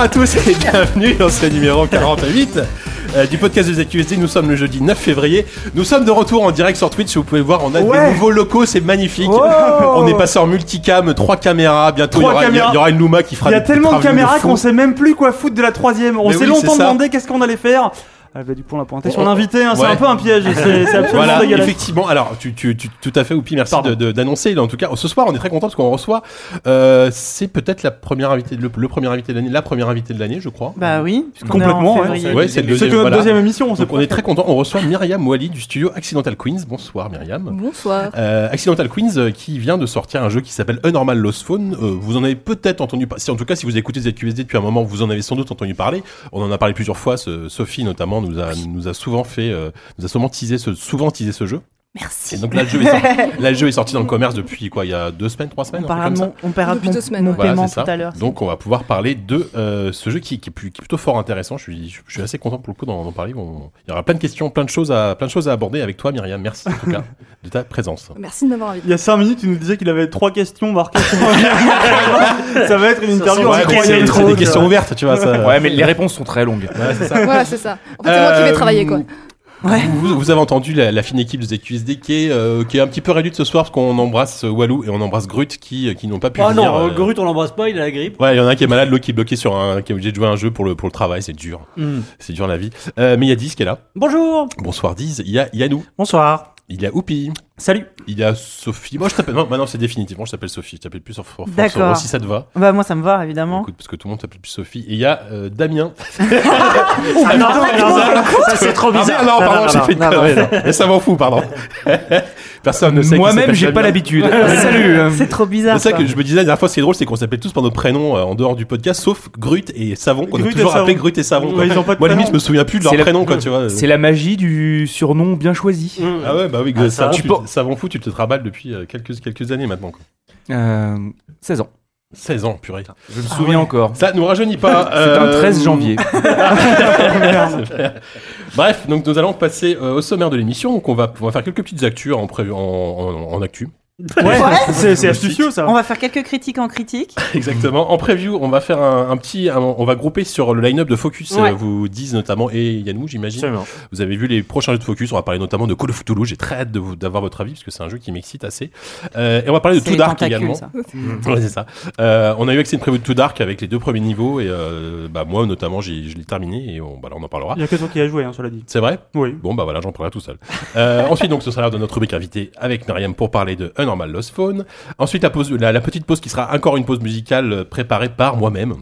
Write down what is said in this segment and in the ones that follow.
Bonsoir à tous et bienvenue dans ce numéro 48 euh, du podcast de ZQSD. Nous sommes le jeudi 9 février. Nous sommes de retour en direct sur Twitch. Vous pouvez voir, on a Ouais. des nouveaux locaux, c'est magnifique. Oh. on est passé en multicam, trois caméras. Bientôt, il y, Trois aura, il y a- caméras. il y aura une Luma qui fera Il y a des tellement de caméras fou. qu'on sait même plus quoi foutre de la troisième. On Mais s'est oui, longtemps ça. demandé qu'est-ce qu'on allait faire. Ah bah du coup on l'a pointé sur l'invité, hein, c'est Ouais. un peu un piège, c'est c'est absolument Voilà, dégueulasse. effectivement. Alors, tu, tu, tu- tout à fait, Oupi, merci Pardon. de- de- d'annoncer. En tout cas, ce soir, on est très content parce qu'on reçoit. euh, c'est peut-être la première invitée, le, le premier invité de l'année, la première invitée de l'année, je crois. Bah oui, puisqu'on Complètement, est en ouais. février. Ouais, c'est le C'est deuxième. que notre voilà. deuxième émission, c'est Donc, on est très content. On reçoit Myriam Wally du studio Accidental Queens. Bonsoir, Myriam. Bonsoir. Euh, Accidental Queens euh, qui vient de sortir un jeu qui s'appelle Unnormal Lost Phone. Euh, vous en avez peut-être entendu parler. Si, en tout cas, si vous écoutez ZQSD depuis un moment, vous en avez sans doute entendu parler. On en a parlé plusieurs fois. Ce- Sophie notamment nous a nous a souvent fait, euh, nous a souvent teasé ce souvent teasé ce jeu. Merci. Et donc là, le jeu est sorti, là, le jeu est sorti dans le commerce depuis quoi Il y a deux semaines, trois semaines, on un truc parlera comme de mon, on mon, deux semaines, mon ouais. Voilà, paiement tout à l'heure. Donc on va pouvoir parler de euh, ce jeu qui, qui est, plus- qui est plutôt fort intéressant. Je suis, je suis assez content pour le coup d'en parler. On- il y aura plein de questions, plein de choses à, plein de choses à aborder avec toi, Myriam. Merci en tout cas de ta présence. Merci de m'avoir invité. Il y a 5 minutes, tu nous disais qu'il avait trois questions marquées Ça va être une interview incroyable. c'est des questions ouvertes, tu vois. Ça. Ouais, mais les réponses sont très longues. Ouais, c'est ça. Voilà, c'est ça. En fait, c'est moi qui vais Euh, travailler, quoi. Ouais. Vous, vous avez entendu la, la fine équipe de ZQSD qui est, euh, qui est un petit peu réduite ce soir parce qu'on embrasse euh, Walou et on embrasse Grut qui, qui n'ont pas pu Ah venir. non, euh, euh, Grut on l'embrasse pas, il a la grippe. Ouais, il y en a un qui est malade, l'autre qui est bloqué sur un, qui est obligé de jouer à un jeu pour le, pour le travail, c'est dur. Hmm. C'est dur la vie. Euh, mais il y a Diz qui est là. Bonjour. Bonsoir Diz. Il y a Yanou. Bonsoir. Il y a Oupi. Salut. Il y a Sophie. Moi je t'appelle. Non, maintenant c'est définitivement, je t'appelle Sophie. Je t'appelle plus Force D'accord. Si ça te va. Bah moi ça me va évidemment. Écoute, parce que tout le monde t'appelle plus Sophie. Et il y a euh, Damien. Ah non, non, non, ça c'est trop Ah bizarre. merde, non, pardon, non, j'ai non, fait une non, non. connerie. Mais ça m'en fout, pardon. Personne ne sait. Moi-même, j'ai pas l'habitude. Salut. C'est trop bizarre. C'est ça que je me disais la dernière fois, ce qui est drôle, c'est qu'on s'appelle tous par notre prénom euh, en dehors du podcast, sauf Grut et Savon, qu'on a et toujours appelé. Grut et Savon. Moi, limite, je me souviens plus de leur C'est la- prénom, quoi, tu vois. C'est la magie du surnom bien choisi. Ah ouais, bah oui, Ah, ça, Savon, Savon fou, tu te travailles depuis euh, quelques, quelques années maintenant. Quoi. Euh, 16 ans. 16 ans, purée. Je me souviens encore. Ça nous rajeunit pas. C'était un euh, 13 janvier. Bref, donc nous allons passer euh, au sommaire de l'émission. Donc on va, on va faire quelques petites actus en, pré- en, en, en actu. Ouais, c'est astucieux ça. On va faire quelques critiques en critique. Exactement. En preview, on va faire un, un petit, un- on va grouper sur le line-up de Focus. Ouais. euh, vous disent notamment et Yannou, j'imagine. Vous avez vu les prochains jeux de Focus. On va parler notamment de Call of Cthulhu. J'ai très hâte d'avoir votre avis parce que c'est un jeu qui m'excite assez. Euh, et on va parler de Too Dark également. ça. Ouais, c'est ça. Euh, on a eu accès à une preview de Too Dark avec les deux premiers niveaux et euh, bah moi notamment, j'ai, je l'ai terminé et on, bah, là, on en parlera. Il y a que toi qui as joué, hein, cela dit. C'est vrai? Oui. Bon bah voilà, j'en parlerai tout seul. Euh, ensuite donc ce sera l'heure de notre rubrique invité avec Myriam pour parler de Unnormal Lost Phone. Ensuite la pause, la, la petite pause qui sera encore une pause musicale euh, préparée par moi-même.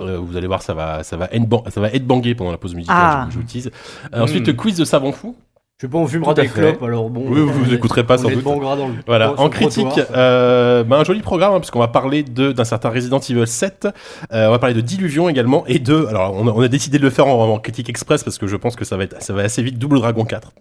Euh, vous allez voir, ça va, ça va ça va headbanger pendant la pause musicale. Ah. Je, je vous tease. Euh, Ensuite le quiz de savon fou. Je sais pas, on fumera des clopes alors bon. Oui, vous, vous écouterez pas sans doute. bon gras dans le. Voilà, sur en critique, euh, bah, un joli programme hein, puisqu'on va parler de d'un certain Resident Evil 7, euh, on va parler de Diluvion également et de alors on a, on a décidé de le faire en, en critique express parce que je pense que ça va être ça va assez vite Double Dragon 4.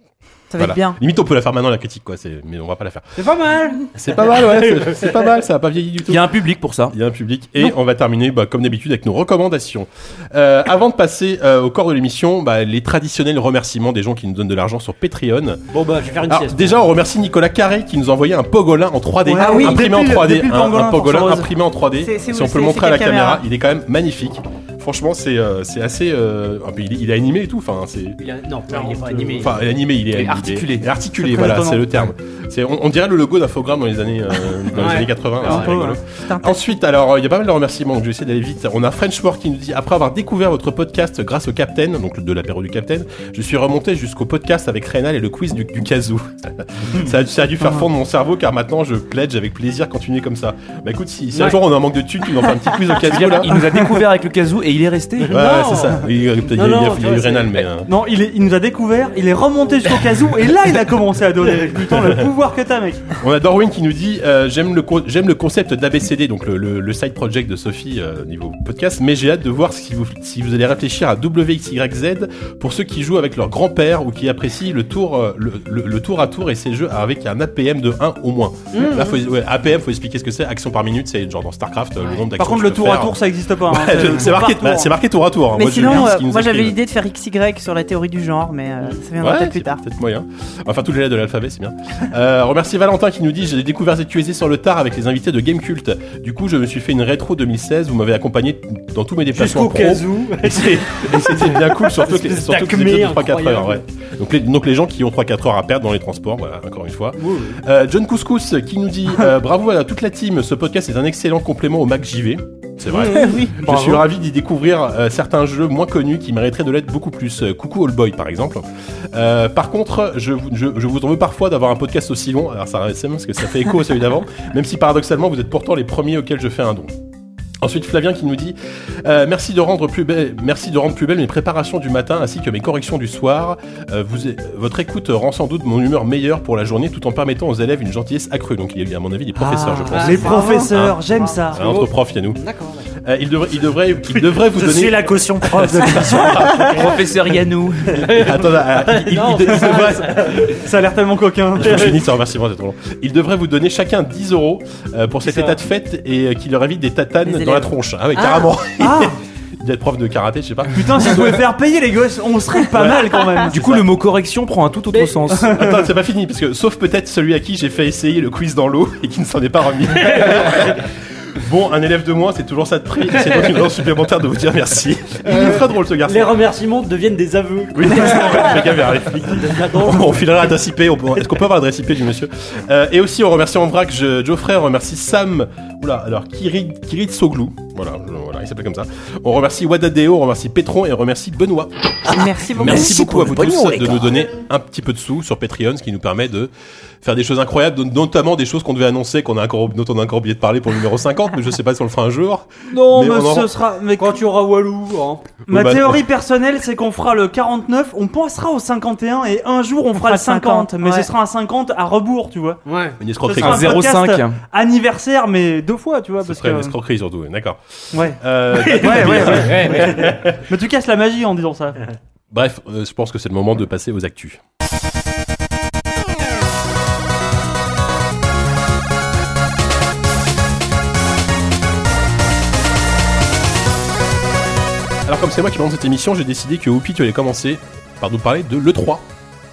Ça va Voilà. être bien. Limite on peut la faire maintenant la critique quoi, c'est mais on va pas la faire. C'est pas mal. C'est pas mal ouais, c'est- pas mal, ça a pas vieilli du tout. Il y a un public pour ça. Il y a un public et on va terminer bah, comme d'habitude avec nos recommandations. Euh, avant de passer euh, au corps de l'émission, bah, les traditionnels remerciements des gens qui nous donnent de l'argent sur Patreon. Bon bah je vais faire une Alors, sieste. déjà, on remercie Nicolas Carré qui nous a envoyé un pogolin en 3D, Ouais, ah oui, imprimé en depuis le- 3D, depuis le un, pogolin imprimé en 3D. C'est- c'est si on peut le montrer à la caméra il est quand même magnifique. Franchement, c'est euh, c'est assez. euh, ah, puis il, est- il est animé et tout. Enfin, c'est. Il a- Non, non, il est pas animé. Enfin, animé, il est, Il est articulé. Il est articulé, voilà, c'est le terme. C'est, on, on dirait le logo d'infogramme dans les années, euh, dans les Ouais. années 80. là, Un c'est peu, rigolo. ouais. C'est un peu- Ensuite, alors, euh, il y a pas mal de remerciements, donc je vais essayer d'aller vite. On a Frenchmore qui nous dit Après avoir découvert votre podcast grâce au Captain, donc de l'apéro du Captain, je suis remonté jusqu'au podcast avec Rénal et le quiz du, du Kazoo. ça, a, ça a dû faire fondre mon cerveau car maintenant je pledge avec plaisir continuer comme ça. Bah écoute, si, si un Ouais. jour on a un manque de thunes, tu nous en fais un petit quiz au Kazoo là. Il nous a découvert avec le kazoo et il est resté. Ouais, Non. c'est ça. Il, a, il Non, il eu Rénal, mais. euh, Non, il, est- il nous a découvert, il est remonté jusqu'au casou et là il a commencé à donner. Putain, le pouvoir que t'as, mec. On a Darwin qui nous dit euh, j'aime le co- j'aime le concept d'ABCD donc le, le, le side project de Sophie euh, niveau podcast mais j'ai hâte de voir si vous si vous allez réfléchir à WXYZ pour ceux qui jouent avec leur grand-père ou qui apprécient le tour euh, le, tour à tour et ces jeux avec un APM de 1 au moins. Là faut ouais, APM faut expliquer ce que c'est action par minute c'est genre dans Starcraft euh, le nombre d'actions. Par contre, le tour à tour ça existe pas. hein. Ouais, c'est marqué tour. c'est marqué tour à tour. hein. Mais Moi, sinon, euh, moi j'avais l'idée de faire XY sur la théorie du genre, mais euh, ça viendra Ouais, peut-être plus tard. Peut-être moyen. Enfin, tous les lettres de l'alphabet, c'est bien. Euh, remercie Valentin qui nous dit J'ai découvert ZQSD sur le tard avec les invités de Game Cult. Du coup, je me suis fait une rétro 2016. Vous m'avez accompagné dans tous mes déplacements Jusqu'au pro. casou. Et c'était bien cool, surtout que, surtout que les d'acmé épisodes de 3-4 heures. Ouais. Donc, les, donc les gens qui ont 3-4 heures à perdre dans les transports, voilà, encore une fois. Euh, John Couscous qui nous dit euh, Bravo à toute la team, ce podcast est un excellent complément au Mac JV. C'est vrai. oui. Je suis ravi d'y découvrir euh, certains jeux moins connus qui mériteraient de l'être beaucoup plus. Euh, coucou All Boy par exemple. Euh, par contre, je, vous- je, je vous en veux parfois d'avoir un podcast aussi long. Alors ça c'est parce que ça fait écho à celui d'avant, même si paradoxalement vous êtes pourtant les premiers auxquels je fais un don. Ensuite, Flavien qui nous dit euh, merci de rendre plus belle, merci de rendre plus belle mes préparations du matin ainsi que mes corrections du soir. Euh, vous, votre écoute rend sans doute mon humeur meilleure pour la journée, tout en permettant aux élèves une gentillesse accrue. Donc il y a à mon avis des professeurs, je pense. Les Bravo. professeurs, j'aime ça. Un entre profs, Yannou. D'accord. Euh, il devrait, il devrait, il devrait vous Je donner. suis la caution prof de l'émission. Professeur Yanou. Attends, euh, il, il- Non, il devrait- Ça a l'air tellement coquin. Je finis ce remerciement, c'est trop long. Il devrait vous donner chacun 10 euros euh, pour cet Ça. état de fête et euh, qui leur évite des tatanes Des dans la tronche. Ah oui, carrément. Ah Il doit être prof de karaté, je sais pas. Putain, si on pouvait faire payer les gosses, on serait pas mal quand même. Du coup, le mot correction prend un tout autre Mais- sens. Attends, c'est pas fini, parce que sauf peut-être celui à qui j'ai fait essayer le quiz dans l'eau et qui ne s'en est pas remis. Bon, un élève de moins, c'est toujours ça de prix. C'est donc une raison supplémentaire de vous dire merci. Il est très drôle ce garçon. Les remerciements deviennent des aveux. Oui, c'est vrai, fais gaffe vers les flics. On, on filera l'adresse IP. Est-ce qu'on peut avoir l'adresse IP du monsieur? Euh, Et aussi, on remercie en vrac je- Geoffrey, on remercie Sam. Oula, alors Kirid, Kirid Soglou. Voilà, il s'appelle comme ça. On remercie Wadadeo, on remercie Petron et on remercie Benoît. Merci beaucoup. Merci, Merci beaucoup à vous pognon, tous de nous donner un petit peu de sous sur Patreon, ce qui nous permet de faire des choses incroyables, notamment des choses qu'on devait annoncer, qu'on a encore, dont on a encore oublié de parler pour le numéro 50, mais je sais pas si on le fera un jour. Non, Mais mais, on en- ce sera. Mais Quand tu auras Walou, hein. Ma bah, théorie personnelle, c'est qu'on fera le 49, on passera au 51 et un jour on, fera, fera le 50. 50, mais ce sera un 50 à rebours, tu vois. Ouais. Une escroquerie. Ce sera Un un podcast 0,5. Anniversaire, mais deux fois, tu vois. Ce Parce serait que... une escroquerie surtout, ouais, d'accord. Ouais. Euh, ouais, ouais, ouais. Mais tu casses la magie en disant ça. Bref, euh, je pense que c'est le moment de passer aux actus. Alors comme c'est moi qui présente cette émission, j'ai décidé que Whoopi, tu allais commencer par nous parler de l'E3,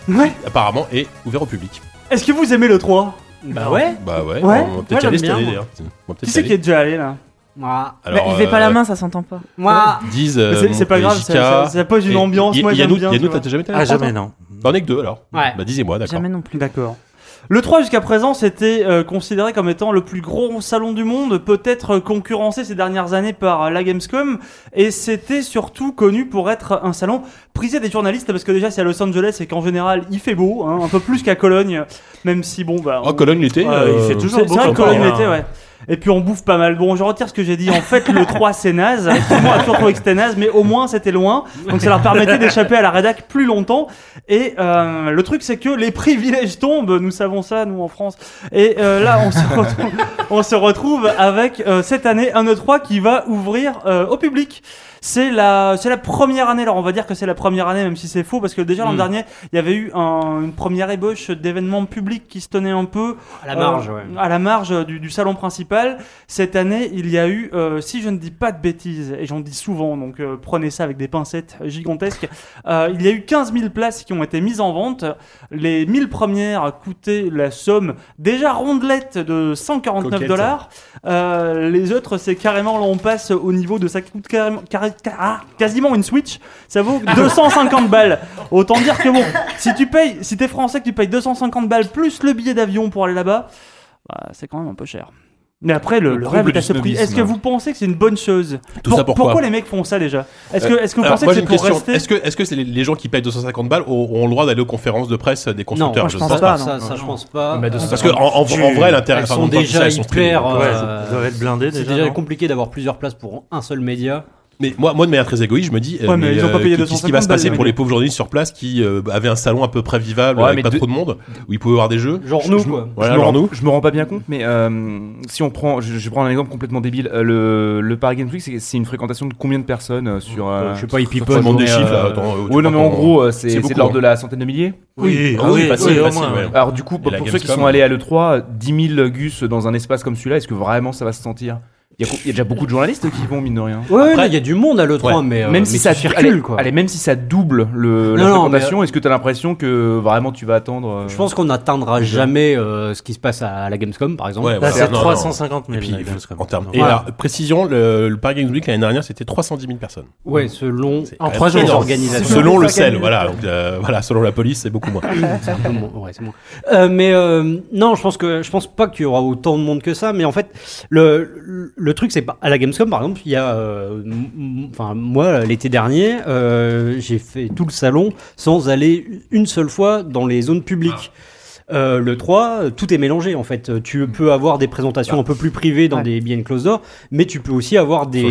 Ouais. qui apparemment est ouvert au public. Est-ce que vous aimez le 3 Bah ouais. Bah ouais, Ouais. on va peut-être y aller cette année d'ailleurs. On va peut-être Qui y c'est qui est déjà allé là Moi. Bah, il fait pas euh, la main, ça s'entend pas. Moi. Disent. Euh, c'est- c'est pas grave, ça, ça- ça pose une et- ambiance, et- moi, et j'aime Yannou, bien, Yannou, tu vois. t'as jamais été à Ah, jamais, non. T'en es que deux alors. Ouais. Bah disez-moi, d'accord. Jamais non plus. D'accord. Le 3 jusqu'à présent c'était euh, considéré comme étant le plus gros salon du monde, peut-être euh, concurrencé ces dernières années par euh, la Gamescom, et c'était surtout connu pour être un salon prisé des journalistes parce que déjà c'est à Los Angeles et qu'en général il fait beau, hein, un peu plus qu'à Cologne, même si bon bah. Oh, on- Cologne l'été. Ouais, euh, il fait toujours beau c'est vrai Cologne l'été, ouais. Et puis on bouffe pas mal. Bon, je retire ce que j'ai dit. En fait, le 3 c'est naze. Tout le monde a toujours trouvé que c'était naze, mais au moins c'était loin. Donc ça leur permettait d'échapper à la rédac plus longtemps. Et euh, le truc c'est que les privilèges tombent. Nous savons ça, nous en France. Et euh, là, on se retrouve, on se retrouve avec euh, cette année un E3 qui va ouvrir euh, au public. C'est la, c'est la première année. Alors on va dire que c'est la première année, même si c'est faux, parce que déjà l'an Mm. dernier, il y avait eu un- une première ébauche d'événements publics qui se tenaient un peu À la marge, euh, ouais. à la marge du, du salon principal. Cette année, il y a eu, euh, si je ne dis pas de bêtises, et j'en dis souvent, donc euh, prenez ça avec des pincettes gigantesques, euh, il y a eu 15 000 places qui ont été mises en vente. Les 1000 premières coûtaient la somme déjà rondelette de 149 Coquette. dollars. Euh, les autres, c'est carrément, là on passe au niveau de ça qui coûte carrément, carré- ca- ah, quasiment une Switch. Ça vaut 250 balles. Autant dire que bon, si tu payes, si t'es français que tu payes 250 balles plus le billet d'avion pour aller là-bas, bah, c'est quand même un peu cher. Mais après, le, Le le comble rêve est à ce prix. Est-ce que vous pensez que c'est une bonne chose Tout ça pourquoi Pourquoi les mecs font ça déjà Est-ce que, est-ce que vous Alors, pensez moi, que c'est pour rester Est-ce que, est-ce que c'est les, les gens qui payent 250 balles ont, ont le droit d'aller aux conférences de presse des constructeurs moi, je pense sais pas, Ça, ça, je pense pas. Mais de- Parce que en, en- en vrai, l'intérêt, Elles sont déjà hyper. euh, être blindé C'est déjà. non compliqué d'avoir plusieurs places pour un seul média. Mais moi, moi, de manière très égoïste, je me dis, euh, Ouais, mais ils ont pas payé qu'est-ce qui va 250 se passer pour les pauvres journalistes sur place qui euh, avaient un salon à peu près vivable Ouais, avec pas de- trop de monde, où ils pouvaient avoir des jeux Genre Je- nous, je- quoi. Voilà, je, me rends, nous. je me rends pas bien compte, mais euh, si on prend, je, prendre un exemple complètement débile. Euh, le, le Paris Games Week, c'est- une fréquentation de combien de personnes euh, sur euh, Je sais pas, ils monde des chiffres, là, euh, attends, euh, tu Oui, non, mais en gros, euh, c'est de l'ordre hein. de la centaine de milliers. Oui, Ah oui, oui, facile, oui, au facile, moins. ouais. Alors, du coup, pour la ceux qui sont allés à l'E3, 10 000 gus dans un espace comme celui-là, est-ce que vraiment ça va se sentir? Il y, a, il y a déjà beaucoup de journalistes qui y vont, mine de rien. Ouais, Après- il y a du monde à l'E3, Ouais. mais. euh, même mais si ça qui allez, circule, quoi. allez, même si ça double le, la Non, non, fréquentation, est-ce que tu as l'impression que vraiment tu vas attendre euh, Je pense qu'on n'atteindra jamais euh, ce qui se passe à la Gamescom, par exemple. Ouais, Là, voilà. c'est Non, non. 350 000. Et puis, la en termes. Et Voilà. alors, précision, le, le Paris Games Week l'année dernière, c'était 310 000 personnes. Ouais, selon. C'est En trois jours. énorme. Organisation. Selon le sel, voilà. Donc, euh, voilà, selon la police, c'est beaucoup moins. Moins- ouais, c'est moins. Euh, mais euh, non, je pense que je pense pas qu'il y aura autant de monde que ça. Mais en fait, le le, truc c'est à la Gamescom par exemple, il y a, euh, enfin moi l'été dernier, euh, j'ai fait tout le salon sans aller une seule fois dans les zones publiques. Euh, le 3, tout est mélangé en fait. Tu peux avoir des présentations un peu plus privées dans Ouais. des bien closed door, mais tu peux aussi avoir des,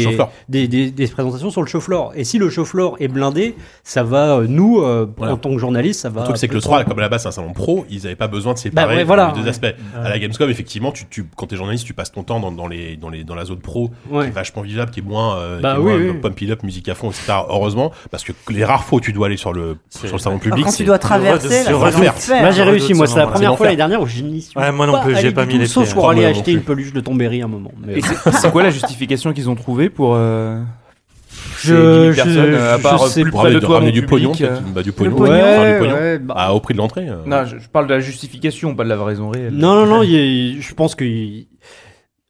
des, des, des présentations sur le show floor. Et si le show floor est blindé, ça va, euh, nous, euh, Voilà. en tant que journaliste, ça va. Le truc, c'est que le 3, comme à la base, c'est un salon pro, ils n'avaient pas besoin de séparer Bah ouais, voilà. les deux aspects. À la Gamescom, effectivement, tu, tu, quand t'es journaliste, tu passes ton temps dans, dans, les, dans, les, dans la zone pro, Ouais. qui est vachement vivable, qui est moins, euh, Bah qui est oui, moins oui. pump it up, musique à fond, etc. Heureusement, parce que les rares fois où tu dois aller sur le, sur le salon public, quand tu dois traverser. Moi j'ai réussi, moi c'est la première fois l'année dernière où je n'y suis Ouais, moi non pas plus, j'ai pas mis les sauf pour Pas aller acheter plus. une peluche de Tombéry un moment. C'est quoi la justification qu'ils ont trouvée pour euh, Je- ces 10 000 je- euh, à je part sais plus pour près de ramener, toi, ramener du pognon, euh. Bah, du pognon, pognon. enfin, du pognon. ouais, bah- Ah, au prix de l'entrée. euh. Non, je, je parle de la justification, pas de la raison réelle. Non, non, non, il je pense que.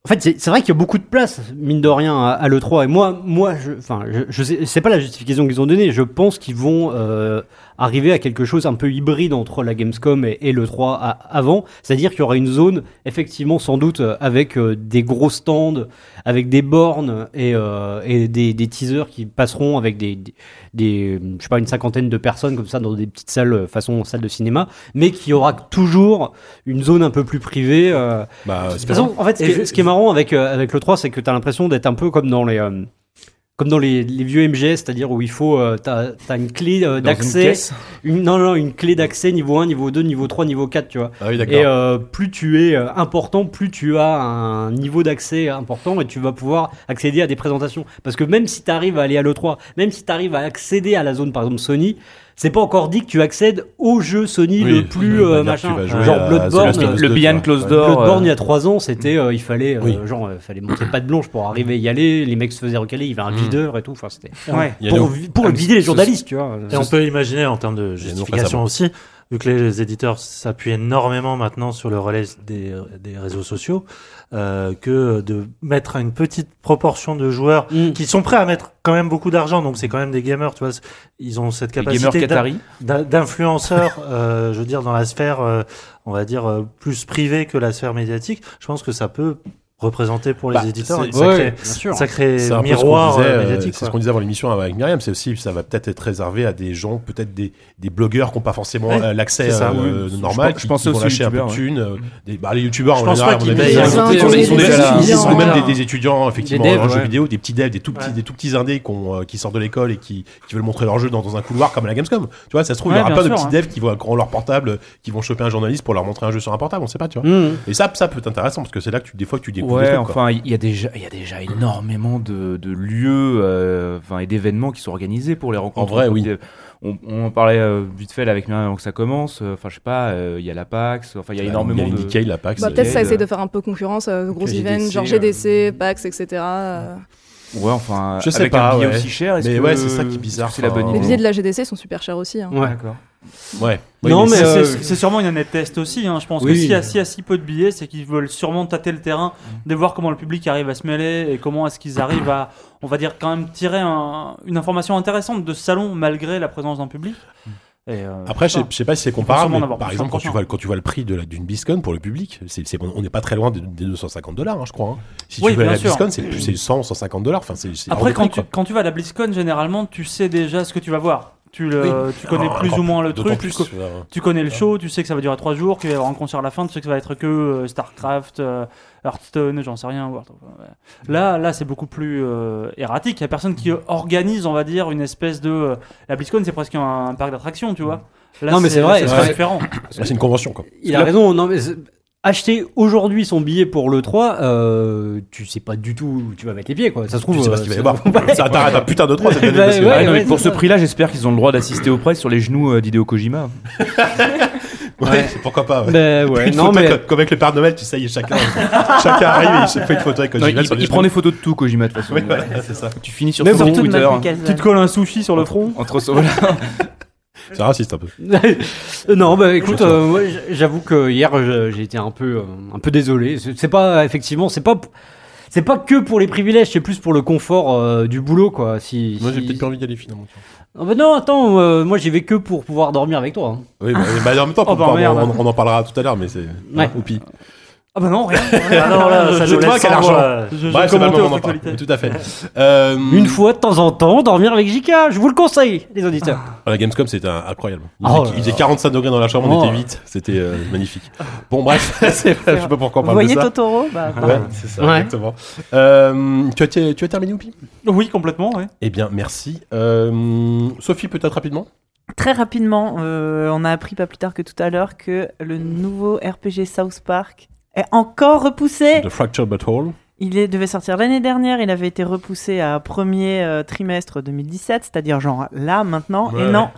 En fait, c'est c'est vrai qu'il y a beaucoup de place, mine de rien, à, à l'E3. Et moi, moi je, enfin, je, je sais, c'est pas la justification qu'ils ont donnée. Je pense qu'ils vont euh, arriver à quelque chose un peu hybride entre la Gamescom et, et l'E3 à- avant. C'est-à-dire qu'il y aura une zone, effectivement, sans doute, avec euh, des gros stands, avec des bornes et, euh, et des, des teasers qui passeront avec des, des, des, je sais pas, une cinquantaine de personnes comme ça dans des petites salles, euh, façon salle de cinéma, mais qui aura toujours une zone un peu plus privée. euh, Bah, de toute façon, en fait, ce qui, est, ce qui est marrant avec, euh, avec le 3, c'est que tu as l'impression d'être un peu comme dans les. Comme dans les, les vieux MGS, c'est-à-dire où il faut, euh, t'as, t'as une clé euh, une d'accès, caisse. une, non, non, une clé d'accès niveau 1, niveau 2, niveau 3, niveau 4, tu vois. Ah oui. Et euh, plus tu es euh, important, plus tu as un niveau d'accès important et tu vas pouvoir accéder à des présentations. Parce que même si tu arrives à aller à l'E3, même si tu arrives à accéder à la zone, par exemple Sony, c'est pas encore dit que tu accèdes au jeu Sony Oui, le plus euh, machin. Genre Bloodborne. Euh, Le 2, Behind quoi. Closed Ouais. Door. Bloodborne, il y euh, a trois ans, c'était, euh, il fallait, euh, Oui. genre, euh, fallait montrer pas de blanche pour arriver y aller. Les mecs se faisaient recaler, il y avait un Mm. videur et tout. Enfin, c'était Ouais. Pour, pour Ah, vider les journalistes, tu vois. Et on peut imaginer en termes de justification aussi, vu que les éditeurs s'appuient énormément maintenant sur le relais des, des réseaux sociaux, euh, que de mettre une petite proportion de joueurs Mm. qui sont prêts à mettre quand même beaucoup d'argent, donc c'est quand même des gamers, tu vois, ils ont cette capacité d'influenceurs, euh, je veux dire, dans la sphère, euh, on va dire, euh, plus privée que la sphère médiatique. Je pense que ça peut représenter pour les Bah, éditeurs c'est- un sacré, C'est miroir ce qu'on disait, euh, euh, médiatique. c'est ce qu'on disait avant l'émission avec Myriam, c'est aussi ça va peut-être être réservé à des gens, peut-être des, des blogueurs qui n'ont pas forcément Ouais, euh, l'accès ça, euh, oui. normal, Je pense- qui, je pensais qui vont aussi aux lâcher un peu de thunes. des, bah, les youtubeurs, Je en pense général, ils sont- même Ouais. des, étudiants effectivement en jeux ouais. vidéo, des petits devs, des tout petits, Ouais. des tout petits indés qui, sortent de l'école et qui, veulent montrer leur jeu dans, un couloir comme à la Gamescom. Tu vois, ça se trouve, il Ouais, y aura pas de petits hein. devs qui vont leur portable, qui vont choper un journaliste pour leur montrer un jeu sur un portable, on sait pas, tu vois. Mm. Et ça, ça peut être intéressant parce que c'est là que des fois que tu découvres Ouais, trucs. enfin, il y a déjà, il y a déjà énormément de, de lieux, euh, enfin, et d'événements qui sont organisés pour les rencontres. En vrai, oui. des- on, on en parlait euh, vite fait là, avec Myriam avant que ça commence. euh, Enfin, je sais pas, euh, il y a la PAX. Enfin, il y a énormément Il y a de. Decay, la PAX. Bah, euh, peut-être ça euh, essaie de faire un peu concurrence aux gros GDC, events, genre euh, GDC, PAX, etc. euh. Ouais, enfin, Je sais avec pas, un billet ouais. aussi cher. Mais que- ouais, c'est ça qui est bizarre, C'est la bonne enfin, Les idée. billets de la GDC sont super chers aussi. hein. Ouais. D'accord. Ouais. Oui, Non, mais, C'est- euh, c'est sûrement une année de test aussi. hein. Je pense Oui. que s'il y, a- s'il y a si peu de billets, c'est qu'ils veulent sûrement tâter le terrain, de voir comment le public arrive à se mêler et comment est-ce qu'ils arrivent à, on va dire, quand même tirer un- une information intéressante de ce salon malgré la présence d'un public. Et, euh, Après, je sais, voilà. je sais pas si c'est comparable, mais par exemple, quand tu, vois, quand tu vois le prix d'une BlizzCon pour le public, on n'est pas très loin des, des 250 dollars, je crois. hein. Si Oui, tu veux aller à la. BlizzCon, c'est, plus- c'est 100, 150 dollars. Enfin, Après, quand prix, tu, quand tu vas à la BlizzCon, généralement, tu sais déjà ce que tu vas voir. Tu, le, Oui. tu connais Ah, plus ou moins le truc. plus, tu, co- euh, tu connais le show, tu sais que ça va durer 3 jours, qu'il va y avoir un concert à la fin, tu sais que ça va être que euh, StarCraft, euh, Hearthstone, j'en sais rien. World of- ouais. Là, là c'est beaucoup plus euh, erratique. Il y a personne qui organise, on va dire, une espèce de. euh, la BlizzCon, c'est presque un, parc d'attractions, tu vois. Là, Non, mais c'est vrai, C'est différent. C'est une convention, quoi. Il a raison. Non, mais acheter aujourd'hui son billet pour le 3, euh, tu sais pas du tout où tu vas mettre les pieds, quoi. Ça se trouve. Tu sais pas euh, ce qu'il va y avoir. Ça t'arrête un putain de 3 cette année. Bah, parce que- ouais, Ah, non, mais ouais, pour ce prix-là, j'espère qu'ils ont le droit d'assister au press sur les genoux euh, d'Hideo Kojima. Ouais, c'est pourquoi pas. Ouais. Bah, ouais, Une non, photo mais. comme, comme avec le Père Noël, tu sais, chacun, chacun arrive et il se fait une photo avec Non, Kojima il, sur les il prend des photos de tout, Kojima, de toute façon. Voilà, ça. Tu finis sur Mais bon, Twitter. Mikkelsen. Tu te colles un sushi sur le front. Entre voilà. C'est raciste un peu. non, bah écoute, euh, j'avoue que hier je- j'ai été un peu, euh, un peu désolé. C'est pas effectivement, c'est pas, c'est pas que pour les privilèges, c'est plus pour le confort euh, du boulot, quoi. Si, Moi, j'ai peut-être pas envie d'y aller finalement. Ah bah non, attends, euh, moi j'y vais que pour pouvoir dormir avec toi. hein. Oui, bah, bah, en même temps, Oh, bah, on, merde. on- on en parlera tout à l'heure, mais c'est. Ouais. Ou pis. Ah bah non, rien. Ah non, là, ça Je nous vois laisse sans argent. voix. Je, je Bref, c'est pas le commentais moment d'en votre parler. actualité. Tout à fait. Euh, Une fois de temps en temps, dormir avec JK, je vous le conseille, les auditeurs. À la Gamescom, c'était un- incroyable. Il, Oh faisait, là il faisait là. 45 degrés dans la chambre, on Oh. était 8. C'était euh, magnifique. Bon, bref, c'est- je sais pas pourquoi on Vous parle voyez de ça. Totoro bah, Ouais, c'est ça, Ouais. exactement. Euh, tu, as, tu as terminé, Oupi? Oui, complètement, ouais. Eh bien, merci. Euh, Sophie, peut-être rapidement? Très rapidement, euh, on a appris pas plus tard que tout à l'heure que le nouveau RPG South Park est encore repoussé. The Fracture Butthole. Il est- devait sortir l'année dernière, il avait été repoussé à premier euh, trimestre 2017, c'est-à-dire genre là maintenant. Ouais, et non,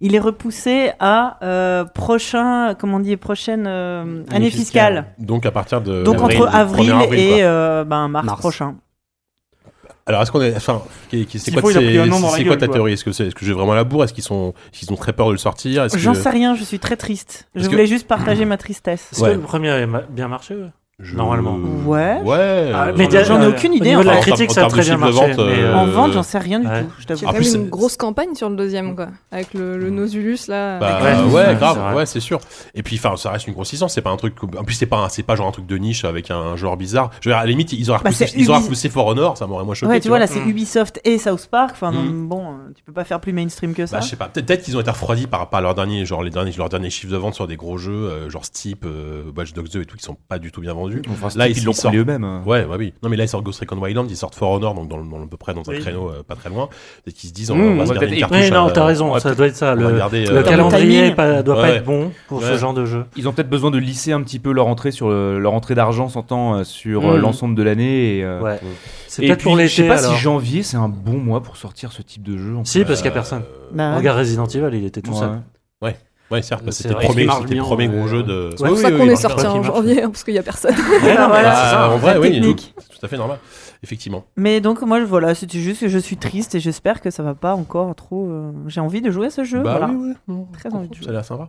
il est repoussé à euh, prochain, comment on dit, prochaine euh, année fiscale. Donc, à partir de. Donc avril, entre avril, 1er avril, et euh, ben, mars, Mars. prochain. Alors, est-ce qu'on est. Enfin, c'est quoi, ta quoi. théorie? Est-ce que, c'est- est-ce que j'ai vraiment la bourre? Est-ce qu'ils sont, est-ce qu'ils ont très peur de le sortir? J'en que sais rien, je suis très triste. Je que- voulais juste partager ma tristesse. Est-ce Ouais. que le premier a bien marché ouais je- Normalement. Ouais. Ouais. Ah, euh, mais j'en ai- J'en ai Euh, aucune au idée. niveau de la en en critique, termes- ça a en très bien marché. vente, mais, euh, En vente, j'en sais rien du Ouais. tout. Je t'avoue. Il y a En quand même c'est- une grosse campagne sur le deuxième, quoi. Avec le, le Nausulus, là. Bah, ouais, Ouais, grave, ouais, c'est sûr. Et puis, enfin, ça reste une grosse licence. C'est pas un truc. En plus, c'est pas, un- c'est pas genre un truc de niche avec un, un joueur bizarre. Je veux dire, à la limite, ils auraient Bah, repoussé, ils auraient Ubi- repoussé For Honor, ça m'aurait moins choqué. Ouais, tu vois, là, c'est Ubisoft et South Park. Enfin, Mm. bon, euh, tu peux pas faire plus mainstream que ça. Bah, je sais pas. Peut-être, qu'ils ont été refroidis par rapport à leurs derniers, genre les derniers, leurs derniers chiffres de vente sur des gros jeux, genre Steep, Watch Dogs 2 et tout, qui sont pas du tout bien vendus. Enfin, Là, ils- l'ont sortent- eux-mêmes. hein. Ouais, ouais, oui. Non, mais là, ils sortent Ghost Recon Wildlands, ils sortent For Honor, donc dans, le- dans le- à peu près dans un Oui. créneau euh, pas très loin. Et qu'ils se disent, on, Mmh, on va se garder peut-être- une cartouche. Oui, non, à- t'as raison, ouais, ça doit être ça. Le, garder, le euh, calendrier pas- doit pas être bon pour ce genre de jeu. Ils ont peut-être besoin de lisser un petit peu leur entrée sur le- leur entrée d'argent, s'entend euh, sur euh, Mm. l'ensemble de l'année. Euh, Ouais. C'est et peut-être pour je sais l'été pas si janvier c'est un bon mois pour sortir ce type de jeu. Si, parce qu'il y a personne. Regarde Resident Evil, il était tout seul. Ouais, certes, parce que C'est c'était le premier, le bien, premier ouais. gros jeu de. C'est pour ça qu'on est sorti en janvier, hein, parce qu'il y a personne. Ouais, non, mais voilà, c'est ça. en vrai, la oui, technique. c'est tout à fait normal. Effectivement. Mais donc, moi, voilà, c'était juste que je suis triste et j'espère que ça va pas encore trop. euh, J'ai envie de jouer à ce jeu. Bah voilà. oui, oui. Très envie de Ça a jouer. l'air sympa.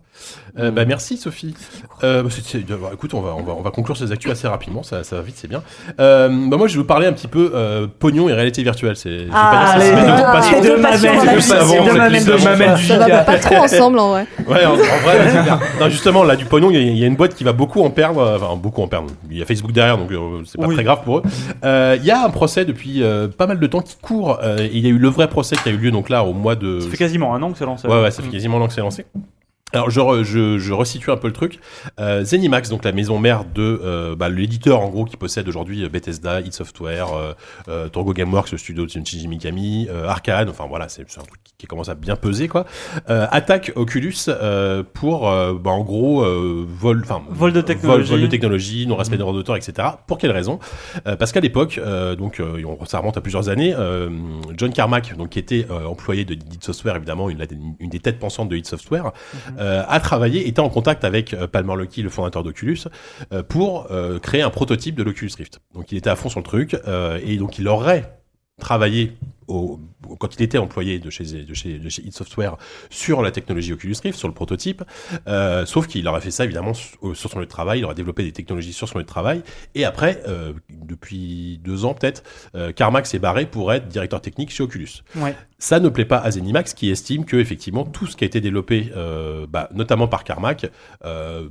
Euh, bah, merci Sophie. Euh, bah, c'est- c'est- bah, écoute, on va, on, va, on va conclure ces actus assez rapidement, ça, ça va vite, c'est bien. Euh, bah, moi, je vais vous parler un petit peu euh, pognon et réalité virtuelle. C'est, Ah, les- mes deux passions. les deux mamelles, Ça va pas trop ensemble, en vrai. Ouais, en, en vrai, c'est clair. Non, justement, là, du pognon, il y, a- il y a une boîte qui va beaucoup en perdre. Enfin, beaucoup en perdre. Il y a Facebook derrière, donc euh, c'est pas Oui. très grave pour eux. Euh, Il y a un procès depuis euh, pas mal de temps qui court. euh, et il y a eu le vrai procès qui a eu lieu donc là au mois de. Ça fait quasiment un an que c'est lancé. Ouais, ouais, ça fait quasiment un an que c'est lancé. Alors je, re- je, je resitue un peu le truc. Euh, Zenimax, donc la maison mère de euh, bah, l'éditeur en gros qui possède aujourd'hui euh, Bethesda, id Software, euh, euh, Torgo Gameworks, le studio de Shinji Mikami, euh, Arcade, enfin voilà, c'est un truc qui, commence à bien peser quoi. Euh, attaque Oculus euh, pour bah, en gros euh, vol, enfin Vol de technologie. vol, vol de technologie, non respect des droits d'auteur, etc. Pour quelle raison? Euh, Parce qu'à l'époque, euh, donc euh, on- ça remonte à plusieurs années, euh, John Carmack, donc qui était employé de id Software évidemment, une, une des têtes pensantes de id Software euh, a travaillé, était en contact avec euh, Palmer Luckey, le fondateur d'Oculus, euh, pour euh, créer un prototype de l'Oculus Rift. Donc il était à fond sur le truc, et donc il aurait travaillé au, quand il était employé de chez, de chez, de chez id Software sur la technologie Oculus Rift, sur le prototype, euh, sauf qu'il aurait fait ça évidemment sur, sur son lieu de travail, il aurait développé des technologies sur son lieu de travail, et après, euh, depuis deux ans peut-être, euh, Carmack s'est barré pour être directeur technique chez Oculus. Ouais. Ça ne plaît pas à Zenimax qui estime que effectivement tout ce qui a été développé, euh, bah, notamment par Carmack, euh,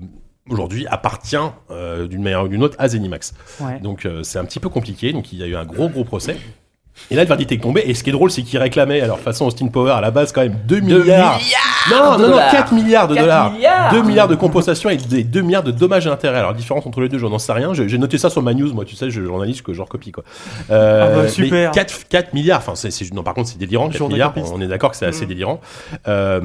aujourd'hui appartient euh, d'une manière ou d'une autre à Zenimax. Ouais. Donc euh, c'est un petit peu compliqué. Donc il y a eu un gros gros procès. Et là, le verdict est tombé. Et ce qui est drôle, c'est qu'ils réclamaient, alors façon Austin Power à la base, quand même 2 milliards. non, non, non, 4 milliards de 4 dollars. milliards 2 milliards de compensation et des 2 milliards de dommages et intérêts. Alors, différence entre les deux, j'en sais rien. J'ai noté ça sur ma news, moi, tu sais, je journaliste que je recopie, quoi. Euh, Ah bah, mais super. 4, 4 milliards. Enfin, c'est, non, par contre, c'est délirant, 4 milliards. On est d'accord que c'est Mm. assez délirant. Euh,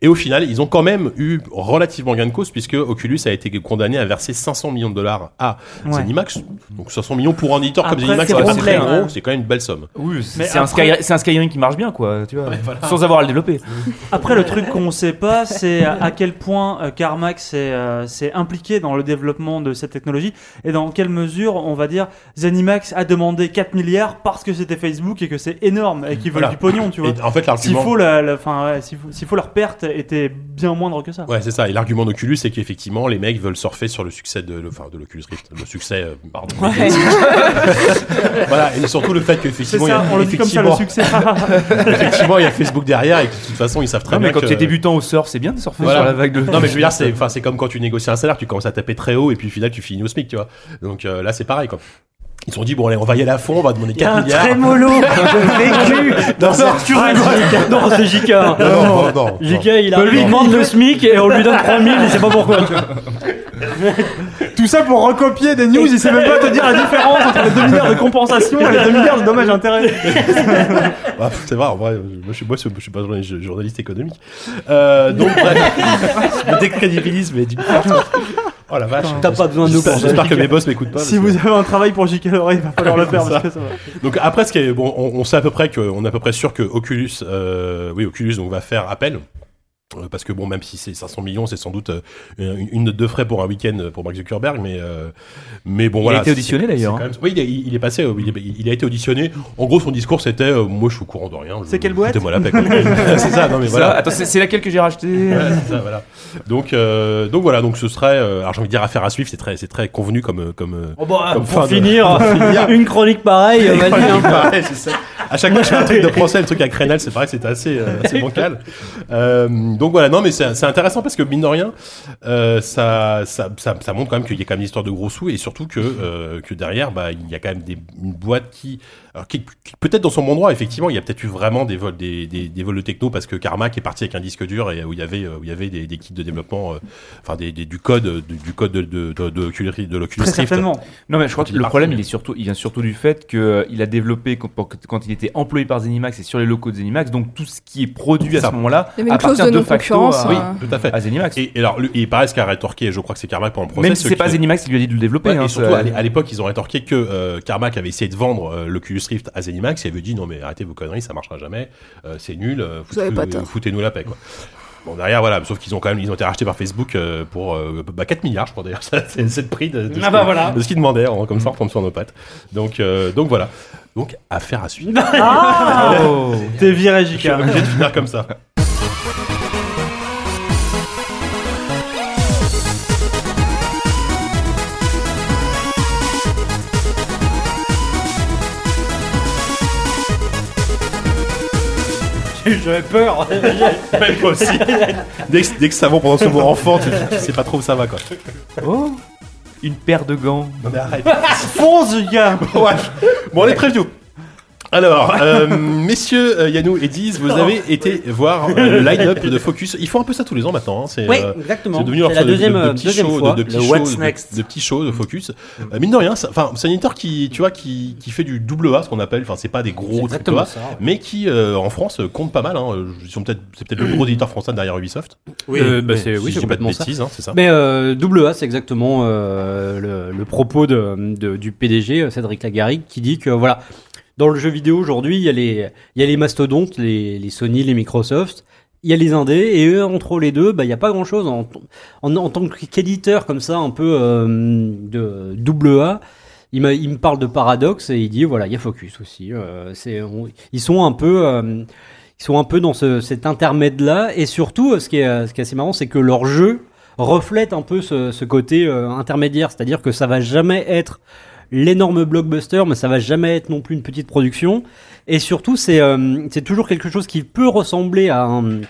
et au final, ils ont quand même eu relativement gain de cause puisque Oculus a été condamné à verser 500 millions de dollars à Ouais. Zenimax. Donc 500 millions pour un éditeur comme Zenimax, c'est complet, très ouais. gros, c'est quand même une belle somme. Oui, c'est un, Sky- Skyrim qui marche bien, quoi, tu vois, Ouais, voilà. sans avoir à le développer. Après, le truc qu'on sait pas, c'est à quel point euh, Carmack s'est euh, s'est impliqué dans le développement de cette technologie et dans quelle mesure, on va dire, Zenimax a demandé 4 milliards parce que c'était Facebook et que c'est énorme et qu'ils veulent Voilà. du pognon, tu vois. Et en fait, S'il l'argument. faut, la, la- enfin, ouais, s'il faut, leur perte était bien moindre que ça. Ouais, c'est ça. Et l'argument d'Oculus, c'est qu'effectivement, les mecs veulent surfer sur le succès de, le- enfin, de l'Oculus Rift. Le succès, euh, pardon. Ouais. voilà. Et surtout le fait C'est ça, a, on le dit comme ça, le effectivement- succès. effectivement, il y a Facebook derrière et que de toute façon, ils savent très Non, bien mais quand que- tu es débutant au surf, c'est bien de surfer Voilà. sur la vague de. Non mais je veux dire c'est enfin c'est comme quand tu négocies un salaire, tu commences à taper très haut et puis au final tu finis au SMIC, tu vois. Donc euh, là c'est pareil quoi. Ils se sont dit bon allez on va y aller à fond, on va demander 4 milliards. trémolo de vécu dans Non, tu rigoles. Non, c'est JK. Non, non, non, non. JK, il a lui demande le SMIC et on lui donne 3000, il sait pas pourquoi. tu vois. Tout ça pour recopier des news, il sait même pas te dire la différence entre les 2 milliards de compensation et les 2 milliards de dommages et intérêts. Ah, c'est vrai, en vrai, moi je suis, moi, je suis pas journaliste, économique. Euh, donc bref, je me décrédibilise mais du coup. Oh la vache. T'as pas besoin de nous J'espère- pour ça. J'espère que mes boss m'écoutent pas. Si vous avez un travail pour JK il va falloir le faire c'est parce ça. que ça va. Donc après, ce qui est bon, on, on sait à peu près que, on est à peu près sûr que Oculus, euh, oui, Oculus donc va faire appel. Euh, Parce que bon, même si c'est 500 millions, c'est sans doute euh, une, une note de frais pour un week-end pour Mark Zuckerberg, mais euh, mais bon Il a voilà. été auditionné, c'est- c'est d'ailleurs, même- Oui, il est, il est passé, euh, il, il a été auditionné. En gros, son discours c'était, euh, moi, je suis au courant de rien. C'est quelle boîte c'est ça, non mais voilà. Attends, c'est laquelle que j'ai racheté Ouais, c'est ça, voilà. Donc, euh, donc voilà, donc ce serait, euh, alors j'ai envie de dire affaire à suivre, c'est très, c'est très convenu comme, euh, comme. euh, Oh bah, Comme pour fin de- finir, pour finir. une chronique pareille, Et vas-y. hein. pareil, c'est ça. À chaque fois que je fais un truc de procès, le truc avec Renal, c'est pareil, c'était assez, euh, assez bancal. Euh, donc voilà, non, mais c'est c'est intéressant parce que mine de rien, euh, ça, ça, ça, ça montre quand même qu'il y a quand même une histoire de gros sous et surtout que, euh, que derrière, bah, il y a quand même des, une boîte qui, alors, qui, qui peut-être dans son bon droit, effectivement, il y a peut-être eu vraiment des vols, des, des, des vols de techno parce que Carmack est parti avec un disque dur et où il y avait, euh, où il y avait des, des kits de développement, euh, enfin des, des- du code, euh, du, du code de, de, de, de, Oculus- de l'Oculus Très Rift. certainement. Non, mais je crois que Il le parti, problème, il est surtout, il vient surtout du fait qu'il a développé quand, quand il était employé par Zenimax et sur les locaux de Zenimax, donc tout ce qui est produit à ce moment-là, Il partir de de facto non-concurrence, à, Oui, hein. tout à fait. à Zenimax. Et, et alors, lui, il paraît ce qu'a rétorqué, je crois que c'est Carmack pendant le procès. Même si ce c'est pas qui- Zenimax qui lui a dit de le développer. Ouais, hein, et surtout, à l'é- à l'époque, ils ont rétorqué que euh, Carmack avait essayé de vendre euh, l'Oculus Rift à Zenimax et avait dit non, mais arrêtez vos conneries, ça marchera jamais, euh, c'est nul, euh, foutez- foutez-nous la paix, quoi. Bon, derrière, voilà, sauf qu'ils ont quand même, ils ont été rachetés par Facebook euh, pour euh, bah, 4 milliards, je crois d'ailleurs, c'est c'est le prix de, de ce Ah bah qu'ils- voilà. de ce qu'ils demandaient, hein, comme ça on retombe sur nos pattes. Donc, euh, donc voilà. Donc, affaire à suivre. Oh. T'es viré, obligé de finir comme ça. J'avais peur. Même moi aussi. dès, que, dès que ça va pendant ce mot enfant, tu, tu sais pas trop où ça va, quoi. Oh. Une paire de gants. Non mais arrête. Fonce, Ouais. Bon, les previews. Alors, euh, messieurs euh, Yannou et Diz, vous avez été voir euh, le line-up de Focus. Ils font un peu ça tous les ans maintenant. hein. C'est Oui, euh, exactement. c'est devenu leur la de- deuxième, de, de euh, petits deuxième shows, fois. de, de petits shows, de- Next. de petits shows de Focus. Euh, mine de rien, enfin, c'est un éditeur qui, tu vois, qui, qui fait du double A, ce qu'on appelle. Enfin, c'est pas des gros triple A, ça. ouais. mais qui euh, en France compte pas mal. Hein. Ils sont peut-être, c'est peut-être le gros éditeur français derrière Ubisoft. Oui, Euh, bah, c'est- si oui, c'est pas de bêtises, hein, c'est ça. Mais euh, double A, c'est exactement euh, le, le propos de, de- du PDG, Cédric Lagarrigue, qui dit que voilà, dans le jeu vidéo aujourd'hui, il y a les, il y a les mastodontes, les, les Sony, les Microsoft, il y a les indés, et entre les deux, bah, il n'y a pas grand chose. En, en, en tant qu'éditeur comme ça, un peu euh, de double A, il, il me parle de paradoxe et il dit voilà, il y a Focus aussi. euh, ils sont un peu. euh, sont un peu dans ce, cet intermède-là, et surtout, ce qui est, ce qui est assez marrant, c'est que leur jeu reflète un peu ce, ce côté euh, intermédiaire, c'est-à-dire que ça va jamais être l'énorme blockbuster, mais ça va jamais être non plus une petite production. Et surtout, c'est euh, c'est toujours quelque chose qui peut ressembler à un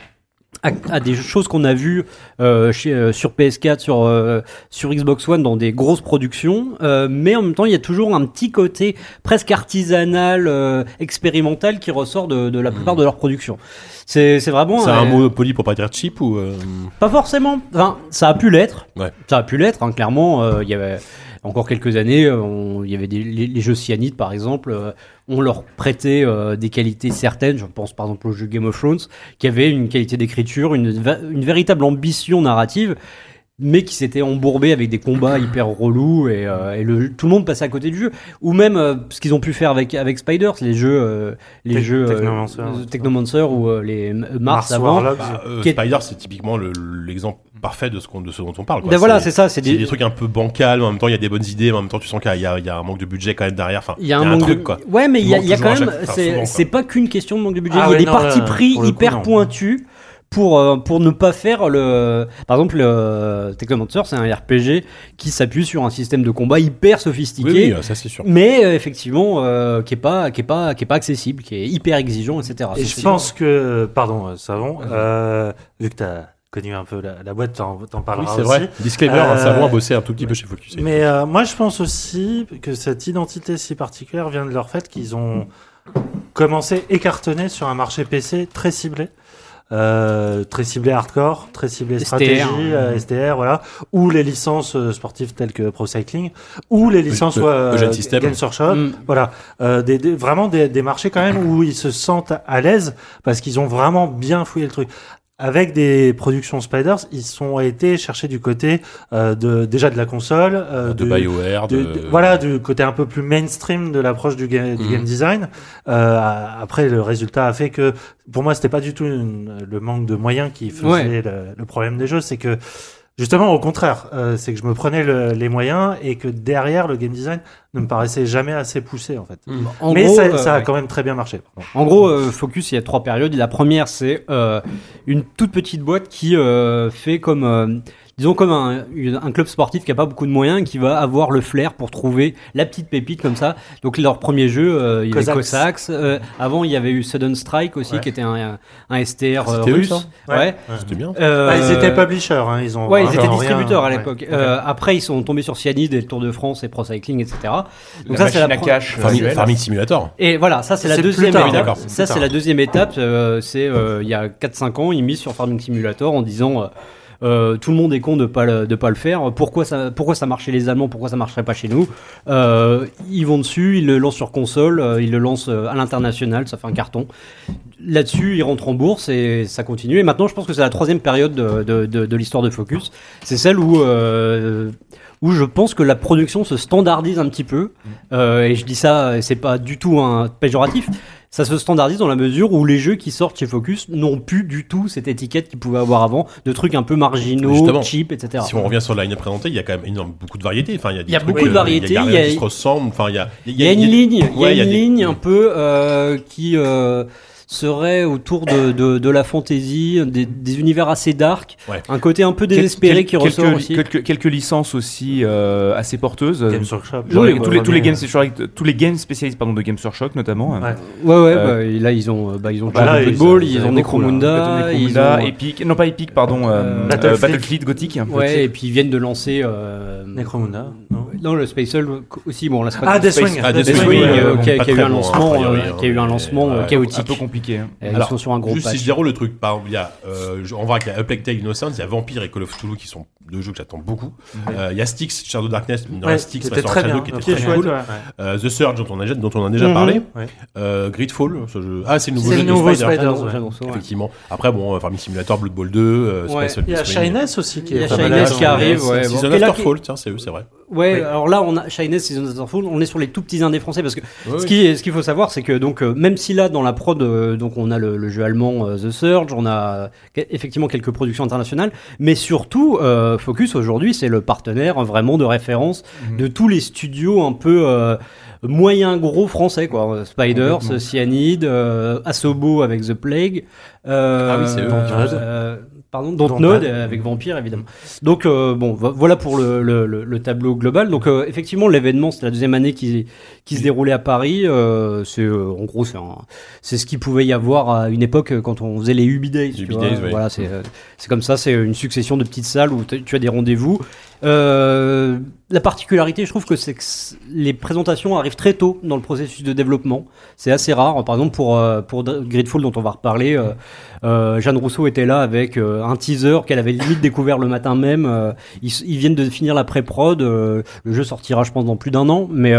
à, à des choses qu'on a vues euh, chez, euh, sur PS4, sur, euh, sur Xbox One dans des grosses productions, euh, mais en même temps il y a toujours un petit côté presque artisanal, euh, expérimental qui ressort de, de la plupart de leurs productions. C'est c'est vraiment C'est un euh, mot poli pour pas dire cheap ou euh, pas forcément. Enfin, ça a pu l'être. Ouais. Ça a pu l'être. hein, clairement, euh, il y avait encore quelques années, euh, on- il y avait des, les, les jeux cyanides, par exemple. euh, on leur prêtait euh, des qualités certaines. Je pense par exemple au jeu Game of Thrones, qui avait une qualité d'écriture, une, une véritable ambition narrative, mais qui s'était embourbé avec des combats hyper relous et, euh, et le, tout le monde passait à côté du jeu. Ou même euh, ce qu'ils ont pu faire avec avec Spiders, les jeux, euh, les jeux euh, Technomancer, euh. Technomancer ou euh, les Mars, Mars avant. Bah, euh, Qui est- Spider, c'est typiquement le- l'exemple parfait de ce, qu'on- de ce dont on parle. quoi. Ben voilà, c'est ça. C'est des trucs un peu bancals, mais en même temps il y a des bonnes idées, mais en même temps tu sens qu'il y, a- il y a un manque de budget quand même derrière. Enfin, Il y a un, manque truc de... quoi. Ouais, mais il y a, y quand même. c'est- pas qu'une question de manque de budget. Ah il y a ouais, des non, là, pris coup, hyper non. pointus pour, euh, pour ne pas faire le. Par exemple, le Technomancer, c'est un RPG qui s'appuie sur un système de combat hyper sophistiqué. Oui, oui, ça c'est sûr. Mais euh, effectivement, euh, qui est pas, qui est pas, qui est pas accessible, qui est hyper exigeant, etc. Et je pense que, pardon, Savon, vu que tu as connu un peu la, la boîte, t'en t'en Oui, parleras c'est aussi. vrai. Disclaimer, Euh, un savon a bossé un tout petit peu chez Focus. Mais euh, moi, je pense aussi que cette identité si particulière vient de leur fait qu'ils ont commencé et cartonné sur un marché PC très ciblé. Euh, très ciblé hardcore, très ciblé STR, stratégie, hein. euh, STR, voilà, ou les licences euh, sportives telles que Pro Cycling, ou les licences le- euh. Games Workshop, Mm. voilà, euh, des, des- vraiment des, des marchés quand même où ils se sentent à l'aise parce qu'ils ont vraiment bien fouillé le truc. Avec des productions Spiders, ils sont été chercher du côté euh, de déjà de la console, euh, de du- BioWare, de, de- de- voilà, du côté un peu plus mainstream de l'approche du, ga- du Mhm. game design. Euh, après, le résultat a fait que, pour moi, c'était pas du tout une- le manque de moyens qui faisait Ouais. le, le problème des jeux, c'est que justement, au contraire, euh, c'est que je me prenais le- les moyens et que derrière, le game design ne me paraissait jamais assez poussé, en fait. En Mais gros, ça, euh, ça a quand même très bien marché. pardon. En gros, euh, Focus, il y a trois périodes. La première, c'est euh, une toute petite boîte qui euh, fait comme, euh, disons, comme un, club sportif qui a pas beaucoup de moyens, et qui va avoir le flair pour trouver la petite pépite comme ça. Donc leur premier jeu, euh, il y avait Cossacks. Euh, avant, il y avait eu Sudden Strike aussi, Ouais. qui était un, un STR euh, C'était eux, russe. ça ouais. C'était bien. Euh, Ah, ils étaient publishers, hein, ils ont. Ouais, ils étaient rien- distributeurs à l'époque. Euh, après, ils sont tombés sur Cyanide et le Tour de France et Pro Cycling, etc. Donc la ça, c'est la cash. Farming. Farming Simulator. Et voilà, ça c'est la deuxième tard, étape. Ça c'est la deuxième étape. euh, c'est euh, il y a 4-5 ans, ils misent sur Farming Simulator en disant euh, tout le monde est con de pas le, de pas le faire. Pourquoi ça pourquoi ça marche chez les Allemands Pourquoi ça marcherait pas chez nous euh, Ils vont dessus, ils le lancent sur console, euh, ils le lancent euh, à l'international, ça fait un carton. Là-dessus, ils rentrent en bourse et ça continue. Et maintenant, je pense que c'est la troisième période de, de, de- de l'histoire de Focus. C'est celle où euh, où je pense que la production se standardise un petit peu. Euh, et je dis ça, c'est pas du tout un péjoratif. Ça se standardise dans la mesure où les jeux qui sortent chez Focus n'ont plus du tout cette étiquette qu'ils pouvaient avoir avant, de trucs un peu marginaux, Justement, cheap, etc. Si on revient sur le line présenté, il y a quand même énorme, beaucoup de variétés. Enfin, il y a, des Il y a trucs, beaucoup de euh, variétés, Il y a, il y a- qui se ressemblent. Enfin, il y a, Il y a une ligne, il y a une ligne un peu euh, qui euh, serait autour de, de, de la fantasy, des, des univers assez dark, Ouais. un côté un peu désespéré quel- qui ressort quelques, aussi. Quelques, quelques licences aussi euh, assez porteuses. Games Workshop. Genre Oui, les- tous, les, tous, les games, tous les games spécialistes pardon, de Games Workshop notamment. Ouais. Ouais, ouais, Euh, bah, là ils ont, euh, bah, ils ont Bah là, ils- ont beaucoup. Necromunda, ils ont, Epic, non pas Epic, pardon, euh, Battlefleet. Battlefleet Gothic. ouais, et puis ils viennent de lancer euh, Necromunda, non Non, le Space aussi, bon, là, c'est pas Ah, Deathwing. Ah, Deathwing, qui a, eu un lancement, chaotique. Compliqué. hein. Et Ils Alors, sont sur un gros Juste si patch. je déroule le truc, par exemple, il y a, euh, on voit qu'il y a A Plague Tale Innocence, il y a Vampire et Call of Cthulhu qui sont deux jeux que j'attends beaucoup. Euh, Il y a Styx, Shadow Darkness, dans Ouais, Styx, qui pas était sur très Shadow, bien, qui était très est cool. ouais. Euh, The Surge, dont on a, dont on a déjà Mhm. parlé. Ouais. Euh, Gridfall, ce jeu. Ah, c'est le nouveau jeu le de nouveau Spider. Spiders, ouais. j'annonce, ouais. Effectivement. Après, bon, euh, Farming Simulator, Blood Bowl 2, euh, Ouais. Space Il y a. Shyness aussi qui Il y a est. Shyness qui arrive, ouais. Season After Fall, tiens, c'est eux, c'est vrai. Ouais, Oui. alors là, on a Shyness, Season of the Fall, on est sur les tout petits indés français parce que ce ouais. qui est- ce qu'il faut savoir, c'est que donc euh, même si là dans la prod, euh, donc on a le, le jeu allemand euh, The Surge, on a effectivement quelques productions internationales, mais surtout Focus aujourd'hui, c'est le partenaire vraiment de référence Mhm. de tous les studios un peu euh, moyen gros français quoi. Spiders. Cyanide, Asobo avec The Plague. euh, Ah oui, c'est eux. Pardon, Dontnod euh, avec Vampire évidemment. Donc euh, bon, vo- voilà pour le, le, le- le tableau global. Donc euh, effectivement, l'événement, c'est la deuxième année qui, qui se déroulait à Paris. Euh, c'est euh, en gros, c'est ce qu'il pouvait y avoir à une époque euh, quand on faisait les Ubi Days. tu Ubi vois. Days, oui. Voilà, c'est c'est comme ça. C'est une succession de petites salles où tu as des rendez-vous. Euh, la particularité, je trouve que c'est que les présentations arrivent très tôt dans le processus de développement. C'est assez rare. Par exemple, pour euh, pour Gridfall, dont on va reparler, euh, Jeanne Rousseau était là avec un teaser qu'elle avait limite découvert le matin même. Ils, viennent de finir la pré-prod. le jeu sortira, je pense, dans plus d'un an. Mais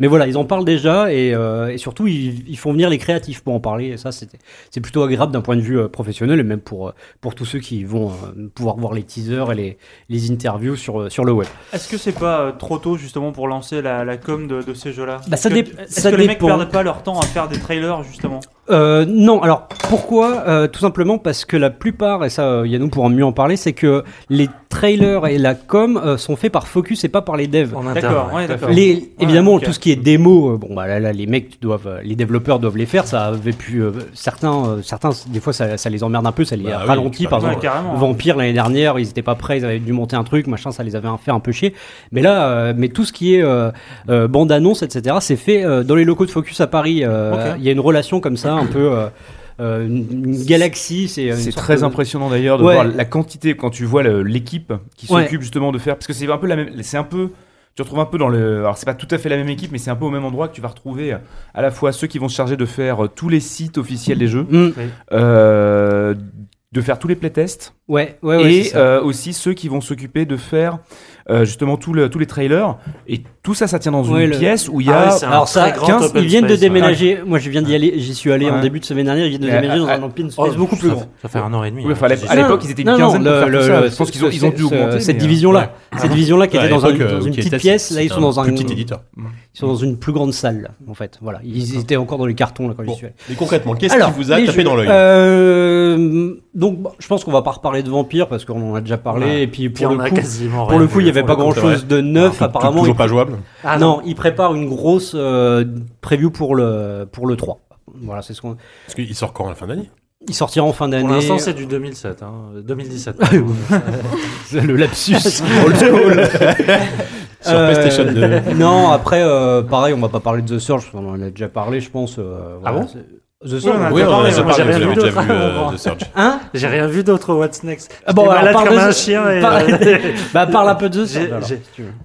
voilà, ils en parlent déjà et, surtout ils, font venir les créatifs pour en parler. Et ça, c'est plutôt agréable d'un point de vue professionnel et même pour tous ceux qui vont pouvoir voir les teasers et les les interviews sur euh, sur le web. Est-ce que c'est pas euh, trop tôt justement pour lancer la, la com de, de ces jeux-là? Bah, ça Est-ce que- Est-ce ça que les mecs dépend. perdent pas leur temps à faire des trailers justement? Euh, non, alors pourquoi Euh, Tout simplement parce que la plupart, et ça euh, Yannou pourra mieux en parler, c'est que les trailers et la com euh, sont faits par Focus et pas par les devs. D'accord, ouais. d'accord. Les, évidemment, tout ce qui est démo, euh, bon bah là, là, les mecs doivent, euh, les développeurs doivent les faire. Ça avait pu, euh, certains, euh, certains, des fois ça, ça les emmerde un peu, ça les Bah ralentit. par exemple, Ouais, carrément. Vampire l'année dernière, ils étaient pas prêts, ils avaient dû monter un truc, machin, ça les avait fait un peu chier. Mais là, euh, mais tout ce qui est euh, euh, bande annonce, etc., c'est fait euh, dans les locaux de Focus à Paris. Euh. Il y a une relation comme ça, un peu. euh, euh, une, une galaxie, c'est une C'est très de- impressionnant d'ailleurs de Ouais. voir la quantité quand tu vois le- l'équipe qui Ouais. s'occupe justement de faire parce que c'est un peu la même c'est un peu tu retrouves un peu dans le alors c'est pas tout à fait la même équipe mais c'est un peu au même endroit que tu vas retrouver euh, à la fois ceux qui vont se charger de faire euh, tous les sites officiels des jeux Mm. euh, de faire tous les playtests Ouais, ouais, ouais. et euh, aussi ceux qui vont s'occuper de faire euh, justement tout le- tous les trailers et tout ça ça tient dans Ouais, une le- pièce où il y Ah a oui, c'est un Alors ça, très grand 15, open ils viennent de ouais. déménager. Moi, je viens d'y aller. J'y suis allé en début de semaine dernière. Ils viennent de déménager dans euh, un open Oh, beaucoup plus ça- grand. Ça fait un an et demi. Oui, enfin, à l'ép- hein. à l'époque, ils étaient une Non, non, quinzaine pour le- faire tout le- ça. le- Je pense qu'ils ont, ils ont dû augmenter. Cette mais, division-là, cette division-là qui Ouais, à était dans, euh, une qui petite pièce, là ils sont un dans un, petit éditeur. Ils sont dans une plus grande salle en fait. Voilà, ils étaient encore dans les cartons là quand Bon. j'y suis allé. Mais concrètement, qu'est-ce qui vous a tapé jeux, dans l'œil euh, Donc, bon, je pense qu'on va pas reparler de Vampire parce qu'on en a déjà parlé. Ouais. Et puis pour le a coup, quasiment pour rien le coup, il y vu, avait pas le coup. grand chose de neuf. Tout- apparemment, toujours pas jouable. Ah non, ils préparent une grosse euh, preview pour le pour le 3. Voilà, c'est ce qu'on. Parce qu'il sort quand à la fin d'année? Il sortira en fin d'année. Pour l'instant, c'est du 2007, hein, 2017. le lapsus. Sur Euh, PlayStation 2. non, après, euh, pareil, on va pas parler de The Surge, on en a déjà parlé, je pense. euh, voilà, bon? c'est- The Surge, on en a Oui, on en a parlé, déjà moi, j'ai parlé, rien vous vu avez déjà vu d'autre. euh, The Surge. Hein J'ai rien vu d'autre au What's Next. Ah bon, J'étais alors, malade parle comme de- un chien. Et, Parle- euh, Bah, parle un peu de J'ai- Surge. alors, j'ai-.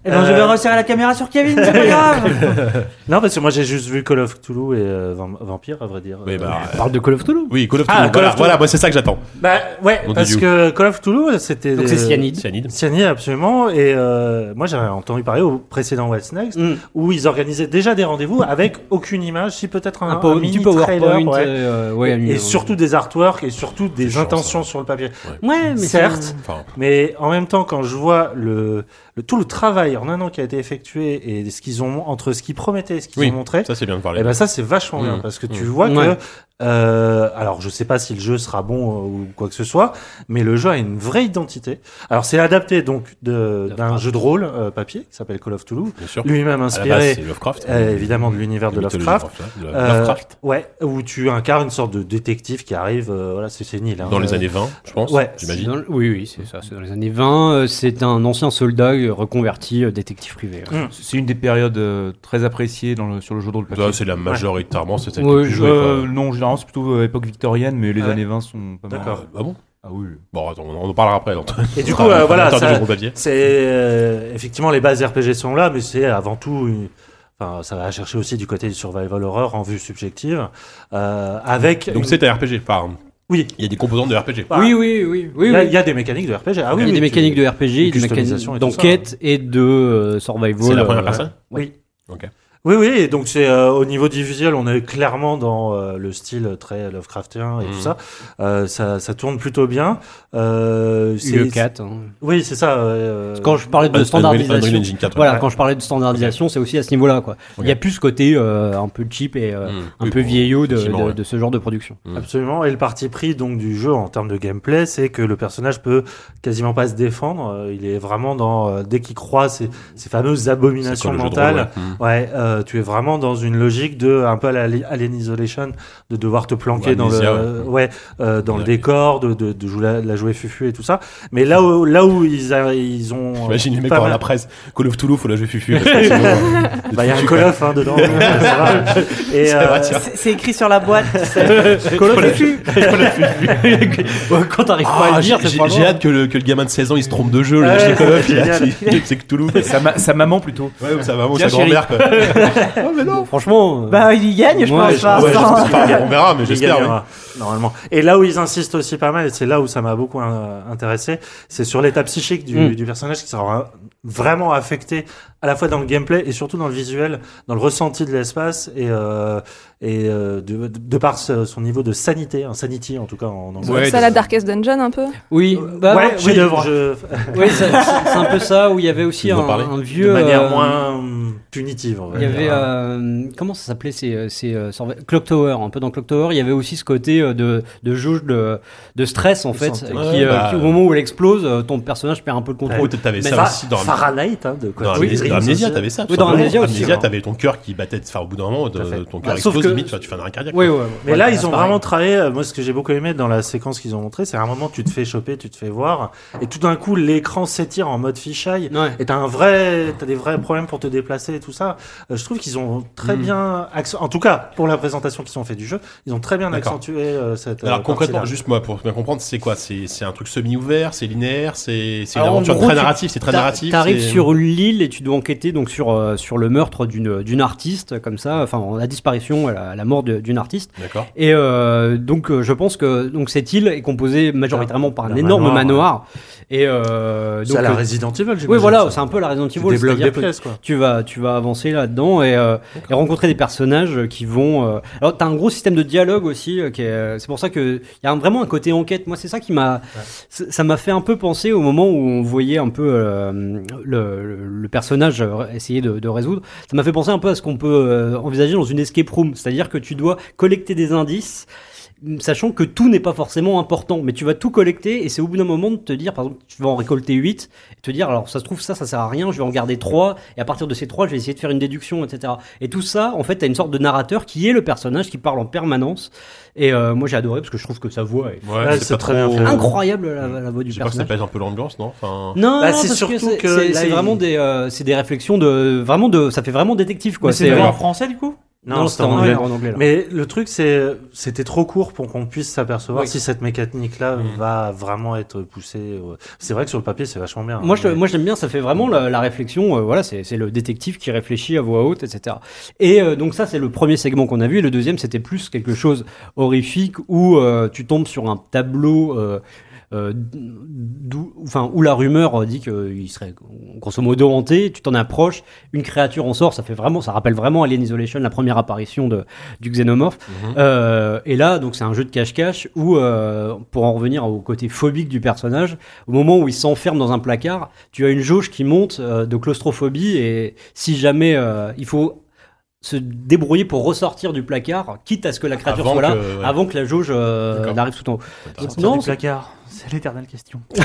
Eh ben, je vais Euh, resserrer la caméra sur Kevin, c'est pas grave Non, parce que moi j'ai juste vu Call of Cthulhu et euh, Vam- Vampire, à vrai dire. Oui, bah, On parle de Call of Cthulhu. Oui, Call of Ah, Cthulhu. Call Voilà, of Cthulhu. voilà, moi c'est ça que j'attends. Bah ouais, parce que Call of Cthulhu, c'était. Donc c'est euh, Cyanide. Cyanide. Cyanide, absolument. Et euh, moi j'avais entendu parler au précédent What's Next, Mm. où ils organisaient déjà des rendez-vous avec aucune image, si peut-être un, Un, po- un petit mini PowerPoint. trailer. Ouais. euh, ouais, et, surtout des artworks et surtout des intentions ça. sur le papier. Ouais, mais Certes, Enfin, mais en même temps, quand je vois le, le- tout le travail en un an qui a été effectué et ce qu'ils ont entre ce qu'ils promettaient et ce qu'ils Oui, ont montré, ça c'est bien de parler. et ben ça c'est vachement bien Mm. parce que tu Mm. vois Ouais. que euh, alors je sais pas si le jeu sera bon euh, ou quoi que ce soit, mais le jeu a une vraie identité. Alors c'est adapté donc de- d'un jeu de rôle euh, papier qui s'appelle Call of Toulouse, lui-même base, inspiré c'est Lovecraft. euh, évidemment de l'univers de Lovecraft. Euh, Lovecraft. ouais, où tu incarnes une sorte de détective qui arrive, euh, voilà, c'est sénile. hein. Dans les années 20, je pense. ouais. J'imagine. oui, oui, c'est ça. C'est dans les années 20. euh, C'est un ancien soldat reconverti euh, détective privé. ouais. C'est une des périodes euh, très appréciées dans le, sur le jeu de rôle papier. Ça, c'est la majoritairement, c'est qui Ouais, est plus. Euh, quoi. non, généralement c'est plutôt euh, époque victorienne, mais les Ouais. années 20 sont pas mal. D'accord. Ah bon? Ah oui. Bon, attends, on en parlera après. donc. Et du coup, euh, voilà, ça- papier. C'est euh, effectivement les bases RPG sont là, mais c'est avant tout. une- Enfin, ça va chercher aussi du côté du survival horror en vue subjective, euh, avec. Donc c'est un RPG. Enfin, Oui. il y a des composantes de RPG. Oui, oui, oui. oui, Il y, a, oui. il y a des mécaniques de RPG. Ah oui, Il y a des tu- mécaniques de RPG, des customisation et mécaniques d'enquête et de euh, survival. C'est la première euh, personne Oui. Ok. Oui, oui, et donc c'est euh, au niveau du visuel, on est clairement dans euh, le style très Lovecraftien et tout ça. Euh, ça. Ça tourne plutôt bien. Euh, c'est- Le 4. hein. Oui, c'est ça. euh, Quand je parlais de standardisation, Unreal Engine 4. voilà, ouais. quand je parlais de standardisation, c'est aussi à ce niveau-là, quoi. Il y a plus ce côté euh, un peu cheap et euh, Mmh. un Oui, peu bon, vieillot de, de- ouais. de ce genre de production. Absolument. Et le parti pris donc du jeu en termes de gameplay, c'est que le personnage peut quasiment pas se défendre. Euh, Il est vraiment dans euh, dès qu'il croit ces, ces fameuses abominations mentales. rôle, ouais. Ouais, euh, tu es vraiment dans une logique de un peu à la Alien Isolation, de devoir te planquer Ou dans le ouais, euh, dans le décor, de, de, de jouer la, la jouer fufu et tout ça. Mais là où là où ils a- ils ont J'imagine les mecs mal- la presse. Call of Toulouse, faut la jouer fufu. euh, bah il y a un Call of hein, dedans. C'est euh. C'est c'est écrit sur la boîte. Call of Duty. Quand t'arrives pas à Ah, le j'ai dire, c'est j'ai- hâte que le, que le gamin de 16 ans il se trompe de jeu. Ouais, Call of, c'est il il- c'est Toulouse. Sa, ma- sa maman plutôt. Ouais, ou sa maman, sa grand-mère. Oh, mais non. Franchement. euh, Bah, il y gagne, je Ouais, pense. je- pas. Ouais, on verra, mais j'espère. oui. normalement. Et là où ils insistent aussi pas mal, et c'est là où ça m'a beaucoup euh, intéressé, c'est sur l'état psychique du, Mm. du personnage qui sera vraiment affecté à la fois dans le gameplay et surtout dans le visuel, dans le ressenti de l'espace et, euh, et euh, de, de par ce- son niveau de sanité, un sanity en tout cas en anglais. Ouais, ça, de- la Darkest Dungeon un peu Oui, bah, ouais, oui, je- Oui, c'est un peu ça où il y avait aussi un, un de vieux. manière euh, moins punitive. Il y avait euh, comment ça s'appelait ces, ces euh, Clock Tower un peu dans Clock Tower il y avait aussi ce côté euh, de, de jauge de, de stress en De fait qui, Ouais, euh, bah, qui, au moment où elle explose euh, ton personnage perd un peu le Ouais, contrôle T'avais Mais ça aussi dans Fahrenheit, hein, de quoi Dans dans Amnesia, aussi. t'avais ça. Oui, dans aussi, Amnesia, ouais. t'avais ton cœur qui battait, enfin, au bout d'un moment, ton cœur Bah, explose que- limite, tu fais un arrêt cardiaque. oui ouais, Mais là, ils ont vraiment travaillé. euh, Moi, ce que j'ai beaucoup aimé dans la séquence qu'ils ont montré, c'est à un moment, tu te fais choper, tu te fais voir, et tout d'un coup, l'écran s'étire en mode fisheye. Ouais. Et t'as un vrai, t'as des vrais problèmes pour te déplacer et tout ça. Euh, je trouve qu'ils ont très Mm. bien, en tout cas pour la présentation qu'ils ont fait du jeu, ils ont très bien accentué euh, cette. Alors concrètement, juste moi pour bien comprendre, c'est quoi? C'est c'est un truc semi-ouvert, c'est linéaire, c'est c'est une aventure très narrative, c'est très narratif. T'arrives sur l'île et tu dois enquêter donc sur euh, sur le meurtre d'une d'une artiste comme ça, enfin la disparition, la, la mort d'une artiste. D'accord. Et euh, donc euh, je pense que donc cette île est composée majoritairement par un énorme manoir, manoir. Et euh, c'est donc à la euh, Resident Evil. oui j'imagine, voilà, ça. c'est un peu la Resident Tu Evil. c'est-à-dire des pièces quoi. tu vas tu vas avancer là-dedans et, euh, et rencontrer des personnages qui vont euh, alors t'as un gros système de dialogue aussi euh, qui est c'est pour ça que il y a un- vraiment un côté enquête moi c'est ça qui m'a ça ça m'a fait un peu penser au moment où on voyait un peu euh, le, le, personnage euh, essayer de, de résoudre ça m'a fait penser un peu à ce qu'on peut euh, envisager dans une escape room c'est-à-dire que tu dois collecter des indices sachant que tout n'est pas forcément important, mais tu vas tout collecter et c'est au bout d'un moment de te dire, par exemple, tu vas en récolter 8 et te dire, alors ça se trouve, ça, ça sert à rien, je vais en garder 3 et à partir de ces 3, je vais essayer de faire une déduction, etc. Et tout ça, en fait, t'as une sorte de narrateur qui est le personnage qui parle en permanence et euh, moi j'ai adoré parce que je trouve que sa voix est Ouais, Ouais, c'est très trop- incroyable, la, la voix du Je sais pas que ça personnage. pèse un peu l'ambiance, non Enfin, Non, Bah, c'est surtout c'est- que c'est il- vraiment des, euh, c'est des réflexions de, vraiment de, ça fait vraiment détective quoi. C'est en français du coup? Non, c'était en anglais. en anglais, là. Mais le truc, c'est, c'était trop court pour qu'on puisse s'apercevoir Oui. si cette mécanique-là Mm. va vraiment être poussée. euh. C'est vrai que sur le papier, c'est vachement bien. Moi, hein, je, mais- moi j'aime bien, ça fait vraiment la, la réflexion. euh, voilà, c'est c'est le détective qui réfléchit à voix haute, etc. Et euh, donc ça, c'est le premier segment qu'on a vu. Et le deuxième, c'était plus quelque chose horrifique où euh, tu tombes sur un tableau. Euh, enfin, où la rumeur dit qu'il serait grosso modo hanté, tu t'en approches, une créature en sort, ça fait vraiment, ça rappelle vraiment Alien Isolation, la première apparition de, du xénomorphe. Mhm. Euh, et là, donc c'est un jeu de cache-cache où, euh, pour en revenir au côté phobique du personnage, au moment où il s'enferme dans un placard, tu as une jauge qui monte euh, de claustrophobie et si jamais euh, il faut se débrouiller pour ressortir du placard, quitte à ce que la créature Avant soit là, que- ouais. avant que la jauge euh, n'arrive tout en haut. Non, du placard. C'est l'éternelle question.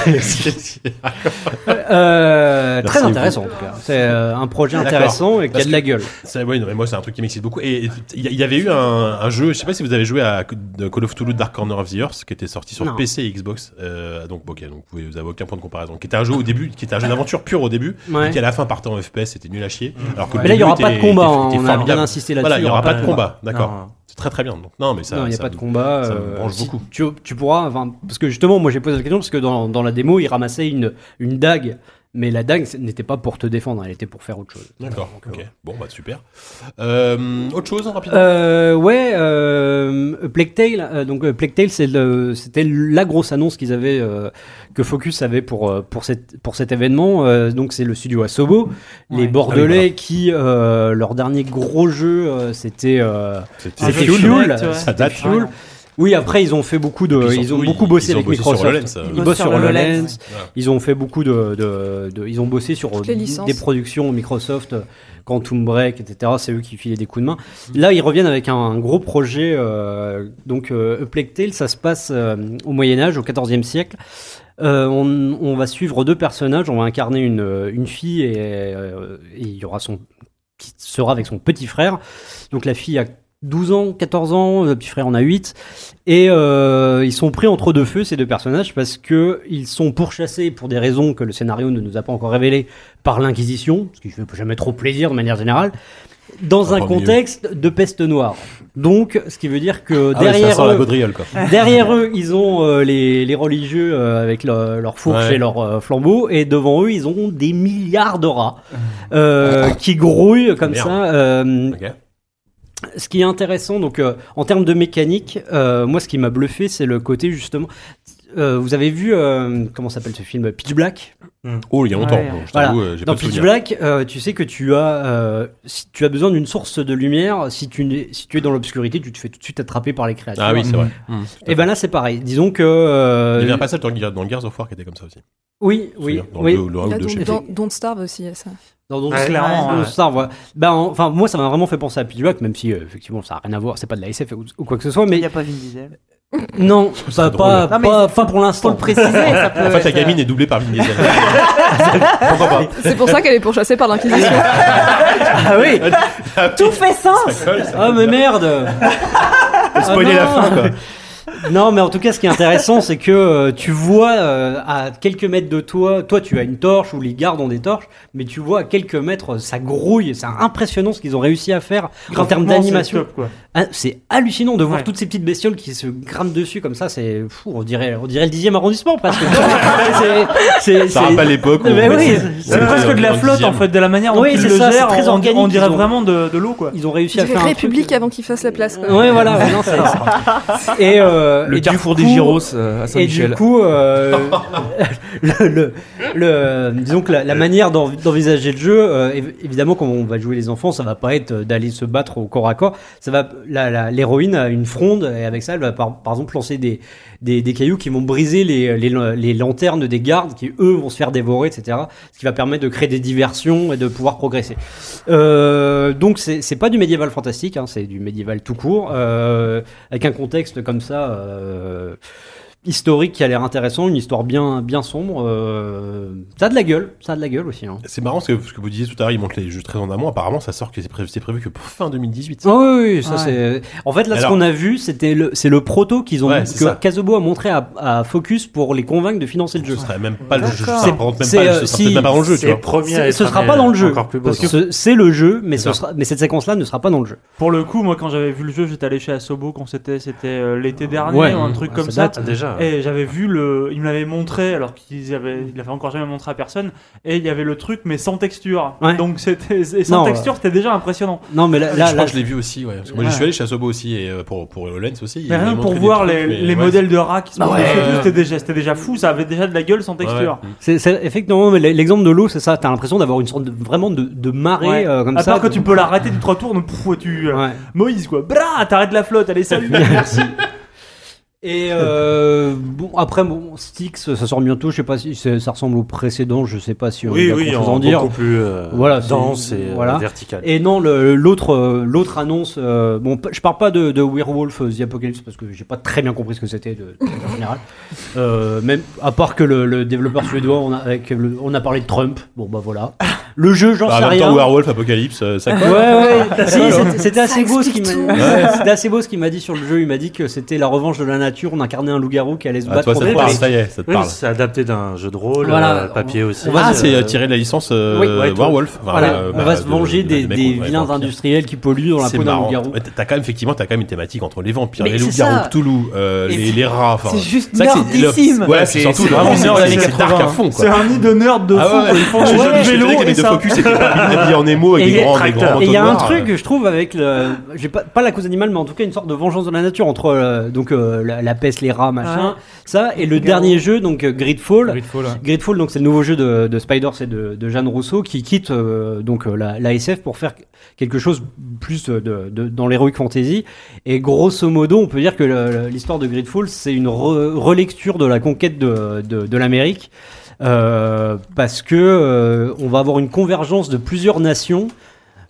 Euh, Merci très beaucoup. intéressant en tout cas. C'est euh, un projet intéressant et qui a de la gueule. Non, mais moi, c'est un truc qui m'excite beaucoup. Et il y, avait eu un, un jeu, je sais pas si vous avez joué à Call of Toulouse Dark Corner of the Earth, qui était sorti sur Non. PC et Xbox. Euh, donc, ok, donc vous, vous avez aucun point de comparaison. Qui était un jeu au début, qui était un jeu d'aventure pur au début, Ouais. et qui à la fin partait en FPS, c'était nul à chier. Alors que le Mais là, il y début aura pas de combat. était- hein, était on a bien insisté là-dessus. Voilà, il y aura pas de combat, d'accord. C'est très très bien. Donc, non, mais ça. non, il n'y a pas de combat. ça me euh, branche si beaucoup. Tu, tu pourras, enfin, parce que justement, moi j'ai posé la question parce que dans, dans la démo, il ramassait une, une dague, mais la dague ce n'était pas pour te défendre, elle était pour faire autre chose. D'accord, Donc, ok. Bon, bah super. Euh, autre chose, rapidement Euh, ouais, euh, Plague Tale. euh, donc euh, Plague Tale, c'est le- c'était la grosse annonce qu'ils avaient, euh, que Focus avait pour euh, pour cette pour cet événement. Euh, donc c'est le studio Asobo, les Ouais. Bordelais Ah oui, qui euh, leur dernier gros jeu, euh, c'était euh, Fuel, Fuel. ouais. C'était Ça date. Fuel. Oui, après ils ont fait beaucoup de, ils ont beaucoup ils- bossé ils avec sur Microsoft. HoloLens, euh. Ils bossent sur HoloLens. Voilà. Ils ont fait beaucoup de, de, de- ils ont bossé sur des productions Microsoft, Quantum Break, etc. C'est eux qui filaient des coups de main. Là, ils reviennent avec un, un gros projet. euh, donc, euh, Tale, ça se passe euh, au Moyen Âge, au XIVe siècle. Euh, on, on va suivre deux personnages. On va incarner une, euh, une fille et, euh, et il y aura son qui sera avec son petit frère. Donc la fille a 12 ans, 14 ans, le petit frère en a 8. Et euh, ils sont pris entre deux feux, ces deux personnages, parce que ils sont pourchassés pour des raisons que le scénario ne nous a pas encore révélées par l'Inquisition, ce qui fait jamais trop plaisir de manière générale, dans Ah, un mieux. contexte de peste noire. Donc, ce qui veut dire que Ah derrière eux, quoi. Derrière eux, ils ont euh, les, les religieux euh, avec leur- leurs fourches Ouais. et leurs euh, flambeaux, et devant eux, ils ont des milliards de rats euh, qui grouillent comme Merde. ça. Euh. Ce qui est intéressant, donc euh, en termes de mécanique, euh, moi, ce qui m'a bluffé, c'est le côté justement. euh, vous avez vu euh, comment s'appelle ce film Pitch Black? Oh, il y a longtemps. Ouais. bon, je Voilà. t'avoue, euh, j'ai pas Dans de Pitch. Black, euh, tu sais que tu as, euh, si tu as besoin d'une source de lumière. Si tu, n'es- si tu es dans l'obscurité, tu te fais tout de suite attraper par les créatures. Ah oui, c'est vrai. Mmh, tout à Et ben là, c'est pareil. Disons que. euh, Il y avait un passage dans, dans Gears of War qui était comme ça aussi. Oui, oui, Dans oui. le, le a. Don't- Don't Starve aussi, il y a ça. Dans Don't Ouais, clairement, ouais. Ben, enfin, moi, ça m'a vraiment fait penser à Pitch Black, même si euh, effectivement, ça n'a rien à voir. C'est pas de la SF ou, ou quoi que ce soit, Il mais n'y a pas Vin Diesel. non, serait pas, pas, Non, mais pas, pour l'instant. Le préciser, ça peut En fait, la être, gamine est doublée par Vin Diesel. C'est pour ça qu'elle est pourchassée par l'Inquisition. Ah oui, Tout fait sens ah mais merde. Spoiler Ah la fin, quoi. Non, mais en tout cas, ce qui est intéressant, c'est que euh, tu vois euh, à quelques mètres de toi, toi tu as une torche ou les gardes ont des torches, mais tu vois à quelques mètres, ça grouille, c'est impressionnant ce qu'ils ont réussi à faire en termes d'animation. Ah, c'est hallucinant de voir Ouais. toutes ces petites bestioles qui se grimpent dessus comme ça. C'est fou, on dirait, on dirait le dixième arrondissement presque. c'est, c'est, Ça c'est- rappelle l'époque où. Mais oui, C'est presque de la flotte en fait, de la manière dont Oui, ils c'est le ça, gèrent. c'est très on- organique, On dirait vraiment de, de l'eau quoi. Ils ont réussi Il à faire un République avant qu'il fasse la place. quoi. Ouais, voilà. ouais, non, c'est- et euh, Le et du carrefour des coup- gyros euh, à Et du coup, euh, le, le- le- disons que la, la manière d'en- d'envisager le jeu, euh, év- évidemment, quand on va jouer les enfants, ça va pas être d'aller se battre au corps à corps. Ça va, l'héroïne a une fronde et avec ça, elle va par, par exemple lancer des, des, des cailloux qui vont briser les, les, les lanternes des gardes qui eux vont se faire dévorer, etc. Ce qui va permettre de créer des diversions et de pouvoir progresser. Euh, donc c'est pas du médiéval fantastique, hein, c'est du médiéval tout court, euh, avec un contexte comme ça. Euh, historique qui a l'air intéressant, une histoire bien, bien sombre. euh, ça a de la gueule, ça a de la gueule aussi. Hein. C'est marrant parce que ce que vous disiez tout à l'heure, ils montent les jeux très en amont. Apparemment, ça sort que c'est prévu, c'est prévu que pour fin 2018. Ah oui, oui, oui, ça Ouais. c'est. En fait, là, ce qu'on a vu, c'était le, c'est le proto qu'ils ont, Ouais, que ça. Kazobo a montré à, à Focus pour les convaincre de financer le jeu. Ce serait même pas le jeu. Ça même C'est, pas, euh, ce sera si- peut-être même pas dans le jeu, tu vois. premier à C'est- être ce sera pas dans le jeu. Encore plus beau. Parce que ce- c'est le jeu, mais, ce sera, mais cette séquence-là ne sera pas dans le jeu. Pour le coup, moi quand j'avais vu le jeu, j'étais allé chez Asobo quand c'était c'était euh, l'été dernier Ouais. ou un truc Ah, comme ça ça. Date. Ah. Et j'avais vu le, il me l'avait montré alors qu'ils avaient, il l'avait encore jamais montré à personne. Et il y avait le truc mais sans texture. Ouais. Donc c'était et sans Non, texture, c'était déjà impressionnant. Non, mais là, je là, crois là- que je l'ai vu aussi, ouais. Parce que moi, j'y Ouais. suis allé chez Asobo aussi, et euh, pour, pour HoloLens aussi. Mais rien pour voir trucs, les, mais les ouais, modèles de rats qui se Bah et c'était déjà, c'était déjà fou. Ça avait déjà de la gueule sans texture. ouais. c'est, c'est- effectivement, mais l'exemple de l'eau, c'est ça. T'as l'impression d'avoir une sorte de, vraiment de, de marée Ouais. euh, comme à ça. part que tu peux l'arrêter du trois tours, tu euh. Moïse quoi. Bra, t'arrêtes la flotte. Allez salut. Merci. Et euh, bon, après, bon, Styx, ça sort bientôt. Je sais pas si ça ressemble au précédent. Je sais pas si on Oui, a oui, en en dire. beaucoup plus euh, Voilà, c'est- dense et euh, voilà. vertical. Et non, l'autre, l'autre annonce. euh, bon, je parle pas de, de Werewolf The Apocalypse parce que j'ai pas très bien compris ce que c'était de, de manière générale. Euh, même à part que le, le développeur suédois, on a, avec le- on a parlé de Trump. Bon bah voilà. Le jeu, j'en Bah, en sais même rien. temps, Werewolf, Apocalypse, ça Ouais, colle. ouais. Si, c'était- assez Ça beau ce qu'il explique m'a tout. Ouais, c'était assez beau ce qu'il m'a dit sur le jeu. Il m'a dit que c'était la revanche de la nature nature, on incarnait un loup-garou qui allait se Ah, battre toi, ça te contre parle, les- ça y est, ça te Oui, parle. c'est adapté d'un jeu de rôle, Voilà. euh, papier aussi. On va Ah, se- c'est euh, tiré de la licence euh, Oui, ouais, Werewolf. Enfin, Voilà, euh, on bah, va se de- venger de- des, vilains industriels qui polluent dans la peau d'un loup-garou. T'as quand même effectivement, t'as quand même une thématique entre les vampires, Mais les loups-garous. Cthulhu, euh, les, rats. C'est juste nerdissime. Ouais, c'est- surtout c'est le vraiment c'est nerd c'est- années c'est dark 80. à fond C'est quoi. un nid de nerd de fou. Ah. Ils font je vélo et de focus, en émo avec des grands, des grands Et il y a un truc, je trouve, avec le, j'ai pas, pas la cause animale, mais en tout cas une sorte de vengeance de la nature entre euh, donc euh, la, la peste, les rats, machin, Ouais. ça, et le dernier jeu, donc euh, Gridfall. Gridfall, ouais. Gridfall, donc c'est le nouveau jeu de, de Spiders et de, de Jeanne Rousseau qui quitte euh, donc euh, la, la SF pour faire quelque chose plus de, de- de- dans l'heroic fantasy. Et grosso modo, on peut dire que l'histoire de Gridfall, c'est une re- relecture de la conquête de, de, de l'Amérique. Euh, parce que euh, on va avoir une convergence de plusieurs nations.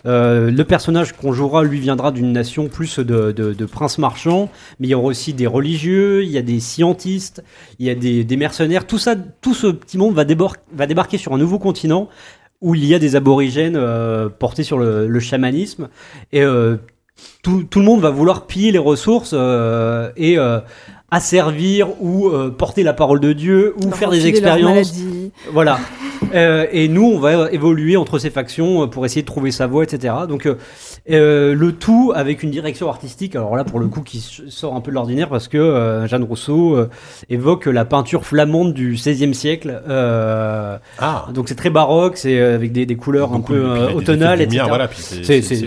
Euh, le personnage qu'on jouera, lui, viendra d'une nation plus de, de, de princes marchands, mais il y aura aussi des religieux, il y a des scientistes, il y a des, des mercenaires. Tout ça, tout ce petit monde va, débarquer sur un nouveau continent où il y a des aborigènes euh, portés sur le, le chamanisme et euh, tout, tout le monde va vouloir piller les ressources euh, et euh, asservir ou euh, porter la parole de Dieu ou Leur faire des expériences. Voilà. Euh, et nous, on va évoluer entre ces factions euh, pour essayer de trouver sa voie, etc. Donc, euh, le tout avec une direction artistique. Alors là, pour le coup, qui sort un peu de l'ordinaire parce que euh, Jeanne Rousseau euh, évoque la peinture flamande du XVIe siècle. Euh, Ah, donc c'est très baroque, c'est euh, avec des, des couleurs un peu euh, des automnales, effets de lumière, etc. voilà, puis c'est- C'est c'est- c'est- c'est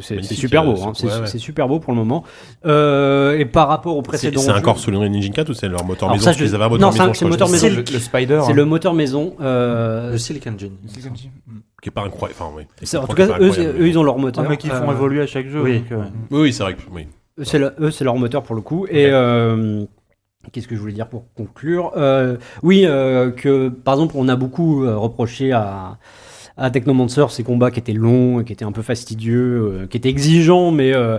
c'est- c'est super beau, hein, c'est- c'est ouais, ouais. c'est super beau pour le moment. Euh, et par rapport au c'est précédent, c'est encore sous l'Unreal Engine 4 ou c'est leur moteur Alors maison ça, je- non, c'est c'est le moteur maison. sais, Le, le Spider. c'est hein. le moteur maison. euh, Le Silicon Gene. Qui est pas incroyable. Enfin, oui. c'est- en tout cas, eux, incroyable. c'est- eux, ils ont leur moteur. Ah, mais qui font Euh, évoluer à chaque jeu. oui. donc, euh, Oui, oui, c'est vrai que oui. Eux, c'est le- eux, c'est leur moteur pour le coup. Et euh, qu'est-ce que je voulais dire pour conclure Euh, Oui, euh, que par exemple, on a beaucoup euh, reproché à, à Technomancer ces combats qui étaient longs, qui étaient un peu fastidieux, euh, qui étaient exigeants, mais euh,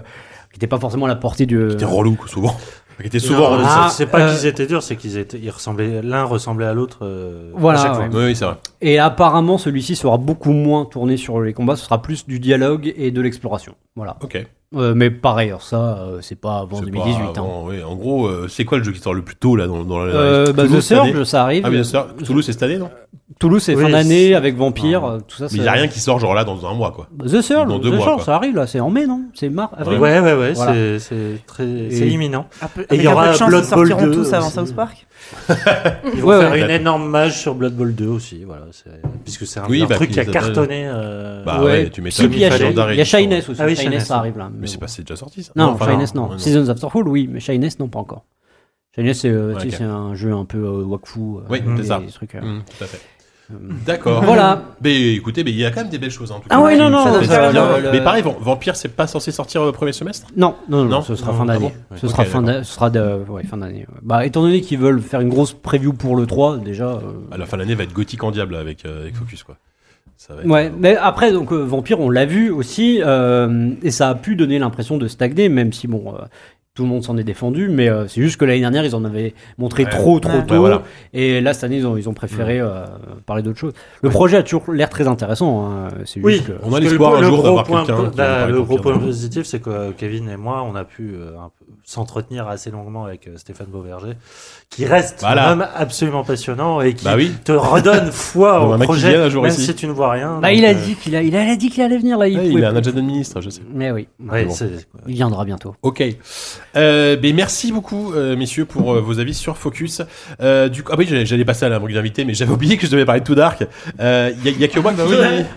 qui n'étaient pas forcément à la portée du. C'était relou, quoi, souvent. Qui était Non, souvent relou. Ah, c'est- pas euh, qu'ils étaient durs, c'est qu'ils étaient, ils ressemblaient, l'un ressemblait à l'autre. euh, Voilà, à chaque fois. ouais. Oui, c'est vrai. Et apparemment, celui-ci sera beaucoup moins tourné sur les combats. Ce sera plus du dialogue et de l'exploration. Voilà. Ok. Euh, mais pareil, alors ça, euh, c'est pas avant C'est 2018. pas hein. En gros, euh, c'est quoi le jeu qui sort le plus tôt là dans, dans la Euh, bah, Toulouse, The Surge, ça arrive. Ah, bien sûr. Toulouse, c'est cette année, non Toulouse, c'est Oui, fin d'année avec Vampire, Ah. euh, tout ça. Mais il n'y a rien qui sort genre là dans un mois, quoi. The Surge, Dans deux The mois, Surge, quoi. ça arrive là, c'est en mai, non C'est mars, avril. Ouais, ouais, ouais, Voilà. c'est- très, imminent. Après, Et il y aura peu de chance, Blood ils sortiront Bowl 2 tous avant. South Park. Ils vont Ouais, faire ouais. une énorme mage sur Blood Bowl 2 aussi, voilà. Puisque c'est un, Oui, un bah, truc qui a ça- cartonné. euh, Bah ouais, tu m'étonnes. puis il y a, il fallait Shi- d'arrêt il y a d'édition. Shyness aussi. Ah oui, Shyness, ça arrive là. Mais c'est pas, c'est déjà sorti ça Non, enfin, Shyness non. ouais. Seasons of Starfall, oui, mais Shyness non, pas encore. Shyness, c'est euh, un jeu un peu euh, wakfu. euh, Oui, des- c'est ça. des trucs, euh, Hum, tout à fait. Euh, D'accord. Voilà. Mais écoutez, mais il y a quand même des belles choses en tout cas. Ah ouais, non, non, ça ça, ça, le- Mais pareil, Vamp- Vampire, c'est pas censé sortir le premier semestre? Non, non, non, Non ce sera Non. fin Ah d'année. bon ce, sera fin ce sera de, ouais, fin d'année. Bah, étant donné qu'ils veulent faire une grosse preview pour le 3, déjà. euh, À la fin de l'année, va être gothique en diable avec, euh, avec Focus, quoi. Ça va être, Ouais, euh, mais après, donc, euh, Vampire, on l'a vu aussi, euh, et ça a pu donner l'impression de stagner, même si, bon, euh, tout le monde s'en est défendu, mais euh, c'est juste que l'année dernière, ils en avaient montré Ouais. trop, trop Ouais. tôt, Ouais, voilà. et là, cette année, ils ont, ils ont préféré euh, parler d'autre chose. Le projet a toujours l'air très intéressant, hein, c'est Oui, juste que... On a l'espoir le- un le jour gros d'avoir point- quelqu'un bah, Le de gros point positif, c'est que euh, Kevin et moi, on a pu euh, un peu s'entretenir assez longuement avec euh, Stéphane Beauverger, qui reste Voilà. un homme absolument passionnant et qui Bah oui. te redonne foi On au projet, vient un jour même ici. si tu ne vois rien. Bah, il a euh, dit qu'il a, il a dit qu'il allait venir, là, il ouais, il a un agenda de ministre, je sais. Mais oui, ouais, bon. il viendra bientôt. Ok. Euh, ben merci beaucoup, euh, messieurs, pour euh, vos avis sur Focus. Euh, du coup, ah oui, j'allais- passer à la rubrique d'invité, mais j'avais oublié que je devais parler de Too Dark. Euh, Il y, a- y a que moi qui.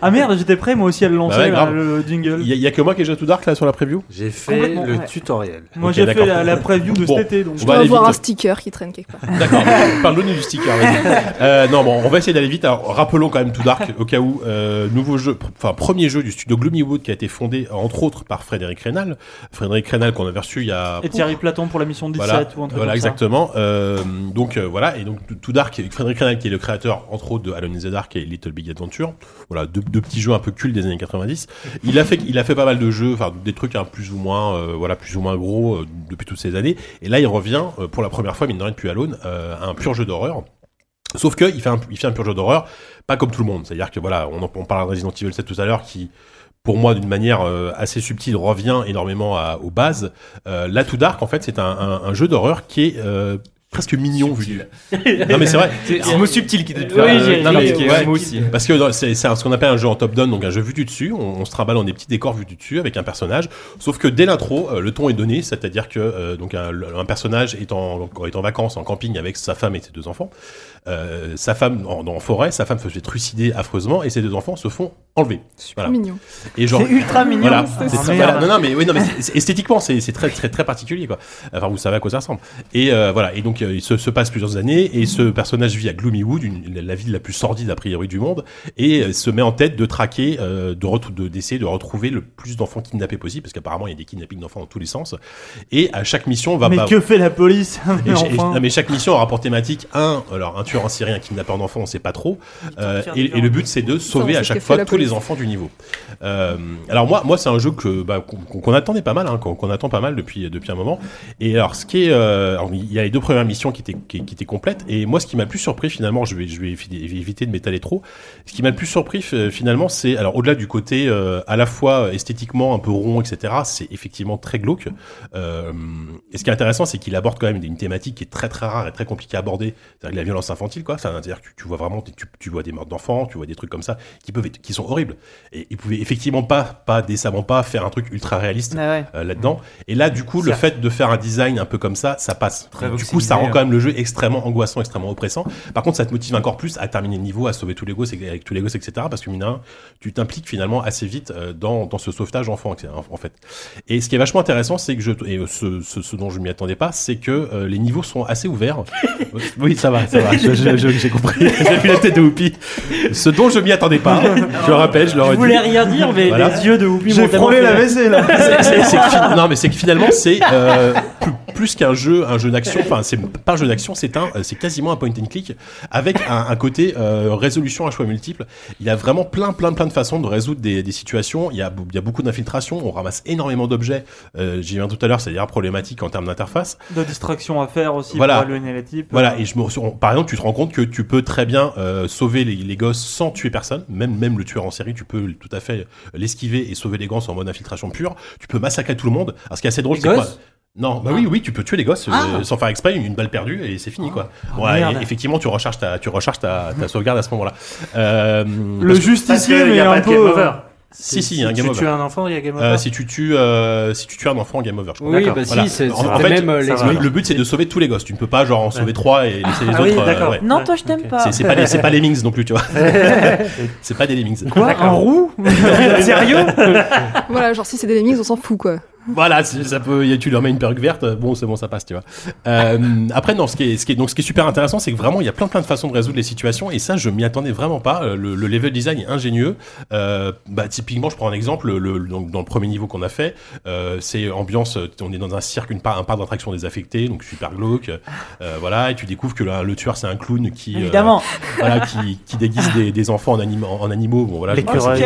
Ah merde, j'étais prêt moi aussi à le lancer, Bah ouais, le jingle. Il y, a- y a que moi qui ai joué à Too Dark là sur la preview? J'ai fait le ouais. tutoriel. Moi j'ai fait la, la preview de cet été donc. On Je dois avoir un sticker qui traîne quelque D'accord. Parle-nous du sticker. vas-y. Euh, non, bon, on va essayer d'aller vite. Alors, rappelons quand même Too Dark au cas où euh, nouveau jeu, enfin premier jeu du studio Gloomywood qui a été fondé entre autres par Frédéric Rénal. Frédéric Rénal qu'on a reçu il y a. Et Thierry Platon pour la mission 17 Voilà, ou un truc voilà comme ça. exactement. Euh, donc euh, voilà, et donc Too Dark, Frédéric Rénal qui est le créateur entre autres de Alone in the Dark et Little Big Adventure. Voilà, deux, deux petits jeux un peu cultes des années 90. Il a fait, il a fait pas mal de jeux, enfin des trucs hein, plus ou moins, euh, voilà, plus ou moins gros euh, depuis toutes ces années. Et là, il revient euh, pour la première fois, mine de rien depuis Euh, un pur jeu d'horreur. Sauf que il fait un, il fait un pur jeu d'horreur, pas comme tout le monde. C'est-à-dire que voilà, on, on parle de Resident Evil 7 tout à l'heure qui pour moi d'une manière euh, assez subtile revient énormément aux bases. Euh, là, Too Dark, en fait, c'est un, jeu d'horreur qui est presque mignon vu du. Non mais c'est vrai. C'est le mot subtil qui te fait. Oui, euh, non, mais ouais. moi aussi. Parce que c'est c'est un- ce qu'on appelle un jeu en top-down, donc un jeu vu du dessus. On, on se trimballe dans des petits décors vus du dessus avec un personnage. Sauf que dès l'intro, euh, le ton est donné, c'est-à-dire que euh, donc un, un personnage est en, est en vacances en camping avec sa femme et ses deux enfants. Euh, sa femme en, en forêt, sa femme se fait trucider affreusement et ses deux enfants se font enlever. Super Voilà. mignon. Et genre, C'est ultra mignon. voilà, c'est très- voilà. Non, non, mais oui, non, mais c'est- c'est- esthétiquement, c'est c'est très, très, très particulier, quoi. Enfin, vous savez à quoi ça ressemble. Et euh, voilà. Et donc, il se, se passe plusieurs années, et ce personnage vit à Gloomywood, une, la ville la plus sordide a priori du monde, et euh, se met en tête de traquer, euh, de d'essayer de retrouver le plus d'enfants kidnappés possible, parce qu'apparemment, il y a des kidnappings d'enfants dans tous les sens. Et à chaque mission, va Mais bah, que fait la police et Mais cha- et- enfin. non, mais chaque mission aura pour thématique un, alors un tueur en série, un kidnappeur d'enfants, on sait pas trop. Euh, et, le but c'est de sauver à chaque fois tous les enfants du niveau. Euh, alors moi, moi c'est un jeu que bah, qu'on attendait pas mal, hein, qu'on qu'on attend pas mal depuis depuis un moment. Et alors ce qui est, euh, alors, il y a les deux premières missions qui étaient qui, qui étaient complètes. Et moi, ce qui m'a le plus surpris finalement, je vais je vais évi- éviter de m'étaler trop. Ce qui m'a le plus surpris f- finalement, c'est alors au-delà du côté euh, à la fois esthétiquement un peu rond, etc. C'est effectivement très glauque. Euh, et ce qui est intéressant, c'est qu'il aborde quand même une thématique qui est très très rare et très compliquée à aborder, c'est-à-dire la violence infantile, quoi. C'est-à-dire que tu vois vraiment, tu, tu vois des morts d'enfants, tu vois des trucs comme ça qui peuvent être, qui sont horribles. Et ils pouvaient effectivement pas, pas décemment pas faire un truc ultra réaliste Ah ouais. euh, là-dedans. Et là, du coup, le fait de faire un design un peu comme ça, ça passe. Très du coup, ça rend quand même le jeu extrêmement angoissant, extrêmement oppressant. Par contre, ça te motive encore plus à terminer le niveau, à sauver tous les gosses avec tous les gosses, etc. Parce que rien, tu t'impliques finalement assez vite euh, dans, dans ce sauvetage enfant, en fait. Et ce qui est vachement intéressant, c'est que je, et ce, ce, ce dont je m'y attendais pas, c'est que euh, les niveaux sont assez ouverts. oui, ça va, ça va. je- je- je- J'ai compris. J'ai vu la tête de Whoopi. Ce dont je m'y attendais pas. Je le rappelle, je le Je redis. voulais rien dire, mais Voilà. les yeux de Whoopi J'ai frôlé la WC là que non mais c'est que finalement c'est euh, plus, plus qu'un jeu un jeu d'action enfin c'est un jeu d'action c'est un c'est quasiment un point and click avec un, un côté euh, résolution à choix multiples il y a vraiment plein plein plein de façons de résoudre des, des situations il y a il y a beaucoup d'infiltration on ramasse énormément d'objets euh, j'y viens tout à l'heure c'est d'ailleurs problématique en termes d'interface De distraction à faire aussi Voilà. pour éloigner les types. voilà, et je me, on- par exemple, tu te rends compte que tu peux très bien euh, sauver les, les gosses sans tuer personne, même même le tueur en série, tu peux tout à fait l'esquiver et sauver les gosses en mode infiltration pure. Tu peux massacrer tout le monde. Alors, ce qui est assez drôle, c'est quoi non, bah oui, oui, tu peux tuer les gosses euh, Ah. sans faire exprès, une, une balle perdue et c'est fini quoi. ouais, merde. et effectivement, tu recharges ta, tu recharges ta, ta sauvegarde à ce moment-là. Euh, Le justicier, mais y a un pas de peu. game euh, over. Si, si, il y a un game tu over. tues un enfant, il y a game over. euh, si tu tues, euh, si tu tues un enfant, game over. Je crois. Oui, bah voilà. si, c'est- En- en fait, même euh, l'ex- va. Le, le but c'est de sauver tous les gosses. Tu ne peux pas genre en sauver trois et laisser les Ah autres. oui, euh, d'accord. ouais. Non, Ouais, toi, je t'aime ok. pas. C'est pas les c'est pas les Lemmings non plus, tu vois. c'est pas des Lemmings. Quoi Un roux Sérieux Voilà, genre si c'est des lemmings, on s'en fout quoi. Voilà, ça peut. Tu leur mets une perruque verte, bon, c'est bon, ça passe, tu vois. Euh, après, non, ce qui est, ce qui est, donc, ce qui est super intéressant, c'est que vraiment, il y a plein, plein de façons de résoudre les situations, et ça, je m'y attendais vraiment pas. Euh, Le, le level design est ingénieux. Euh, bah, typiquement, je prends un exemple. Le, le- donc, dans le premier niveau qu'on a fait, euh, c'est ambiance. euh, On est dans un cirque, une part, un parc d'attraction désaffecté, donc super glauque. Euh, voilà, et tu découvres que le, le tueur, c'est un clown qui, euh, Évidemment. voilà, qui, qui déguise des, des enfants en, anim- en animaux. Bon, voilà. L'écureuil.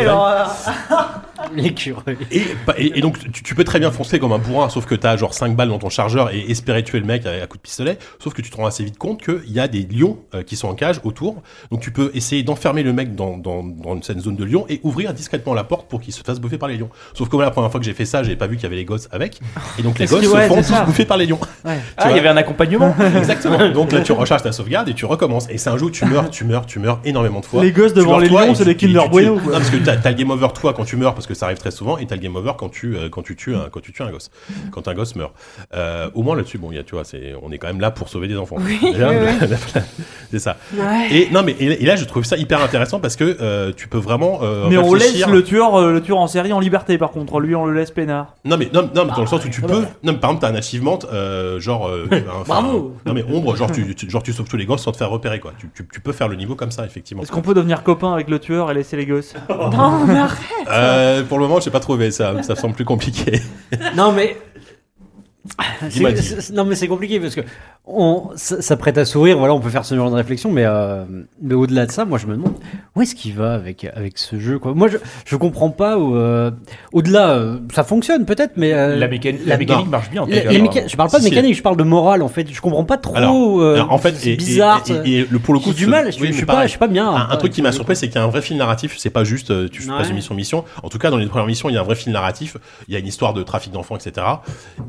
l'écureuil. et, bah, et, et donc tu, tu peux très bien foncer comme un bourrin, sauf que t'as genre 5 balles dans ton chargeur et espérer tuer le mec à, à coup de pistolet. Sauf que tu te rends assez vite compte qu'il y a des lions euh, qui sont en cage autour. Donc tu peux essayer d'enfermer le mec dans, dans, dans une certaine zone de lion et ouvrir discrètement la porte pour qu'il se fasse bouffer par les lions. Sauf que moi la première fois que j'ai fait ça, j'avais pas vu qu'il y avait les gosses avec. Et donc les gosses ouais, se font c'est tous bouffer par les lions. Ah, il y avait un accompagnement. Exactement. Donc là tu recharges ta sauvegarde et tu recommences. Et c'est un jeu où tu meurs, tu meurs, tu meurs énormément de fois. Les gosses devant les lions, c'est des Kinder Bueno. Parce que t'as as le game over toi quand tu meurs, parce que ça arrive très souvent, et t'as le game over quand tu euh, quand tu tues un quand tu tues un gosse, quand un gosse meurt. Euh, au moins là-dessus, bon, il y a, tu vois, c'est on est quand même là pour sauver des enfants. Déjà, c'est ça. Ouais. Et non, mais et, et là, je trouve ça hyper intéressant parce que euh, tu peux vraiment. euh, Mais on laisse le tueur, euh, le tueur en série en liberté par contre. Lui, on le laisse peinard. Non mais non, non mais dans le sens où tu peux. Non mais par exemple t'as un achievement euh, genre. euh, enfin, Bravo. Non mais ombre genre tu, tu- genre tu sauves tous les gosses sans te faire repérer quoi. Tu, tu, tu peux faire le niveau comme ça effectivement. Est-ce qu'on peut devenir copain avec le tueur et laisser les gosses? Non, mais arrête. Euh, pour le moment j'ai pas trouvé ça. Ça semble plus compliqué. Non mais non mais c'est compliqué parce que on, ça, ça prête à sourire, voilà, on peut faire ce genre de réflexion, mais, euh, mais au-delà de ça, moi je me demande où est-ce qu'il va avec, avec ce jeu quoi. Moi je, je comprends pas, euh, au-delà, euh, ça fonctionne peut-être, mais. euh, La, mécanique, la- la mécanique non. marche bien en tout cas. je parle pas de Si, si. mécanique, je parle de morale en fait. Je comprends pas trop. Alors, en fait, c'est et- et- bizarre. Et, et le- pour le coup, du mal, je, oui, je mais suis pas, je suis pas bien. Un, un truc qui m'a surpris, c'est qu'il y a un vrai fil narratif. C'est pas juste tu Ouais. passes de mission en mission. En tout cas, dans les premières missions, il y a un vrai fil narratif. Il y a une histoire de trafic d'enfants, etc.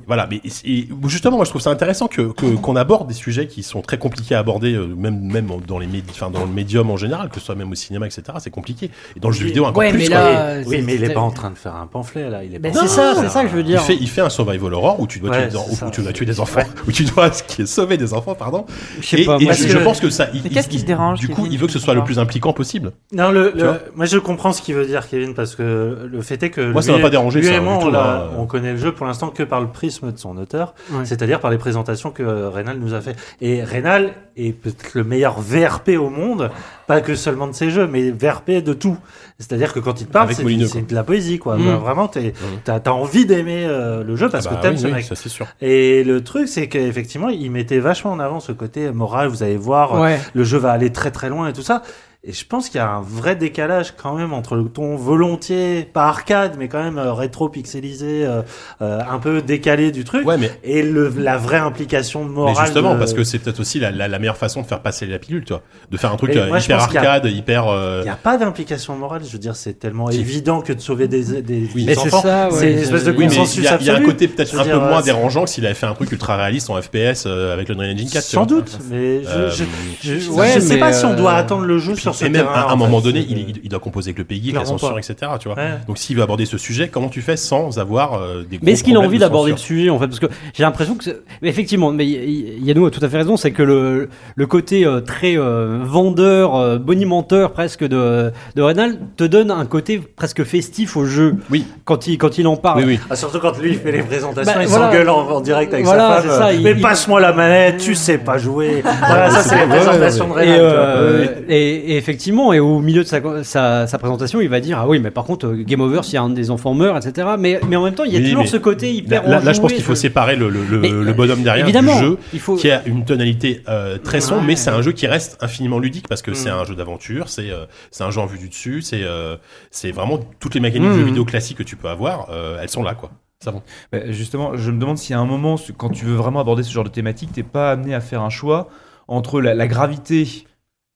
Voilà. Mais et- et justement, moi, je trouve ça intéressant que que- qu'on aborde des sujets qui sont très compliqués à aborder, euh, même même dans les médias, enfin dans le médium en général, que ce soit même au cinéma, etc. C'est compliqué. Et dans le jeu vidéo encore Ouais, plus. mais quoi. là, Oui, mais il est pas en train de faire un pamphlet là. Il est Ben, c'est ça, c'est ça que je veux un- Il dire. fait, il fait un survival horror où tu dois, Ouais, tuer, des, où tu dois tuer des enfants, où tu dois ce qui est sauver des enfants, pardon. Je sais Et, pas. et je, je- je pense que ça, qu'est-ce qui te dérange, Du coup, Kevin il veut que ce soit le plus impliquant possible. Non, le, moi je comprends ce qu'il veut dire, Kevin, parce que le fait est que Moi, ça m'a pas dérangé, on, hein. on connaît le jeu pour l'instant que par le prisme de son auteur, c'est-à-dire par les présentations que euh, Rénal nous a fait. Et Rénal est peut-être le meilleur VRP au monde, pas que seulement de ses jeux, mais VRP de tout. C'est-à-dire que quand il te parle, c'est de la poésie, quoi. Mm. Bah, Vraiment, t'es- t'as as envie d'aimer euh, le jeu parce Ah bah que t'aimes oui, ce oui, mec. ça sûr. Et le truc, c'est qu'effectivement, il mettait vachement en avant ce côté moral. Vous allez voir, Ouais. le jeu va aller très très loin et tout ça. Et je pense qu'il y a un vrai décalage quand même entre le ton volontiers, pas arcade, mais quand même euh, rétro-pixelisé, euh, euh, un peu décalé du truc, Ouais, mais, et le, la vraie implication mais morale. justement, de- parce que c'est peut-être aussi la, la, la meilleure façon de faire passer la pilule, tu vois. De faire un truc euh, moi, hyper a- arcade, hyper. euh, Il n'y a pas d'implication morale, je veux dire, c'est tellement évident que de sauver des, des, Oui. des Mais c'est enfants. ça, ouais. c'est une espèce de Oui, mais consensus il y, a- il y a un côté peut-être un peu moins dérangeant que s'il avait fait un truc ultra réaliste en FPS euh, avec le Engine 4. tu Sans doute, mais je, je, je, je ouais, sais mais, pas si on doit attendre le jeu sur ce Et même terrain. à un en moment fait. donné, il, doit composer avec le pays, la censure, pas. etc. Tu vois. Ouais. Donc s'il veut aborder ce sujet, comment tu fais sans avoir euh, des gros Mais est-ce qu'il a envie de d'aborder le sujet en fait? Parce que j'ai l'impression que, mais effectivement, mais Yannou a tout à fait raison, c'est que le, le côté euh, très euh, vendeur, euh, bonimenteur presque de, de Reynal te donne un côté presque festif au jeu. Oui. Quand il, quand il en parle. Oui, oui. Ah, surtout quand lui il fait les présentations, Bah, il voilà. s'engueule en, en direct avec Voilà, sa c'est femme. ça, il- mais il- passe-moi la manette, tu sais pas jouer. voilà, ça c'est les présentations de. Reynal. Et, effectivement, et au milieu de sa, sa, sa présentation, il va dire ah oui, mais par contre, euh, game over si un des enfants meurt, etc. Mais, mais en même temps, il y a Oui, toujours ce côté hyper. Là, là, je pense qu'il faut je- séparer le, le, le- Mais, le bonhomme derrière Évidemment, du jeu il faut. qui a une tonalité euh, très sombre, Ouais. mais c'est un jeu qui reste infiniment ludique parce que Mm. c'est un jeu d'aventure, c'est euh, c'est un jeu en vue du dessus, c'est euh, c'est vraiment toutes les mécaniques Mm. de jeux vidéo classiques que tu peux avoir, euh, elles sont là quoi. Ça. Bah, justement, je me demande s'il y a un moment, quand tu veux vraiment aborder ce genre de thématique, t'es pas amené à faire un choix entre la, la gravité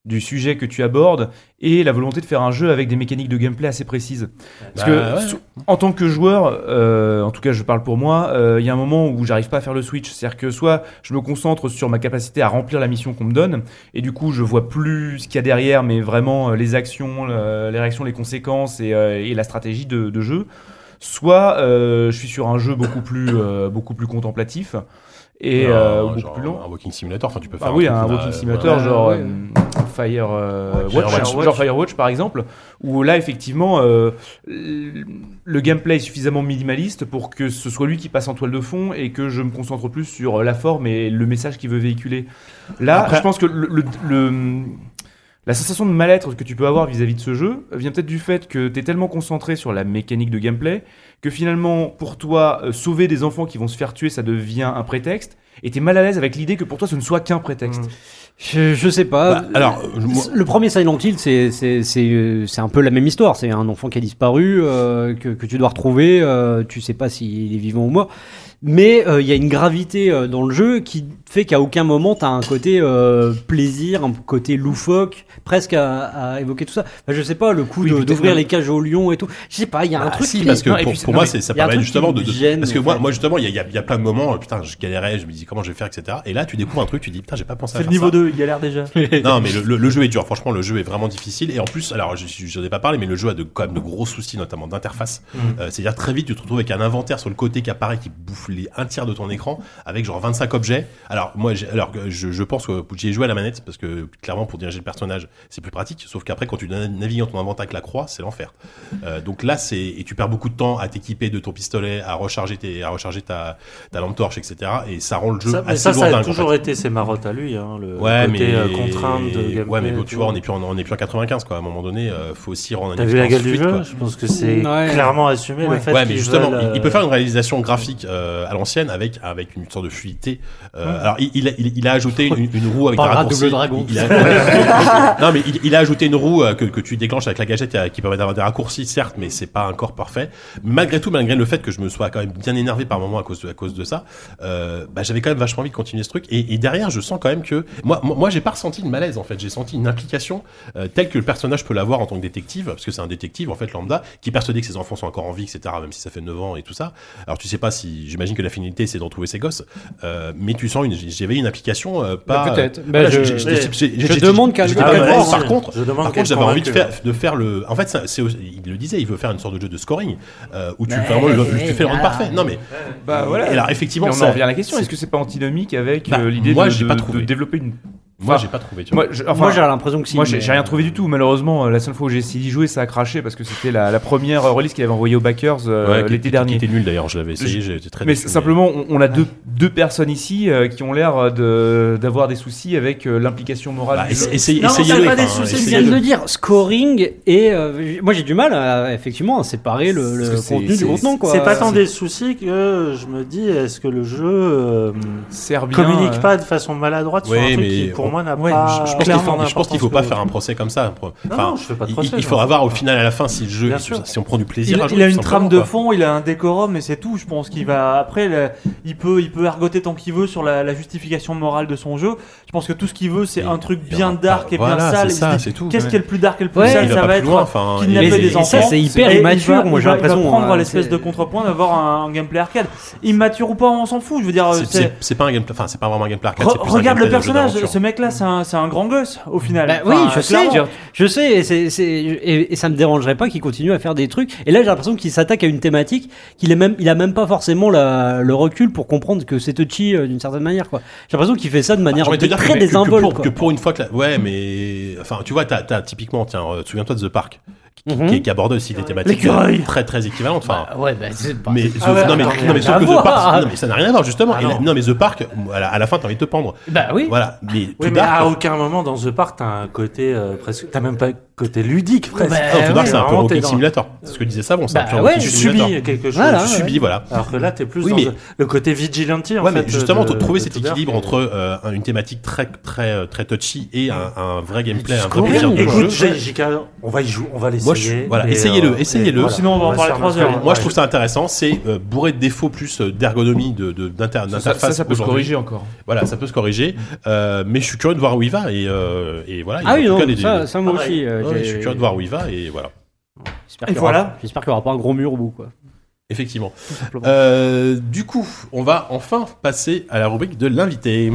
du sujet que tu abordes et la volonté de faire un jeu avec des mécaniques de gameplay assez précises. Parce Bah, que ouais. sou- en tant que joueur, euh, en tout cas je parle pour moi, euh, il y a un moment où j'arrive pas à faire le switch. C'est-à-dire que soit je me concentre sur ma capacité à remplir la mission qu'on me donne, et du coup je vois plus ce qu'il y a derrière, mais vraiment euh, les actions, le- les réactions, les conséquences et, euh, et la stratégie de, de jeu. Soit euh, je suis sur un jeu beaucoup plus, euh, beaucoup plus contemplatif et euh, beaucoup genre plus long. Un walking simulator, enfin tu peux faire. Ah oui, un bah, walking simulator, genre ouais. Fire, euh, Firewatch. Watch, Firewatch. genre Firewatch par exemple, où là effectivement euh, le gameplay est suffisamment minimaliste pour que ce soit lui qui passe en toile de fond et que je me concentre plus sur la forme et le message qu'il veut véhiculer. Là, Après- je pense que le, le- le- la sensation de mal-être que tu peux avoir vis-à-vis de ce jeu vient peut-être du fait que tu es tellement concentré sur la mécanique de gameplay que finalement, pour toi, euh, sauver des enfants qui vont se faire tuer, ça devient un prétexte. Et t'es mal à l'aise avec l'idée que pour toi, ce ne soit qu'un prétexte. Mm. Je, je sais pas. Bah, alors, moi- le premier Silent Hill, c'est c'est c'est euh, c'est un peu la même histoire. C'est un enfant qui a disparu, euh, que que tu dois retrouver. euh, tu sais pas s'il est vivant ou mort. Mais euh, il y a une gravité euh, dans le jeu qui fait qu'à aucun moment t'as un côté euh, plaisir, un côté loufoque, presque à, à évoquer tout ça. Enfin, je sais pas, le coup Oui, de- peut-être d'ouvrir les cages aux lions et tout. Je sais pas, il y a un Ah, truc. si, qui- parce que Non, pour, puis c'est- pour non, moi, c'est- ça permet justement de, me de- gêne, parce que moi, moi justement, il y a, il y y a plein de moments, putain, je galérais, je me dis comment je vais faire, etc. Et là, tu découvres un truc, tu dis putain, j'ai pas pensé à C'est faire le niveau ça. 2, il galère déjà. Non, mais le, le- le jeu est dur. Franchement, le jeu est vraiment difficile. Et en plus, alors, je je- j'en ai pas parlé, mais le jeu a de, quand même de gros soucis, notamment d'interface. Mm. Euh, C'est-à-dire très vite, tu te retrouves avec un inventaire sur le côté qui apparaît, qui bouffe les un tiers de ton écran, avec genre 25 objets. Alors moi, j'ai- alors je, je pense que j'y ai joué à la manette parce que clairement, pour diriger le personnage, c'est plus pratique. Sauf qu'après, quand tu na- navigues dans ton inventaire avec la croix, c'est l'enfer. Euh, donc là, c'est et tu perds beaucoup de temps à t'équiper de ton pistolet, à recharger tes, à recharger ta, ta lampe torche, etc. Et ça rend le jeu Ça, assez ça, ça a en toujours fait. été ses marottes à lui. Hein, le... Ouais, côté mais euh, contrainte de gameplay. ouais, mais bon, tu vois, on est plus en, on est plus en 95 quoi. À un moment donné, euh, faut aussi rendre. T'as vu la gueule du jeu quoi. Je pense que c'est Ouais. clairement assumé Ouais. le fait Ouais, mais justement, veulent, il- il peut faire une réalisation graphique euh, à l'ancienne avec avec une sorte de fluidité. Euh, Alors, il, il, a, il, il a ajouté une, une roue avec des un raccourcis. double dragon. Il a- non, mais il, il a ajouté une roue euh, que, que tu déclenches avec la gâchette euh, qui permet d'avoir des raccourcis, certes, mais c'est pas encore parfait. Malgré tout, malgré le fait que je me sois quand même bien énervé par moment à cause de, à cause de ça, euh, bah, j'avais quand même vachement envie de continuer ce truc. Et, et derrière, je sens quand même que moi, moi, moi, j'ai pas ressenti de malaise en fait. J'ai senti une implication euh, telle que le personnage peut l'avoir en tant que détective, parce que c'est un détective en fait lambda qui est persuadé que ses enfants sont encore en vie, etc. Même si ça fait 9 ans et tout ça. Alors tu sais pas si, j'imagine que la finalité c'est de retrouver ses gosses, euh, mais tu sens une, j'avais une application euh, pas. Bah, peut-être. euh, Bah, voilà, je- je demande qu'à- j'étais qu'à pas le mal à l'aise. voir, Par contre, Je demande par qu'elle contre, j'avais envie de faire, de faire le. En fait, c'est, il le disait, il veut faire une sorte de jeu de scoring euh, où tu, vraiment, tu fais le rendre parfait. Non mais. Bah voilà. Et alors effectivement, on en revient à la question. Est-ce que c'est pas antinomique avec Bah, l'idée de, pas développer une Moi, Enfin, j'ai pas trouvé. Tu vois. Moi, je- enfin, Moi, j'ai l'impression que si. Moi, j'ai mais- j'ai rien trouvé du tout. Malheureusement, euh, la seule fois où j'ai essayé d'y jouer, ça a craché parce que c'était la, la première euh, release qu'il avait envoyée aux backers euh, Ouais, l'été dernier. Qui était nul d'ailleurs, je l'avais essayé, j'étais très Mais déçu, simplement, on, on a deux, deux personnes ici euh, qui ont l'air de- d'avoir des soucis avec euh, l'implication morale. Bah, essa- essayez, Non, pas des soucis, je viens de le. dire. Scoring et euh, moi j'ai du mal à, effectivement à séparer le, contenu du c'est- contenant quoi. C'est pas tant des soucis que je me dis, est-ce que le jeu euh, Sert bien, communique euh, pas de façon maladroite sur un truc pour moi, n'a ouais, pas. Je pense qu'il clairement faut, pas faire un procès comme ça. Non, Enfin, non, je fais pas de il- procès. il, non. faudra voir au final à la fin si le jeu, si, si on prend du plaisir Il, à jouer. il a une trame de fond, il a un décorum et c'est tout. Je pense qu'il va après, le- il peut, il peut ergoter tant qu'il veut sur la, la justification morale de son jeu. Je pense que tout ce qu'il veut, c'est un truc il bien dark et bien sale. Il. Qu'est-ce qui est le plus dark et le plus sale il Ça va être kidnapper il- des enfants. ça, c'est hyper il immature, moi, il j'ai il l'impression, prendre l'espèce c'est- de contrepoint d'avoir un, gameplay arcade. Immature ou pas, on s'en fout. Je veux dire, C'est- pas un gameplay, enfin c'est pas vraiment un gameplay arcade. Regarde le personnage. Ce mec-là, c'est un, grand gosse au final. Bah oui, Enfin, je sais, je, je sais, et, ça me dérangerait pas qu'il continue à faire des trucs. Et là, j'ai l'impression qu'il s'attaque à une thématique qu'il est même, il a même pas forcément la- le recul pour comprendre que c'est touchy euh, d'une certaine manière. quoi. J'ai l'impression qu'il fait ça de manière te dire très que, que- que désinvolte. que pour une fois que la- ouais mais enfin tu vois t'as as typiquement tiens euh, souviens-toi de The Park qui, Mhm. qui, qui aborde aussi des thématiques très très équivalentes enfin Bah, ouais, bah, c'est pas. mais, Ah ouais, non, mais, attends, non, mais sauf rien que à The. Park, non, mais ça n'a rien à voir justement. Ah la- non. mais The Park, à la, à la fin, t'as envie de te pendre. Bah oui. Voilà. Mais Oui, tout mais Dark, à aucun moment dans The Park, t'as un côté euh, presque. T'as même pas côté ludique presque. Bah, ouais, c'est un peu Rocket dans- Simulator. C'est ce que disait ça, bon, c'est Bah un peu ouais, Tu Simulator. subis quelque chose. Voilà. Tu ouais. subis, voilà. Alors que là, t'es plus Oui, dans mais- le- côté vigilante. en Ouais, fait, mais justement, de- trouver de cet équilibre entre euh, un- une thématique très, très, euh, très touchy et un, un vrai gameplay, un vrai scoring, plaisir de Écoute, jeu. J- JK, on va y jouer, on va l'essayer. voilà, essayez-le, euh, essayez-le. Sinon, on va en parler faire trois notre heures. avis. Moi, je trouve ça intéressant. C'est euh, bourré de défauts plus euh, d'ergonomie, d'interface. ça, peut se corriger encore. Voilà, ça peut se corriger. Euh, mais je suis curieux de voir où il va et, euh, et voilà. Ah il oui, ça, moi Pareil. aussi. Je suis curieux de voir où il va et voilà. J'espère qu'il y aura- voilà. J'espère qu'il n'y aura pas un gros mur au bout, quoi. Effectivement. Euh, du coup, on va enfin passer à la rubrique de l'invité.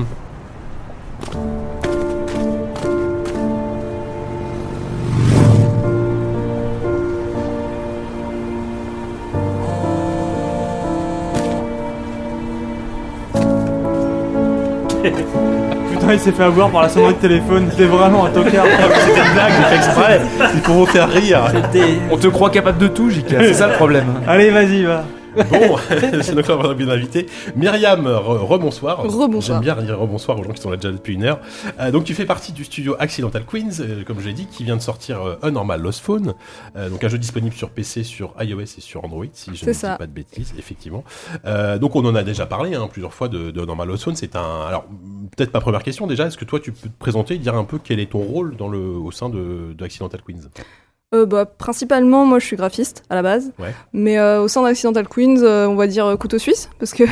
Il s'est fait avoir par la sonnerie de téléphone. T'es vraiment un tocard. C'était une blague, j'ai fait exprès. C'est pour vous faire rire. On te croit capable de tout, JK. C'est ça le problème. Allez, vas-y, va. Bon, c'est donc on va bien invité. Myriam, re- rebonsoir. Rebonsoir. J'aime bien dire rebonsoir aux gens qui sont là déjà depuis une heure. Euh, donc tu fais partie du studio Accidental Queens, euh, comme je l'ai dit, qui vient de sortir euh, Unnormal Lost Phone, donc un jeu disponible sur PC, sur iOS et sur Android, si je ne ça. dis pas de bêtises, effectivement. Donc on en a déjà parlé hein, plusieurs fois de, de Unnormal Lost Phone. C'est un, alors peut-être ma première question déjà. Est-ce que toi tu peux te présenter et dire un peu quel est ton rôle dans le, au sein de, de Accidental Queens? Euh, bah, principalement, moi je suis graphiste à la base. Ouais. Mais euh, au sein d'Accidental Queens, euh, on va dire euh, couteau suisse. Parce que,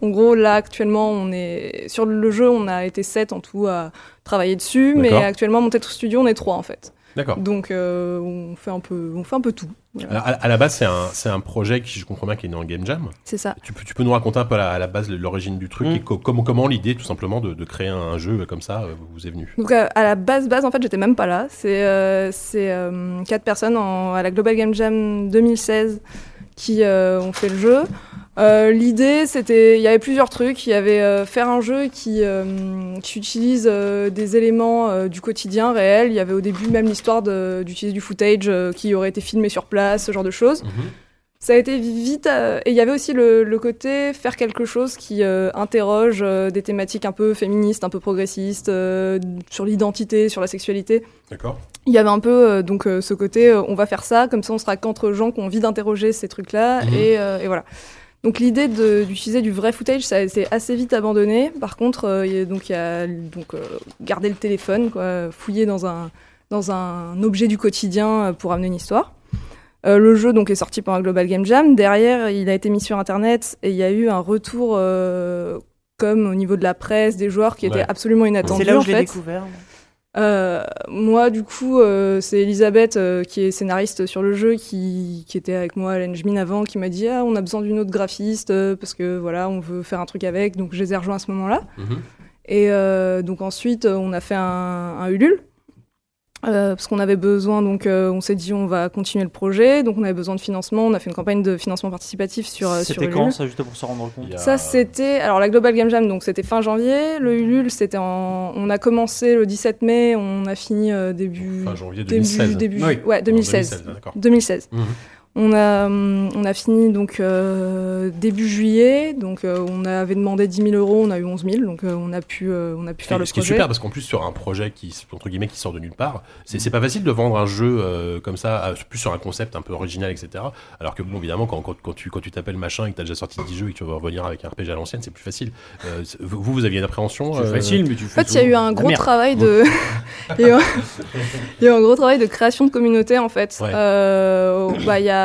en gros, là actuellement, on est sur le jeu, on a été 7 en tout à travailler dessus. Mais actuellement, mon tête studio, on est 3 en fait. D'accord. Donc euh, on, fait un peu, on fait un peu tout. Voilà. Alors, à, à la base, c'est un, c'est un projet qui, je comprends bien, qui est né en Game Jam. C'est ça. Tu peux, tu peux nous raconter un peu à la, à la base l'origine du truc Mm. et co- comment, comment l'idée tout simplement de, de créer un, un jeu comme ça euh, vous est venue? Donc à, à la base, base, en fait, j'étais même pas là. C'est euh, c'est, euh, quatre personnes en- à la Global Game Jam 2016 qui euh, ont fait le jeu. Euh, L'idée, c'était, il y avait plusieurs trucs. Il y avait euh, faire un jeu qui, euh, qui utilise euh, des éléments euh, du quotidien réel. Il y avait au début même l'histoire d'utiliser du footage qui aurait été filmé sur place, ce genre de choses. Ça a été vite. euh, et il y avait aussi le, le côté faire quelque chose qui euh, interroge euh, des thématiques un peu féministes, un peu progressistes, euh, sur l'identité, sur la sexualité. D'accord. Il y avait un peu euh, donc euh, ce côté, euh, on va faire ça, comme ça on sera qu'entre gens qui ont envie d'interroger ces trucs-là. Mhm. Et, euh, et voilà. Donc l'idée d'utiliser du vrai footage, ça a été assez vite abandonné. Par contre, euh, il y a, donc il y a donc euh, garder le téléphone, quoi, fouiller dans un dans un objet du quotidien pour amener une histoire. Euh, le jeu donc est sorti pendant Global Game Jam. Derrière, il a été mis sur internet et il y a eu un retour euh, comme au niveau de la presse, des joueurs qui Ouais. était absolument inattendu. C'est là où en je l'ai découvert. Euh, moi, du coup, euh, c'est Elisabeth, euh, qui est scénariste sur le jeu, qui, qui était avec moi à l'Engmin avant, qui m'a dit Ah, on a besoin d'une autre graphiste, parce que voilà, on veut faire un truc avec. Donc, je les ai rejoints à ce moment-là. Mhm. Et euh, donc, ensuite, on a fait un, un Ulule. Euh, parce qu'on avait besoin, donc euh, on s'est dit on va continuer le projet, donc on avait besoin de financement, on a fait une campagne de financement participatif sur, euh, sur C'était quand ça, juste pour se rendre compte a- Ça, c'était. Alors, la Global Game Jam, donc c'était fin janvier. Le Ulule, c'était en. On a commencé le 17 mai, on a fini euh, début. Fin janvier début, 2016. début Oui. Ouais, 2016. 2016, d'accord. 2016. Mhm. On a, hum, on a fini donc euh, début juillet, donc euh, on avait demandé 10 000 euros, on a eu 11 000, donc euh, on a pu, euh, on a pu faire Et le ce qui est projet. super parce qu'en plus sur un projet qui entre guillemets qui sort de nulle part, c'est c'est pas facile de vendre un jeu euh, comme ça, euh, plus sur un concept un peu original, etc. Alors que bon évidemment quand, quand, quand tu quand tu t'appelles machin et que t'as déjà sorti 10 jeux et que tu vas revenir avec un RPG à l'ancienne, c'est plus facile. Euh, vous vous aviez une appréhension C'est euh, facile, mais tu En fais fait, il y a eu un gros merde. travail de. il, y a eu un... gros travail de création de communauté en fait. Ouais. Euh, bah, il y a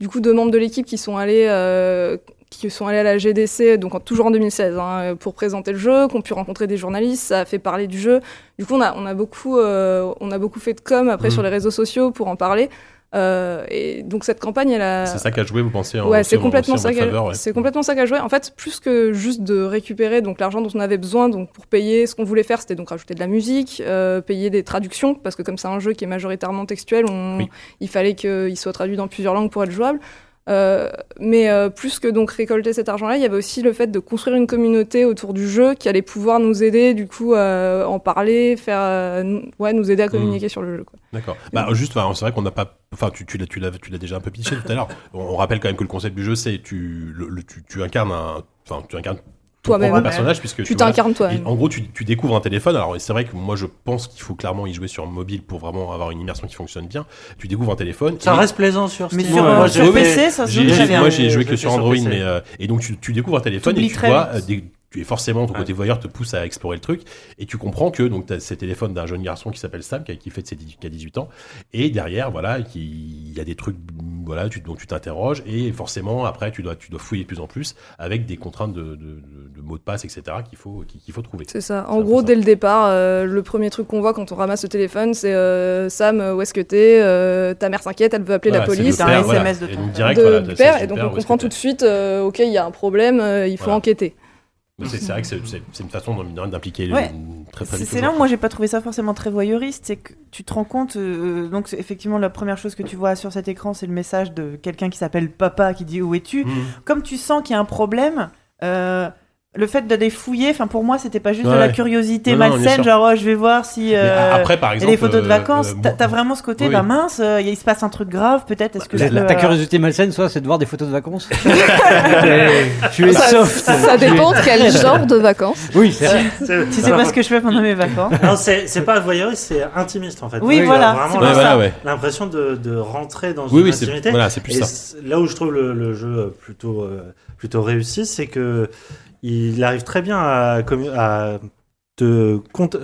du coup deux membres de l'équipe qui sont allés. euh, qui sont allés à la GDC, donc toujours en 2016, hein, pour présenter le jeu, qu'on pu rencontrer des journalistes, ça a fait parler du jeu. Du coup, on a, on a, beaucoup, euh, on a beaucoup fait de com après Mhm. sur les réseaux sociaux pour en parler. Euh, et donc cette campagne, elle a, C'est ça qu'a joué, vous pensez en- Ouais, c'est en- complètement ça qu'a ouais. c'est complètement ça qu'a joué. En fait, plus que juste de récupérer donc l'argent dont on avait besoin donc pour payer ce qu'on voulait faire, c'était donc rajouter de la musique, euh, payer des traductions parce que comme c'est un jeu qui est majoritairement textuel, on, Oui. il fallait qu'il soit traduit dans plusieurs langues pour être jouable. Euh, mais euh, plus que donc récolter cet argent-là, il y avait aussi le fait de construire une communauté autour du jeu qui allait pouvoir nous aider, du coup, à en parler, faire, euh, nous- ouais, nous aider à communiquer sur le jeu. D'accord. Bah, juste, c'est vrai qu'on n'a pas. Enfin, tu, tu l'as, tu l'as, tu l'as déjà un peu pitché tout à l'heure. On, on rappelle quand même que le concept du jeu, c'est tu, le, le- tu, tu incarnes un, enfin, tu incarnes Toi-même. propre personnage puisque Tu voilà. t'incarnes toi. En gros, tu, tu découvres un téléphone. Alors, c'est vrai que moi, je pense qu'il faut clairement y jouer sur mobile pour vraiment avoir une immersion qui fonctionne bien. Tu découvres un téléphone. Ça reste plaisant sur Mais Steam. sur, Ouais, euh, moi, sur PC, ça se joue moi, j'ai joué que sur Android, mais euh, et donc tu, tu découvres un téléphone et tu très vois des, tu es forcément ton côté voyeur te pousse à explorer le truc et tu comprends que donc t'as ces téléphones d'un jeune garçon qui s'appelle Sam qui, fait de ses 10 qui a 18 ans et derrière voilà qui- il y a des trucs voilà tu, dont tu t'interroges et forcément après tu dois tu dois fouiller de plus en plus avec des contraintes de, de, de- de mots de passe etc qu'il faut qu'il faut trouver. C'est ça. C'est En gros, dès le départ, euh, le premier truc qu'on voit quand on ramasse le téléphone, c'est euh, Sam, euh, où est-ce que t'es Euh, Ta mère s'inquiète, elle veut appeler Voilà, la c'est police. T'as un. SMS de ton père. c'est et donc on comprend tout de suite, euh, ok, il y a un problème, euh, il faut Voilà. enquêter. C'est vrai que c'est- une façon d'impliquer les- Ouais. très très C'est là où moi j'ai pas trouvé ça forcément très voyeuriste, c'est que tu te rends compte, euh, donc effectivement la première chose que tu vois sur cet écran, c'est le message de quelqu'un qui s'appelle papa qui dit où es-tu? Mhm. Comme tu sens qu'il y a un problème, euh, le fait d'aller fouiller, enfin pour moi c'était pas juste de la curiosité Non, malsaine, genre oh, je vais voir si euh, après par exemple des photos de euh, vacances. euh, T'as vraiment ce côté, Oui. bah mince, euh, il se passe un truc grave, peut-être. Est-ce que La, je la- peux, ta curiosité malsaine, soit, c'est de voir des photos de vacances. tu es Ça, soft. ça dépend de quel genre de vacances. Oui, c'est vrai. Si c'est pas ce que je fais pendant mes vacances. Non, c'est pas voyeuriste, c'est intimiste en fait. Oui, as voilà, Vraiment l'impression de, de rentrer dans Oui, une oui, c'est intimité. voilà, c'est plus Et ça. là où je trouve le, jeu plutôt, plutôt réussi, c'est que il arrive très bien à, à te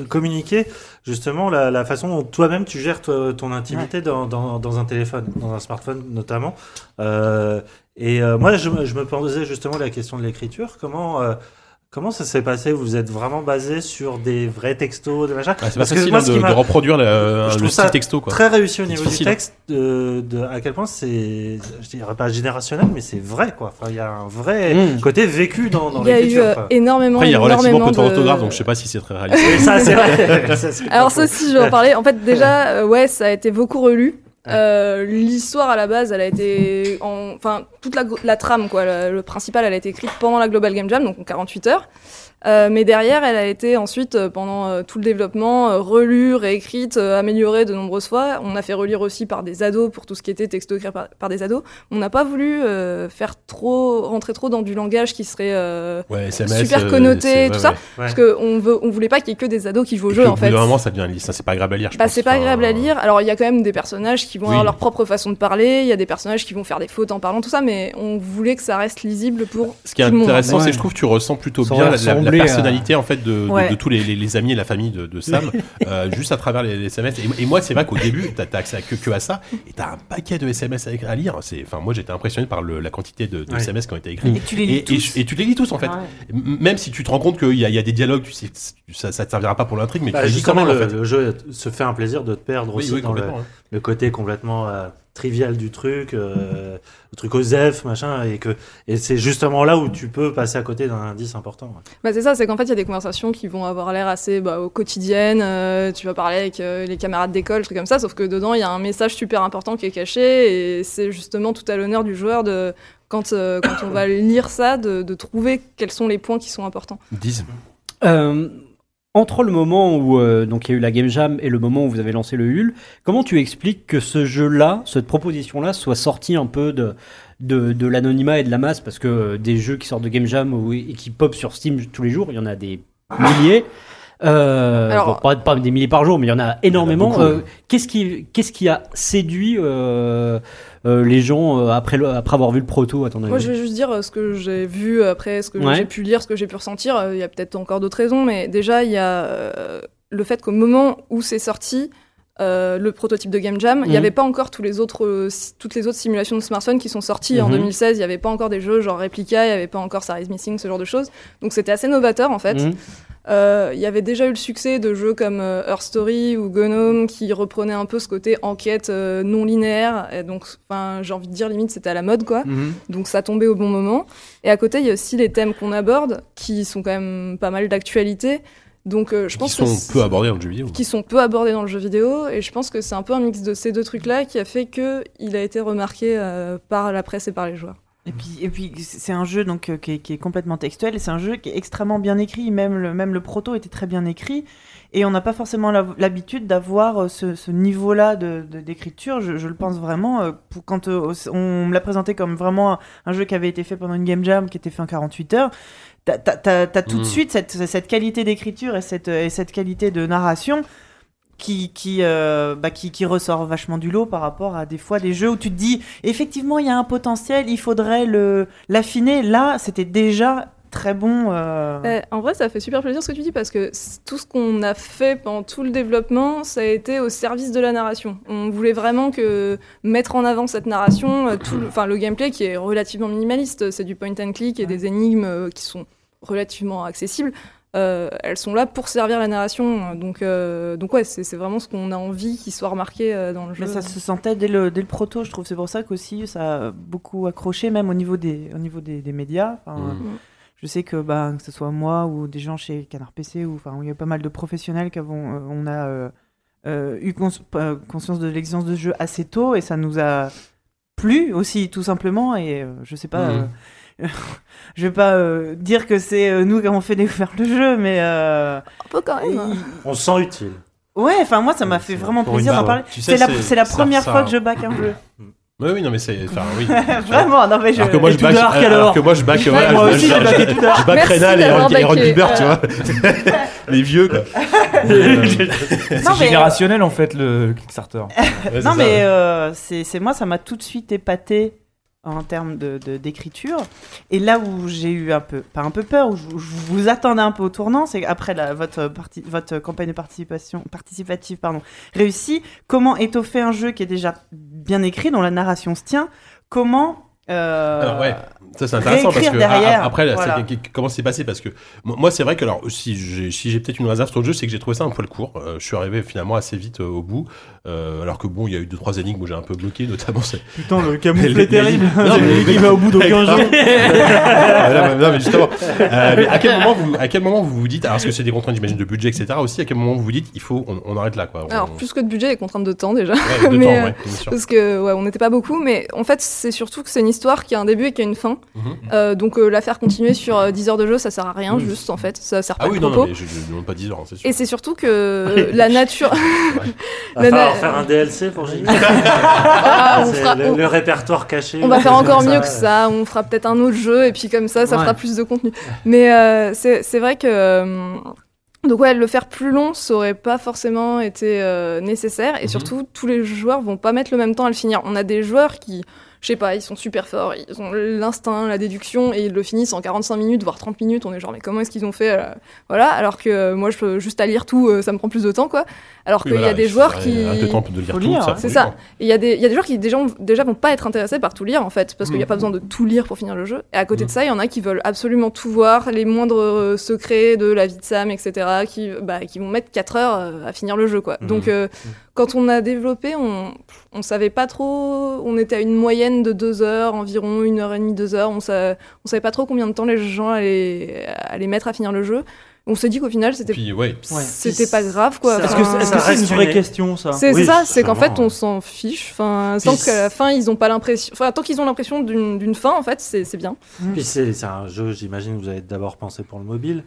communiquer justement la, la façon dont toi-même tu gères toi- ton intimité dans, dans, dans un téléphone, dans un smartphone notamment. Euh, et euh, moi, je, me- je me posais justement la question de l'écriture. Comment euh, Comment ça s'est passé? Vous êtes vraiment basé sur des vrais textos, des machins? Ah, c'est pas Parce que facile moi, hein, ce de, de reproduire le, Je le trouve style ça texto quoi. Très réussi au niveau difficile, du texte, de, de- à quel point c'est, je dirais pas générationnel, mais c'est vrai quoi. Enfin, il y a un vrai Mmh. côté vécu dans, dans Il y a eu l'écriture. euh, énormément, Après il y a relativement peu énormément de d'orthographe de- donc je sais pas si c'est très réaliste. Ça, c'est vrai. Ça, Alors ça aussi, je vais en parler. En fait, déjà, euh, ouais, ça a été beaucoup relu. Euh, L'histoire à la base, elle a été, en... enfin, toute la, la trame, quoi, le, le principal, elle a été écrite pendant la Global Game Jam, donc en 48 heures. Euh, mais derrière, elle a été ensuite, euh, pendant euh, tout le développement, euh, relue, réécrite, euh, améliorée de nombreuses fois. On a fait relire aussi par des ados pour tout ce qui était texto écrit par, par des ados. On n'a pas voulu euh, faire trop, rentrer trop dans du langage qui serait euh, Ouais, SMS, super euh, connoté, tout ouais, ça. ouais. Parce qu'on veut, on voulait pas qu'il y ait que des ados qui jouent au Et jeu, en au fait. bout d'un moment, ça devient lisse. C'est pas agréable à lire. je Bah, c'est pas Enfin, agréable à lire. Alors, il y a quand même des personnages qui vont Oui. avoir leur propre façon de parler. Il y a des personnages qui vont faire des fautes en parlant, tout ça. Mais on voulait que ça reste lisible pour. Ce qui est tout intéressant, c'est Ouais. que je trouve que tu ressens plutôt Ça bien la, personnalité en fait de, de- Ouais. de tous les, les- les amis et la famille de, de Sam, euh, juste à travers les, les SMS. Et, et moi, c'est vrai qu'au début, t'as as accès à que, que à ça, et t'as un paquet de SMS à, à lire. C'est, enfin, moi, j'étais impressionné par le- la quantité de, de Ouais. SMS qui ont été écrits. Et tu les lis Et, tous. et tu les lis tous en fait. Ah ouais. Même si tu te rends compte qu'il y, a- il y a des dialogues, tu sais, ça, ça te servira pas pour l'intrigue, mais Bah, tu quand justement, en le, fait. le jeu se fait un plaisir de te perdre Oui, aussi oui, dans le, hein. le côté complètement euh, trivial du truc, euh, le truc OZEF, machin, et que et c'est justement là où tu peux passer à côté d'un indice important. Bah c'est ça, c'est qu'en fait, il y a des conversations qui vont avoir l'air assez bah, quotidiennes, euh, tu vas parler avec euh, les camarades d'école, trucs comme ça, sauf que dedans, il y a un message super important qui est caché, et c'est justement tout à l'honneur du joueur de, quand, euh, quand on va lire ça, de, de, trouver quels sont les points qui sont importants. 10 entre le moment où euh, donc il y a eu la Game Jam et le moment où vous avez lancé le Hul, comment tu expliques que ce jeu-là, cette proposition-là, soit sorti un peu de, de, de l'anonymat et de la masse? Parce que euh, des jeux qui sortent de Game Jam ou, et qui pop sur Steam tous les jours, il y en a des milliers. Euh, Alors- bon, pas, pas des milliers par jour, mais il y en a énormément. Euh, qu'est-ce qui, qu'est-ce qui a séduit euh, euh, les gens après, le- après avoir vu le proto à ton avis Moi, je vais juste dire ce que j'ai vu après, ce que Ouais. j'ai pu lire, ce que j'ai pu ressentir. Il y a peut-être encore d'autres raisons, mais déjà, il y a le fait qu'au moment où c'est sorti, euh, le prototype de Game Jam, il n'y Mhm. avait pas encore tous les autres, euh, toutes les autres simulations de smartphones qui sont sorties en Mhm. 2016. Il n'y avait pas encore des jeux genre Replica, il n'y avait pas encore is Missing, ce genre de choses. Donc c'était assez novateur en fait. Mhm. Euh, Il y avait déjà eu le succès de jeux comme euh, Earth Story ou Gnome qui reprenaient un peu ce côté enquête euh, non linéaire. Et donc, j'ai envie de dire limite c'était à la mode quoi. Mhm. Donc ça tombait au bon moment. Et à côté, il y a aussi les thèmes qu'on aborde, qui sont quand même pas mal d'actualité. Donc euh, je Qui pense que sont peu abordés dans le jeu vidéo. qui sont peu abordés dans le jeu vidéo. Et je pense que c'est un peu un mix de ces deux trucs-là qui a fait que il a été remarqué euh, par la presse et par les joueurs. Et puis, et puis c'est un jeu donc euh, qui, est, qui est complètement textuel c'est un jeu qui est extrêmement bien écrit. Même le, même le proto était très bien écrit et on n'a pas forcément l'habitude d'avoir euh, ce, ce niveau-là de- de- d'écriture. je, je le pense vraiment. euh, pour, quand on me l'a présenté comme vraiment un, jeu qui avait été fait pendant une game jam, qui était fait en 48 heures. T'as t'as tout de Mm. suite cette, cette qualité d'écriture et cette, et cette qualité de narration qui, qui, euh, bah, qui, qui ressort vachement du lot par rapport à des fois des jeux où tu te dis effectivement il y a un potentiel, il faudrait le l'affiner. Là, c'était déjà très bon. euh, Euh, en vrai, ça fait super plaisir ce que tu dis parce que tout ce qu'on a fait pendant tout le développement, ça a été au service de la narration. On voulait vraiment que mettre en avant cette narration, tout le, enfin le gameplay qui est relativement minimaliste, c'est du point and click et des énigmes qui sont relativement accessibles. Euh, elles sont là pour servir la narration, donc euh, donc ouais, c'est c'est vraiment ce qu'on a envie qu'il soit remarqué euh, dans le jeu. Mais ça se sentait dès le, dès le proto, je trouve. C'est pour ça qu'aussi ça a beaucoup accroché, même au niveau des, au niveau des, des médias. Enfin, Mm. Mm. Je sais que, bah, que ce soit moi ou des gens chez Canard PC, ou enfin, où il y a pas mal de professionnels qui avons, euh, on a euh, euh, eu cons- conscience de l'existence de ce jeu assez tôt et ça nous a plu aussi, tout simplement. Et euh, je sais pas. Mhm. je vais pas euh, dire que c'est euh, nous qui avons fait découvrir le jeu, mais euh, Un peu quand même. On se sent utile. ouais, enfin moi ça m'a fait vraiment plaisir d'en parler. Tu sais, C'est la, c'est- c'est la ça- première ça- fois que je back un jeu. Oui, oui, non, mais c'est. Enfin, oui. Vraiment, non mais je. Alors que moi, je back, dark, alors, alors. que moi, je back, moi je- aussi, je- j'ai backé je- tout dark. je back Rénal et Ron et Ron backé, Gilbert, tu vois. Les vieux, quoi. Euh, C'est Non, mais- générationnel en fait le Kickstarter. ouais, Non ça, mais ouais. euh, c'est c'est moi ça m'a tout de suite épaté en termes de de- d'écriture et là où j'ai eu un peu pas un peu peur où je, je vous attendais un peu au tournant c'est après la, votre parti, votre campagne de participation participative pardon réussie comment étoffer un jeu qui est déjà bien écrit dont la narration se tient comment euh, Alors, ouais. Ça c'est intéressant parce que derrière, a- après voilà. comment c'est passé? Parce que moi c'est vrai que alors si j'ai si peut-être une réserve sur le jeu c'est que j'ai trouvé ça un poil court Euh, je suis arrivé finalement assez vite euh, au bout Euh, alors que bon il y a eu deux trois énigmes où j'ai un peu bloqué notamment c'est Putain, le camouflet les- terrible. Non, mais- qui va au bout d'aucun. Euh, non, mais- justement Euh, mais à quel moment vous à quel moment vous vous dites alors est-ce que c'est des contraintes j'imagine de budget etc aussi à quel moment vous vous dites il faut on, on arrête là quoi On- Alors plus que de budget, les contraintes de temps déjà. ouais, de mais, temps euh, ouais bien sûr Parce que ouais, on n'était pas beaucoup, mais en fait c'est surtout que c'est une histoire qui a un début et qui a une fin. Mhm. Euh, donc euh, la faire continuer sur euh, 10 heures de jeu, ça sert à rien, juste en fait, ça sert pas Ah oui, non, non, mais je ne demande pas 10 heures, hein, c'est sûr. Et c'est surtout que la nature. La falloir faire un DLC pour Jimmy. Ah, fera- le, on- le répertoire caché. On va faire encore mieux que ça, on fera peut-être un autre jeu et puis comme ça, ça Ouais. fera plus de contenu. Mais euh, c'est vrai que. euh, donc ouais, le faire plus long, ça aurait pas forcément été euh, nécessaire. Et Mhm. surtout, tous les joueurs vont pas mettre le même temps à le finir. On a des joueurs qui, je sais pas, ils sont super forts, ils ont l'instinct, la déduction, et ils le finissent en 45 minutes, voire 30 minutes. On est genre, mais comment est-ce qu'ils ont fait euh, Voilà, alors que euh, moi, je peux juste à lire tout, euh, ça me prend plus de temps, quoi. Alors Oui, qu'il y a des joueurs qui... un temps de lire tout, lire, ça ouais. prend C'est ça. il y, a des- il y a des joueurs qui déjà, déjà vont pas être intéressés par tout lire en fait, parce qu'il n'y a Mm. pas besoin de tout lire pour finir le jeu. Et à côté Mm. de ça, il y en a qui veulent absolument tout voir, les moindres euh, secrets de la vie de Sam, etc., qui, bah, qui vont mettre 4 heures euh, à finir le jeu. Quoi. Mm. Donc euh, quand on a développé, on, on savait pas trop, on était à une moyenne de 2 heures, environ 1 heure et demie, 2 heures, on, sa- on savait pas trop combien de temps les gens allaient, allaient mettre à finir le jeu. On s'est dit qu'au final, c'était ouais. c'était pas grave quoi. Est-ce que Enfin, c'est que une vraie question ça c'est Oui, ça, c'est qu'en fait on ouais. s'en fiche. Enfin, tant qu'à la fin ils ont pas l'impression, enfin tant qu'ils ont l'impression d'une fin en fait, c'est bien. Puis c'est c'est un jeu, j'imagine, que vous avez d'abord pensé pour le mobile.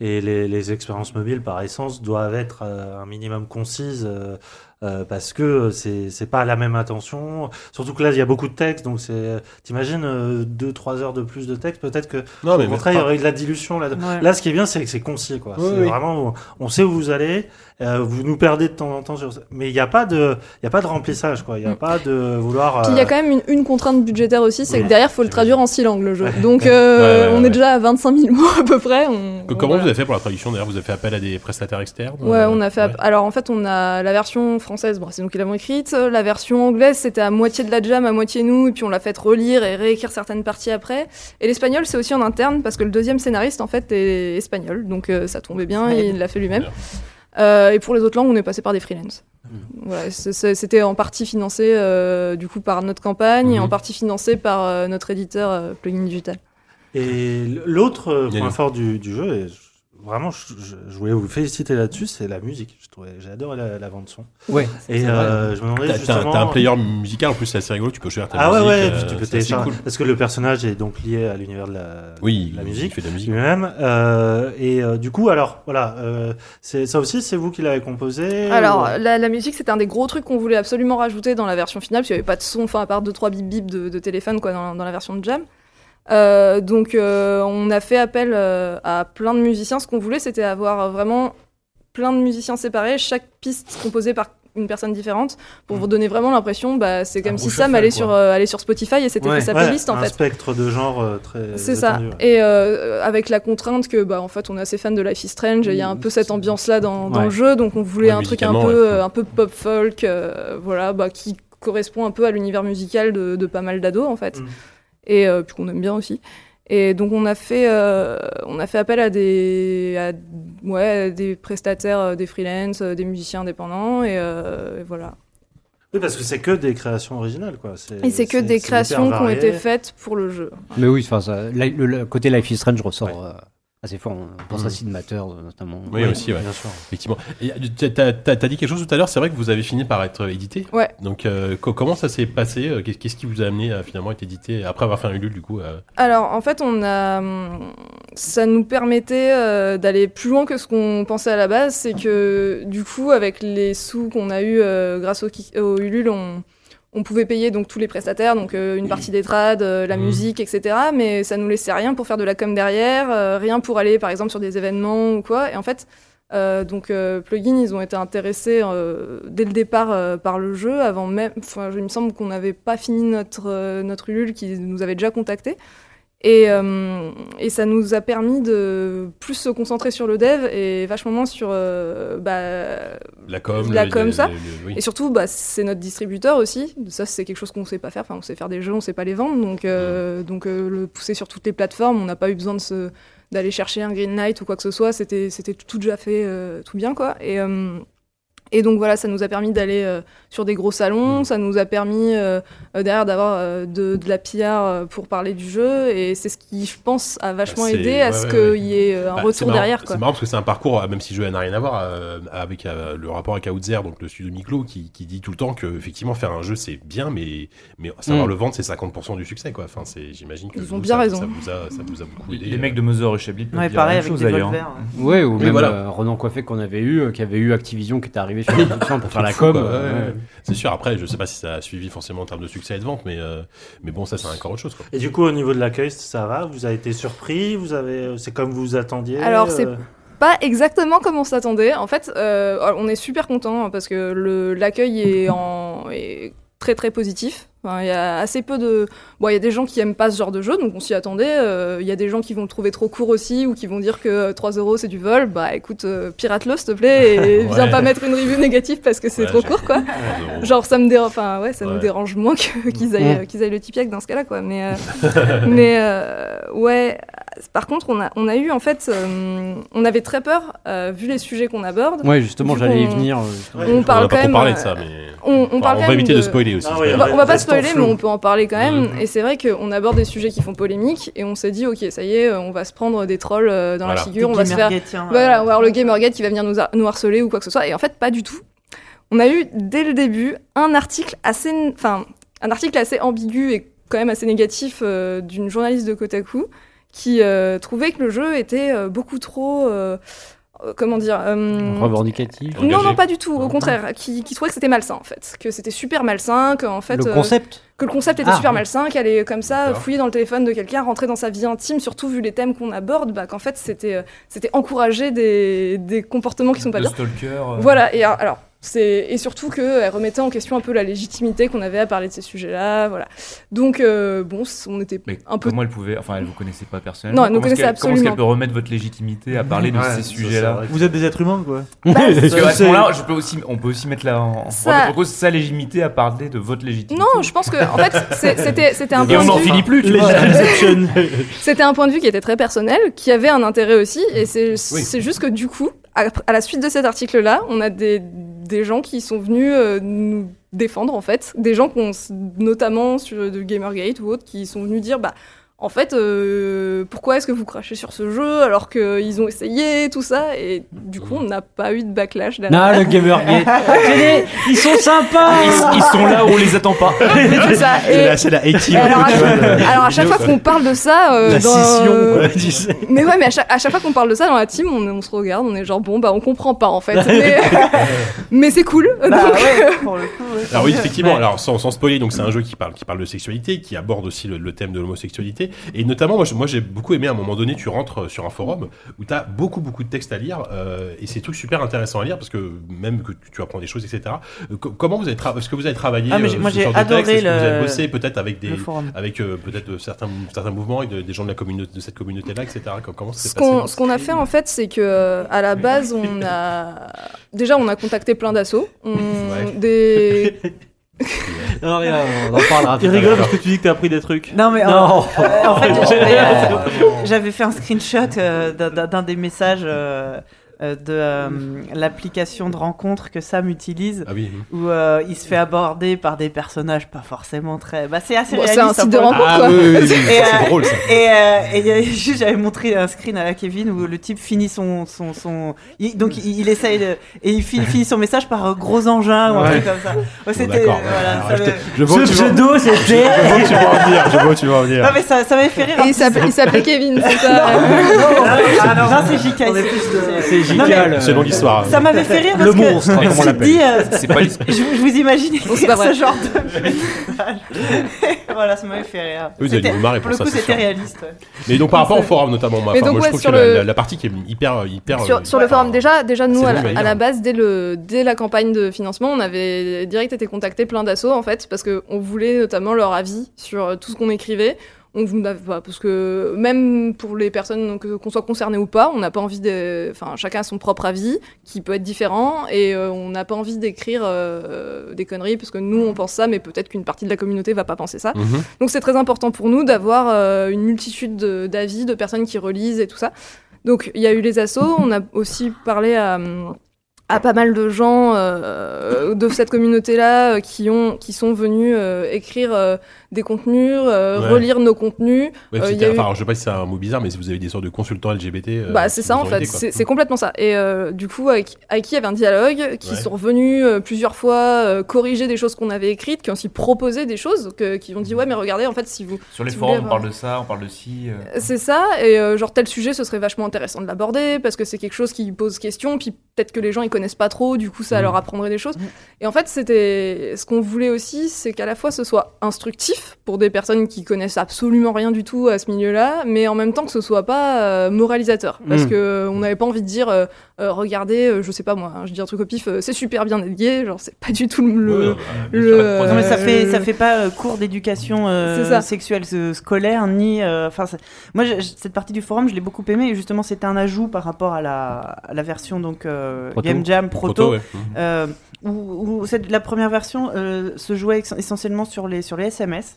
Et les, les expériences mobiles, par essence, doivent être euh, un minimum concises euh, euh, parce que c'est c'est pas la même intention. Surtout que là, il y a beaucoup de texte, donc c'est. T'imagines 2-3 heures de plus de texte, peut-être que Non, mais au contraire, il y aurait de la dilution là. Ouais. Là, ce qui est bien, c'est que c'est concis, quoi. Oui, c'est oui. vraiment, on sait où vous allez. euh, vous nous perdez de temps en temps sur ça. Mais il n'y a pas de, il y a pas de remplissage, quoi. Il n'y a Mm. pas de vouloir. Puis il y a euh, quand même une, une contrainte budgétaire aussi, c'est Oui, que derrière faut le traduire en six langues le jeu. Ouais. Donc Ouais. euh, Ouais, ouais, on est déjà à 25 000 mots à peu près. On, Que- on- Comment voilà. vous avez fait pour la traduction D'ailleurs, vous avez fait appel à des prestataires externes Ouais, euh, on a fait. ouais. Alors en fait, on a la version française, bon, c'est nous qui l'avons écrite. La version anglaise, c'était à moitié de la jam, à moitié nous, et puis on l'a fait relire et réécrire certaines parties après. Et l'espagnol, c'est aussi en interne parce que le deuxième scénariste en fait est espagnol, donc euh, ça tombait bien et il l'a fait lui-même. Euh, et pour les autres langues, on est passé par des freelances. Voilà, c'est- c'était en partie financé euh, du coup par notre campagne et en partie financé par euh, notre éditeur euh, Plugin Digital. Et l'autre point fort du, du jeu, et je- vraiment, je, voulais vous féliciter là-dessus, c'est la musique. Adoré la, la bande son. Ouais. Et euh, je me demandais justement. t'as un player musical en plus, c'est assez rigolo. Tu peux choisir ta Ah ouais, musique. ouais, euh, tu peux télécharger. cool. Parce que le personnage est donc lié à l'univers de la, Oui, musique. fait de la musique. lui-même. Euh, et euh, du coup, alors, voilà, euh, c'est ça aussi, c'est vous qui l'avez composé Alors, ou- la, la musique, c'était un des gros trucs qu'on voulait absolument rajouter dans la version finale, parce qu'il n'y avait pas de son, enfin, à part 2-3 bip bip de, de téléphone quoi, dans, dans la version de Jam. Euh, donc, euh, on a fait appel euh, à plein de musiciens. Ce qu'on voulait, c'était avoir vraiment plein de musiciens séparés, chaque piste composée par une personne différente, pour Mm. vous donner vraiment l'impression, bah, c'est comme Un si Sam allait sur, allait sur Spotify et c'était Ouais. sa Ouais, playlist en un fait. spectre de genre très. C'est ça. ouais. Et avec la contrainte que, bah, en fait, on est assez fan de Life is Strange, et il y a un peu cette ambiance-là dans, le jeu, donc on voulait un truc un peu, un peu pop folk, voilà, bah, qui correspond un peu à l'univers musical de, de pas mal d'ados, en fait, Mm. Et euh, puis qu'on aime bien aussi. Et donc on a fait, euh, on a fait appel à des, à, ouais, à des prestataires, euh, des freelance, euh, des musiciens indépendants, et, euh, et voilà. Oui, parce que c'est que des créations originales, quoi. Et c'est que des créations qui ont été faites pour le jeu. Mais oui, enfin, le, le côté Life is Strange ressort Ouais. euh, assez fort. On pense à Sid Matters, euh, notamment. Oui, aussi, ouais. Bien sûr. Effectivement. Euh, T'as t'as- t'as dit quelque chose tout à l'heure, c'est vrai que vous avez fini par être édité. Ouais. Donc, euh, co- comment ça s'est passé Euh, Qu'est- Qu'est-ce qui vous a amené à finalement être édité après avoir fait un Ulule, du coup euh, Alors, en fait, on a, hum, ça nous permettait euh, d'aller plus loin que ce qu'on pensait à la base. C'est que, du coup, avec les sous qu'on a eu euh, grâce au, au Ulule, on, on pouvait payer donc tous les prestataires, donc euh, une partie des trades, euh, la Mhm. musique, etc. Mais ça nous laissait rien pour faire de la com derrière, euh, rien pour aller, par exemple, sur des événements ou quoi. Et en fait. donc Plugin, ils ont été intéressés dès le départ par le jeu, avant même. Enfin, il me semble qu'on n'avait pas fini notre notre Ulule, qui nous avait déjà contactés. Et, euh, et ça nous a permis de plus se concentrer sur le dev et vachement moins sur euh, bah, La com, La com, le- ça. le- le- oui. et surtout bah, c'est notre distributeur aussi. Ça c'est quelque chose qu'on sait pas faire. Enfin on sait faire des jeux on sait pas les vendre. Donc euh, donc le pousser sur toutes les plateformes on n'a pas eu besoin d'aller chercher un Green Knight ou quoi que ce soit. C'était c'était tout déjà fait tout bien quoi. Et Et donc voilà, ça nous a permis d'aller euh, sur des gros salons, ça nous a permis euh, euh, derrière d'avoir euh, de, de la PR pour parler du jeu, et c'est ce qui, je pense, a vachement Bah, c'est- aidé à ouais, ce ouais, qu'il ouais. y ait euh, un Bah, retour derrière. Quoi. C'est marrant parce que c'est un parcours, même si le jeu n'a rien à voir, euh, avec euh, le rapport avec Outzer, donc le studio Miklo, qui, qui dit tout le temps que effectivement faire un jeu c'est bien, mais, mais savoir Mm. le vendre c'est 50% du succès quoi. Enfin, c'est, j'imagine que Ils ont bien ça, raison. Ça vous a, ça vous a beaucoup aidé. Les mecs de Mother et Chablis Ouais, pareil avec chose des d'ailleurs. Ouais, ou Mais même voilà. euh, Ronan Coiffé qu'on avait eu, euh, qui avait eu Activision qui était arrivé sur pour faire la com. quoi, ouais, euh, ouais. C'est sûr. Après, je sais pas si ça a suivi forcément en termes de succès et de vente, mais euh, mais bon, ça c'est encore autre chose quoi. Et du coup, au niveau de l'accueil, ça va? Vous avez été surpris? Vous avez, c'est comme vous vous attendiez Alors, c'est- euh, Pas exactement comme on s'attendait. En fait, euh, on est super content parce que l'accueil est, en- est très très positif. Enfin, Il y a assez peu de. Bon, il y a des gens qui aiment pas ce genre de jeu, donc on s'y attendait. Euh, Il y a des gens qui vont le trouver trop court aussi ou qui vont dire que 3 euros c'est du vol. Bah écoute, euh, pirate-le s'il te plaît et viens pas mettre une review négative parce que c'est Ouais, trop court quoi. Euh, Genre ça me dérange, enfin ouais, ça nous Ouais. dérange moins que- qu'ils aillent, Mm. qu'ils aillent le Tipeee dans ce cas-là quoi. Mais euh, mais euh, ouais, par contre on a on a eu en fait, euh, on avait très peur euh, vu les sujets qu'on aborde. Ouais, justement, j'allais y venir. euh. On on parle quand trop même. parler de euh, ça, mais On, on Enfin, parle on va éviter de de- spoiler aussi. Ah on va, on va pas spoiler, mais on peut en parler quand même. Mhm. Et c'est vrai qu'on aborde des sujets qui font polémique, et on s'est dit, ok, ça y est, on va se prendre des trolls euh, dans Voilà. la figure, on va se faire Gamergate, hein, voilà, euh, on va avoir le Gamergate qui va venir nous, har- nous harceler ou quoi que ce soit. Et en fait, pas du tout. On a eu dès le début un article assez, enfin, un article assez ambigu et quand même assez négatif euh, d'une journaliste de Kotaku qui euh, trouvait que le jeu était euh, beaucoup trop, euh, comment dire, euh, Revendicatif. Engagé. non, non, pas du tout. Au contraire, qui, qui trouvait que c'était malsain en fait, que c'était super malsain, que en fait, Le euh, concept. que le concept était Ah, super oui. malsain, qu'elle est comme ça, fouiller dans le téléphone de quelqu'un, rentrer dans sa vie intime, surtout vu les thèmes qu'on aborde, bah, qu'en fait c'était euh, c'était encourager des, des comportements qui sont pas Le bien. stalker. euh, Voilà, et alors, et surtout qu'elle remettait en question un peu la légitimité qu'on avait à parler de ces sujets-là, voilà. Donc euh, bon, on était Mais un peu comment elle pouvait, enfin elle vous connaissait pas personnellement? Non, elle nous connaissait qu'elle- Comment est-ce absolument qu'elle peut remettre votre légitimité à parler de Ouais, ces sujets-là? Vous êtes des êtres humains, quoi. Bah, Parce qu'à ce C'est- moment-là, je peux aussi, on peut aussi mettre là en, Ça- en cause sa légitimité à parler de votre légitimité. non, je pense que en fait c'était c'était un Et on point n'en de vue- finit plus, tu vois. C'était un point de vue qui était très personnel, qui avait un intérêt aussi, et c'est Oui. juste que du coup, à la suite de cet article-là, on a des, des gens qui sont venus euh, nous défendre en fait, des gens notamment sur de Gamergate ou autres, qui sont venus dire bah en fait, euh, pourquoi est-ce que vous crachez sur ce jeu alors qu'ils ont essayé tout ça et du coup on n'a pas eu de backlash Non, derrière. le Gamergate. Tenez, Ils sont sympas. Ils, ils sont là où on les attend pas. C'est ça. Et- c'est la et alors, à, alors à chaque fois qu'on parle de ça, euh, La dans- scission, quoi, tu sais. Mais ouais, mais à chaque, à chaque fois qu'on parle de ça dans la team, on, on se regarde, on est genre bon bah on comprend pas en fait, mais, mais c'est cool. Bah Donc, ouais, pour le coup. ouais. Alors oui, effectivement. Ouais. Alors sans, sans spoiler, donc c'est un jeu qui parle, qui parle de sexualité, qui aborde aussi le, le thème de l'homosexualité, et notamment moi, j'ai beaucoup aimé à un moment donné, tu rentres sur un forum où tu as beaucoup beaucoup de textes à lire, euh, et c'est des trucs super intéressants à lire parce que même que tu, tu apprends des choses, etc. Euh, co- comment vous avez, tra- est-ce que vous avez travaillé Ah, mais euh, moi, ce j'ai genre de adoré texte Est-ce que vous avez le- bossé peut-être avec des, Le avec euh, peut-être euh, certains certains mouvements et de- des gens de la communauté de cette communauté-là, etc. Com- Comment ça s'est ce passé? qu'on ce qu'on a fait en fait, c'est que euh, à la base, on a déjà on a contacté plein d'assauts, Ouais. des Non, rien, on en parlera. Il rigole parce que tu dis que t'as appris des trucs. Non, mais en, Non. euh, en fait, j'avais, euh, j'avais fait un screenshot euh, d'un des messages euh, euh, de euh, l'application de rencontre que Sam utilise. Ah oui. Où euh, il se fait aborder par des personnages pas forcément très. Bah, c'est assez Bon, réaliste. c'est un site hein, de rencontre Ah quoi. oui, oui, c'est euh, drôle ça. Et, euh, et il y a- juste, j'avais montré un screen à Kevin où le type finit son. son, son il- donc il, il essaye de. Et il fi- finit son message par euh, gros engin ou un Ouais. truc comme ça. Ouais, c'était. d'accord. voilà, ça je vois Ce pseudo, c'était. je vois où tu vas en venir. Je vois où tu vas en venir. Non, mais ça, ça m'avait fait rire. Et il s'appelait Kevin, c'est ça. Ah, non, non, c'est JK. On Non, mais-. Selon l'histoire. Ça m'avait fait rire Le parce que monstre, comme on l'appelle. euh, C'est pas l'histoire. je, je vous imagine c'est écrire pas vrai. ce genre de voilà, ça m'avait fait rire. Oui, pour pour le ça, coup, c'était réaliste. Mais donc par rapport au forum notamment, moi, donc, moi, ouais, je trouve sur que la, le- la- la partie qui est hyper hyper sur, euh, sur le forum, déjà, déjà nous, à la, à base, dès, le, dès la campagne de financement, on avait direct été contacté plein d'assauts, en fait, parce qu'on voulait notamment leur avis sur euh, tout ce qu'on écrivait. On vous n'avait pas, parce que même pour les personnes qu'on soit concernées ou pas, on n'a pas envie de. Enfin, chacun a son propre avis, qui peut être différent, et euh, on n'a pas envie d'écrire euh, des conneries, parce que nous, on pense ça, mais peut-être qu'une partie de la communauté va pas penser ça. Mhm. Donc c'est très important pour nous d'avoir euh, une multitude de- d'avis, de personnes qui relisent et tout ça. Donc il y a eu les assos, on a aussi parlé à, à pas mal de gens euh, de cette communauté-là euh, qui ont qui sont venus euh, écrire des contenus, euh, Ouais. relire nos contenus. Ouais, Euh, il c'était- y a eu- enfin, alors, je sais pas si c'est un mot bizarre, mais si vous avez des sortes de consultants LGBT. euh, Bah, c'est ça en fait, c'est complètement ça. Et euh, du coup, avec, avec qui il y avait un dialogue, qui Ouais. sont revenus euh, plusieurs fois euh, corriger des choses qu'on avait écrites, qui ont aussi proposé des choses, que, qui ont dit ouais mais regardez en fait si vous Sur les si forums, voulez on parle de ça, on parle de ci. euh. c'est ça, et euh, genre tel sujet, ce serait vachement intéressant de l'aborder parce que c'est quelque chose qui pose question, puis peut-être que les gens ils connaissent pas trop, du coup ça Mhm. leur apprendrait des choses. Et en fait, c'était ce qu'on voulait aussi, c'est qu'à la fois ce soit instructif pour des personnes qui connaissent absolument rien du tout à ce milieu-là, mais en même temps que ce soit pas euh, moralisateur, parce Mhm. que euh, on n'avait pas envie de dire, euh, euh, regardez, euh, je sais pas moi, hein, je dis un truc au pif, euh, c'est super bien d'être gay, genre c'est pas du tout le, Ouais, le- ouais. le- Non, mais ça Euh, fait ça fait pas euh, cours d'éducation euh, sexuelle euh, scolaire ni euh, enfin moi cette partie du forum je l'ai beaucoup aimé et justement c'était un ajout par rapport à la, à la version donc euh, Proto. Game Jam Proto, Proto, ouais. euh, où, où cette- la première version euh, se jouait essentiellement sur les sur les SMS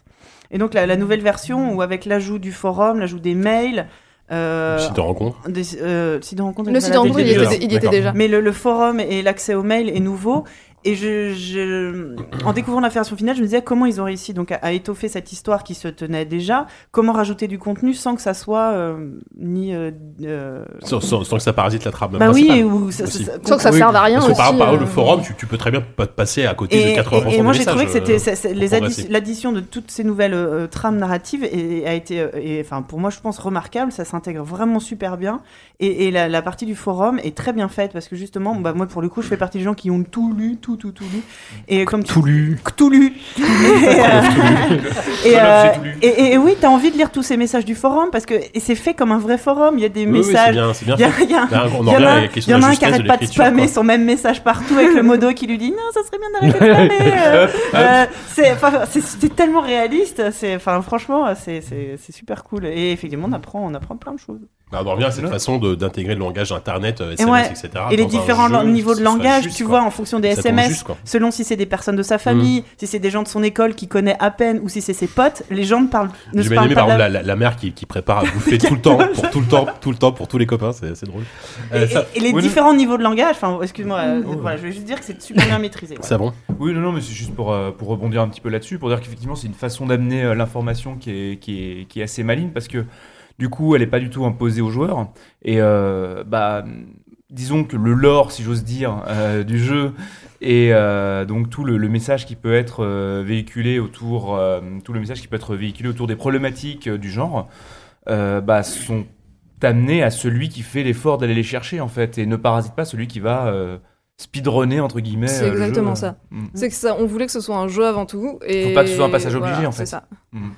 et donc la, la nouvelle version où avec l'ajout du forum l'ajout des mails euh, Site de rencontre. des, euh, site de rencontre le site de rencontre, il, était, il y était déjà. mais le, le forum et l'accès aux mails est nouveau. Et je, je- en découvrant la version finale, je me disais comment ils ont réussi donc à, à étoffer cette histoire qui se tenait déjà? Comment rajouter du contenu sans que ça soit euh, ni euh, euh, Sans, sans- sans que ça parasite la trame. bah oui ou ça, aussi. ça- Sans que ça Oui, serve à rien Parce que par, aussi, par euh. le forum, tu, tu peux très bien pa- passer à côté Et, de 80% et- et moi j'ai trouvé que c'était euh, l'addition de toutes ces nouvelles euh, trames narratives et, a été enfin pour moi je pense remarquable ça s'intègre vraiment super bien et, et la, la partie du forum est très bien faite parce que justement bah, moi pour le coup je fais partie des gens qui ont tout lu tout tout tout lu et comme tu- Tout lu. tout lu et, euh, tout oui t'as envie de lire tous ces messages du forum parce que c'est fait comme un vrai forum il y a des Oui, oui, c'est messages bien, c'est bien il y en a un- qui justesse de arrête pas de spammer quoi. son même message partout avec le modo qui lui dit non, ça serait bien d'arrêter de spammer. euh, euh, c'est, tellement réaliste. C'est, enfin, franchement, c'est super cool. Et effectivement, on apprend, on apprend plein de choses. Bah, on en revient à cette façon d'intégrer le langage internet, euh, Et, SMS, ouais, etc. et les différents jeu niveaux de langage, juste, tu quoi. vois, en fonction des SMS, juste, selon si c'est des personnes de sa famille, si c'est des gens de son école qui connaît à peine, ou si c'est ses potes, les gens ne parlent, ne J'ai se bien parlent aimé pas par exemple la- la, la, la mère qui, qui prépare à bouffer tout le temps, pour tout le temps, tout le temps pour tous les copains, c'est c'est drôle. Euh, Et, ça, et- et les oui, différents niveaux de langage, enfin, excuse-moi, euh, voilà, je vais juste dire que c'est super bien maîtrisé. ouais. ça bon Oui, non, non, mais c'est juste pour, euh, pour rebondir un petit peu là-dessus, pour dire qu'effectivement, c'est une façon d'amener euh, l'information qui est, qui, est, qui est assez maligne, parce que du coup, elle n'est pas du tout imposée aux joueurs. Et euh, bah, disons que le lore, si j'ose dire, euh, du jeu, et euh, donc tout le, le message qui peut être euh, véhiculé autour, tout le message qui peut être véhiculé autour des problématiques du genre, bah, sont amenés à celui qui fait l'effort d'aller les chercher, en fait, et ne parasite pas celui qui va. speedrunner entre guillemets C'est le exactement jeu. ça. Mm. C'est que ça, on voulait que ce soit un jeu avant tout. Et Faut pas que ce soit un passage obligé, voilà, en fait. C'est ça. Mm.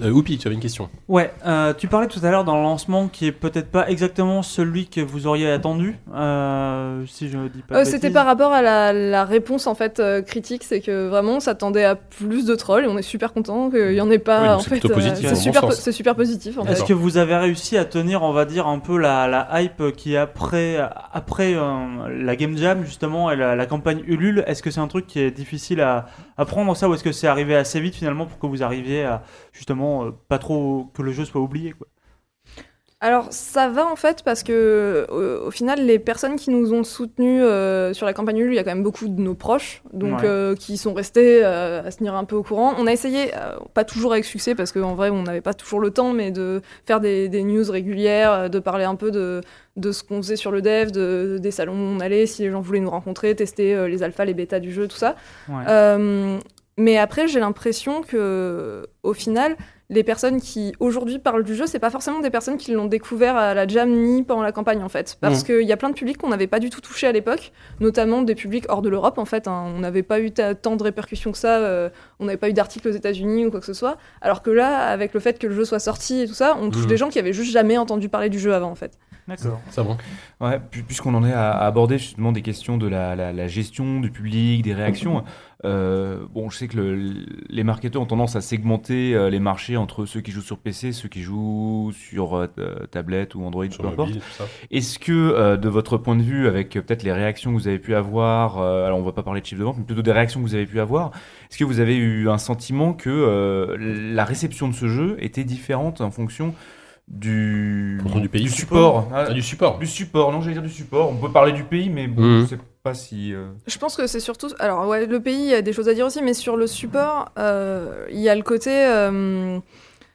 Euh, Oupi, tu avais une question Ouais, euh, tu parlais tout à l'heure dans le lancement qui est peut-être pas exactement celui que vous auriez attendu, euh, si je dis pas. Euh, C'était par rapport à la, la réponse en fait euh, critique, c'est que vraiment on s'attendait à plus de trolls et on est super content qu'il y en ait pas. Oui, c'est fait, plutôt positif, c'est dans le super, po- super positif en fait. Est-ce que vous avez réussi à tenir, on va dire, un peu la, la hype qui est après, après euh, la Game Jam, justement, et la, la campagne Ulule? Est-ce que c'est un truc qui est difficile à, à prendre, ça, ou est-ce que c'est arrivé assez vite, finalement, pour que vous arriviez à, justement, euh, pas trop que le jeu soit oublié quoi Alors ça va en fait parce que au, au final les personnes qui nous ont soutenus euh, sur la campagne Ulule, il y a quand même beaucoup de nos proches, donc Ouais. euh, qui sont restés euh, à se tenir un peu au courant. On a essayé, euh, pas toujours avec succès parce qu'en vrai on n'avait pas toujours le temps, mais de faire des, des news régulières, euh, de parler un peu de de ce qu'on faisait sur le dev, de, des salons où on allait, si les gens voulaient nous rencontrer, tester euh, les alphas, les bêtas du jeu, tout ça. Ouais. Euh, mais après, j'ai l'impression que, au final, les personnes qui aujourd'hui parlent du jeu, c'est pas forcément des personnes qui l'ont découvert à la jam ni pendant la campagne en fait, parce Mhm. qu'il y a plein de publics qu'on n'avait pas du tout touché à l'époque, notamment des publics hors de l'Europe en fait. hein. On n'avait pas eu ta- tant de répercussions que ça, euh, on n'avait pas eu d'articles aux États-Unis ou quoi que ce soit. Alors que là, avec le fait que le jeu soit sorti et tout ça, on touche Mhm. des gens qui avaient juste jamais entendu parler du jeu avant en fait. D'accord. Ça bon Ouais, pu- puisqu'on en est à, aborder justement des questions de la, la- la gestion du public, des réactions. euh, bon, je sais que le- les marketeurs ont tendance à segmenter euh, les marchés entre ceux qui jouent sur PC, ceux qui jouent sur euh, tablette ou Android, Sur peu importe. mobile, ça. Est-ce que, euh, de votre point de vue, avec peut-être les réactions que vous avez pu avoir, alors on va pas parler de chiffre de vente, mais plutôt des réactions que vous avez pu avoir, est-ce que vous avez eu un sentiment que la réception de ce jeu était différente en fonction du, du pays, support, Ah, du support. du support, non, j'allais dire du support. On peut parler du pays, mais bon, Mhm. c'est pas si. euh, Je pense que c'est surtout. Alors, ouais, le pays, il y a des choses à dire aussi, mais sur le support, euh, il y a le côté. euh,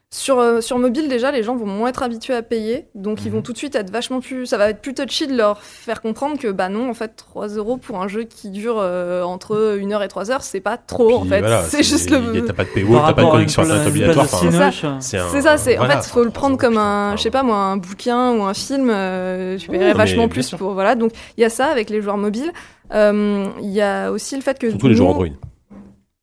sur, euh, sur mobile, déjà, les gens vont moins être habitués à payer. Donc, ils vont tout de suite être vachement plus. Ça va être plus touchy de leur faire comprendre que, bah non, en fait, 3 euros pour un jeu qui dure euh, entre 1 heure et 3 heures, c'est pas trop, en Puis fait. voilà, c'est juste le. T'as pas de paywall, t'as pas de connexion internet obligatoire. Cinoche, C'est un- C'est ça, c'est voilà, en fait, faut le prendre comme un, je sais pas moi, un bouquin ou un film. euh, tu paierais vachement plus pour voilà. Donc il y a ça avec les joueurs mobiles. Euh, Il y a aussi le fait que Surtout les nous- joueurs Android.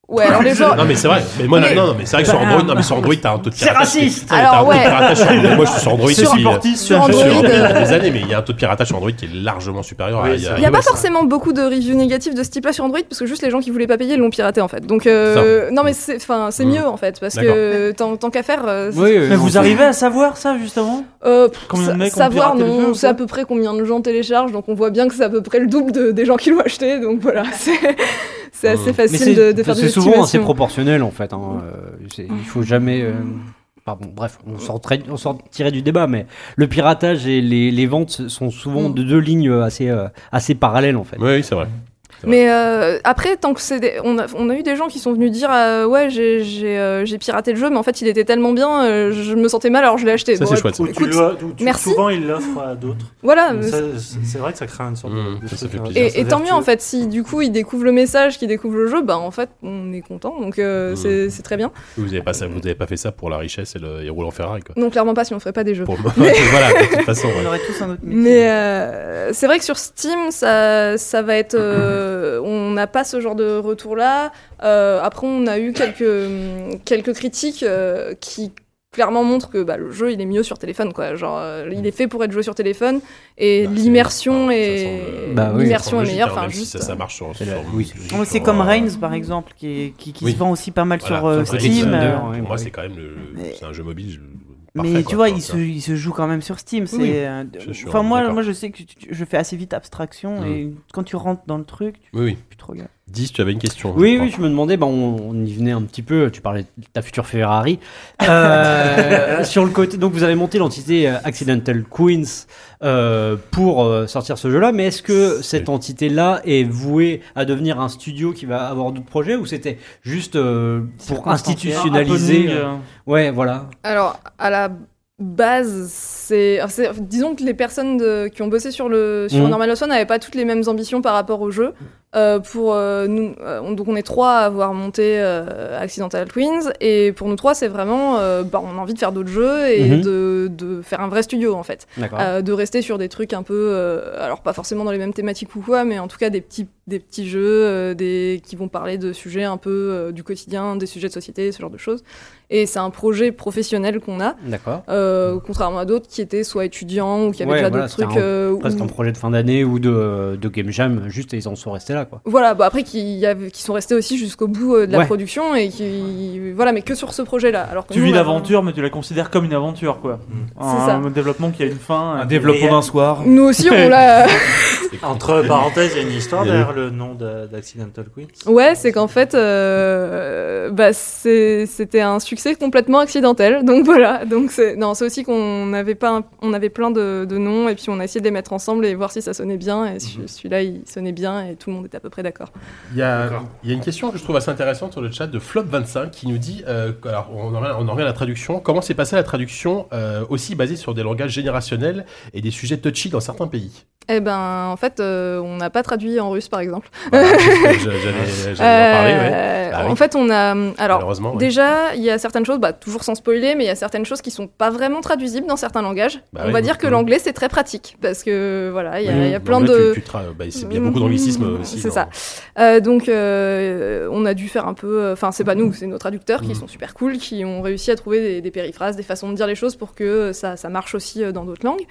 Ouais, alors les joueurs. Non mais c'est vrai. Mais moi Mais- non, non mais c'est vrai que sur Android, non mais sur Android t'as un taux de C'est piratage. raciste T'as- t'as Alors, un taux de ouais. piratage sur Android. Moi je suis sur Android C'est depuis, supportif sur je suis Android, sur Android euh, depuis des années, mais il y a un taux de piratage sur Android qui est largement supérieur à. Oui, il y a- c'est Il n'y a pas iOS. forcément beaucoup de reviews négatives de ce type-là sur Android parce que juste les gens qui voulaient pas payer l'ont piraté en fait. Donc euh, non mais c'est enfin c'est Mm. mieux en fait parce que tant, tant qu'à faire. euh, c'est- Oui, oui, Mais non, vous c'est- arrivez à savoir ça justement? Euh, pff, Combien de sa- mecs ont savoir piraté le jeu, non, ou on sait pas à peu près combien de gens téléchargent donc on voit bien que c'est à peu près le double de- des gens qui l'ont acheté donc voilà c'est c'est assez Mm. Mais facile de, de faire des c'est souvent assez proportionnel en fait. hein. Euh, c'est- Il faut jamais. euh, Pardon, bref, on sortirait, on sortirait du débat, mais le piratage et les, les ventes sont souvent Mm. de deux lignes assez, euh, assez parallèles en fait. Oui, c'est vrai. Mais euh, après, tant que c'est des- on, a, on a eu des gens qui sont venus dire euh, ouais j'ai j'ai euh, j'ai piraté le jeu, mais en fait il était tellement bien, euh, je me sentais mal alors je l'ai acheté. Ça, Bon, c'est chouette. Ou tu Écoute, le- ou tu- merci. Souvent, ils l'offrent à d'autres. Voilà. Mais mais ça, C'est c'est vrai que ça crée une sorte Mmh, de- ça, ça truc, fait plaisir. Et, et tant mieux en fait, si du coup il découvre le message, qu'il découvre le jeu, bah en fait on est content, donc euh, Mm. c'est c'est très bien. Vous avez pas ça, vous avez pas fait ça pour la richesse et le et rouler en Ferrari quoi. Non, clairement pas si on ferait pas des jeux. Pour voilà, de toute façon. On aurait tous un autre métier. Mais euh, c'est vrai que sur Steam, ça, ça va être. Euh, on n'a pas ce genre de retour-là. Euh, après, on a eu quelques, quelques critiques euh, qui clairement montrent que bah, le jeu il est mieux sur téléphone quoi genre euh, il est fait pour être joué sur téléphone et Bah, l'immersion est semble- Bah oui. l'immersion est meilleure enfin si juste ça, ça marche sur. C'est la- sur- oui. sur- c'est comme euh, Reigns par exemple, qui, est- qui, qui Oui. se vend aussi pas mal voilà, sur euh, Steam. Euh, moi, c'est quand même le. Mais- C'est un jeu mobile. je- Mais tu vois, il se, il se joue quand même sur Steam. C'est, Oui, euh, enfin, moi, moi, je sais que tu- tu- je fais assez vite abstraction Mm. et quand tu rentres dans le truc, tu Oui, oui. plus trop gaffe. 10, tu avais une question. Oui, je crois. oui, je me demandais, bah, on, on y venait un petit peu, tu parlais de ta future Ferrari. Euh, sur le côté, donc vous avez monté l'entité euh, Accidental Queens euh, pour sortir ce jeu-là, mais est-ce que cette entité-là est vouée à devenir un studio qui va avoir d'autres projets ou c'était juste euh, pour institutionnaliser Ouais, voilà. Alors, à la base, c'est. Disons que les personnes de- qui ont bossé sur, le, sur Mhm. Normal n'avaient pas toutes les mêmes ambitions par rapport au jeu. Euh, pour euh, nous, euh, on- donc on est trois à avoir monté euh, Accidental Twins, et pour nous trois, c'est vraiment. euh, bah, on a envie de faire d'autres jeux et Mhm. de, de faire un vrai studio en fait. Euh, de rester sur des trucs un peu, euh, alors pas forcément dans les mêmes thématiques ou quoi, mais en tout cas des petits, des petits jeux euh, des, qui vont parler de sujets un peu euh, du quotidien, des sujets de société, ce genre de choses. Et c'est un projet professionnel qu'on a, D'accord. euh, contrairement à d'autres qui étaient soit étudiants ou qui avaient Ouais, déjà voilà, d'autres trucs. un- euh, Presque où- un projet de fin d'année ou de, de Game Jam, juste et ils en sont restés là, quoi. Voilà, bah après qui, y avait- qui sont restés aussi jusqu'au bout euh, de la Ouais. production et qui, voilà, mais que sur ce projet-là. Alors que Tu nous, vis l'aventure, mais tu la considères comme une aventure, quoi. Un, ça. un développement qui a une fin. Un développement d'un soir. Nous aussi, on l'a. Entre parenthèses, il y a une histoire derrière le nom de- d'Accidental Queens? Ouais, c'est qu'en fait, euh, bah, c'était un succès complètement accidentel. Donc voilà. Donc c'est non, c'est aussi qu'on avait pas, un- on avait plein de, de noms et puis on a essayé de les mettre ensemble et voir si ça sonnait bien. Et celui- celui-là, il sonnait bien et tout le monde était à peu près d'accord. Il y, a, il y a une question que je trouve assez intéressante sur le chat de Flop25 qui nous dit euh, alors on en, revient, on en revient à la traduction. Comment s'est passée la traduction euh, aussi basée sur des langages générationnels et des sujets touchy dans certains pays? Eh ben, en fait, euh, on n'a pas traduit en russe, par exemple. Voilà, J'allais j'allais en parler, ouais. Euh, Bah oui. En fait, on a alors. Malheureusement, ouais. Déjà, il y a certaines choses, bah, toujours sans spoiler, mais il y a certaines choses qui sont pas vraiment traduisibles dans certains langages. Bah on oui, va dire que l'anglais c'est très pratique parce que voilà, il y a, il y a plein de. il y a beaucoup d'anglicisme aussi. C'est ça. Euh, donc, euh, on a dû faire un peu. Enfin, c'est pas nous, c'est nos traducteurs qui Mhm. sont super cool, qui ont réussi à trouver des, des périphrases, des façons de dire les choses pour que ça, ça marche aussi euh, dans d'autres langues.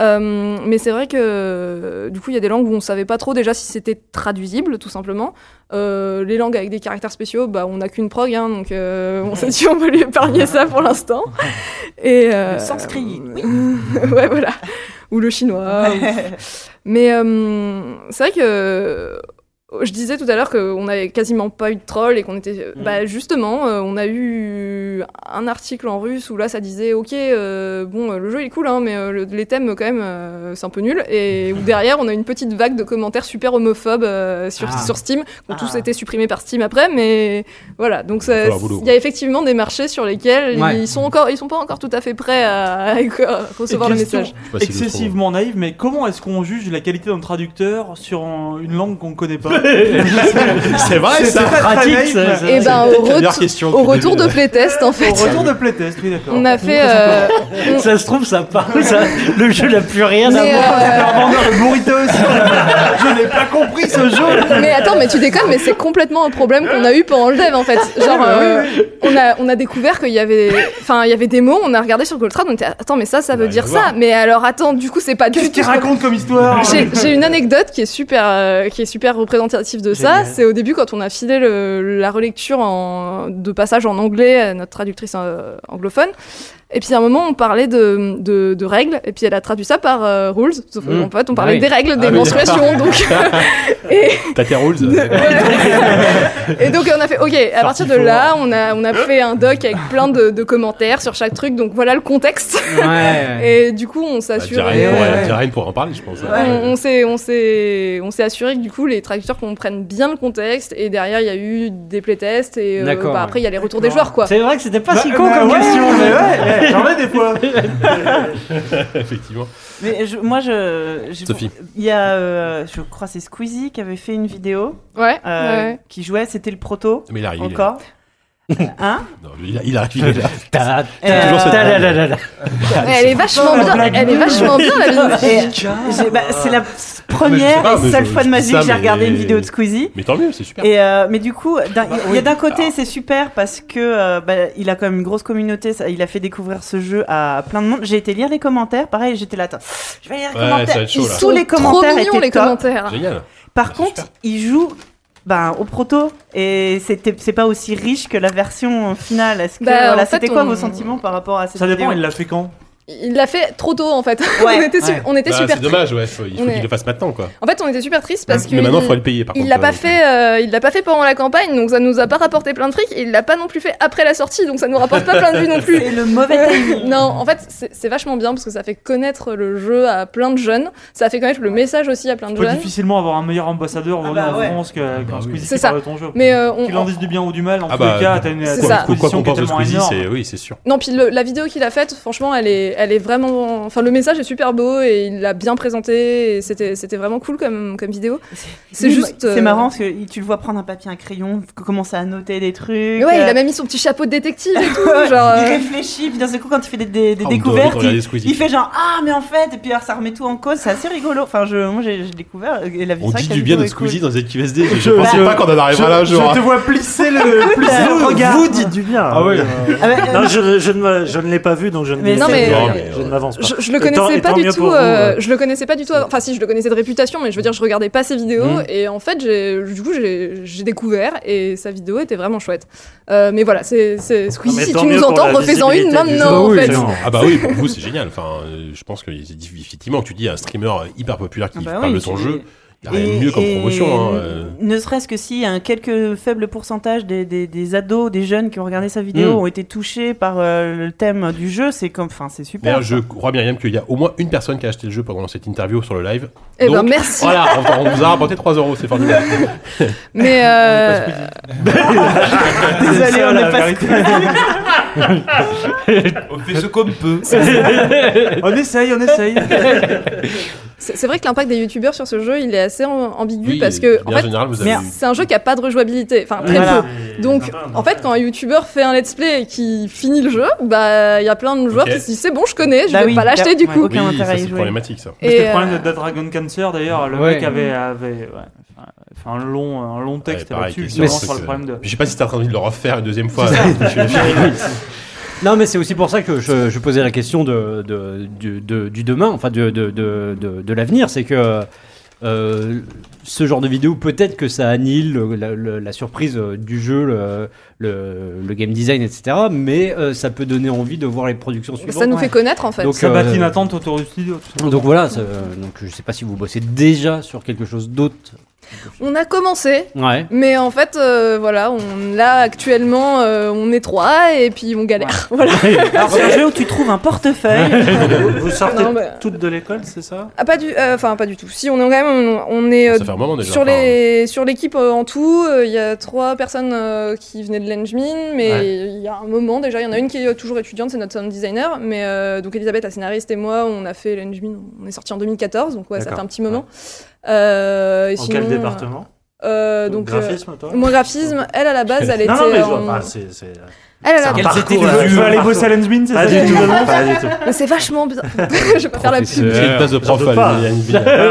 Euh, mais c'est vrai que du coup, il y a des langues où on savait pas trop déjà si c'était traduisible, tout simplement. Euh, les langues avec des caractères spéciaux, bah, on n'a qu'une prog, hein, donc euh, on s'est dit on va lui épargner ça pour l'instant. Et euh, Le sanskrit, oui. ouais, voilà. Ou le chinois. ou- mais euh, c'est vrai que je disais tout à l'heure qu'on avait quasiment pas eu de troll et qu'on était. Bah, justement, euh, on a eu un article en russe où là, ça disait Ok, euh, bon, euh, le jeu il est cool, hein, mais euh, le- les thèmes, quand même, euh, c'est un peu nul. Et où derrière, on a une petite vague de commentaires super homophobes euh, sur, Ah. sur Steam, qui ont tous Ah. été supprimés par Steam après, mais voilà. Donc, il y a effectivement des marchés sur lesquels Ouais. ils sont encore, ils sont pas encore tout à fait prêts à, à recevoir Et le message. Excessivement naïve, mais comment est-ce qu'on juge la qualité d'un traducteur sur un- une langue qu'on connaît pas? C'est vrai, ça. pratique, naïf, ça. Et ben, au, ret- question au retour de playtest, en fait. Au retour de playtest, oui, d'accord. On a fait. euh, Ça se trouve, ça parle, ça- le jeu n'a plus rien à Mais, voir. euh. Je n'ai pas compris ce jeu. mais attends, mais tu déconnes, mais c'est complètement un problème qu'on a eu pendant le dev en fait. Genre, euh, on a on a découvert qu'il y avait, enfin, il y avait des mots, on a regardé sur Goltrad, on était attends, mais ça, ça veut Bah, dire à ça. Mais alors attends, du coup, c'est pas du Qu'est-ce tout. qu'il ce qu'on- raconte comme histoire J'ai une anecdote qui est super, euh, qui est super représentative de ça. Génial. C'est au début quand on a filé le- la relecture en, de passage en anglais à notre traductrice euh, anglophone. Et puis à un moment, on parlait de, de, de règles, et puis elle a traduit ça par euh, rules. Sauf Mm. qu'en fait, on Ah parlait oui. des règles, des oui. menstruations. donc, et, T'as tes rules. et donc on a fait, ok, à partir de là, on a, on a fait un doc avec plein de, de commentaires sur chaque truc. Donc voilà le contexte. Ouais. Et du coup, on Bah, s'assure. Euh, pourrait- Diarène pourrait en parler, je pense. on, on s'est, on s'est, on s'est assuré que du coup les traducteurs comprennent bien le contexte et derrière il y a eu des playtests et euh, bah, ouais. après il y a les retours des joueurs quoi. C'est vrai que c'était pas si Bah, con bah, comme ouais, question. mais ouais, ouais, J'en ai des fois. Effectivement. Mais je- moi, je. je- Sophie. Il y a, euh, je crois, c'est Squeezie qui avait fait une vidéo Ouais. euh, ouais. qui jouait, c'était le proto. Mais il arrive. il est Encore. Hein. Non, il, il arrive. Il est là. Ta- toujours cette- ta- la- la- la- la. Elle est vachement bien. Elle est vachement bien la j'ai- bah, c'est la première pas, et seule je- fois de ma vie que j'ai mais- regardé une vidéo de Squeezie. Mais tant mieux, c'est super. Et euh, mais du coup, d'un- il y a d'un côté c'est super parce que euh, bah, il a quand même une grosse communauté. ça- il a fait découvrir ce jeu à plein de monde. J'ai été lire les commentaires. Pareil, j'étais là. Attends, je vais lire les Ouais, commentaires. chaud, là. Tous les commentaires Trop les top. commentaires. Génial. Par C'est contre, super. il joue ben, au proto et c'était c'est pas aussi riche que la version finale. Est-ce que Bah, voilà, c'était quoi on- vos sentiments par rapport à cette Ça dépend, vidéo il l'a fait quand? Il l'a fait trop tôt en fait. Ouais, on était, su- ouais. on était Bah, super. c'est dommage, ouais. faut- il faut est- qu'il le fasse maintenant, quoi. En fait, on était super tristes parce que Mais maintenant, il faudrait le payer, par Il contre. l'a pas euh, fait, euh, il l'a pas fait pendant la campagne, donc ça nous a pas rapporté plein de fric. Et il l'a pas non plus fait après la sortie, donc ça nous rapporte pas plein de vues non plus. C'est le mauvais timing. non, en fait, c'est vachement bien parce que ça fait connaître le jeu à plein de jeunes. Ça fait connaître le message aussi à plein de Tu peux jeunes. difficilement avoir un meilleur ambassadeur aujourd'hui bah en ouais. France qu'un Bah oui. Squeezie C'est qui ça. parle de ton jeu. Mais euh, on, Qu'il en dise du bien ou du mal, en Ah tous bah, les cas, t'as une. Quoi qu'on qui est pense de tellement Squeezie, oui, c'est sûr. Non, puis la vidéo qu'il a faite, franchement, elle est, elle est vraiment. Enfin, le message est super beau et il l'a bien présenté. Et c'était, c'était vraiment cool comme, comme vidéo. C'est Oui, juste. C'est euh, marrant parce que tu le vois prendre un papier, un crayon, commencer à noter des trucs. mais ouais, il euh, a même mis son petit chapeau de détective et tout. Genre, il euh, réfléchit, puis d'un seul coup, quand il fait des, des- des Ah, découvertes, il, fait genre Ah, mais en fait, et puis alors ça remet tout en cause, c'est assez rigolo. Enfin, je, moi j'ai découvert, et la On dit du bien de cool. Squeezie dans ZQSD. Je Je- pensais je- pas qu'on en arrivera là Je te vois plisser le, Vous, regard. vous dites du bien. Ah ouais. Je, je ne, l'ai pas vu, donc je ne Mais dis non, pas. mais- mais, je ne m'avance pas. Je, je le tant- connaissais et pas tant du tout. vous, euh, je le connaissais pas du tout. Enfin, si, je le connaissais de réputation, mais je veux dire, je regardais pas ses vidéos Mm. et en fait, j'ai, du coup, j'ai, j'ai découvert et sa vidéo était vraiment chouette. Euh, mais voilà, c'est, c'est Squeezie. mais si tant tu nous entends, refais-en une maintenant. jeu. en Bah oui, fait. non. Ah bah oui, pour vous c'est génial. Enfin, euh, je pense que effectivement, tu dis un streamer hyper populaire qui Ah bah parle oui, de ton c'est- jeu, rien Et- de mieux comme promotion. hein, euh. Ne serait-ce que si un quelques faible pourcentage des, des, des ados, des jeunes qui ont regardé sa vidéo Mm. ont été touchés par euh, le thème du jeu, c'est comme, enfin, c'est super. D'ailleurs, je crois Myriam qu'il y a au moins une personne qui a acheté le jeu pendant cette interview sur le live. Eh ben, Donc, merci. Voilà, on, on vous a rapporté 3 euros, c'est formidable. Mais euh, Désolé, ça, on est pas. On fait ce qu'on peut. On essaye, on essaye. c'est, vrai que l'impact des youtubeurs sur ce jeu, il est assez am- ambigu Oui, parce que, en fait, c'est un jeu qui a pas de rejouabilité. Enfin, très Voilà. peu. Donc, en fait, quand un youtubeur fait un let's play et qui finit le jeu, bah, il y a plein de joueurs qui se disent c'est bon, je connais, je Bah vais oui, pas l'acheter du ouais. coup. Aucun oui, c'est problématique ça. C'était le problème euh, de Dead Dragon Cancer d'ailleurs. Le Ouais. mec avait, avait ouais, un long, un long texte Ouais, là-dessus, sur le que- problème de. Puis je sais pas si t'as envie de le refaire une deuxième fois. Non, mais c'est aussi pour ça que je, je posais la question de, de- du- de- du demain, enfin de, de, de, de- de l'avenir. C'est que euh, ce genre de vidéo, peut-être que ça annihile le- la, le- la surprise euh, du jeu, le, le- le game design, etc. Mais euh, ça peut donner envie de voir les productions suivantes. Ça nous fait connaître en fait. Donc, Ça euh, bat une attente autour du studio. tout. Donc voilà, ça- donc je sais pas si vous bossez déjà sur quelque chose d'autre On a commencé, Ouais. mais en fait, euh, voilà, on, là actuellement, euh, on est trois et puis on galère. Voilà. Alors, c'est un jeu où tu trouves un portefeuille. vous, vous sortez Non, bah- toutes de l'école, c'est ça? Ah, pas du, euh, enfin pas du tout. Si on est quand même, on, on est euh, Ça fait un moment déjà. sur les sur l'équipe euh, en tout. euh, Il y a trois personnes euh, qui venaient de l'Engmin, mais Ouais. il y a un moment déjà, il y en a une qui est toujours étudiante, c'est notre sound designer. Mais euh, donc Elisabeth, la scénariste et moi, on a fait l'Engmin. On est sorti en 2014, donc ouais, ça fait un petit moment. Euh, En sinon, quel département? euh, donc euh, Graphisme, toi? moi graphisme. Elle à la base, elle était Non, non, mais je vois en- pas, c'est... c'est- Elle, elle c'est Quels parcours, Tu veux aller bosser à Lensmin, c'est Pas ça du tout, finalement pas du tout. Mais c'est vachement bizarre. je vais pas faire la pub. J'ai une place de prof à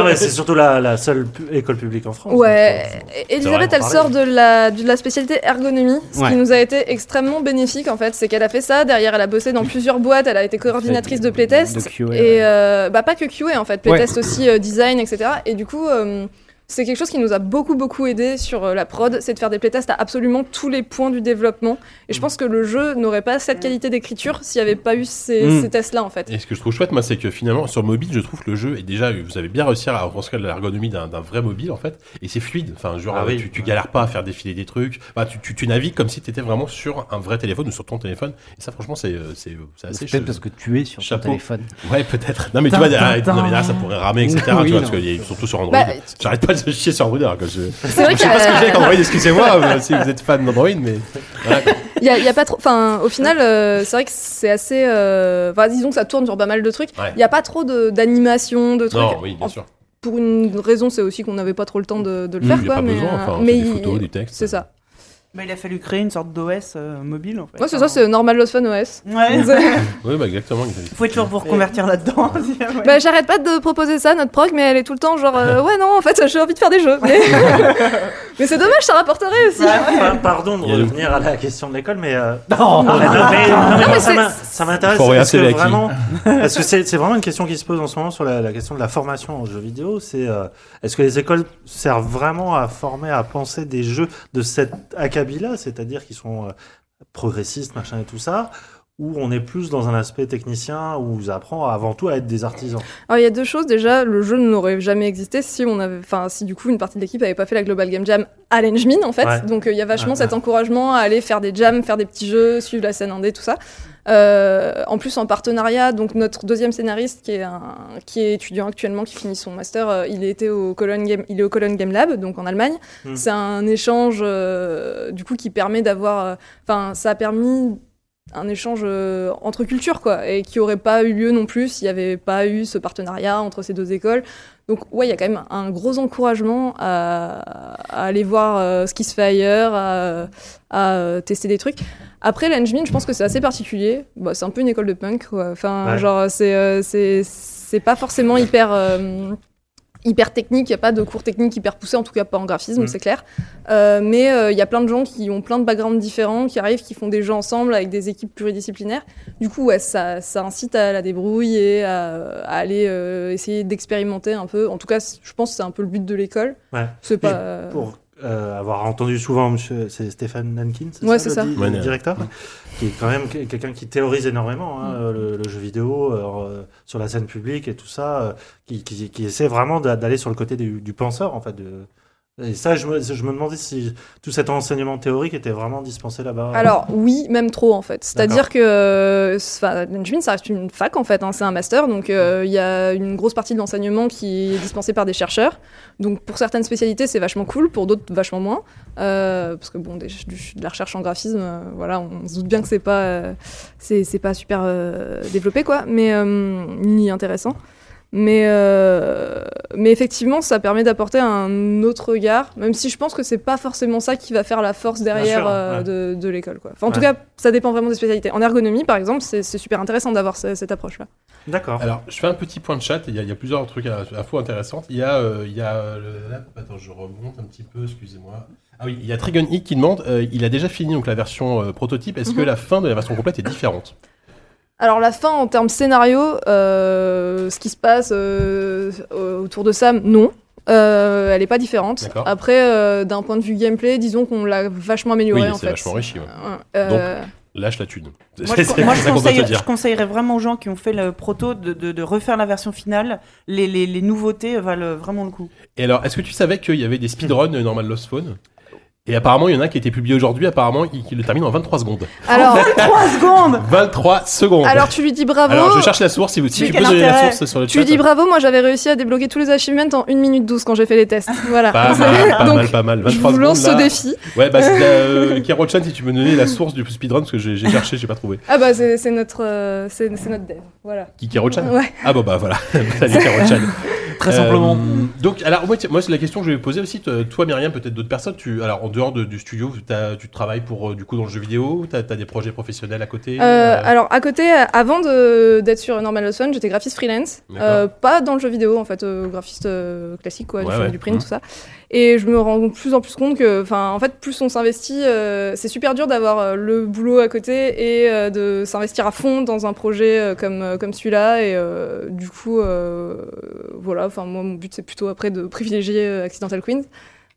mais c'est surtout la, la seule pu- école publique en France. Ouais, euh, Et- Elisabeth, elle sort de la, de la spécialité ergonomie, ce Ouais. qui nous a été extrêmement bénéfique en fait. C'est qu'elle a fait ça, derrière elle a bossé dans plusieurs boîtes, elle a été coordinatrice de playtest. De QA, et euh, bah pas que QA en fait, playtest aussi euh, design, etc. Et du coup, euh, c'est quelque chose qui nous a beaucoup beaucoup aidé sur euh, la prod, c'est de faire des playtests à absolument tous les points du développement. Et je pense que le jeu n'aurait pas cette qualité d'écriture s'il n'y avait pas eu ces, Mm. ces tests-là en fait. Et ce que je trouve chouette, moi, c'est que finalement, sur mobile, je trouve que le jeu est déjà, vous avez bien réussi à retranscrire l'ergonomie d'un d'un vrai mobile, en fait, et c'est fluide. Enfin, genre, Ah oui. tu, tu galères pas à faire défiler des trucs. Bah, tu, tu, tu navigues comme si tu étais vraiment sur un vrai téléphone ou sur ton téléphone. Et ça, franchement, c'est c'est assez C'est chouette. peut-être parce que tu es sur ton Chapeau. téléphone. Ouais, peut-être. Non, mais tu vois, ça pourrait ramer, etc. Oui, tu vois, parce qu'il y a surtout sur Android. Bah, J'arrête pas de chier sur Android. alors que je... c'est vrai je sais pas ce que j'ai avec y a- Android, excusez-moi, euh, si vous êtes fan d'Android, mais. Voilà. Il y a, y pas trop. Enfin, au final, euh, c'est vrai que c'est assez. euh, Enfin, disons que ça tourne sur pas mal de trucs. Il Ouais. n'y a pas trop de- d'animation, de, trucs. Non, oui, bien En- sûr. Pour une raison, c'est aussi qu'on n'avait pas trop le temps de, de le Il faire, n'y a quoi. pas mais besoin, euh, enfin, mais des photos, des textes. C'est ça. Mais il a fallu créer une sorte d'OS euh, mobile en fait. Ouais, c'est ça, c'est Normal Lost Fun OS. Ouais. Oui, bah, exactement. Vous pouvez toujours vous reconvertir là-dedans. jamais. Bah, j'arrête pas de proposer ça à notre prog, mais elle est tout le temps genre, euh, ouais, non, en fait, j'ai envie de faire des jeux. Mais, mais c'est dommage, ça rapporterait aussi. Pa- Pardon de revenir à la question de l'école, mais. euh, Non, non, mais- non, mais ça m'intéresse Faut parce que vraiment, parce que c'est c'est vraiment une question qui se pose en ce moment sur la, la question de la formation en jeux vidéo. C'est euh, est-ce que les écoles servent vraiment à former, à penser des jeux de cet c'est-à-dire qui sont euh, progressistes, machin et tout ça, ou on est plus dans un aspect technicien où on apprend avant tout à être des artisans. Alors il y a deux choses déjà, le jeu n'aurait jamais existé si on avait, enfin si du coup une partie de l'équipe avait pas fait la Global Game Jam à l'Engmin en fait. Ouais. Donc euh, il y a vachement Ouais, cet encouragement à aller faire des jams, faire des petits jeux, suivre la scène indé, tout ça. Euh, en plus en partenariat, donc notre deuxième scénariste qui est un, qui est étudiant actuellement, qui finit son master, euh, il était au Cologne Game, il est au Cologne Game Lab, donc en Allemagne. Hmm. C'est un échange euh, du coup qui permet d'avoir, euh, enfin ça a permis un échange euh, entre cultures quoi et qui aurait pas eu lieu non plus s'il n'y avait pas eu ce partenariat entre ces deux écoles donc ouais il y a quand même un gros encouragement à, à aller voir euh, ce qui se fait ailleurs à, à, euh, tester des trucs après l'Engmin je pense que c'est assez particulier bah, c'est un peu une école de punk quoi. enfin Ouais. genre c'est euh, c'est pas forcément hyper hyper technique, il n'y a pas de cours techniques hyper poussés, en tout cas pas en graphisme, Mm. c'est clair. Euh, mais euh, il y a plein de gens qui ont plein de backgrounds différents, qui arrivent, qui font des jeux ensemble avec des équipes pluridisciplinaires. Du coup, ouais, ça, ça incite à la débrouille et à, à aller euh, essayer d'expérimenter un peu. En tout cas, je pense que c'est un peu le but de l'école. Ouais. C'est Et pas. euh, Pour euh, avoir entendu souvent, monsieur, c'est Stéphane Nankin, c'est Ouais, ça, c'est le ça. di- Ouais, le ouais. directeur, qui est quand même que- quelqu'un qui théorise énormément hein, Mm. le, le jeu vidéo euh, sur la scène publique et tout ça, euh, qui, qui, qui essaie vraiment d'a- d'aller sur le côté du, du penseur en fait. De, et ça, je me, je me demandais si tout cet enseignement théorique était vraiment dispensé là-bas. Alors oui, même trop en fait. C'est-à-dire que euh, enfin, l'Engmin, ça reste une fac en fait, hein, c'est un master, donc euh, il y a une grosse partie de l'enseignement qui est dispensée par des chercheurs. Donc pour certaines spécialités, c'est vachement cool, pour d'autres vachement moins, Euh, parce que bon, des- du- de la recherche en graphisme, euh, voilà, on se doute bien que c'est pas, euh, c'est pas super euh, développé quoi, mais euh, ni intéressant. Mais, euh, mais effectivement, ça permet d'apporter un autre regard, même si je pense que c'est pas forcément ça qui va faire la force derrière sûr, euh, ouais. de, de l'école. Quoi. Enfin, en tout cas, ça dépend vraiment des spécialités. En ergonomie, par exemple, c'est c'est super intéressant d'avoir ce- cette approche-là. D'accord. Alors, je fais un petit point de chat. Il y a, il y a plusieurs trucs à, infos intéressantes. Il y a, euh, il y a euh, le, attends, je remonte un petit peu, excusez-moi. Ah oui, il y a Trigun Hick qui demande, euh, il a déjà fini donc la version euh, prototype. Est-ce que Mhm. la fin de la version complète est différente? Alors la fin en termes scénario, euh, ce qui se passe euh, autour de Sam, non. Euh, elle est pas différente. Après, euh, d'un point de vue gameplay, disons qu'on l'a vachement amélioré Oui, en c'est fait. vachement enrichi. ouais. Euh, Lâche la thune. Moi, je, moi, conseille- je conseillerais vraiment aux gens qui ont fait le proto de, de- de refaire la version finale. Les, les- les nouveautés valent vraiment le coup. Et alors, est-ce que tu savais qu'il y avait des speedruns Normal Lost Phone? Et apparemment, il y en a qui a été publié aujourd'hui, apparemment, qui, qui le termine en 23 secondes. Alors, 3 secondes 23 secondes alors tu lui dis bravo. Alors, je cherche la source, si, vous, si tu peux donner la source sur le Tu chat. lui dis bravo, moi j'avais réussi à débloquer tous les achievements en 1 minute 12 quand j'ai fait les tests. Voilà. Pas mal, pas Donc, mal, pas mal. 23 je vous lance ce secondes, défi. Ouais, bah, c'est euh, Kero-chan, si tu peux me donner la source du speedrun, parce que j'ai cherché, j'ai pas trouvé. Ah bah c'est notre, euh, c'est notre dev. Voilà. Qui Kero-chan Ouais. Ah bon, bah voilà. Salut Kero-chan. Très Euh, simplement. donc, alors, moi, c'est la question que je vais poser aussi. Toi, toi, Myriam, peut-être d'autres personnes. Tu, alors, en dehors de- du studio, tu travailles pour, euh, du coup, dans le jeu vidéo T'as as des projets professionnels à côté Euh, Euh, alors à côté, euh, avant d'être sur Normal Fun, j'étais graphiste freelance. Euh, pas dans le jeu vidéo en fait, euh, graphiste euh, classique quoi, du, Ouais, ouais. du print Mhm. tout ça. Et je me rends de plus en plus compte que, enfin, en fait, plus on s'investit, euh, c'est super dur d'avoir euh, le boulot à côté et euh, de s'investir à fond dans un projet euh, comme euh, comme celui-là. Et euh, du coup, voilà. Enfin, moi, mon but c'est plutôt après de privilégier Accidental Queens.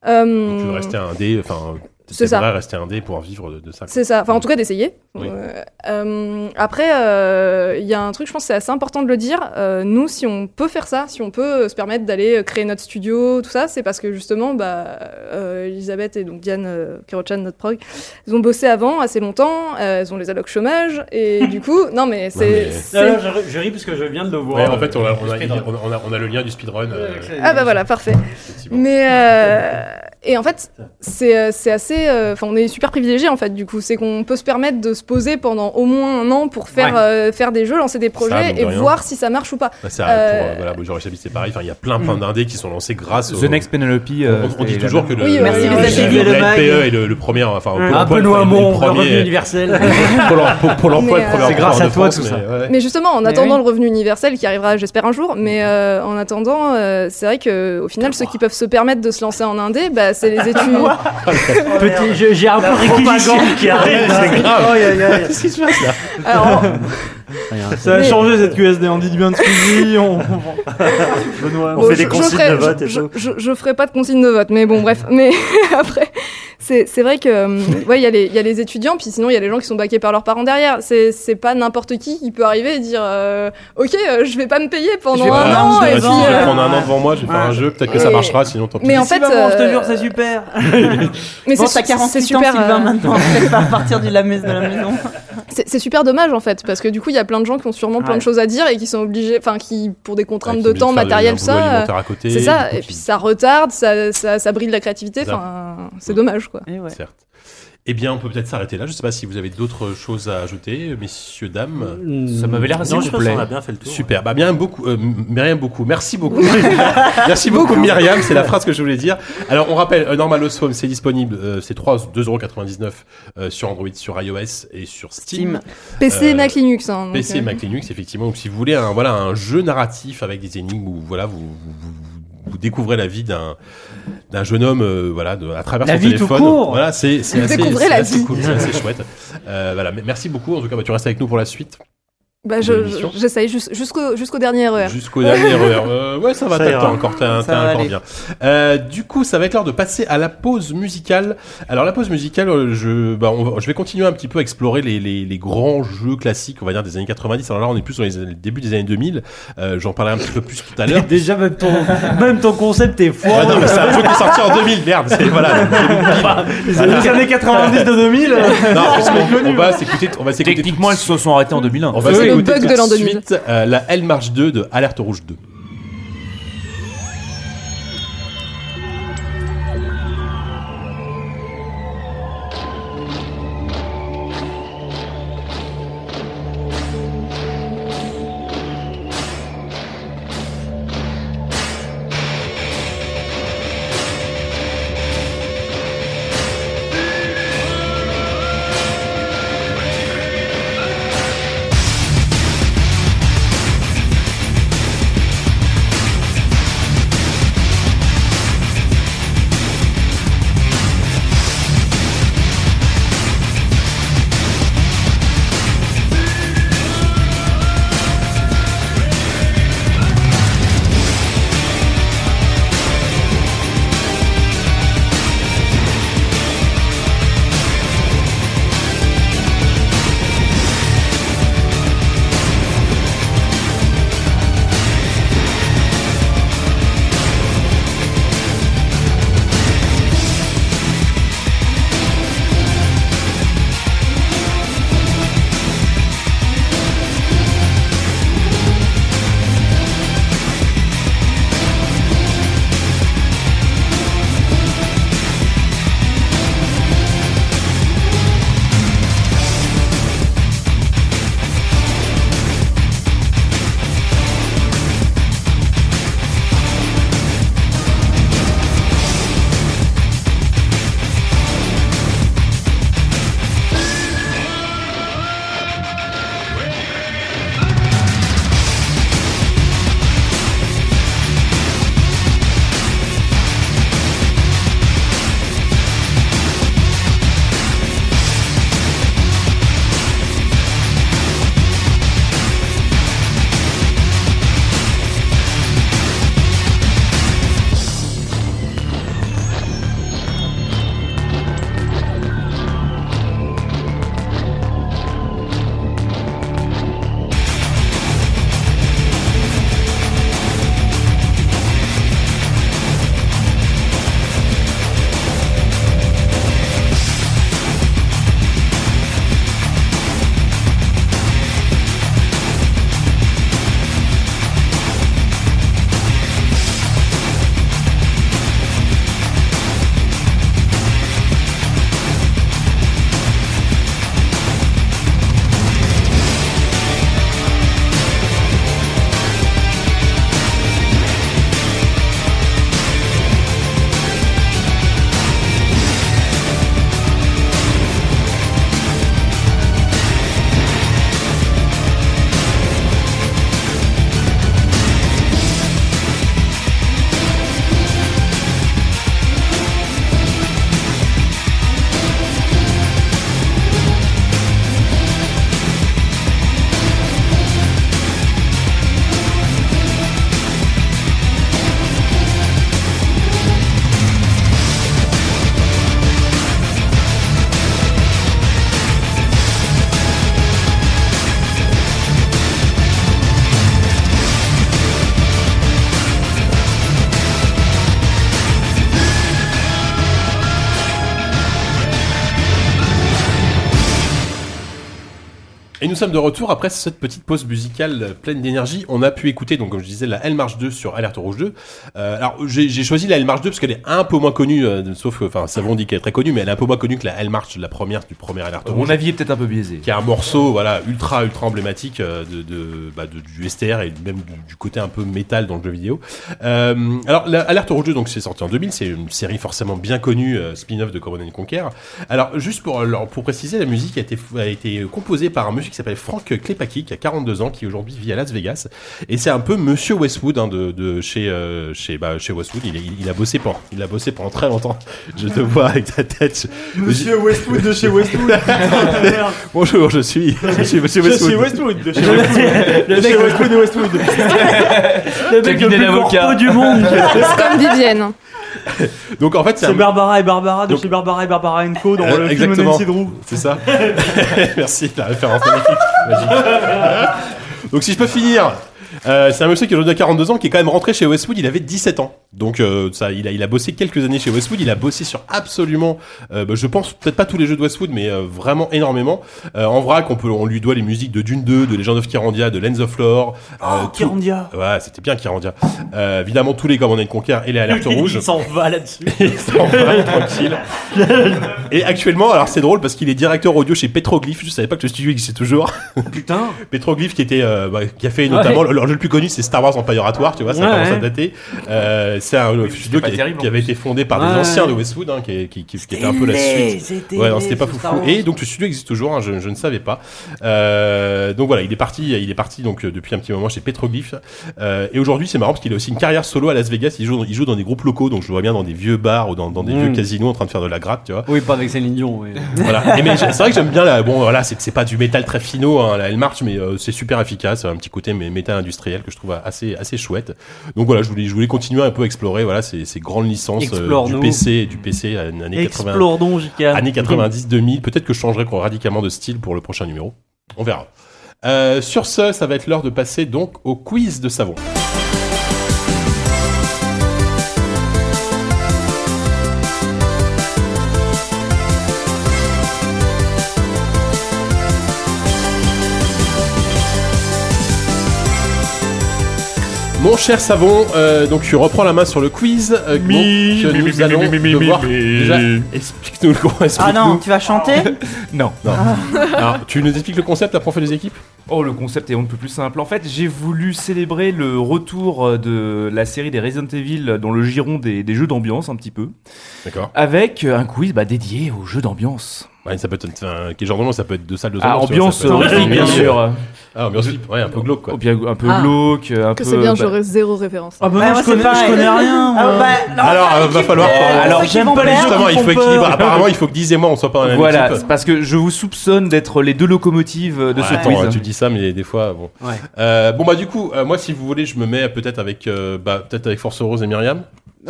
Donc, tu veux rester un dé, enfin, C'est ça. rester un dé pour vivre de, de ça. C'est ça, enfin en tout cas d'essayer. Oui. Euh, euh, après, euh, il y a un truc, je pense que c'est assez important de le dire. Euh, nous, si on peut faire ça, si on peut se permettre d'aller créer notre studio, tout ça, c'est parce que justement, bah, euh, Elisabeth et donc Diane euh, Kirochan, notre prog, ils ont bossé avant assez longtemps, euh, elles ont les allocs chômage, et du coup, non mais c'est. mais- Non, non, je, ri- je ris parce que je viens de le voir. Ouais, en fait, on a, on a, speedrun. on a- on a le lien du speedrun. euh, Ah bah voilà, parfait. Mais euh, et en fait, c'est euh, assez. euh, Enfin, on est super privilégié en fait. Du coup, c'est qu'on peut se permettre de se poser pendant au moins un an pour faire Ouais. euh, faire des jeux, lancer des projets de et rien. voir si ça marche ou pas. Bah, c'est, Euh, pour, euh, voilà, Georges Chablis, c'est pareil. Enfin, il y a plein, plein Mm. d'indés qui sont lancés grâce au. The Next Penelope. On, euh, on dit toujours que le, Oui, le- merci, le- les le- mag. NPE est le, premier. Enfin, peu emploi, loin le- revenu universel. Pôle em- Pôle- Pôle emploi, Mais, le premier euh, C'est grâce à toi, tout ça. mais, justement, en attendant le revenu universel qui arrivera, j'espère un jour, mais euh, en attendant, euh, c'est vrai que au final, ceux qui peuvent se permettre de se lancer en indé, bah, c'est les études. Petit, j'ai un peu propagande qui arrive. C'est grave. Aïe, aïe. Qu'est-ce qui se passe là Alors, Ça a Mais- changé cette QSD, on dit du bien de Squeezie, on... Benoît. On Bon, fait je- des consignes ferai- de vote je, et je, tout. je, je ferai pas de consignes de vote, mais bon, bref. Mais après, c'est vrai que, euh, ouais, il y, a les- il y a les étudiants, puis sinon, il y a les gens qui sont baqués par leurs parents derrière. C'est pas n'importe qui qui peut arriver et dire euh, Ok, euh, je vais pas me payer pendant un an. et puis, je vais euh, prendre un an devant moi, je vais faire un jeu, peut-être que ça marchera, sinon tant pis. Mais en Si, fait, je te jure, c'est super. mais Bon, c'est 48 c'est ans, super. Sylvain, maintenant. Peut-être pas partir de la maison. C'est c'est super dommage en fait, parce que du coup, il y a plein de gens qui ont sûrement plein Ouais. de choses à dire et qui sont obligés, enfin, qui, pour des contraintes Ouais, de temps, matériel, ça. côté, C'est ça, et puis ça retarde, ça, ça, ça brille la créativité, enfin, c'est dommage quoi. Ouais. Certes. Eh bien, on peut peut-être s'arrêter là. Je sais pas si vous avez d'autres choses à ajouter, messieurs, dames. Ça m'avait l'air assez complet. a bien fait le tour. Super, bah bien beaucoup, euh, Myriam beaucoup, merci beaucoup, merci beaucoup Myriam, c'est la phrase que je voulais dire. Alors on rappelle, euh, Normal Phone c'est disponible, euh, c'est 3 2,99€ euh, sur Android, sur iOS et sur Steam, Steam. PC, Euh, Mac, Linux. Hein, donc, PC, euh, Mac, Linux effectivement. Donc si vous voulez un voilà un jeu narratif avec des énigmes où voilà vous, vous, vous- vous découvrez la vie d'un d'un jeune homme euh, voilà de- à travers La son vie tout téléphone. court. Voilà, c'est c'est assez, assez cool, c'est assez chouette. Euh, voilà, merci beaucoup. En tout cas, bah, tu restes avec nous pour la suite. Bah, je- je- j'essaye jus- jusqu'au jusqu'au dernier heure. Jusqu'au dernier RER. Euh, ouais, ça va, Ça t'as encore, t'as encore aller. bien. Euh, du coup, ça va être l'heure de passer à la pause musicale. Alors, la pause musicale, euh, je, bah, on va- je vais continuer un petit peu à explorer les, les, les grands jeux classiques, on va dire, des années 90. Alors là, on est plus sur les, le début des années 2000. Euh, J'en parlerai un petit peu plus tout à l'heure. Déjà, même ton, même ton concept est faux. Ah non, mais c'est un jeu qui est sorti en 2000, merde, c'est, voilà. Les années 90 de 2000. Non, on on va s'écouter, on va s'écouter Techniquement, elles se sont arrêtées en 2001. on va C'est le bug de l'an 2000. suite euh, la L March 2 de Alerte Rouge 2. Nous sommes de retour après cette petite pause musicale pleine d'énergie. On a pu écouter, donc comme je disais, la L Marche 2 sur Alerte Rouge 2. Euh, alors j'ai choisi la L Marche 2 parce qu'elle est un peu moins connue, euh, sauf que, enfin, Savon dit qu'elle est très connue, mais elle est un peu moins connue que la L Marche, la première du premier Alerte Rouge Mon avis est peut-être un peu biaisé. qui est un morceau voilà ultra ultra emblématique euh, de, de, bah, de- du STR et même du, du côté un peu métal dans le jeu vidéo. Euh, alors la- Alerte Rouge 2 donc c'est sorti en 2000, c'est une série forcément bien connue euh, spin-off de Command and Conquer. Alors juste pour alors, pour préciser la musique a été a été composée par un monsieur qui s'appelle Frank Klepaki qui a 42 ans qui aujourd'hui vit à Las Vegas et c'est un peu monsieur Westwood hein, de, de chez euh, chez bah, chez Westwood, il, a bossé pendant il a bossé pendant très longtemps. Je te vois avec ta tête. Monsieur Westwood de chez Westwood. Bonjour, je suis je suis monsieur Westwood. Westwood de chez Westwood. Le mec Westwood de Westwood. Le mec le plus corpo du monde. C'est comme Vivienne. Donc en fait c'est C'est un Barbara et Barbara de Donc- chez Barbara et Barbara Co dans Euh, le exactement. film. C'est ça. Merci, la référence magnifique. Donc si je peux finir. euh, c'est un monsieur qui aujourd'hui a 42 ans qui est quand même rentré chez Westwood, il avait 17 ans. Donc euh, ça, il a, il a bossé quelques années chez Westwood, il a bossé sur absolument, euh, bah, je pense peut-être pas tous les jeux de Westwood, mais euh, vraiment énormément. Euh, en vrac, on peut, on lui doit les musiques de Dune 2, de Legend of Kyrandia, de Lens of Lore. Oh, tout- Kirandia. Ouais, c'était bien Kyrandia. Euh, évidemment tous les Command and Conquer et les alertes rouges. Il s'en va là-dessus. Il s'en va, tranquille. Et actuellement, alors c'est drôle parce qu'il est directeur audio chez Petroglyph. Je savais pas que le studio existait toujours. Putain. Petroglyph qui était, euh, bah, qui a fait notamment leur jeu le plus connu, c'est Star Wars Empire at War. Tu vois, ça Ouais, commence à dater. C'est un euh, studio qui, terrible, qui en avait été fondé par des anciens de Westwood, hein, qui, qui, qui, qui était un peu la suite. Ouais, non, c'était pas fou Et donc le studio existe toujours, hein, je, je ne savais pas. Euh, donc voilà, il est parti, il est parti donc euh, depuis un petit moment chez Petroglyph. Euh, et aujourd'hui, c'est marrant parce qu'il a aussi une carrière solo à Las Vegas. Il joue, il joue dans des groupes locaux, donc je le vois bien dans des vieux bars ou dans, dans des Mm. vieux casinos en train de faire de la gratte, tu vois. Oui, pas avec Céline Dion. oui. Voilà. Et mais c'est vrai que j'aime bien la. Bon, voilà, c'est c'est pas du métal très finaux, hein, là, elle marche, mais euh, c'est super efficace. Un petit côté mais métal industriel que je trouve assez assez chouette. Donc voilà, je voulais je voulais continuer un peu à explorer voilà ces, ces grandes licences euh, du. PC, du PC années 80. Explore donc, JK. Années 90-2000, peut-être que je changerai radicalement de style pour le prochain numéro. On verra. Euh, sur ce, ça va être l'heure de passer donc au quiz de savon. Mon cher savon, euh, donc tu reprends la main sur le quiz. euh, donc, que nous allons devoir- Déjà, explique-nous le Ah explique-nous. non, tu vas chanter Non. Alors, tu nous expliques le concept après on fait les équipes? Oh, le concept est un peu plus simple. En fait, j'ai voulu célébrer le retour euh, de la série des Resident Evil dans le giron des, des jeux d'ambiance, un petit peu, D'accord. avec euh, un quiz bah, dédié aux jeux d'ambiance. Ouais, ça peut être, enfin, quel genre d'ambiance Ça peut être deux salles de Ah, ambiance, tu vois, ça peut être- horrifique, bien sûr. Ah, ambiance ouais, un peu glauque quoi. Un peu Ah. glauque, un Que peu. c'est bien, bah, j'aurais zéro référence. Ah bah Ouais, non, moi, je c'est connais, je pareil. connais rien. Ah, bah, non, Alors, euh, va l'équipe, falloir. euh, alors, j'aime pas les Justement, il faut équilibrer. Apparemment, il faut que 10 et moi on soit pas dans la même Voilà, parce que je vous soupçonne d'être les deux locomotives de ce Ouais, quiz. tu dis ça, mais des fois, bon. Ouais. Euh, bon bah du coup, euh, moi si vous voulez, je me mets peut-être avec, euh, bah, peut-être avec Force Rose et Myriam.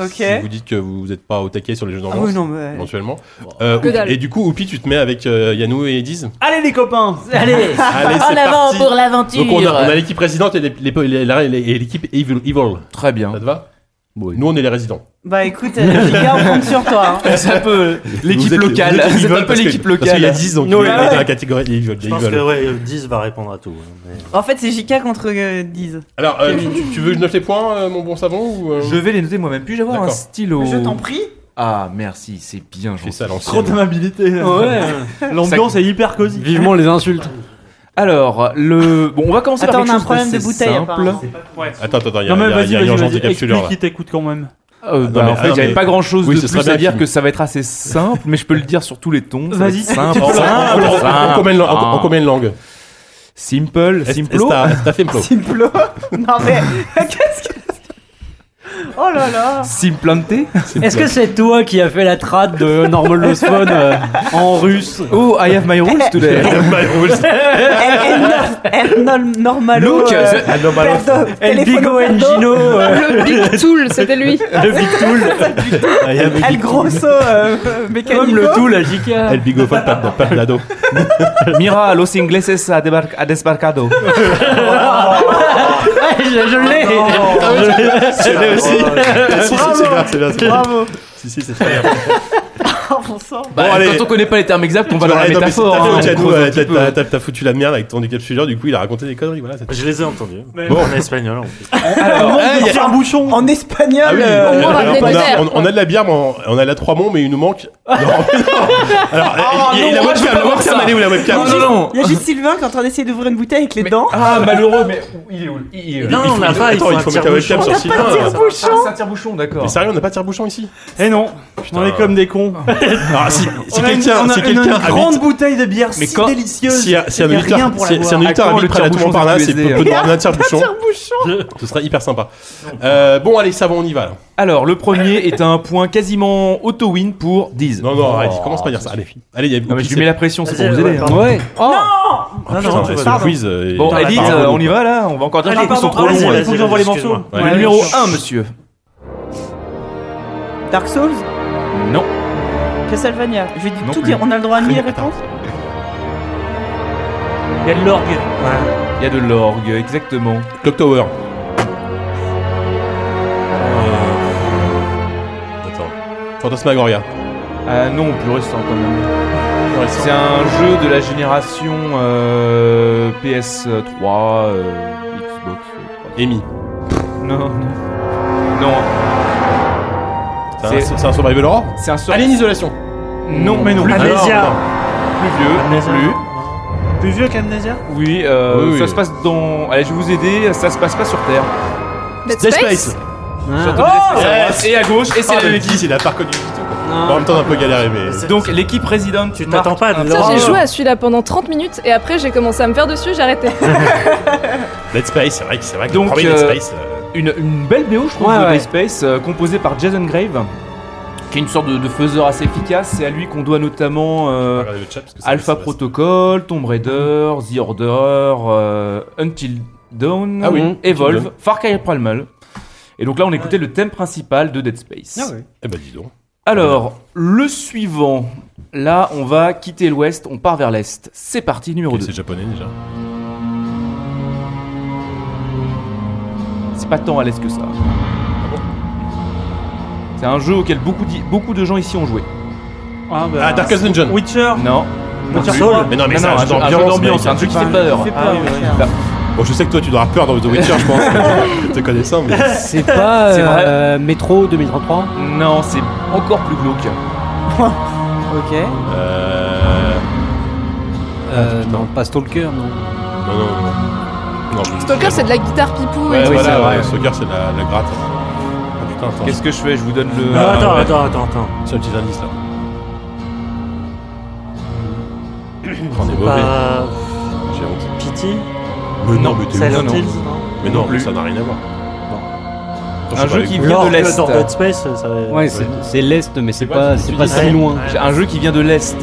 Si vous dites que vous n'êtes pas au taquet sur les jeux Ah d'ambiance, oui, non, mais. éventuellement. Euh, et du coup, Oupi, tu te mets avec euh, Yannou et Ediz. Allez les copains Allez. Allez, En c'est avant parti. pour l'aventure. Donc on a, on a l'équipe résidente et l'équipe Evil. Evil. Très bien. Ça te va? Nous on est les résidents. Bah écoute, euh, Giga, on compte sur toi. hein. C'est un peu l'équipe Vous êtes- locale. vous êtes C'est un peu parce que- l'équipe Parce qu'il y a locale. 10 donc Non, il est ouais. dans la catégorie Evil. Je pense que ouais, 10 va répondre à tout. hein, mais- En fait, c'est Giga contre euh, Diz. Alors, euh, tu, tu- tu veux que je note les points, euh, mon bon savon ou, euh, Je vais les noter moi-même. Puis-je avoir un D'accord. stylo Je t'en prie. Ah, merci, c'est bien fais ça à gentil. Trop d'amabilité. Ouais. L'ambiance est hyper cosy. Vivement les insultes. Alors, le. Bon, on va commencer Attends, par on a quelque un chose problème de d'assez bouteille, simple. apparemment. Attends, attends, il y a, Non mais il y a- vas-y, y a vas-y, urgence vas-y, explique là. qui t'écoute quand même. Euh, bah, mais- en fait, ah, non, j'avais mais- pas grand chose oui, de ce plus à dire qu'il- que ça va être assez simple, mais je peux le dire sur tous les tons. ça va Vas-y, être simple. tu peux le- simple, En, en- simple. combien de lang- en- en combien de langues Simple, Est- simplo. est-ce t'as- t'as fait Mplo Simplo. non mais. Qu'est-ce que. Oh là là. Simplanté. Est-ce que c'est toi qui as fait la trad de Normal Lost Phone euh, en russe Oh, I have my rules today. Ernol Normalo. Look, euh, perdo- El Bigo Engino euh, Le Big Tool, c'était lui. Le Big Tool El Grosso Mécanico. Comme le Tool à JK El de lado. Mira, los ingleses a, debar- a desbarcado. Ouais, je, je l'ai Je l'ai aussi. Si, si, c'est bien, c'est bien. c'est bien. Bravo. Si, si, c'est très bien. Bon sang. Bah, Bon, allez. quand on connaît pas les termes exacts, on va dans la vois, non, mais c'est métaphore. hein, creuse un petit t'as- peu. t'as- T'as t'as foutu la merde avec ton décapsuleur, du coup il a raconté des conneries. Voilà, c'est- Je les ai entendus. Bon. En espagnol. en plus. Alors, Eh, il y a- un bouchon. En espagnol. Ah oui, euh, on a, verres. on- on a de la bière, mais on, on a la 3 monts, mais il nous manque. Non, mais non. Alors, il y a- il y a la non, moi, je veux webcam, pas la voir webcam, ça. elle est où la webcam Non, non, non. Il y a juste Sylvain qui est en train d'essayer d'ouvrir une bouteille avec les dents. Ah, malheureux, mais il est où Il est où Non, Il on faut- n'a pas. Il Attends, faut il un faut mettre la webcam tire-bouchon. sur Sylvain. là. Ah, c'est un tire-bouchon, d'accord. Mais sérieux, on n'a pas de tire-bouchon ici Eh non, on est comme des cons. Alors, si, si on a une, quelqu'un on a si une- quelqu'un une grande habite. bouteille de bière Mais si quand- délicieuse. Si, un- si un Il y a auditeur, rien pour si, la si un boire. auditeur À quand habite près de la tour Montparnasse et nous ramener un tire-bouchon, ce serait hyper sympa. Euh, bon, allez, ça va, on y va. là. Alors, le premier est un point quasiment auto-win pour Diz. Non, non, arrête, commence pas à dire ça. Allez, allez, il y a Non, mais je lui mets la pression, c'est pour Vas-y, vous aider. ouais, hein. pardon. Ouais. Oh Ah, Non, putain, non, ce vas- quiz. euh, Bon, Edith, Pardon. euh, on y va là On va encore dire Allez, qu'ils sont pardon, trop vas-y, longs. ouais. faut que j'envoie les morceaux. Ouais. Le Ouais. numéro 1, monsieur. Dark Souls? Non. Castlevania. Je vais Non tout plus. dire. On a le droit à une réponse Il y a de l'orgue. Il y a de l'orgue, exactement. Clock Tower. Attends. Fantasmagoria. Ah non, plus récent quand même. C'est un jeu de la génération euh, PS3, euh, Xbox. euh, Amy. Non, non. Non, C'est un, C'est- c'est un survival horror c'est un sort. Alien Isolation. Non, mais non. Plus, Amnesia. plus vieux. Amnesia. Plus. Plus vieux qu'Amnesia Oui, euh, Oui, oui. ça se passe dans. Allez, je vais vous aider. Ça se passe pas sur Terre. Dead Dead Space entendu Oh Dead Space yes. et à gauche, et c'est Ah, la même 10, il a pas reconnu du tout. quoi. En même temps, on a un peu galéré, mais. Donc l'équipe résidente. Tu t'attends pas à de Ça, j'ai joué à celui-là pendant 30 minutes et après j'ai commencé à me faire dessus, j'ai arrêté. Dead Space, c'est vrai que c'est vrai que Donc, premier euh, Dead Space. euh, Une, une belle BO, je trouve, Ouais, de ouais. Dead Space, euh, composée par Jason Grave, qui est une sorte de, de faiseur assez efficace. C'est à lui qu'on doit notamment euh, chat, Alpha Protocol, Tomb Raider, The Order, euh, Until Dawn, Ah oui, Evolve, Until Dawn. Far Cry Primal. Et donc là, on écoutait le thème principal de Dead Space. Ah ouais. Eh ben, dis donc. Alors, le suivant. Là, on va quitter l'ouest, on part vers l'est. C'est parti, numéro Ok, 2. C'est japonais déjà. C'est pas tant à l'est que ça. C'est un jeu auquel beaucoup, de gens ici ont joué. Ah, bah, Ah, Darkest Dungeon. Witcher. Non. Non Witcher trois. Mais non, mais Non, c'est un jeu un jeu d'ambiance. un jeu qui fait peur. peur, Ah Witcher. oui. Bah, Bon, je sais que toi, tu dois avoir peur dans The Witcher, je pense. te connaissant, mais. C'est pas euh, Métro 2033 Non, c'est encore plus glauque. Ok. Euh. euh. Non, pas Stalker, non. Non, non, non. Non Stalker, c'est de la guitare pipou Ouais, et tout. oui, voilà, ouais, Stalker, c'est la, la gratte. Ah putain, attends. Qu'est-ce que je fais? Je vous donne le. Ah, attends, ouais. attends, attends, attends. C'est un petit indice là. On est mauvais. Pas J'ai honte. Pity? Mais non, mais t'es Silent non. Hills Mais non, plus. ça n'a rien à voir. Attends, Un jeu qui vient Lord de l'Est. Lord Dead Space, ça va. Ouais, c'est c'est l'Est, mais c'est pas, c'est si loin. Un jeu qui vient de l'Est.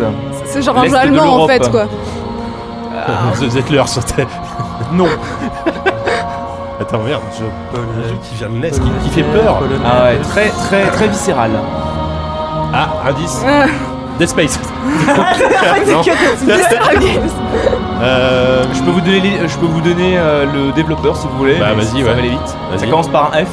C'est genre un jeu de allemand en fait quoi. Ah, The Zettler. Non. Attends, merde. Je le- jeu qui vient de l'Est, qui, qui fait peur. Polonais. Ah ouais, très très très viscéral. Ah, indice. Ah, Dead Space. Non. Visceral Games. Euh, Je peux vous donner, les- je peux vous donner euh, le développeur si vous voulez. Bah, mais vas-y, ça ouais. va aller vite. Vas-y. Ça commence par un F.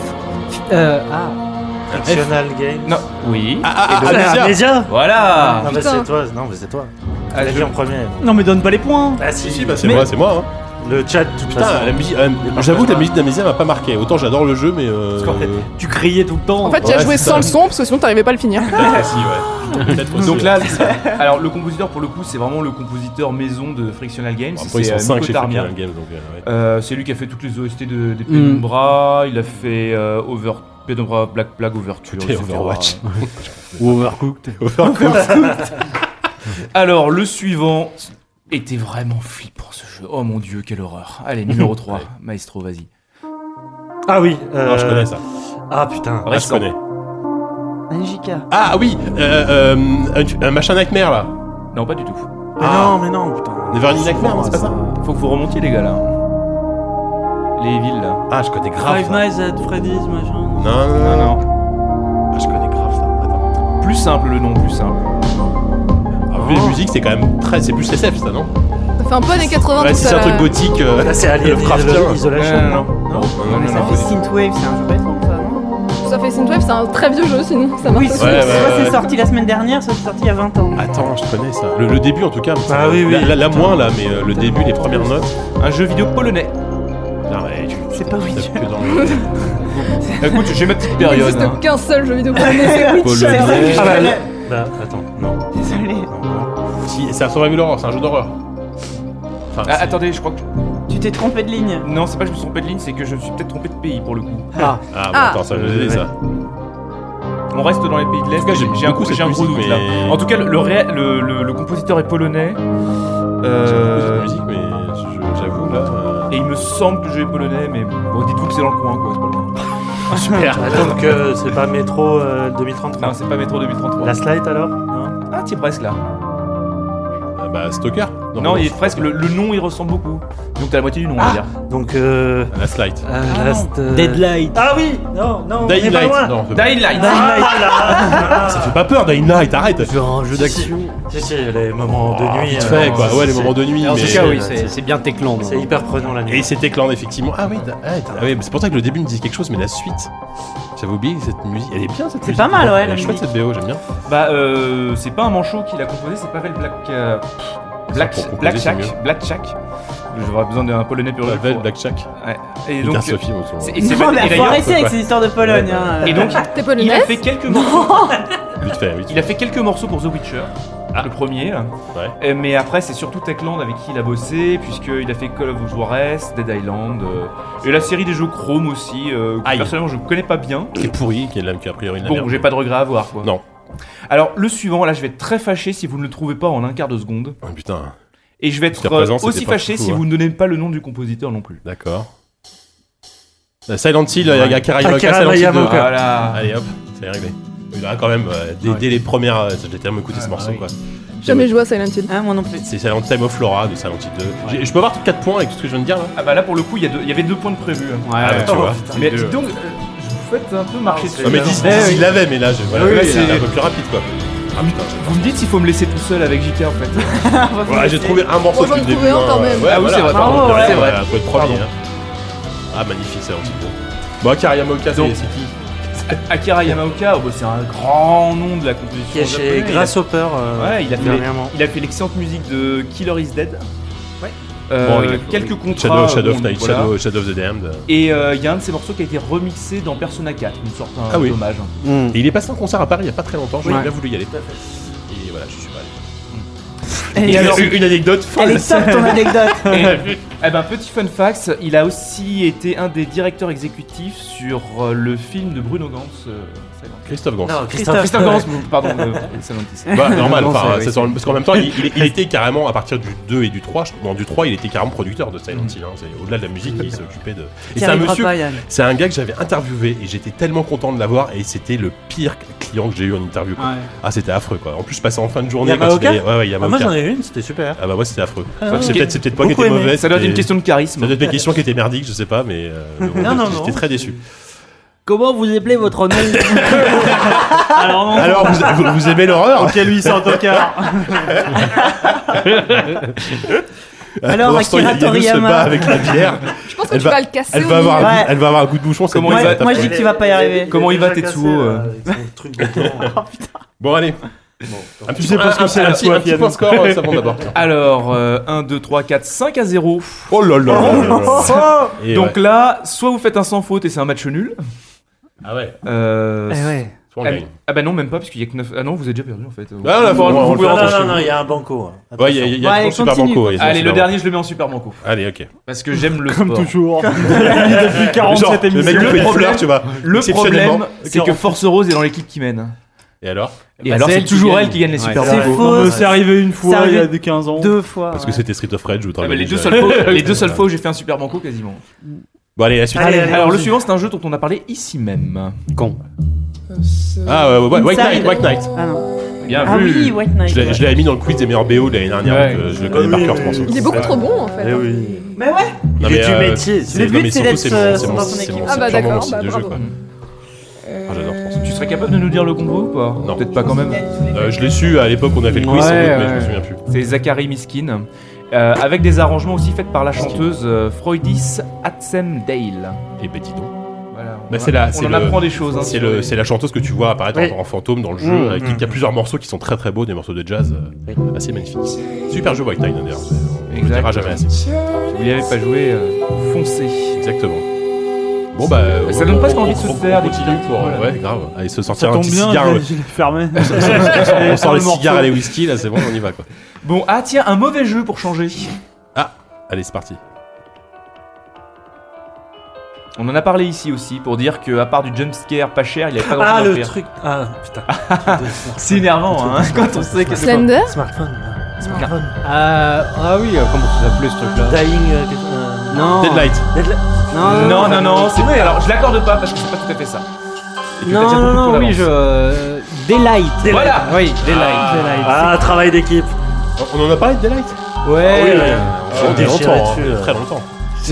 Euh, ah, Fictional Games. Non. Oui. Ah, ah, ah, Amnesia. Amnesia Voilà. Non, mais Putain. c'est toi. Non, mais c'est toi. Ah, T'as je- dit en premier. Non, mais donne pas les points. Ah Si, si, si, bah c'est Mais- moi, c'est moi. Hein. Le chat, de toute Putain, la musique. euh, J'avoue que la musique d'Amnesia m'a pas marqué. Autant j'adore le jeu, mais. Euh... Parce qu'en fait- tu criais tout le temps. En fait, tu Ouais, as joué c'est ça. sans le son parce que sinon t'arrivais pas à le finir. peut-être aussi, ouais. Peut-être aussi, Donc ouais. là, alors le compositeur pour le coup, c'est vraiment le compositeur maison de Frictional Games. Bon, après, ils c'est sont euh, 5 Nico chez Tarmia. Frictional Games, donc. euh, ouais. Euh, c'est lui qui a fait toutes les OST de, des Mm. Penumbra. Il a fait euh, Over, Penumbra Black Plague Overture. Et etc. Overwatch. Ou Overcooked. Alors le suivant était vraiment flippant ce jeu. Oh mon dieu, quelle horreur. Allez, numéro 3, Maestro, vas-y. Ah oui. euh, Non, je connais ça. Ah putain. Ah, je connais. Magica. Ah oui, euh, euh, un, un machin Nightmare là. Non, pas du tout. Mais Ah. non, mais non, putain. Neverending Nightmare, non, c'est pas ça Faut que vous remontiez les gars là. Les villes là. Ah, je connais grave. Five. Nights at Freddy's, machin. Non, non, Non, non, non. non. Ah, je connais grave ça. Attends. Plus simple le nom, plus simple. Vu les musiques, c'est quand même très. C'est plus SF ça, non Ça fait un peu années 80 Ouais, tout si ça. c'est un là. truc gothique. euh, Là, c'est Alien Lovecraftien. Isolation. Non, non, non. Non, non, non, Mais non, ça non, fait Synthwave, c'est un jeu récent, ça, non ça fait Synthwave, c'est un très vieux jeu sinon, ça marche Oui, aussi. soit, Ouais, ouais, soit ouais. c'est sorti la semaine dernière, soit c'est sorti il y a 20 ans. Attends, je connais ça. Le, le début en tout cas. mais Ah ça- oui, oui. Là, là, là, moins là, mais euh, le début, les premières notes. Un jeu vidéo polonais. Non, mais tu- C'est pas tu Witcher. que dans le- Écoute, j'ai ma petite Il période. n'existe hein. qu'un seul jeu vidéo polonais, c'est Witcher. Polonais. Ah bah, là- bah, attends, non. Si, c'est un survival horror, c'est un jeu d'horreur. Enfin, Ah, c'est- attendez, je crois que. Tu t'es trompé de ligne. Non, c'est pas que je me suis trompé de ligne, c'est que je me suis peut-être trompé de pays pour le coup. Ah, Ah, bon, Ah. attends, ça va nous aider ça. On reste dans les pays de l'Est. En tout cas, j'aime j'ai un, j'ai gros musique, doute mais- là. En tout cas, le, le, ré- le, le- le compositeur est polonais. J'aime beaucoup Euh, cette musique, mais je- j'avoue là. euh, et il me semble que le jeu est polonais, mais bon, dites-vous que c'est dans le coin, quoi, c'est pas loin. Super. Donc, euh, c'est pas Métro euh, 2033 Non, c'est pas Métro 2033. La slide alors? Non Ah, t'y es presque là. Ah, Bah, Non, il est presque. Le, le nom, il ressemble beaucoup. Donc t'as la moitié du nom, on va dire. Donc, euh, La slide. euh, Ah, Last, euh, Deadlight. Ah oui Non, non, on Dying Light. Non, Dying Light. ça fait pas peur, Dying Light, arrête. Genre un jeu d'action. Si, si, les moments de nuit. Vite euh, fait, quoi. Ouais, les c'est- moments de nuit. En tout cas, oui, c'est- c'est c'est bien Techland. C'est hyper prenant la nuit. Et c'était clan effectivement. Ah oui, ah, ah mais c'est pour ça que le début me disait quelque chose, mais la suite. J'avais oublié cette musique. Elle est bien cette C'est musique. pas mal, ouais, Elle est chouette cette BO, j'aime bien. Bah, euh, c'est pas un manchot qui l'a composé, c'est Pavel Black. euh, Black, Black c'est Shack. Black Shack. J'aurais besoin d'un polonais pour- Black Shack. Ouais. Et Donc. Sophie, c'est- c'est Non, mais faut arrêter avec ces histoires de Pologne. hein. Et donc, T'es il a fait quelques morceaux. Vite fait, vite Il a fait quelques morceaux pour The Witcher, Ah. le premier. là. Ouais. Euh, Mais après, c'est surtout Techland avec qui il a bossé, puisqu'il a fait Call of Juarez, Dead Island, euh, et la série des jeux Chrome aussi, euh, que personnellement je connais pas bien. Qui est pourri, qui est là, qui a priori Bon, j'ai pas de regret à avoir quoi. Non. Alors, le suivant, là, je vais être très fâché si vous ne le trouvez pas en un quart de seconde. Oh, putain, Et je vais être présent, euh, aussi fâché fou, si hein. vous ne donnez pas le nom du compositeur non plus. d'accord. Euh, Silent Hill, il y a Akira Yamaoka, Silent Hill 2. Yamaoka. Voilà. Allez hop, c'est réglé. Il a quand même, euh, dès, Ouais. dès les premières, euh, j'ai tellement écouté ce Ah, morceau bah oui. quoi. Jamais joué à Silent Hill. Hein, moi non plus. C'est Silent Time of Flora de Silent Hill 2. J'ai- Je peux avoir 4 points avec tout ce que je viens de dire là? Ah bah là, pour le coup, il y, a deux- il y avait deux points de prévu. hein. Ah bah tu vois. Mais dis donc, euh, faites un peu marcher dessus. Non mais dis, Eh dis, oui. il l'avait, mais là, je, voilà, Oui, là, oui, c'est c'est- un peu plus rapide quoi. Ah putain, Vous me dites s'il faut me laisser tout seul avec JK en fait. j'ai- voilà, j'ai trouvé un morceau Moi, j'en ai depuis le trouvé début. un quand hein. même. Ouais, Ah oui, voilà, c'est vrai, pardon, bravo, ouais, ouais. ouais, faut être premier. Pardon. hein. Ah magnifique Hill 2. Bon, Akira Yamaoka, c'est Donc- c'est qui Akira Yamaoka, oh, bah, c'est un grand nom de la composition. Qui est chez japonaise. Grasshopper euh, Ouais, il a fait, dernièrement. il a fait l'excellente musique de Killer is Dead. Euh, Bon, il a- quelques contrats. Shadow, Shadow of bon, Night, voilà. Shadow, Shadow of the Damned. Et euh, il y a un de ces morceaux qui a été remixé dans Persona 4, une sorte un Ah oui. hommage. Hmm. Et il est passé en concert à Paris il y a pas très longtemps, j'aurais bien voulu y aller. Et voilà, je suis pas allé. Et Et alors, alors, une anecdote elle folle. est top ton anecdote. Et, eh ben, petit fun fact, il a aussi été un des directeurs exécutifs sur euh, le film de Bruno Gantz. euh. Christophe Gans. Non, Christophe. Christophe Gans, pardon, euh, Silent Hill. Bah, normal, Non, enfin, c'est- c'est sur le- parce qu'en même temps, il, il- il était carrément à partir du 2 et du 3, je- non, du 3, il était carrément producteur de Silent Hill. hein. C'est au-delà de la musique, il s'occupait de. Et c'est un monsieur, pas, Yann. c'est un gars que j'avais interviewé et j'étais tellement content de l'avoir et c'était le pire client que j'ai eu en interview. quoi. Ouais. Ah, c'était affreux quoi. En plus, je passais en fin de journée. Yamaoka il Ouais, ouais, Ah, moi Yamaoka. j'en ai une, c'était super. Ah bah moi c'était affreux. Ah, c'est ok. peut-être c'est peut-être pas qui Beaucoup était aimé. mauvais. Ça doit être une c'était- question de charisme. Ça doit être des questions qui étaient merdiques, je sais pas, mais euh, mais bon, Non, non, j'étais non. très déçu. Comment vous appelez votre nom Alors, non. Alors vous, vous, vous aimez l'horreur Ok, lui, c'est un tocard. Alors, Pour l'instant, Akira Yannou se Toriyama. bat avec la bière. Je pense que Elle tu va- vas le casser Elle au va avoir, un milieu. Ouais. elle va avoir un goût de bouchon. Comment il va- Moi je dis que tu vas pas y arriver. Comment il va, Tetsuo, euh truc de temps. Bon allez. Un petit, sais pas ce que c'est, un la petit- soif, un petit Yannou. point score, euh, ça va d'abord. Alors, euh, 1, 2, 3, 4, 5 à 0. Oh là là. là là là. Et Donc ouais. là, soit vous faites un sans faute et c'est un match nul. Ah ouais. Euh, Eh ouais. Soit on ah, gagne. ah bah non, même pas, parce qu'il y a que 9. Ah non, vous avez déjà perdu en fait. Ah, là, Vous- vous pouvez fait rentrer Non, non, vous. non, il y a un banco. hein. Ouais, il y a, il y a Ouais, toujours allez, Super. Banco. ouais, Allez, le super dernier, je le mets en super banco. Allez, ok. Parce que j'aime le Comme sport. toujours. Depuis 47 Genre, le mec émissions. nous fait Le des problème- tu vois. Le Exceptionnellement. problème, c'est que Force Rose est dans l'équipe qui mène. Et alors Et Bah, alors, c'est qui toujours elle qui gagne les Ouais. super C'est faux. C'est arrivé une C'est fois, il y arrivé a de 15 ans. Deux fois. Parce que ouais. c'était Street of Rage ou Ah les, deux seules fois, les deux seules fois où j'ai fait un super banco quasiment. Bon, allez, la suite. Allez, allez. Alors le suivant c'est un jeu dont on a parlé ici même. Con. Ah, ouais, ouais, ouais, White. Knight, White Knight. Ah non. Bien Ah vu. oui, White Knight. Je l'ai- je l'avais mis dans le quiz des meilleurs BO de l'année dernière, Ouais. donc euh, je le connais par Oui, cœur, ce morceau. Il est beaucoup trop bon en fait. Eh oui. Mais ouais. Non, Il est mais, du euh, métier. c'est- Le non, but, mais c'est surtout, d'être, mon- euh, c'est dans mon- ton c'est équipe. Ah bah mon d'accord, style bah de jeu, bravo. quoi. Ah, j'adore ce morceau. Tu serais capable de nous dire le combo ou pas Non. Peut-être pas quand même. Euh, je l'ai su à l'époque, on a fait le quiz, Ouais, sans doute, mais je ouais. me souviens plus. C'est Zachary Miskin. Euh, avec des arrangements aussi faits par la chanteuse euh, Freudis Atzemdale. Et Betty Do. Voilà, on, Bah, c'est la- on en le- apprend des choses. hein, C'est les- la chanteuse que tu vois apparaître en- Oui. en, fantôme dans le jeu. Mmh, mmh. Y a plusieurs morceaux qui sont très très beaux, des morceaux de jazz euh, assez magnifiques. Super jeu White Knight d'ailleurs. On ne dira jamais assez. Si vous n'y avez pas joué, euh, foncez. Exactement. Bon bah, Ça on- donne on- presque envie de se faire des petites pour voilà. ouais grave. Allez se Ça sortir un petit bien, cigare. fermé. on sort le les cigares et les whisky là, c'est bon, on y va quoi. Bon, ah tiens, un mauvais jeu pour changer. Allez, c'est parti. On en a parlé ici aussi pour dire que à part du jumpscare pas cher, il n'y avait pas grand Ah, chose à le faire. truc. Ah, putain. C'est énervant hein, quand on sait que c'est Slender Smartphone. Smartphone. Ah, ah oui, euh, comment ça s'appelait ce truc-là Dying. euh, euh, Non. Deadlight. Deadlight. Non, Non, non, non, c'est vrai. Alors je l'accorde pas parce que c'est pas tout à fait ça. Et que t'as Non, déjà non, beaucoup non, oui, je. euh, Daylight. Voilà. Oui, Daylight. Ah, travail d'équipe. On en a parlé de Daylight? Ouais. oui, Euh, ouais. On déchirait longtemps, dessus, hein, euh. très longtemps.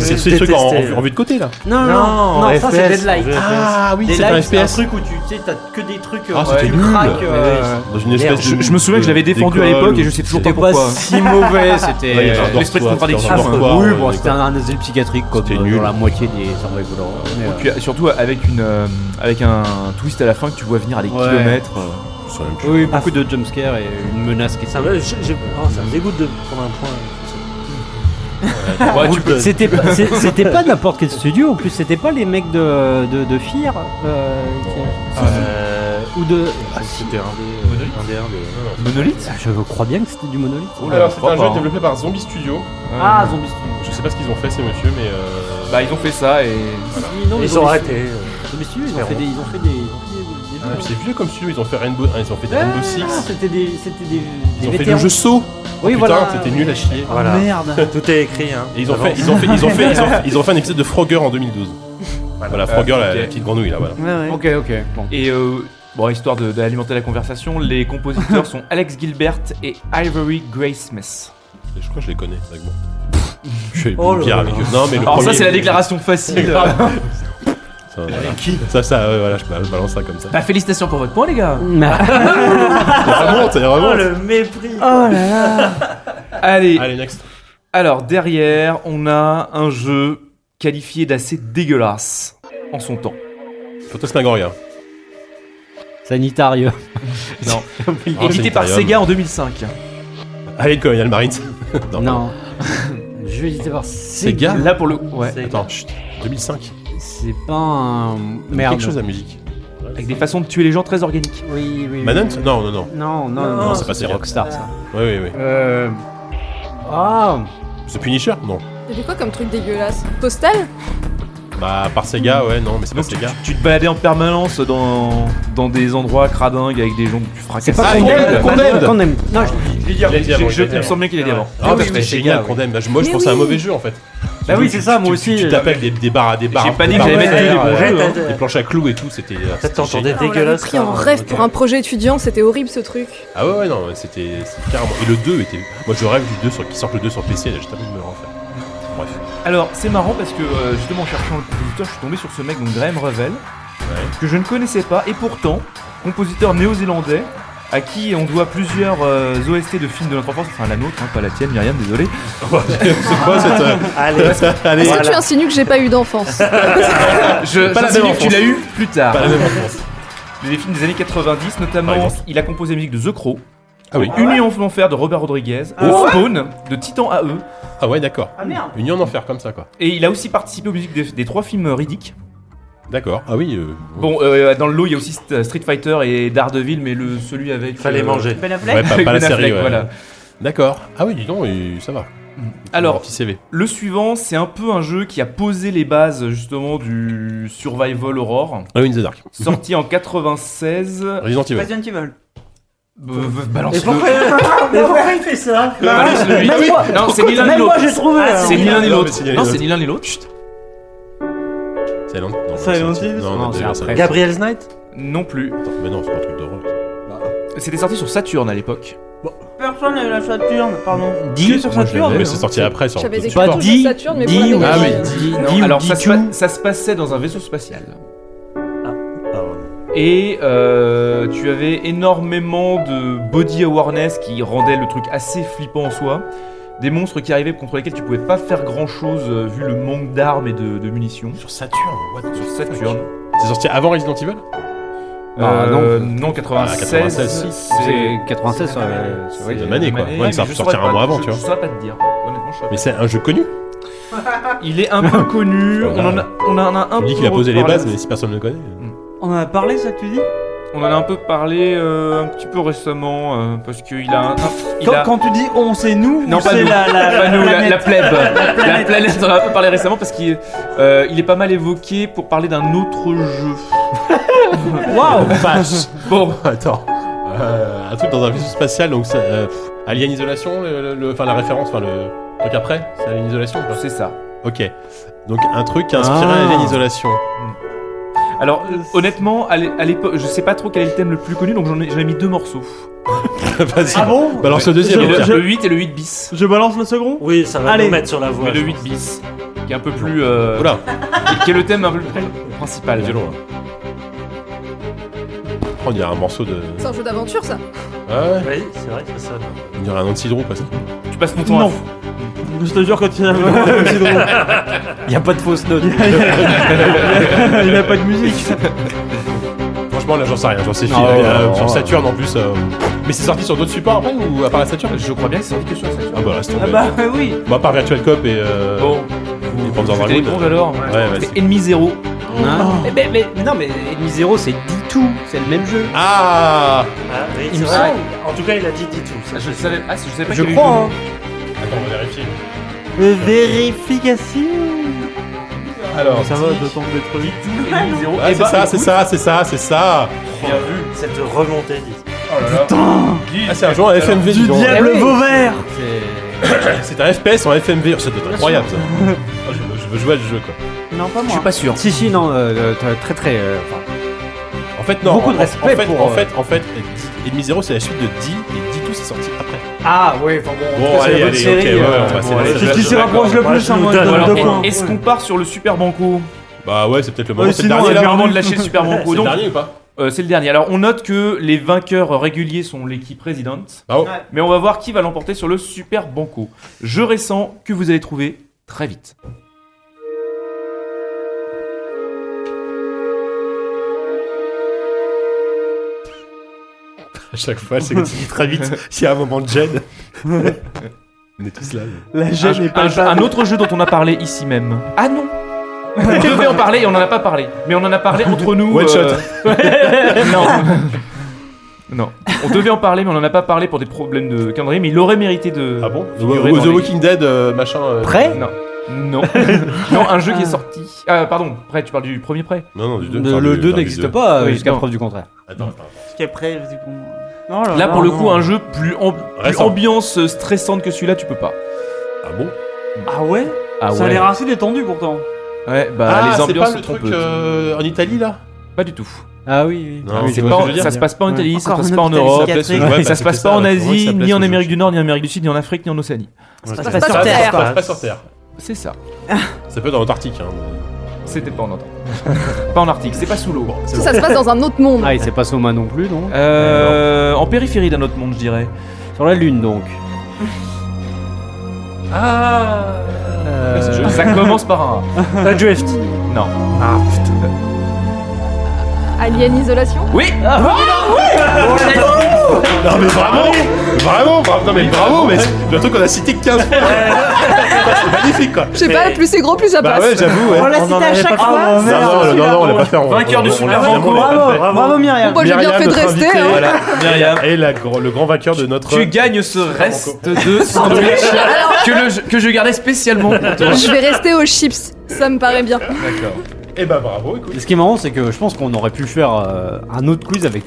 C'est ce truc en, détesté. en- en vue de côté là. Non, non, non, non, ça c'est FPS, Deadlight. FPS. Ah oui, c'est un Deadlight, c'est un FPS. truc où tu tu sais, t'as que des trucs. Ah, euh, c'était nul. euh, Dans une espèce Je, de. je me souviens que je l'avais défendu à l'époque et je sais toujours C'était pas pourquoi. si mauvais, c'était. Un l'esprit de contradiction, c'était un dortoir, oui, euh, bon, des c'était un, un asile psychiatrique euh, nul. dans la moitié des mais, Et euh, puis surtout avec une euh, avec un twist à la fin que tu vois venir à des kilomètres. euh. Oui, beaucoup de jumpscares et une menace qui Ça j'ai- oh, ça me dégoûte de prendre un point. Ouais, tu peux- C'était pas, c'était pas n'importe quel studio, en plus c'était pas les mecs de, de, de Fear euh, qui- Euh, ou de. ah, c'était un des, un des, un des. Monolith Ah, Je crois bien que c'était du monolithe. Alors, je c'est crois un pas, jeu hein. développé par Zombie Studio. Ah, Zombie Studio. Je sais pas ce qu'ils ont fait, ces messieurs, mais. euh, Bah ils ont fait ça et Ils ont arrêté. Zombie Studio, ils ont fait des. Ils ont fait des. Ils ont ah, c'est vieux comme studio, ils ont fait Rainbow, ah, ils ont fait des Rainbow Six. Ah, c'était des. C'était des. Ils des ont fait le vétérans. jeu saut. Oui, Putain, voilà. c'était nul à chier. Voilà. Merde. Tout est écrit. Hein. Et ils ont fait, ils ont fait, ils ont fait, ils ont fait, ils ont fait un épisode de Frogger en 2012. Voilà, Frogger, la, ok. la petite grenouille là, voilà. Ouais, ouais. Ok, ok. Bon. et euh, bon histoire de- d'alimenter la conversation, les compositeurs sont Alex Gilbert et Ivory Graysmith. Je crois que je les connais, vaguement. Je suis Oh là bien là. avec eux. Non, mais le Alors ça premier- c'est la déclaration facile. Ça, voilà. Ça, voilà, je ba- je balance ça comme ça. bah félicitations pour votre point les gars. Ça remonte, ça Oh le mépris. Allez, Allez, next. alors derrière on a un jeu qualifié d'assez dégueulasse en son temps. Fantasmagoria. Sanitarium. Non. Ah, Édité par Sanitarium. Sega en 2005. Alien Colonial Marines. Non. Je vais hésiter voir. Sega Là pour le ouais, Attends, chut. 2005. C'est pas un. Merde. Quelque chose à musique. avec des façons de tuer les gens très organiques. Oui, oui. oui. Manhunt Non, non, non. Non, non, non, Non, c'est pas c'est. Rockstar ça. Oui, oui, oui. Euh. Ah. C'est Punisher? Non. C'était quoi comme truc dégueulasse? Postal? Bah, par Sega, ouais, non, mais c'est pas tu, Sega. tu te baladais en permanence dans, dans des endroits cradingues avec des gens que tu fracassais. C'est pas Ah, Condemned. Condemned. Condemned. Non, je- Je l'ai dit avant. Il me semblait qu'il a dit avant. Ah, oui, c'était oui, génial, Sega, Condemn. Bah, Moi, je Mais pensais à un mauvais jeu en fait. Bah oui, c'est ça, moi tu- aussi. Tu t'appelles des, des barres, des barres. J'ai pas dit des que j'allais barres mettre des de bons jeux, euh. Des planches à clous et tout, c'était. euh, t'entendais. Ah, dégueulasse. pris en rêve pour un projet étudiant, c'était horrible ce truc. Ah ouais, ouais, non, c'était c'était carrément. Et le 2 était. Moi, je rêve du 2 sur... qui sort le 2 sur PC, là, j'ai envie de me le refaire. Bref. Alors, c'est marrant parce que euh, justement en cherchant le compositeur, je suis tombé sur ce mec, donc Graham Revel, que je ne connaissais pas, et pourtant, compositeur néo-zélandais, à qui on doit plusieurs euh, OST de films de notre enfance, enfin la nôtre, hein, pas la tienne, Myriam, désolé. c'est quoi cette. euh, Allez, Allez, Est-ce que tu insinues que j'ai pas eu d'enfance? Je, Pas la j'insinue même que tu enfance. l'as eu plus tard. pas la même enfance. Des films des années 90, Par notamment, exemple. il a composé la musique de The Crow, Ah oui. Union en enfer de Robert Rodriguez, Oh. Spawn de Titan AE, Ah ouais, d'accord. Ah merde. Union d'enfer comme ça, quoi. et il a aussi participé aux musiques des, des trois films Riddick. D'accord. Ah oui. euh, Bon, euh, dans le lot, il y a aussi St- Street Fighter et Daredevil, mais le, celui avec. fallait euh, manger. Ben Affleck Ouais, pas, pas la Ben série, Affleck, ouais. voilà. D'accord. Ah oui, dis donc, et ça va. Un Alors, petit CV. le suivant, c'est un peu un jeu qui a posé les bases justement du Survival Horror, Alone in the Dark. sorti en 96. Resident Evil. Resident Evil. Euh, balance-le. Mais pourquoi il fait ça. Même moi- Non, c'est ni l'un ni Même moi l'autre. j'ai trouvé. Ah, hein. C'est ni l'un ni Non, l'autre. Non, l'autre. c'est ni l'un ni l'autre. Chut. Silent non, Silent c'est- Hill Non, Non, non, c'est déjà, après. Silent. Gabriel's Night Non plus. Attends, Mais non, c'est pas un truc d'horreur. C'était sorti sur Saturn à l'époque. Personne n'a eu la Saturne, pardon. Dis- sur Moi, je Saturne l'avais. Mais c'est sorti après sur J'avais des sur- Pas cartouches dit- de Saturne, mais dit pour la Ah oui, Drive. Dis- Non, dis ou alors dis ça se, pa- ça se passait dans un vaisseau spatial. Ah, Et euh, tu avais énormément de body awareness qui rendait le truc assez flippant en soi. Des monstres qui arrivaient contre lesquels tu pouvais pas faire grand chose vu le manque d'armes et de, de munitions. Sur Saturn, what the Sur fuck Saturn. C'est sorti avant Resident Evil? Ah, Euh, non, 96. Ah, 96, si. C'est 96 sur la- c'est- ouais, de Mané, quoi. Ouais, mais ça je peut sortir saurais un mois avant, je- tu vois. Je saurais pas te dire. Honnêtement, je saurais Mais c'est un jeu connu. Il est un peu connu. On en a, on en a un Tu peu dis qu'il a posé les reparlé. bases, mais si personne ne le connaît. On en a parlé, ça que tu dis? On en a un peu parlé euh, un petit peu récemment euh, parce qu'il a un. il quand, a... quand tu dis on, c'est nous Non, ou pas c'est nous. la, la, Pas nous, la, plèbe. La planète, on en a un peu parlé récemment parce qu'il euh, il est pas mal évoqué pour parler d'un autre jeu. Waouh Vache Bon, Attends. Euh, un truc dans un vaisseau spatial, donc ça, euh, Alien Isolation, enfin la référence, enfin le truc après, c'est Alien Isolation c'est ça. Ok. Donc un truc inspiré Ah. Alien Isolation. Alors, honnêtement, à l'é- à l'époque, je sais pas trop quel est le thème le plus connu, donc j'en ai, mis deux morceaux. Vas-y. Ah bon? Balance le deuxième. Il y au le, pire. le 8 et le 8 bis. Je balance le second? Oui, ça va Allez. nous mettre sur la voie. Mais le je 8 pense. bis, qui est un peu plus. euh, Oula, qui- est le thème un peu plus principal. violon là. Oh, on dirait un morceau de. C'est un jeu d'aventure, ça. Ah ouais Oui, c'est vrai que ça. On dirait un anti-hydro quoi ça. Tu passes ton temps Non. à Je te jure, quand il y a Il n'y a pas de fausse note. il n'y a pas de musique. Franchement là j'en sais rien, j'en sais Non, fil. Euh, sur. Saturn en plus. euh, Mais c'est sorti sur d'autres supports après ou à part la Saturn Je crois bien que c'est sorti que sur Saturn. Ah bah reste Ah bah oui. Bah à part Virtual Cop et. Euh... Bon, et Panzer les Dragoon. bons alors. Ouais. C'est Ennemi Zero. Hein mais, mais, mais- mais non, mais Ennemi Zero, c'est D2, c'est le même jeu. Ah Ah, oui, Il c'est me vrai. semble. En tout cas, il a dit dit tout. ça. Je savais, ah, je savais pas Je qu'il y avait crois, eu hein. Attends, on va vérifier. Vérification. Alors, Ça va, je tente d'être deux. D2, Ennemi Zero. Ah, Eh c'est bah, ça, c'est ça, c'est ça, c'est ça. Bien vu. Cette remontée dit. Oh là là. Ah, c'est un jeu en FMV, dis Du donc. diable oui. Vauvert. C'est un FPS en FMV, ça doit être incroyable ça. Ah, je, veux, je veux jouer à ce jeu quoi. Non, pas Je moi. suis pas sûr. Si, si, non, euh, euh, très, très. euh, enfin, En fait, non. Beaucoup de en- respect en fait, pour, En euh, fait, en fait, D- Enemy Zero c'est la suite de D et D2 c'est sorti après. Ah, ouais, enfin bon. Bon, allez, allez, ok, ouais, ouais, on va ce qui se rapproche le plus en mode donne- de points. est-ce qu'on part sur le Super Banco Bah ouais, c'est peut-être le moment. Ouais, c'est le sinon, dernier là. le moment de lâcher le Super Banco. C'est le Donc, dernier ou pas euh, c'est le dernier. Alors, on note que les vainqueurs réguliers sont l'équipe présidente. Bravo. Mais on va voir qui va l'emporter sur le Super Banco. Je récent que vous allez trouver très vite. À chaque fois, c'est que tu dis très vite s'il y a un moment de gêne. on est tous là. mais- La gêne n'est pas un un autre jeu dont on a parlé ici même. Ah non On devait en parler et on en a pas parlé. Mais on en a parlé entre nous. One euh, non. Non. On devait en parler, mais on en a pas parlé pour des problèmes de calendrier. Mais il aurait mérité de. Ah bon figurer The les- Walking Dead, euh, machin. euh, Prêt Non. Non. non, un jeu qui est sorti. Ah, pardon, prêt, tu parles du premier prêt Non, non, du 2. Le, le 2 n'existe pas Oui, jusqu'à non. preuve du contraire. Attends, attends. Ce qui est prêt, du coup. Oh là Là, là, pour le non. coup, un jeu plus, ambiance euh, stressante que celui-là, tu peux pas. Ah bon? Ah ouais? Ah Ça a l'air assez détendu pourtant. Ouais, bah Ah, les c'est ambiances pas sont le truc trompeuses. euh, en Italie là? Pas du tout. Ah oui, oui. Non, Ah oui, c'est je C'est vois pas ce que en- je veux ça dire. se passe pas en Italie, ça Encore se passe un pas en hôpital Europe, psychiatrique. Ouais, et ça se passe pas en que Asie, ni en Amérique du Nord, ni en Amérique du Sud, ni en Afrique, ni en Océanie. Ouais, passe ça pas passe sur sur Terre. Ça Terre. passe pas sur Terre. C'est ça. Ça peut être dans l'Antarctique. Hein. C'était pas en Antarctique. pas en Arctique, c'est pas sous l'eau. Ça, ça se passe dans un autre monde. Ah, et c'est pas Soma non plus, non Euh, en périphérie d'un autre monde, je dirais. Sur la Lune, donc. Ah joli. Ça commence par un A. La Drift. Non. Ah putain. Alien Isolation. Oui Non mais bravo Bravo, bravo Non mais bravo, mais c'est le truc qu'on a cité 15 fois C'est magnifique quoi Je sais pas, plus c'est gros, plus ça Bah passe. ouais, j'avoue, ouais. On l'a On en cité à chaque pas fois. Non, non, non, non, non, on l'a pas fait. on- Vainqueur du on- Super on- Banco. évidemment, on l'a Bravo, fait. bravo Myriam. Bon, bah, j'ai bien Myriam, fait de notre rester. invitée, hein. Voilà, Myriam. Et la gro- le grand vainqueur de notre... Tu gagnes ce reste de sandwich que, le- que je gardais spécialement pour toi. Je vais rester aux chips. Ça me paraît bien. D'accord. Eh bah bravo, écoute. Et ce qui est marrant, c'est que je pense qu'on aurait pu faire euh, un autre quiz avec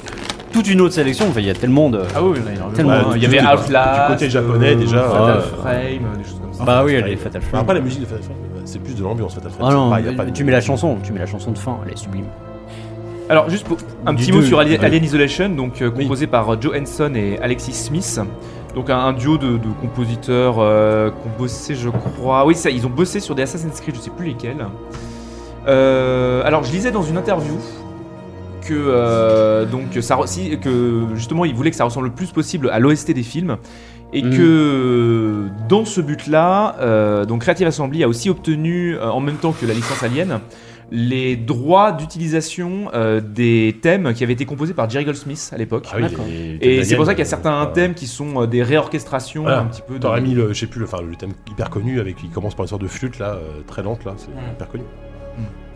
toute une autre sélection. Enfin, il y a tellement de. Ah oui, il y en a. Tellement. Il y avait Outlast. du côté japonais, déjà, euh, ouais. Fatal Frame, des choses comme ça. Bah oui, les Fatal Frame. Après la musique de Fatal Frame, c'est plus de l'ambiance Fatal Frame. Ah non, pas- y a pas de- tu mets la chanson, tu mets la chanson de fin, elle est sublime. Alors, juste pour un Du petit mot sur Alien, Ouais. Alien Isolation, donc euh, Oui. composé par euh, Joe Henson et Alexis Smith. Donc un, un duo de, de compositeurs euh, qui ont bossé, je crois. Oui, ça, ils ont bossé sur des Assassin's Creed, je sais plus lesquels. Euh, alors, je lisais dans une interview que euh, donc ça si- que justement ils voulaient que ça ressemble le plus possible à l'OST des films Et Mm. que dans ce but-là, euh, donc Creative Assembly a aussi obtenu, euh, en même temps que la licence Alien, les droits d'utilisation euh, des thèmes qui avaient été composés par Jerry Goldsmith à l'époque. Ah oui, Et c'est pour ça qu'il y a certains euh, thèmes qui sont euh, des réorchestrations Voilà. un petit peu. T'aurais dans- mis le, je sais plus, le- enfin le thème hyper connu avec qui commence par une sorte de flûte là, euh, très lente là, c'est hyper connu.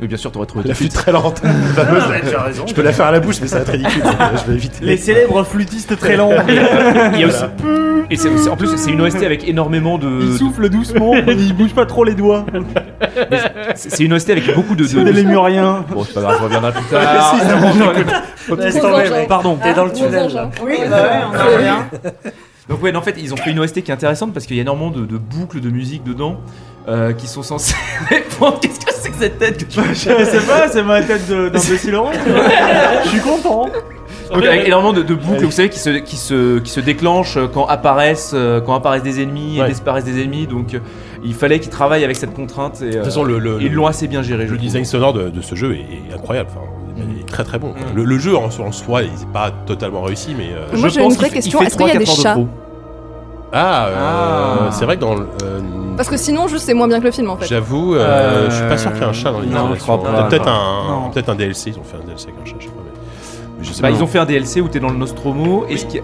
Oui, bien sûr, t'aurais trouvé La flûte très lente, fameuse. Tu as raison. Je peux la faire à la bouche, mais ça va être ridicule. donc, euh, je vais éviter. Les célèbres flûtistes très longs. Il y a aussi. Et c'est aussi- en plus, c'est une OST avec énormément de. Il souffle doucement, il bouge pas trop les doigts. C'est c'est une OST avec beaucoup de. de- C'est des lémuriens. Bon, c'est pas grave, je reviendrai plus tard. Laisse tomber, mec. Pardon. T'es dans le tunnel. là. Oui, bah ouais, on en revient. Donc ouais, en fait, ils ont fait une OST qui est intéressante parce qu'il y a énormément de, de boucles de musique dedans euh, qui sont censées répondre. Qu'est-ce que c'est que cette tête que tu Je sais pas, c'est ma tête d'imbécile orange. Je suis content. Donc avec énormément de, de boucles, vous savez, qui se, qui se, qui se déclenchent quand apparaissent, euh, quand apparaissent des ennemis et disparaissent des ennemis. Donc euh, il fallait qu'ils travaillent avec cette contrainte et De euh, toute façon, le, le, ils l'ont assez bien géré. je le trouve. design sonore de, de ce jeu est, est incroyable. Enfin, il est très très bon. quoi. Le, le jeu en, en soi, il n'est pas totalement réussi, mais. euh, Moi, Je j'ai une pense vraie qu'il fait- il question. Est-ce qu'il y a 3-4 des de chats. Ah, euh, Ah. c'est vrai que dans le. euh, Parce que sinon, juste c'est moins bien que le film en fait. J'avoue, euh, Euh, je suis pas sûr qu'il y ait un chat dans les non, je crois pas, Peut-être non. un, Non. peut-être un DLC. Ils ont fait un DLC avec un chat, je sais pas. Mais, mais je sais Bah, pas. ils ont fait un DLC où t'es dans le Nostromo et ce qui-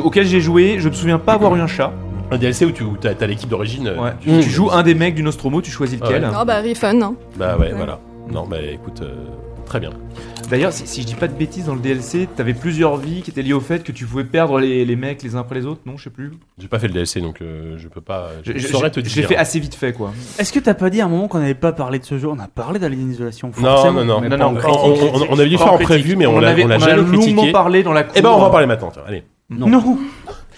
auquel j'ai joué, je me souviens pas avoir eu un chat. un DLC où tu as, l'équipe d'origine. Ouais. Tu joues un des mecs du Nostromo, tu choisis lequel. Ah bah, Refun. hein. Bah ouais, Ouais. voilà. Non, bah écoute, euh, très bien. D'ailleurs, si, si je dis pas de bêtises, dans le DLC, t'avais plusieurs vies qui étaient liées au fait que tu pouvais perdre les, les mecs les uns après les autres, non Je sais plus. J'ai pas fait le DLC donc euh, je peux pas. Je, Je, je- saurais te dire. l'ai fait assez vite fait, quoi. Est-ce que t'as pas dit à un moment qu'on n'avait pas parlé de ce jeu? On a parlé d'Alien Isolation. Non, forcément. non, non. Mais non, non, on, on- on avait dû faire en prévu, mais on, on l'a on on jamais longuement critiqué. parlé dans la cour. Eh ben, on va en parler maintenant. Tiens, allez. Non.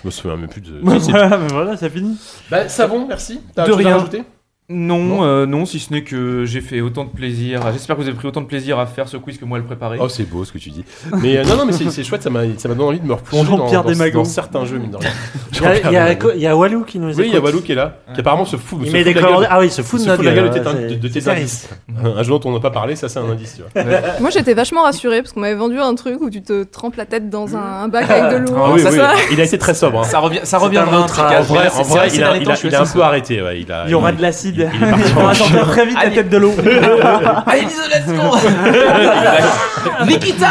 Je me souviens même plus de. Voilà, bah voilà, c'est fini. Bah, savon, merci. T'as rien. rajouter? Non, Non. euh, non, si ce n'est que j'ai fait autant de plaisir. J'espère que vous avez pris autant de plaisir à faire ce quiz que moi à le préparer. Oh, c'est beau ce que tu dis. Mais euh, non, non, mais c'est c'est chouette, ça m'a ça m'a donné envie de me replonger dans, dans, dans certains jeux, mine de rien. Il y a- y Walou qui nous écoute. Oui, il y a Walou qui est là, qui apparemment se fout. Il se met fout des de la coordonnées. gueule. Ah oui, il se fout de se notre fout de la gueule. gueule de ouais, tes- de- indices. Un jeu dont on n'a pas parlé, ça c'est un indice, tu vois. Moi j'étais vachement rassurée parce qu'on m'avait vendu un truc où tu te trempes la tête dans un, bac avec de l'eau. Ah il a été très sobre. hein. Ça revient, ça à- En vrai, il a, un peu arrêté. Il y aura de l'acide. Il est parti On va sortir très vite la tête de l'eau. Allez, l'isolation Nikita.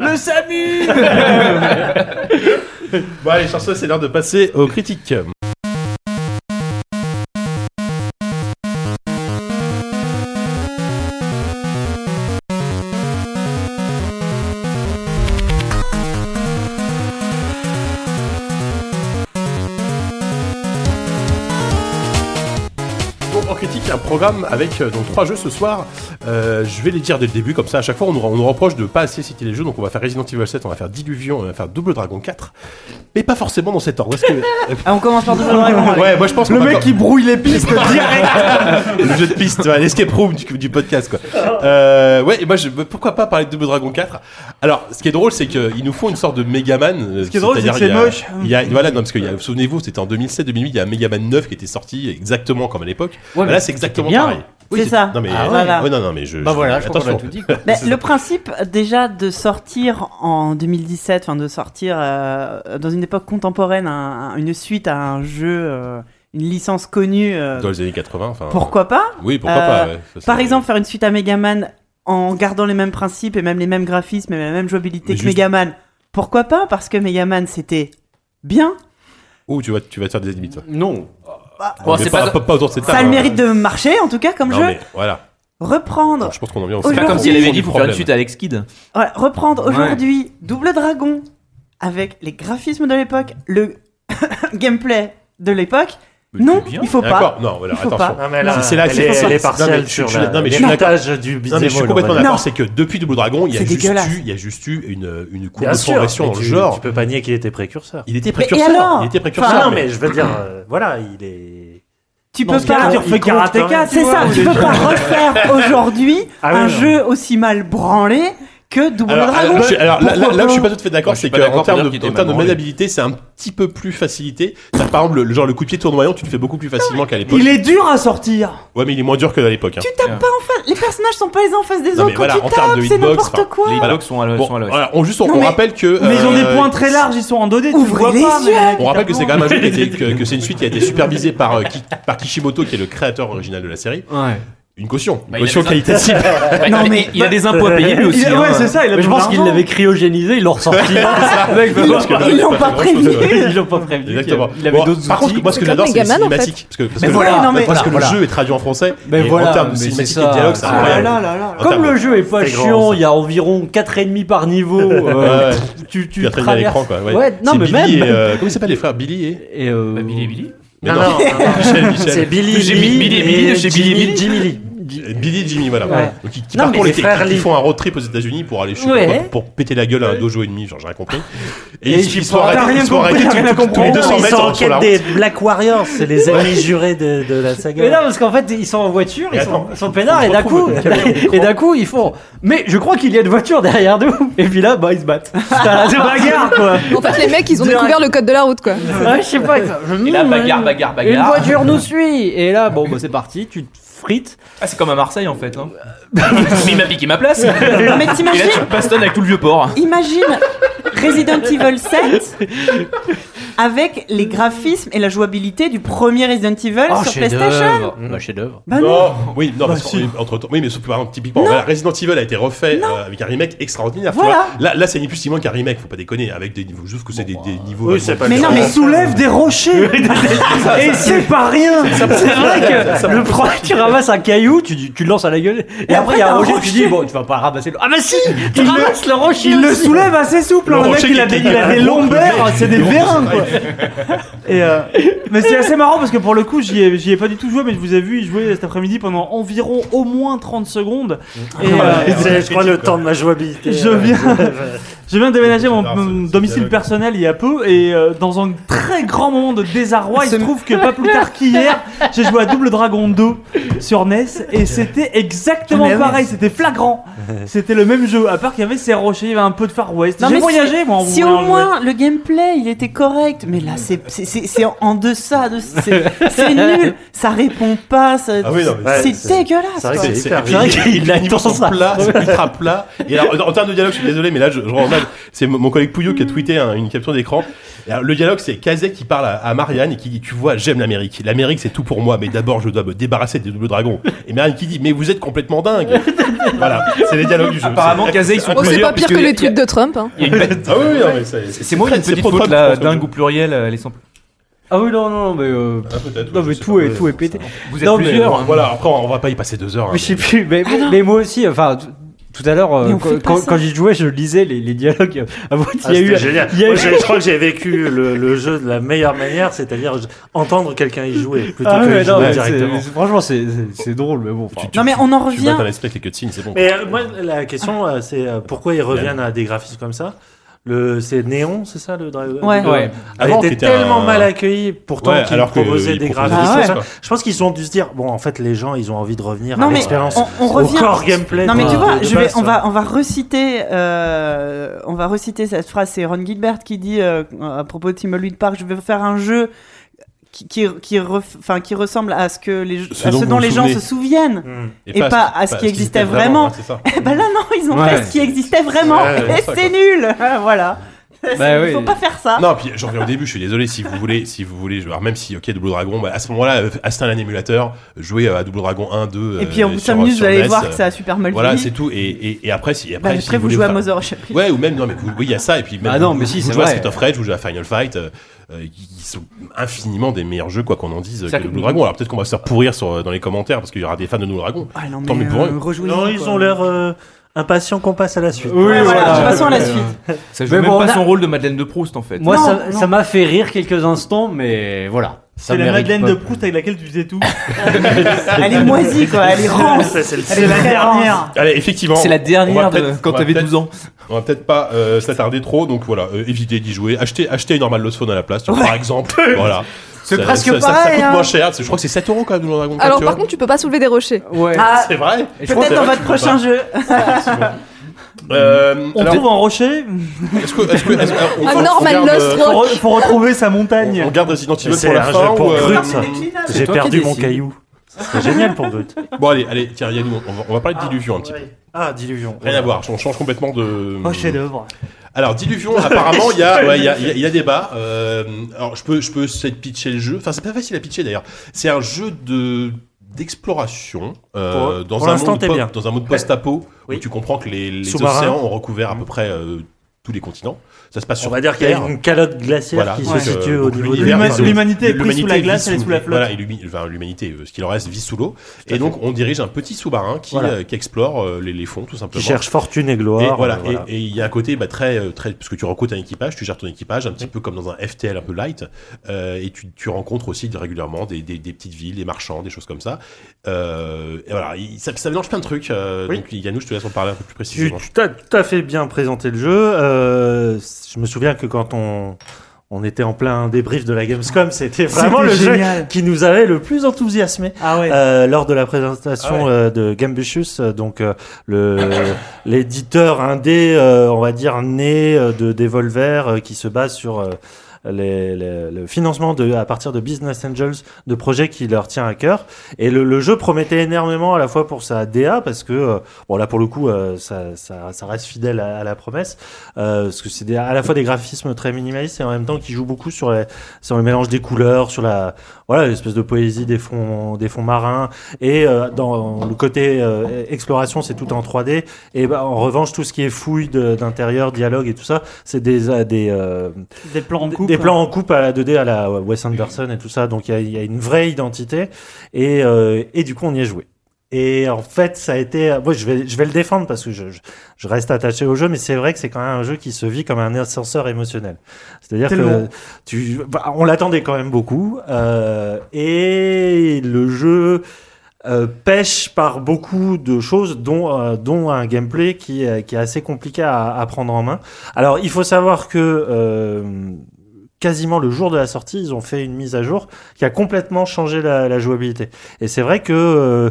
Le SAMU. Bon, allez, sur ce, c'est l'heure de passer aux critiques. Programme avec euh, donc trois jeux ce soir. Euh, je vais les dire dès le début, comme ça à chaque fois on nous, on nous reproche de pas assez citer les jeux. Donc on va faire Resident Evil 7, on va faire Diluvion, on va faire Double Dragon 4, mais pas forcément dans cet ordre. Est-ce que- Ah, on commence par Double Dragon. allez. ouais, moi je pense Le va mec qui brouille les pistes direct. le jeu de piste, ouais, l'escape room du, du podcast quoi. Euh, ouais, et moi je, pourquoi pas parler de Double Dragon 4 Alors, ce qui est drôle, c'est qu'ils nous font une sorte de Megaman. euh, Ce qui est drôle, c'est que c'est moche. Il y a, voilà, non, parce que il y a- souvenez-vous, c'était en 2007-2008, il y a un Megaman 9 qui était sorti exactement comme à l'époque. Ouais, Là, mais c'est exactement bien. pareil. C'est ça. Non mais, Ah, voilà. ouais, non, non, mais je. Bah je- voilà, je attention. tout dit. le principe déjà de sortir en 2017, enfin de sortir euh, dans une époque contemporaine un- un- une suite à un jeu, euh, une licence connue, euh, Dans les années 80, enfin. pourquoi pas? Oui, pourquoi Euh, pas. ouais, ça, Par exemple, faire une suite à Megaman en gardant les mêmes principes et même les mêmes graphismes et la même jouabilité Mais que juste- Megaman, pourquoi pas? Parce que Megaman c'était bien, Ouh, tu vas, tu vas te faire des ennemis, toi. Bon, Mais c'est pas, pas- pas, pas autour de cette ça a le hein. mérite de marcher en tout cas comme Non, jeu. mais voilà. Reprendre, Je pense qu'on en vient au C'est pas comme si elle avait dit pour faire une suite à Alex Kidd. reprendre Ouais. aujourd'hui Double Dragon avec les graphismes de l'époque, le gameplay de l'époque. Non, c'est il faut pas. D'accord, non, voilà, Il faut attention. pas. Non, mais là, C'est- c'est c'est ça. sur la- non, mais je suis l'héritage du Non, mais je suis complètement d'accord, c'est que depuis Double Dragon, il y a C'est juste eu, il y a juste eu une, une courbe Bien de progression dans le genre. tu peux pas nier qu'il était précurseur. Il était Mais et précurseur. alors il était précurseur. Enfin, non, mais- mais je veux dire, euh, voilà, il est. Tu peux ce cas-là, pas. tu Tu refais refais karatéka, karatéka, tu que Double alors, Dragon. Alors, là, où je suis pas tout à fait d'accord, c'est qu'en termes de, terme de maniabilité, c'est un petit peu plus facilité. Par exemple, le, genre le coup de pied tournoyant, tu le fais beaucoup plus facilement qu'à l'époque. Il est dur à sortir. Ouais, mais il est moins dur que à l'époque. Hein. Tu tapes pas en face. Les personnages sont pas les uns en face des non, autres. Quand voilà, tu tapes, c'est n'importe quoi. Les hitbox sont à l'ouest. On juste, on, rappelle que. Mais ils ont des euh, points très larges, ils sont en 2D. Ouvrez les yeux. On rappelle que c'est quand même un jeu que c'est une suite qui a été supervisée euh, par Kishimoto, qui est le créateur original de la série. Ouais une caution, bah, une caution qualitative. Bah, non mais il a bah, des impôts à payer lui aussi. Hein. C'est ça. Je pense qu'il l'avait cryogénisé, il l'ont ressorti. ils l'ont pas prévenu. Ils l'ont pas prévenu. Exactement. Par contre, moi ce que j'adore c'est les cinématiques, parce que le jeu est traduit en français. En termes de cinématiques et de. Ah, comme le jeu est pas chiant, il y a environ 4 par niveau. Euh, tu tu traverses. Ouais, non mais même. Euh, comment s'appellent les frères? Billy et euh, Billy et Billy. Non, non, c'est Billy, Billy, Billy, Billy, euh, Billy et Jimmy, voilà. Ouais. Donc, qui, qui non, les, font un road trip aux États-Unis pour aller ouais. pour, péter la gueule à un dojo ennemi, genre j'ai rien compris. Et, ils, sont arrêtés tous les 200 mètres en quête des Black Warriors, c'est les amis jurés de, la saga. Mais non, parce qu'en fait, ils sont en voiture, ils sont, peinards, et d'un coup, et d'un coup, ils font. Mais je crois qu'il y a une voiture derrière nous, et puis là, bah ils se battent. C'est bagarre quoi. En fait, les mecs, ils ont découvert le code de la route quoi. Je sais pas. Et là, bagarre, bagarre, bagarre. Une voiture nous suit, et là, bon, bah, c'est parti. Tu ah, c'est comme à Marseille en fait. Mais hein. il m'a piqué ma place. mais t'imagines. Et tu bastonnes avec tout le vieux port. Imagine Resident Evil 7 avec les graphismes et la jouabilité du premier Resident Evil oh, sur PlayStation. Bah, mmh. Chef d'œuvre. Bah, non. non. Oui, non, parce si. entre oui, mais par exemple, typiquement, voilà, Resident Evil a été refait euh, avec un remake extraordinaire. Voilà. Là, c'est ni plus ni moins qu'un remake, faut pas déconner, avec des niveaux, Je juste que c'est des, niveaux. Mais non, mais soulève des rochers et c'est pas rien. C'est vrai que le premier, tu ramasses un caillou, tu, tu le lances à la gueule. Et, après, il y a un rocher, tu dis, bon, tu vas pas ramasser le. Ah bah si Tu ramasses le rocher Il le soulève assez souple, le hein. mec, il a des lombaires, c'est des vérins, quoi. Euh, mais c'est assez marrant parce que pour le coup, j'y ai, ai pas du tout joué, mais je vous ai vu jouer cet après-midi pendant environ au moins 30 secondes. Ah, et euh, c'est, je crois, le temps de ma jouabilité. Je euh, viens, je viens déménager mon, ah, mon domicile personnel il y a peu, et dans un très grand moment de désarroi, il se trouve que pas plus tard qu'hier, j'ai joué à Double Dragon 2 sur NES et c'était exactement pareil, c'était flagrant. C'était le même jeu, à part qu'il y avait ces rochers, il y avait un peu de Far West. J'ai voyagé, moi. En si au moins le gameplay il était correct, mais là c'est en deçà, de, c'est nul, ça répond pas, ah oui, c'est dégueulasse. C'est vrai qu'il a une plat, ultra plat. Et alors, en termes de dialogue, je suis désolé, mais là je, rends. C'est mon collègue Pouillot qui a tweeté une capture d'écran. Le dialogue, c'est Kazek qui parle à, Marianne et qui dit Tu vois, j'aime l'Amérique. L'Amérique, c'est tout pour moi, mais d'abord, je dois me débarrasser des dragon. Et Meryn qui dit, mais vous êtes complètement dingue. voilà, c'est les dialogues du jeu. Apparemment, Kazé, ils sont oh, C'est pas pire que les tweets de Trump. Hein. Belle... Ah oui, non, c'est moi une petite faute dingue ou pluriel, euh, elle est sans ah oui, non, non, mais. Euh, ah, non, mais tout, est, tout est pété. Vous êtes non, plusieurs. Voilà, hein. après, on va pas y passer deux heures. Hein, mais je sais plus, ah mais, moi aussi, enfin, tout à l'heure, euh, quand, j'y jouais, je lisais les, dialogues. Ah, il y a ah, eu, génial. Je, crois que j'ai vécu le, jeu de la meilleure manière, c'est-à-dire entendre quelqu'un y jouer plutôt ah que jouer directement. Franchement, c'est drôle, mais bon. Tu, non, mais on en revient. Tu les cutscenes, c'est bon. Mais euh, moi, la question, euh, c'est pourquoi ils reviennent à des graphismes comme ça? Le, c'est Néon, c'est ça le Dragon Ouais. ouais. Avant, était tellement mal accueilli, pourtant ouais, qu'ils proposaient que, des graphismes. Ah ouais. Je pense qu'ils ont dû se dire bon, en fait, les gens, ils ont envie de revenir non, à l'expérience, on, on revient... au corps gameplay. Non mais tu vois, on va on va reciter euh, on va reciter cette phrase. C'est Ron Gilbert qui dit euh, à propos de Timolui Park, je vais faire un jeu qui, qui, ref, qui ressemble à ce, que les, ce, à dont, ce dont les souvenez. gens se souviennent mmh. et, et, pas, pas à ce, qui, existait, vraiment. vraiment et eh ben là, non, ils ont ouais. fait ce qui existait vraiment ouais, et c'est nul. voilà. Bah, il faut pas faire ça. Non, puis j'en reviens au début, je suis désolé si vous voulez, si vous voulez, alors même si OK Double Dragon bah, à ce moment-là euh, achetez un émulateur, jouez euh, à Double Dragon 1 2 Et puis en bout de 5 minutes, vous allez voir que euh, ça a super mal Voilà, c'est tout et, et, et, après si bah, après, bah, après si vous, vous jouez à Mother Ouais, ou même non mais vous, oui, il y a ça et puis ah même, ah non, mais si, vous, jouez à Street of Rage, vous jouez à Final Fight, euh, et qui, sont infiniment des meilleurs jeux, quoi qu'on en dise, que, que Double Dragon. Alors peut-être qu'on va se faire pourrir sur, euh, dans les commentaires parce qu'il y aura des fans de Double Dragon. Ah, non, Tant mais, mieux pour euh, eux. Non, ils ont l'air. Impatient qu'on passe à la suite. Oui, voilà, voilà. Passons à la euh, suite. Ça joue même pas son rôle de Madeleine de Proust en fait. Moi, ça m'a fait rire quelques instants, mais voilà. C'est la Madeleine de Proust avec laquelle tu faisais tout. elle est moisie quoi, elle est rance. C'est la dernière. Allez, effectivement. C'est la dernière quand t'avais 12 ans. On va peut-être pas euh, s'attarder trop, donc voilà, euh, évitez d'y jouer. Achetez, achetez une normale Lost Phone à la place, vois, par exemple. voilà. C'est presque ça, pareil. Ça, coûte hein. moins cher. Je crois que c'est 7 euros quand même, Donjon Dragon. Alors, par contre, tu peux pas soulever des rochers. Ouais. Ah, c'est vrai. Peut-être dans votre prochain jeu. Euh, on trouve un rocher un normal regarde, euh, retrouver sa montagne. On, garde Resident Evil pour la fin. Ou, euh, j'ai perdu mon caillou. C'est génial pour Brut. Bon, allez, allez, tiens, Yannou, on va, parler de ah, un petit peu. Ah, diluvion. Rien à voir, on change complètement de. Oh, chef-d'œuvre. Alors Diluvion, apparemment il y a, ouais, il y a, il y a- il y a débat. Euh, alors je peux, je peux essayer de pitcher le jeu. Enfin c'est pas facile à pitcher d'ailleurs. C'est un jeu de d'exploration euh, dans dans un monde post-apo Oui. où tu comprends que les, les océans ont recouvert à peu près euh, tous les continents. Ça se passe On sur va dire qu'il y a une calotte glaciaire Voilà, qui donc, se euh, situe au niveau de l'univers L'huma- vit sous- l'humanité est prise l'humanité sous la glace, elle est sous- la flotte. Voilà, et enfin, l'humanité, euh, ce qu'il en reste, vit sous l'eau. Et donc on dirige un petit sous-marin qui, Voilà. euh, qui explore euh, les, les fonds tout qui simplement. cherche fortune et Et gloire. voilà, euh, et- et il y a un côté bah, très, très, parce que tu recrutes un équipage, tu gères ton équipage, un petit peu comme dans un FTL un peu light, euh, et tu, tu rencontres aussi régulièrement des, des, des petites villes, des marchands, des choses comme ça. Euh, et voilà, il- ça, ça mélange plein de trucs. euh, Oui. Donc Yannou, je te laisse en parler un peu plus précisément. tu as tout à fait bien présenté le jeu. Euh, je me souviens que quand on, on était en plein débrief de la Gamescom, c'était vraiment le jeu qui nous avait le plus enthousiasmé. Ah ouais. Euh, lors de la présentation Ah ouais. euh, de Gambitious, euh, donc euh, le l'éditeur indé, on va dire né de Devolver, qui se base sur les- les- le financement de, à partir de business angels de projets qui leur tient à cœur. Et le, le jeu promettait énormément à la fois pour sa DA parce que euh, bon là pour le coup euh, ça, ça, ça reste fidèle à, à la promesse euh, parce que c'est à la fois des graphismes très minimalistes et en même temps qui jouent beaucoup sur les, sur le mélange des couleurs, sur la voilà l'espèce de poésie des fonds des fonds marins et euh, dans le côté exploration c'est tout en 3D et bah, en revanche tout ce qui est fouille d'intérieur dialogue et tout ça c'est des des Des plans en coupe. Plans en coupe à la 2D à la Wes Anderson et tout ça donc il y y a une vraie identité et euh, et du coup on y est joué et en fait, ça a été. Moi, je vais, je vais le défendre parce que je, je, je reste attaché au jeu, mais c'est vrai que c'est quand même un jeu qui se vit comme un ascenseur émotionnel. C'est-à-dire que tu, bah, on l'attendait quand même beaucoup, euh, et le jeu euh, pêche par beaucoup de choses, dont, euh, dont un gameplay qui, est- qui est assez compliqué à, à prendre en main. Alors, il faut savoir que euh, quasiment le jour de la sortie, ils ont fait une mise à jour qui a complètement changé la, la jouabilité. Et c'est vrai que euh,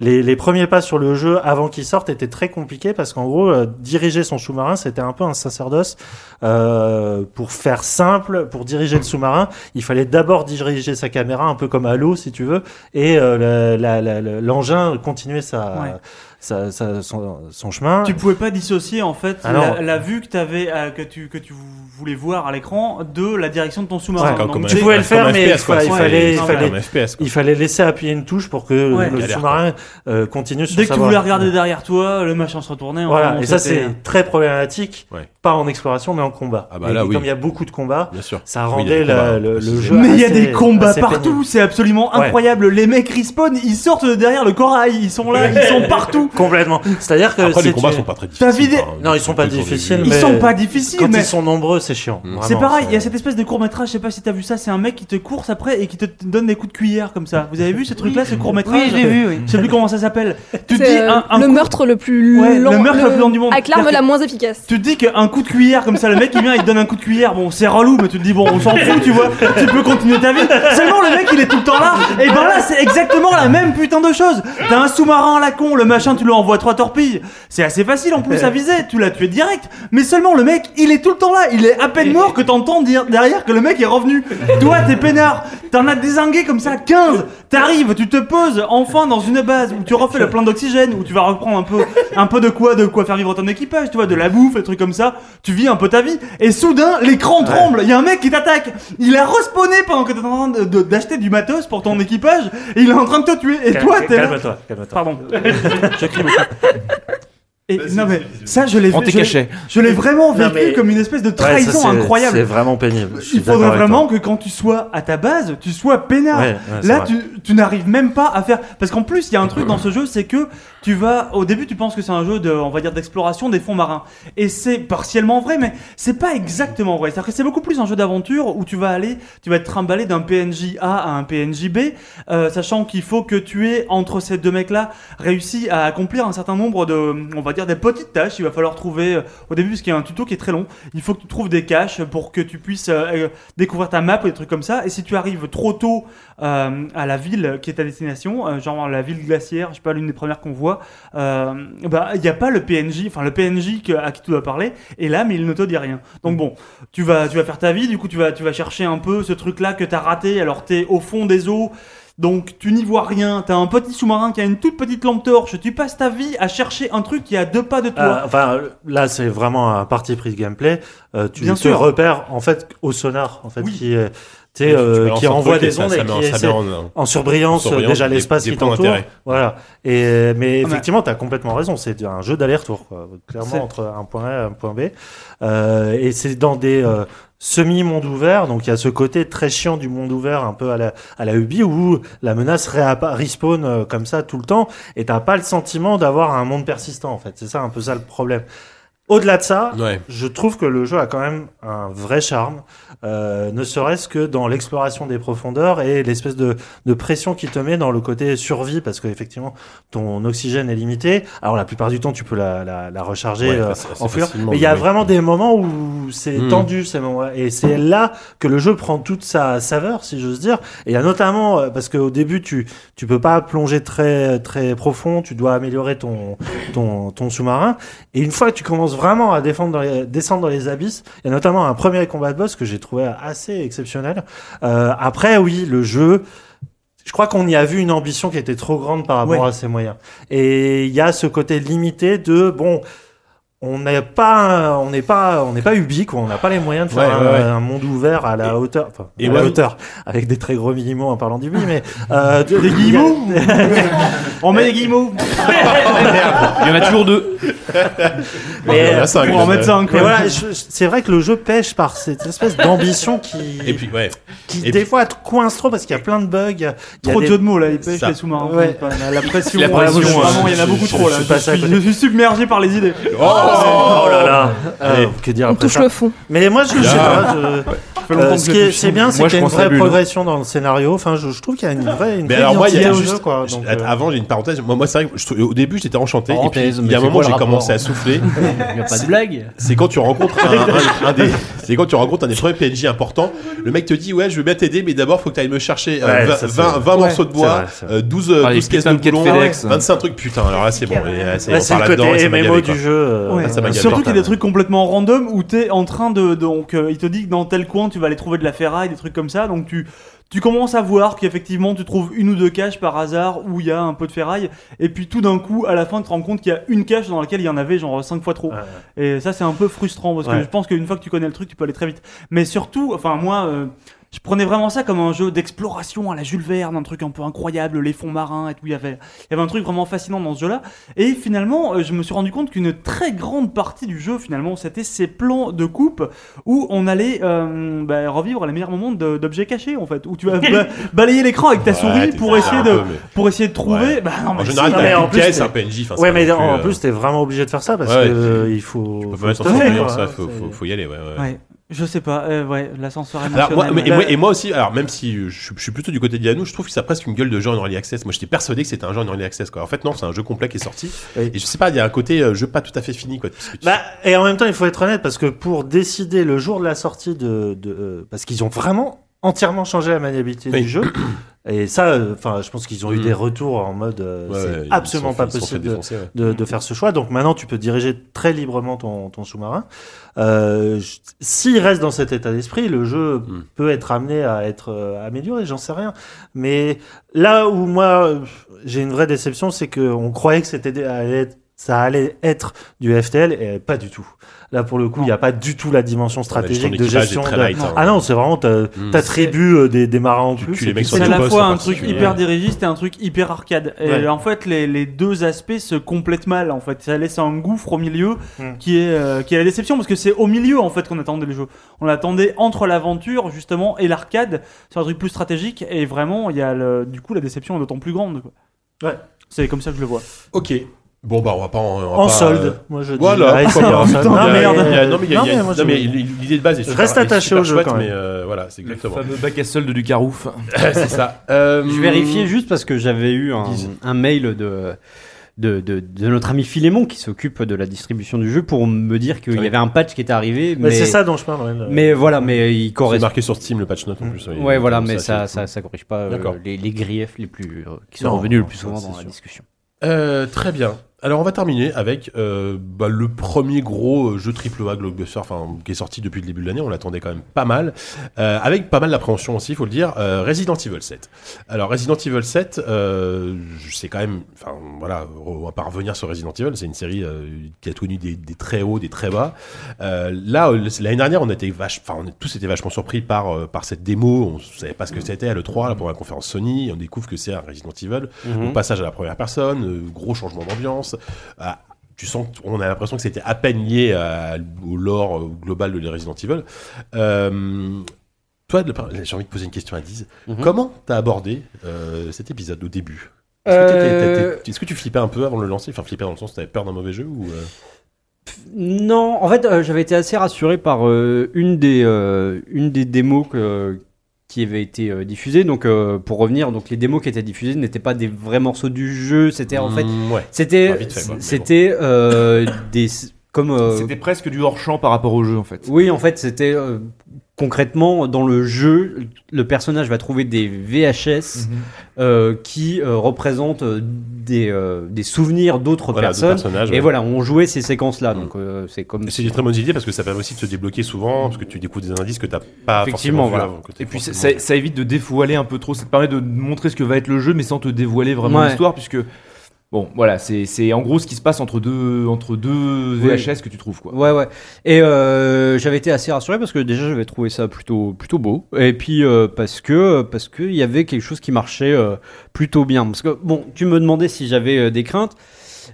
les, les premiers pas sur le jeu avant qu'il sorte étaient très compliqués parce qu'en gros, euh, diriger son sous-marin, c'était un peu un sacerdoce. Euh, pour faire simple, pour diriger le sous-marin, il fallait d'abord diriger sa caméra, un peu comme Halo, si tu veux, et euh, la- la- la- l'engin continuer sa, Ouais. sa- sa- son, son chemin. Tu pouvais pas dissocier en fait Ah la, la vue que, avais, que, tu, que tu voulais voir à l'écran de la direction de ton sous-marin. Ouais, tu pouvais le faire, mais FPS, quoi. il fallait- c'est il fallait- comme un FPS, quoi. Il fallait laisser appuyer une touche pour que Ouais. le sous-marin euh, continue sur Dès que tu voulais regarder derrière toi, le machin se retournait. Voilà, et ça c'est très problématique, Ouais. pas en exploration mais en combat. Ah bah Et oui. Comme il y a beaucoup de combats, Bien sûr. ça rendait la- le, jeu. Mais il y a des combats partout, c'est absolument incroyable. Les mecs respawn, ils sortent de derrière le corail, ils sont là, ils sont partout. Complètement. C'est-à-dire que Après, les combats sont pas très difficiles. hein. Non, ils sont pas difficiles, Ils sont pas difficiles, quand mais ils sont nombreux, c'est chiant. Mm. c'est pareil. Il y a cette espèce de court métrage, je sais pas si t'as vu ça, c'est un mec qui te course après et qui te donne des coups de cuillère comme ça. Vous avez vu ce truc-là, ce court métrage Oui, je l'ai vu, oui. Je sais plus comment ça s'appelle. Tu te dis euh, un, un le coup- meurtre le plus Ouais, lent, le meurtre le plus lent du monde. avec l'arme la moins efficace. Tu te dis qu'un coup de cuillère comme ça, le mec il vient, il te donne un coup de cuillère. Bon, c'est relou, mais tu te dis bon, on s'en fout, tu vois. Tu peux continuer ta vie. Seulement le mec il est tout le temps là. Et ben là, c'est exactement la même putain de chose. T'as un sous-marin à la con, le machin, tu lui envoies trois torpilles. C'est assez facile en plus à viser. Tu l'as tué direct. Mais seulement le mec, il est tout le temps là. Il est à peine mort que t'entends dire derrière que le mec est revenu. Toi, t'es peinard. T'en as désingué comme ça 15. T'arrives, tu te poses enfin dans une base où tu refais le plein d'oxygène, où tu vas reprendre un peu, un peu de quoi, de quoi faire vivre ton équipage, tu vois, de la bouffe, des trucs comme ça. Tu vis un peu ta vie. Et soudain, l'écran tremble. Il y a un mec qui t'attaque. Il a respawné pendant que t'es en train d'acheter du matos pour ton équipage. Et il est en train de te tuer. Et toi, t'es. Calme-toi, calme-toi. Pardon. Et non mais ça je l'ai vu- tes je je l'ai vraiment vécu mais- comme une espèce de Ouais, ça, trahison incroyable. C'est vraiment pénible. Il faudrait vraiment que quand tu sois à ta base, tu sois peinard. Ouais, ouais, c'est Là, tu, tu n'arrives même pas à faire. Parce qu'en plus, il y a un truc dans ce jeu, c'est que tu vas. Au début, tu penses que c'est un jeu de, on d'exploration des fonds marins. Et c'est partiellement vrai, mais c'est pas exactement vrai. C'est-à-dire que c'est beaucoup plus un jeu d'aventure où tu vas aller, tu vas être trimballé d'un PNJ A à un PNJ B, euh, sachant qu'il faut que tu aies, entre ces deux mecs-là, réussi à accomplir un certain nombre de, on va dire, des petites tâches. Il va falloir trouver, euh, au début, parce qu'il y a un tuto qui est très long, il faut que tu trouves des caches pour que tu puisses euh, découvrir ta map ou des trucs comme ça. Et si tu arrives trop tôt à la ville qui est ta destination, genre la ville glaciaire, je sais pas, l'une des premières qu'on voit, euh, bah, il n'y a pas le PNJ, enfin le PNJ que- à qui tu dois parler, et là, mais il ne te dit rien. Donc bon, tu vas, tu vas faire ta vie, du coup, tu vas, tu vas chercher un peu ce truc-là que tu as raté, alors tu es au fond des eaux. Donc tu n'y vois rien, t'as un petit sous-marin qui a une toute petite lampe torche, tu passes ta vie à chercher un truc qui est à deux pas de toi. Euh, enfin, là, c'est vraiment un parti pris de gameplay. Euh, tu Bien te sûr. repères en fait au sonar, en fait, Oui. qui, est- tu sais, euh, qui un envoie truc et des ça- ondes ça et qui essaie en- en surbrillance, en surbrillance déjà l'espace qui t'entoure. Voilà. Et mais Ah, effectivement, tu as complètement raison. C'est un jeu d'aller-retour, Clairement entre un point A et un point B. Euh, et c'est dans des euh, semi-monde ouvert. Donc il y a ce côté très chiant du monde ouvert, un peu à la à la Ubi, où la menace réappa- respawn euh, comme ça tout le temps, et t'as pas le sentiment d'avoir un monde persistant. En fait, c'est ça un peu ça le problème. Au-delà de ça, Ouais. je trouve que le jeu a quand même un vrai charme, euh, ne serait-ce que dans l'exploration des profondeurs et l'espèce de, de pression qui te met dans le côté survie, parce que effectivement ton oxygène est limité. Alors la plupart du temps, tu peux la, la, la recharger Ouais, euh, en fur. Mais il y a vraiment des moments où c'est Mm. tendu ces moments et c'est là que le jeu prend toute sa saveur, si j'ose dire. Et il y a notamment euh, parce qu'au début, tu tu peux pas plonger très très profond, tu dois améliorer ton ton ton sous-marin. Et une fois que tu commences vraiment à défendre dans les, descendre dans les abysses, il y a notamment un premier combat de boss que j'ai trouvé assez exceptionnel. Euh, après, oui, le jeu. Je crois qu'on y a vu une ambition qui était trop grande par rapport Ouais. à ses moyens. Et il y a ce côté limité de bon, on n'est pas, on n'est pas, on n'est pas Ubi, quoi. On n'a pas les moyens de faire Ouais, un, ouais, ouais. un monde ouvert à la hauteur, enfin, et à ouais. la hauteur, avec des très gros minimaux en parlant d'Ubi, mais euh, de- Des guillemots On met des guillemots Il y en a toujours deux. Mais, Il y en a cinq, pour en déjà. mettre cinq. voilà, c'est vrai que le jeu pêche par cette espèce d'ambition qui, Et puis, ouais. qui et des puis- fois te coince trop parce qu'il y a plein de bugs. il y a Trop de des- jeux de mots là, ils pêchent Ça. les sous-marins. La, pression, La pression, ouais, ouais. vraiment, il y en a beaucoup trop je là. je suis submergé par les idées. Oh, là là. Allez. Euh, que dire On après touche ça le fond. Mais moi, je, je sais pas. je- Ça fait longtemps Euh, que ce je qui est, touche. c'est bien, c'est Moi, qu'il y a une pense vraie bulle. progression dans le scénario. Enfin, je, je trouve qu'il y a une vraie, une Mais vraie alors moi, il y a au juste. jeu, quoi. Donc, euh, Avant, j'ai une parenthèse. Moi, moi c'est vrai que je trou- au début, j'étais enchanté. Et puis, Parenthèse, il y mais a un c'est moment, quoi le j'ai commencé rapport à souffler. Il n'y a pas de blague. C'est quand tu rencontres un, un- un des, c'est quand tu rencontres un des premiers PNJ importants. Le mec te dit ouais, je veux bien t'aider, mais d'abord faut que tu ailles me chercher euh, Ouais, 20, ça, c'est- 20 20 Ouais, morceaux de bois, vrai, c'est vrai. euh, 12, euh, Ah, les 12 caisses de putains de quêtes FedEx. 25 trucs. Putain, alors là c'est bon. Et c'est- part le là-dedans côté et ça m'a MMO gavé, du jeu. euh, Ouais. Ça m'a gavé. Surtout qu'il y a des trucs complètement random où t'es en train de donc euh, il te dit que dans tel coin tu vas aller trouver de la ferraille des trucs comme ça donc tu tu commences à voir qu'effectivement tu trouves une ou deux caches par hasard où il y a un peu de ferraille et puis tout d'un coup à la fin tu te rends compte qu'il y a une cache dans laquelle il y en avait genre cinq fois trop Ouais. et ça c'est un peu frustrant parce que Ouais. je pense qu'une fois que tu connais le truc tu peux aller très vite mais surtout enfin moi euh, je prenais vraiment ça comme un jeu d'exploration à la Jules Verne, un truc un peu incroyable, les fonds marins et tout. Il y avait, il y avait un truc vraiment fascinant dans ce jeu-là. Et finalement, euh, je me suis rendu compte qu'une très grande partie du jeu, finalement, c'était ces plans de coupe où on allait euh, bah, revivre les meilleurs moments d'objets cachés, en fait. Où tu vas ba- balayer l'écran avec ta Ouais, souris pour essayer de, peu, mais- pour essayer de trouver. Ouais. Bah, non, mais En si, général, t'as mais en plus, pièce, c'est- un PNJ. enfin, Ouais, mais pas en, en plus, t'es vraiment obligé de faire ça parce Ouais, que euh, il faut. euh, faut faut mettre en ouais, faut, faut, faut y aller, ouais, ouais. Je sais pas, euh, ouais, l'ascenseur Alors, émotionnel. moi, mais- et, ouais. moi, et moi aussi, alors même si je, suis- je suis plutôt du côté de Yannou, je trouve que ça a presque une gueule de jeu en early access. Moi, j'étais persuadé que c'était un jeu en early access. Quoi. En fait, non, c'est un jeu complet qui est sorti. Oui. Et je sais pas, il y a un côté euh, jeu pas tout à fait fini. Quoi, Bah, et en même temps, il faut être honnête parce que pour décider le jour de la sortie de, de euh, parce qu'ils ont vraiment entièrement changé la maniabilité Oui. du jeu. Et ça, euh, enfin, je pense qu'ils ont eu Mm. des retours en mode, euh, Ouais, c'est absolument pas fait- possible de, défoncer, ouais. de, de faire ce choix. Donc maintenant, tu peux diriger très librement ton, ton sous-marin. Euh, S'il reste dans cet état d'esprit, le jeu Mm. peut être amené à être euh, amélioré, j'en sais rien. Mais là où moi, j'ai une vraie déception, c'est qu'on croyait que c'était ça allait être du FTL et pas du tout. Là, pour le coup, il n'y a pas du tout la dimension stratégique de gestion. de- light, hein. Ah non, c'est vraiment, t'attribues euh, des, des marins en Tu plus. C'est c'est à la fois un truc hyper dirigiste et un truc hyper arcade. Et Ouais. en fait, les, les deux aspects se complètent mal. En fait, ça laisse un gouffre au milieu Hmm. qui est euh, qui est la déception parce que c'est au milieu en fait qu'on attendait le jeu. On l'attendait entre l'aventure justement et l'arcade sur un truc plus stratégique. Et vraiment, il y a le, du coup la déception est d'autant plus grande. Quoi. Ouais. C'est comme ça que je le vois. Ok. Bon, bah, on va pas en. on va En pas, solde, euh, moi je dis. Voilà, Ah, pourquoi c'est pas. en solde. Non, il y a- merde. il y a- non, mais l'idée de base est Je super- reste est attaché super au jeu, chouette, quand même. mais euh, voilà, c'est Le exactement. fameux bac à solde du Carouf. c'est ça. Euh, Je vérifiais juste parce que j'avais eu un, mail de, de, de, de notre ami Philémon qui s'occupe de la distribution du jeu pour me dire qu'il Oui. y avait un patch qui était arrivé. Mais Mais, c'est ça dont je parle. ouais, le- Mais voilà, mais il C'est correspond. marqué sur Steam le patch note en plus. oui. Ouais, voilà, mais c'est ça, ça, ça corrige pas euh, les, les griefs les plus euh, qui sont Non, revenus le plus souvent c'est dans la discussion. Euh, très bien. Alors on va terminer avec euh, bah, le premier gros euh, jeu AAA blockbuster, enfin qui est sorti depuis le début de l'année. On l'attendait quand même pas mal, euh, avec pas mal d'appréhension aussi, il faut le dire. euh, Resident Evil 7. Alors Resident Evil 7, euh, c'est quand même, enfin voilà, on va pas revenir sur Resident Evil. C'est une série euh, qui a connu des, des très hauts, des très bas. Euh, là, l'année dernière, on était vache, enfin tous vachement surpris par par cette démo. On savait pas ce que c'était à le 3 là, pour la conférence Sony. On découvre que c'est un Resident Evil. Mhm. Au passage à la première personne, gros changement d'ambiance. Tu sens qu'on a l'impression que c'était à peine lié à- au lore euh, global de Resident Evil. Euh, toi, j'ai envie de poser une question à Diz. Mhm. Comment t'as abordé euh, cet épisode au début? Est-ce que, Euh, tu flippais un peu avant de le lancer? Enfin, flipper dans le sens que t'avais peur d'un mauvais jeu ou Non, en fait, j'avais été assez rassuré par une des une des démos que- qui avait été euh, diffusée. Donc, euh, pour revenir, donc les démos qui étaient diffusées n'étaient pas des vrais morceaux du jeu. C'était en fait, mm, ouais. c'était Bah, c'était euh, des comme euh, C'était presque du hors champ par rapport au jeu en fait. Oui, en fait, c'était euh, concrètement dans le jeu, le personnage va trouver des VHS Mhm. euh, qui euh, représentent euh, des, euh, des souvenirs d'autres Voilà, personnes. Et ouais. voilà, on jouait ces séquences-là. Mm. Donc euh, c'est comme. C'est une très bonne idée parce que ça permet aussi de se débloquer souvent parce que tu découvres des indices que t'as pas Effectivement, forcément vu voilà. avant, que t'as Et puis ça, forcément ça- ça évite de dévoiler un peu trop, ça te permet de montrer ce que va être le jeu mais sans te dévoiler vraiment Ouais. l'histoire puisque bon voilà c'est c'est en gros ce qui se passe entre deux entre deux Oui. VHS que tu trouves quoi. Ouais, ouais. Et euh, j'avais été assez rassuré parce que déjà j'avais trouvé ça plutôt plutôt beau. Et puis euh, parce que parce que il y avait quelque chose qui marchait euh, plutôt bien. Parce que bon, tu me demandais si j'avais euh, des craintes.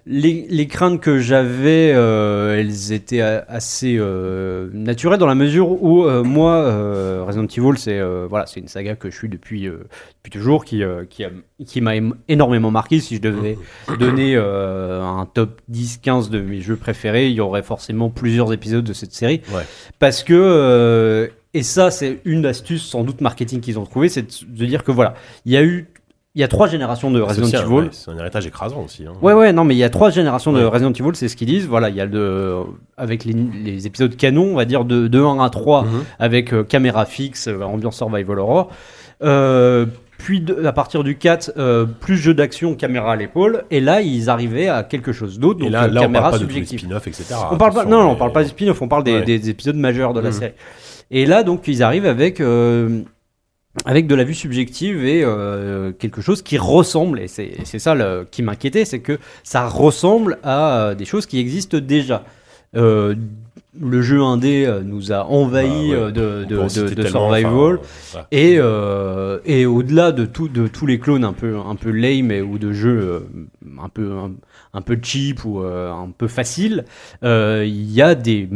Les, les craintes que j'avais, euh, elles étaient assez euh, naturelles dans la mesure où euh, moi, Resident Evil, c'est voilà, c'est une saga que je suis depuis depuis toujours, qui qui m'a ém- énormément marqué. Si je devais donner un top 10-15 de mes jeux préférés, il y aurait forcément plusieurs épisodes de cette série. Ouais. Parce que, et ça c'est une astuce sans doute marketing qu'ils ont trouvé, c'est de dire que voilà, il y a eu, il y a trois générations de Resident Evil. ouais, C'est un héritage écrasant aussi. hein. Ouais, ouais, non, mais il y a trois générations de. Resident Evil, c'est ce qu'ils disent. Voilà, il y a le, avec les, les épisodes canon, on va dire de, de 1 à 3, Mhm. avec euh, caméra fixe, euh, ambiance survival horror. Euh, puis de- à partir du 4, euh, plus jeu d'action, caméra à l'épaule. Et là, ils arrivaient à quelque chose d'autre, Et donc là, euh, là on caméra parle pas de subjective. spin-offs, etc. On parle pas, non, on parle pas des spin-offs, on parle des, Ouais. des épisodes majeurs de la Mhm. série. Et là, donc, ils arrivent avec, euh, avec de la vue subjective et euh, quelque chose qui ressemble, et c'est ça le- qui m'inquiétait, c'est que ça ressemble à euh, des choses qui existent déjà. Euh, le jeu indé nous a envahi Bah, ouais. de, survival. enfin. Et, euh, et au-delà de, tout, de tous les clones un peu, un peu lame et- ou de jeux un, peu, un, un peu cheap ou un peu facile, il y a des,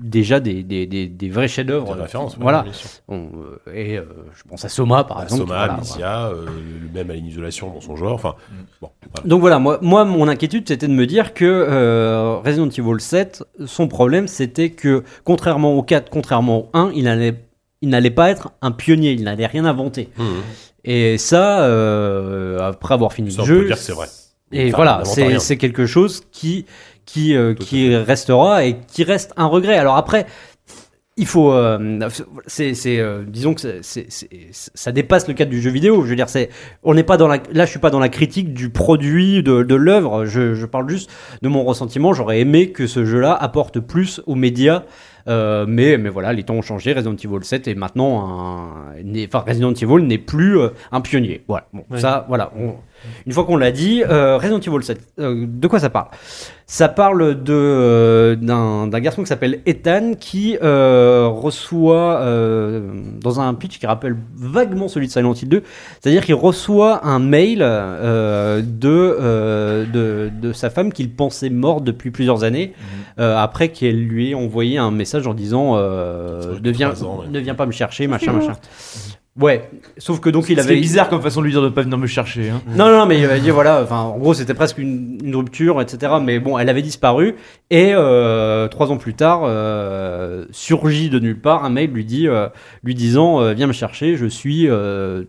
déjà des, des, des, des vrais chefs-d'œuvre. Des références, ouais, voilà. On, euh, et euh, je pense à Soma par À exemple. Soma, voilà, Amicia, euh, le même à l'inisolation dans son genre. Enfin, bon, voilà. donc voilà, moi, moi mon inquiétude c'était de me dire que euh, Resident Evil 7, son problème c'était que contrairement au 4, contrairement au 1, il n'allait il n'allait pas être un pionnier, il n'allait rien inventer. Mhm. Et ça, euh, après avoir fini Ça, le on jeu, peut dire que c'est vrai. Et Enfin, voilà, c'est quelque chose qui qui euh, qui restera et qui reste un regret. Alors après, il faut, euh, c'est c'est euh, disons que c'est- ça dépasse le cadre du jeu vidéo. Je veux dire, c'est on n'est pas dans la là, je suis pas dans la critique du produit de de l'œuvre. Je je parle juste de mon ressentiment. J'aurais aimé que ce jeu-là apporte plus aux médias. Euh, mais, mais voilà, les temps ont changé. Resident Evil 7 est maintenant un. Enfin, Resident Evil n'est plus un pionnier. Voilà. Bon, Oui. ça, voilà. on- une fois qu'on l'a dit, euh, Resident Evil 7, euh, de quoi ça parle? Ça parle de euh, d'un garçon qui s'appelle Ethan qui euh, reçoit euh, dans un pitch qui rappelle vaguement celui de Silent Hill 2, c'est-à-dire qu'il reçoit un mail euh, de, euh, de de sa femme qu'il pensait morte depuis plusieurs années, euh, après qu'elle lui ait envoyé un message en disant euh, ne viens trois ans, ouais. ne viens pas me chercher, machin machin. Ouais, sauf que donc il C'est avait bizarre comme façon de lui dire de pas venir me chercher. Hein. non, non, mais il avait dit voilà, enfin, en gros, c'était presque une, une rupture, etc. Mais bon, elle avait disparu. Et euh, trois ans plus tard, euh, surgit de nulle part un mail lui dit, euh, lui disant, euh, viens me chercher, je suis euh,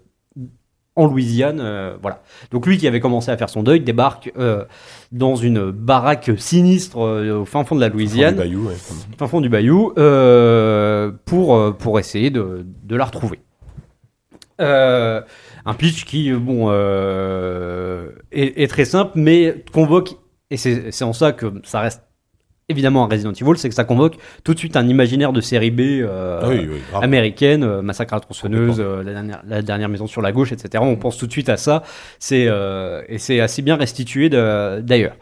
en Louisiane, euh, voilà. Donc lui qui avait commencé à faire son deuil débarque euh, dans une baraque sinistre euh, au fin fond de la Fond Louisiane, du Bayou, ouais. fin fond du bayou, euh, pour, pour essayer de, de la retrouver. Euh, un pitch qui, euh, bon, euh, est, est très simple, mais convoque, et c'est en ça que ça reste évidemment un Resident Evil, c'est que ça convoque tout de suite un imaginaire de série B euh, Ah oui, oui, grave. américaine, Massacre à la tronçonneuse, la, dernière, la dernière maison sur la gauche, etc. On pense tout de suite à ça, c'est et c'est assez bien restitué d'ailleurs.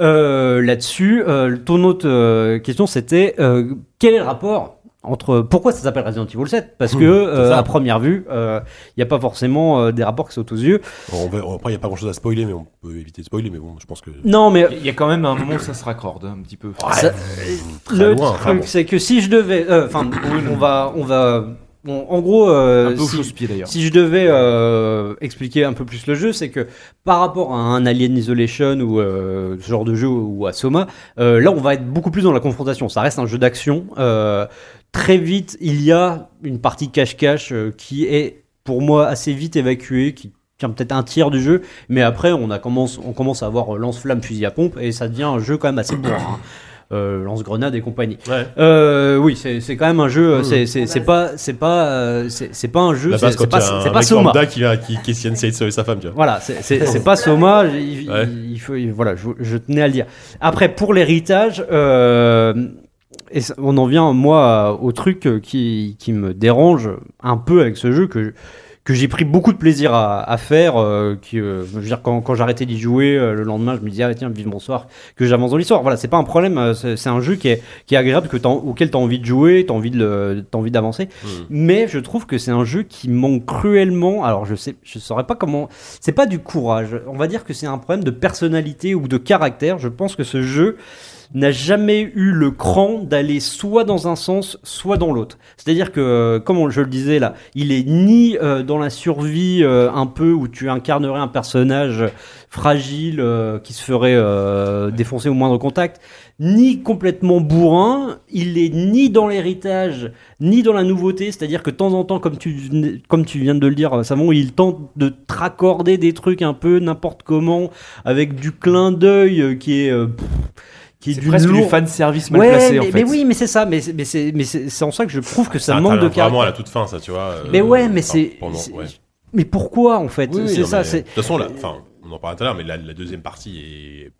Là-dessus, ton autre question, c'était quel est le rapport entre pourquoi ça s'appelle Resident Evil 7 Parce que euh, à première vue, il n'y a pas forcément euh, des rapports qui sautent aux yeux. On va- après, il n'y a pas grand chose à spoiler, mais on peut éviter de spoiler, mais bon, je pense que. Non, mais Il y a quand même un moment où ça se raccorde un petit peu. Ça- très le loin, truc, enfin, bon. c'est que si je devais, euh, enfin, on va, on va, bon, en gros, euh, Un peu au si- d'ailleurs. Si je devais euh, expliquer un peu plus le jeu, c'est que par rapport à un Alien Isolation ou euh, ce genre de jeu ou à Soma, euh, là on va être beaucoup plus dans la confrontation. Ça reste un jeu d'action. Très vite, il y a une partie cache-cache euh, qui est pour moi assez vite évacuée, qui tient peut-être un tiers du jeu, mais après on, a commence, on commence à avoir euh, lance-flamme, fusil à pompe et ça devient un jeu quand même assez bourrin. hein. Euh, lance-grenade et compagnie. Ouais. Euh, oui, c'est quand même un jeu. Mmh. C'est pas c'est pas c'est pas un jeu. C'est pas a c'est pas Soma. qui, va- qui, qui essaie de sauver sa femme, tu vois. Voilà, c'est- pas Soma. Il, Ouais. il faut, il- voilà, je, je tenais à le dire. Après, pour l'héritage, euh, et ça- on en vient moi au truc qui qui me dérange un peu avec ce jeu que que j'ai pris beaucoup de plaisir à, à faire. euh, qui, euh, je veux dire, quand, quand j'arrêtais d'y jouer, euh, le lendemain, je me disais, ah, tiens, vive bonsoir, que j'avance dans l'histoire. Voilà, c'est pas un problème. euh, C'est un jeu qui est, qui est agréable, que auquel tu as envie de jouer, tu as envie de le- t'as envie d'avancer. Mais je trouve que c'est un jeu qui manque cruellement. Alors, je sais, je saurais pas comment. C'est pas du courage. On va dire que c'est un problème de personnalité ou de caractère. Je pense que ce jeu n'a jamais eu le cran d'aller soit dans un sens, soit dans l'autre. C'est-à-dire que, euh, comme je le disais là, il est ni euh, dans la survie euh, un peu où tu incarnerais un personnage fragile euh, qui se ferait défoncer au moindre contact, ni complètement bourrin, il est ni dans l'héritage, ni dans la nouveauté, c'est-à-dire que de temps en temps, comme tu, comme tu viens de le dire, Savon, il tente de te raccorder des trucs un peu n'importe comment, avec du clin d'œil qui est... pff, qui est d'une presque du lourde- fan service mal Ouais, placé mais, en fait. mais oui, mais c'est ça, mais, c'est- mais c'est mais c'est c'est en ça que je trouve que ça Ah, manque de Vraiment à caractère. la toute fin, ça, tu vois. euh, Mais ouais, mais c'est ouais. mais pourquoi en fait? Oui, C'est ça, c'est De toute façon, là, enfin, on en parlait tout à l'heure, mais la, la deuxième partie est,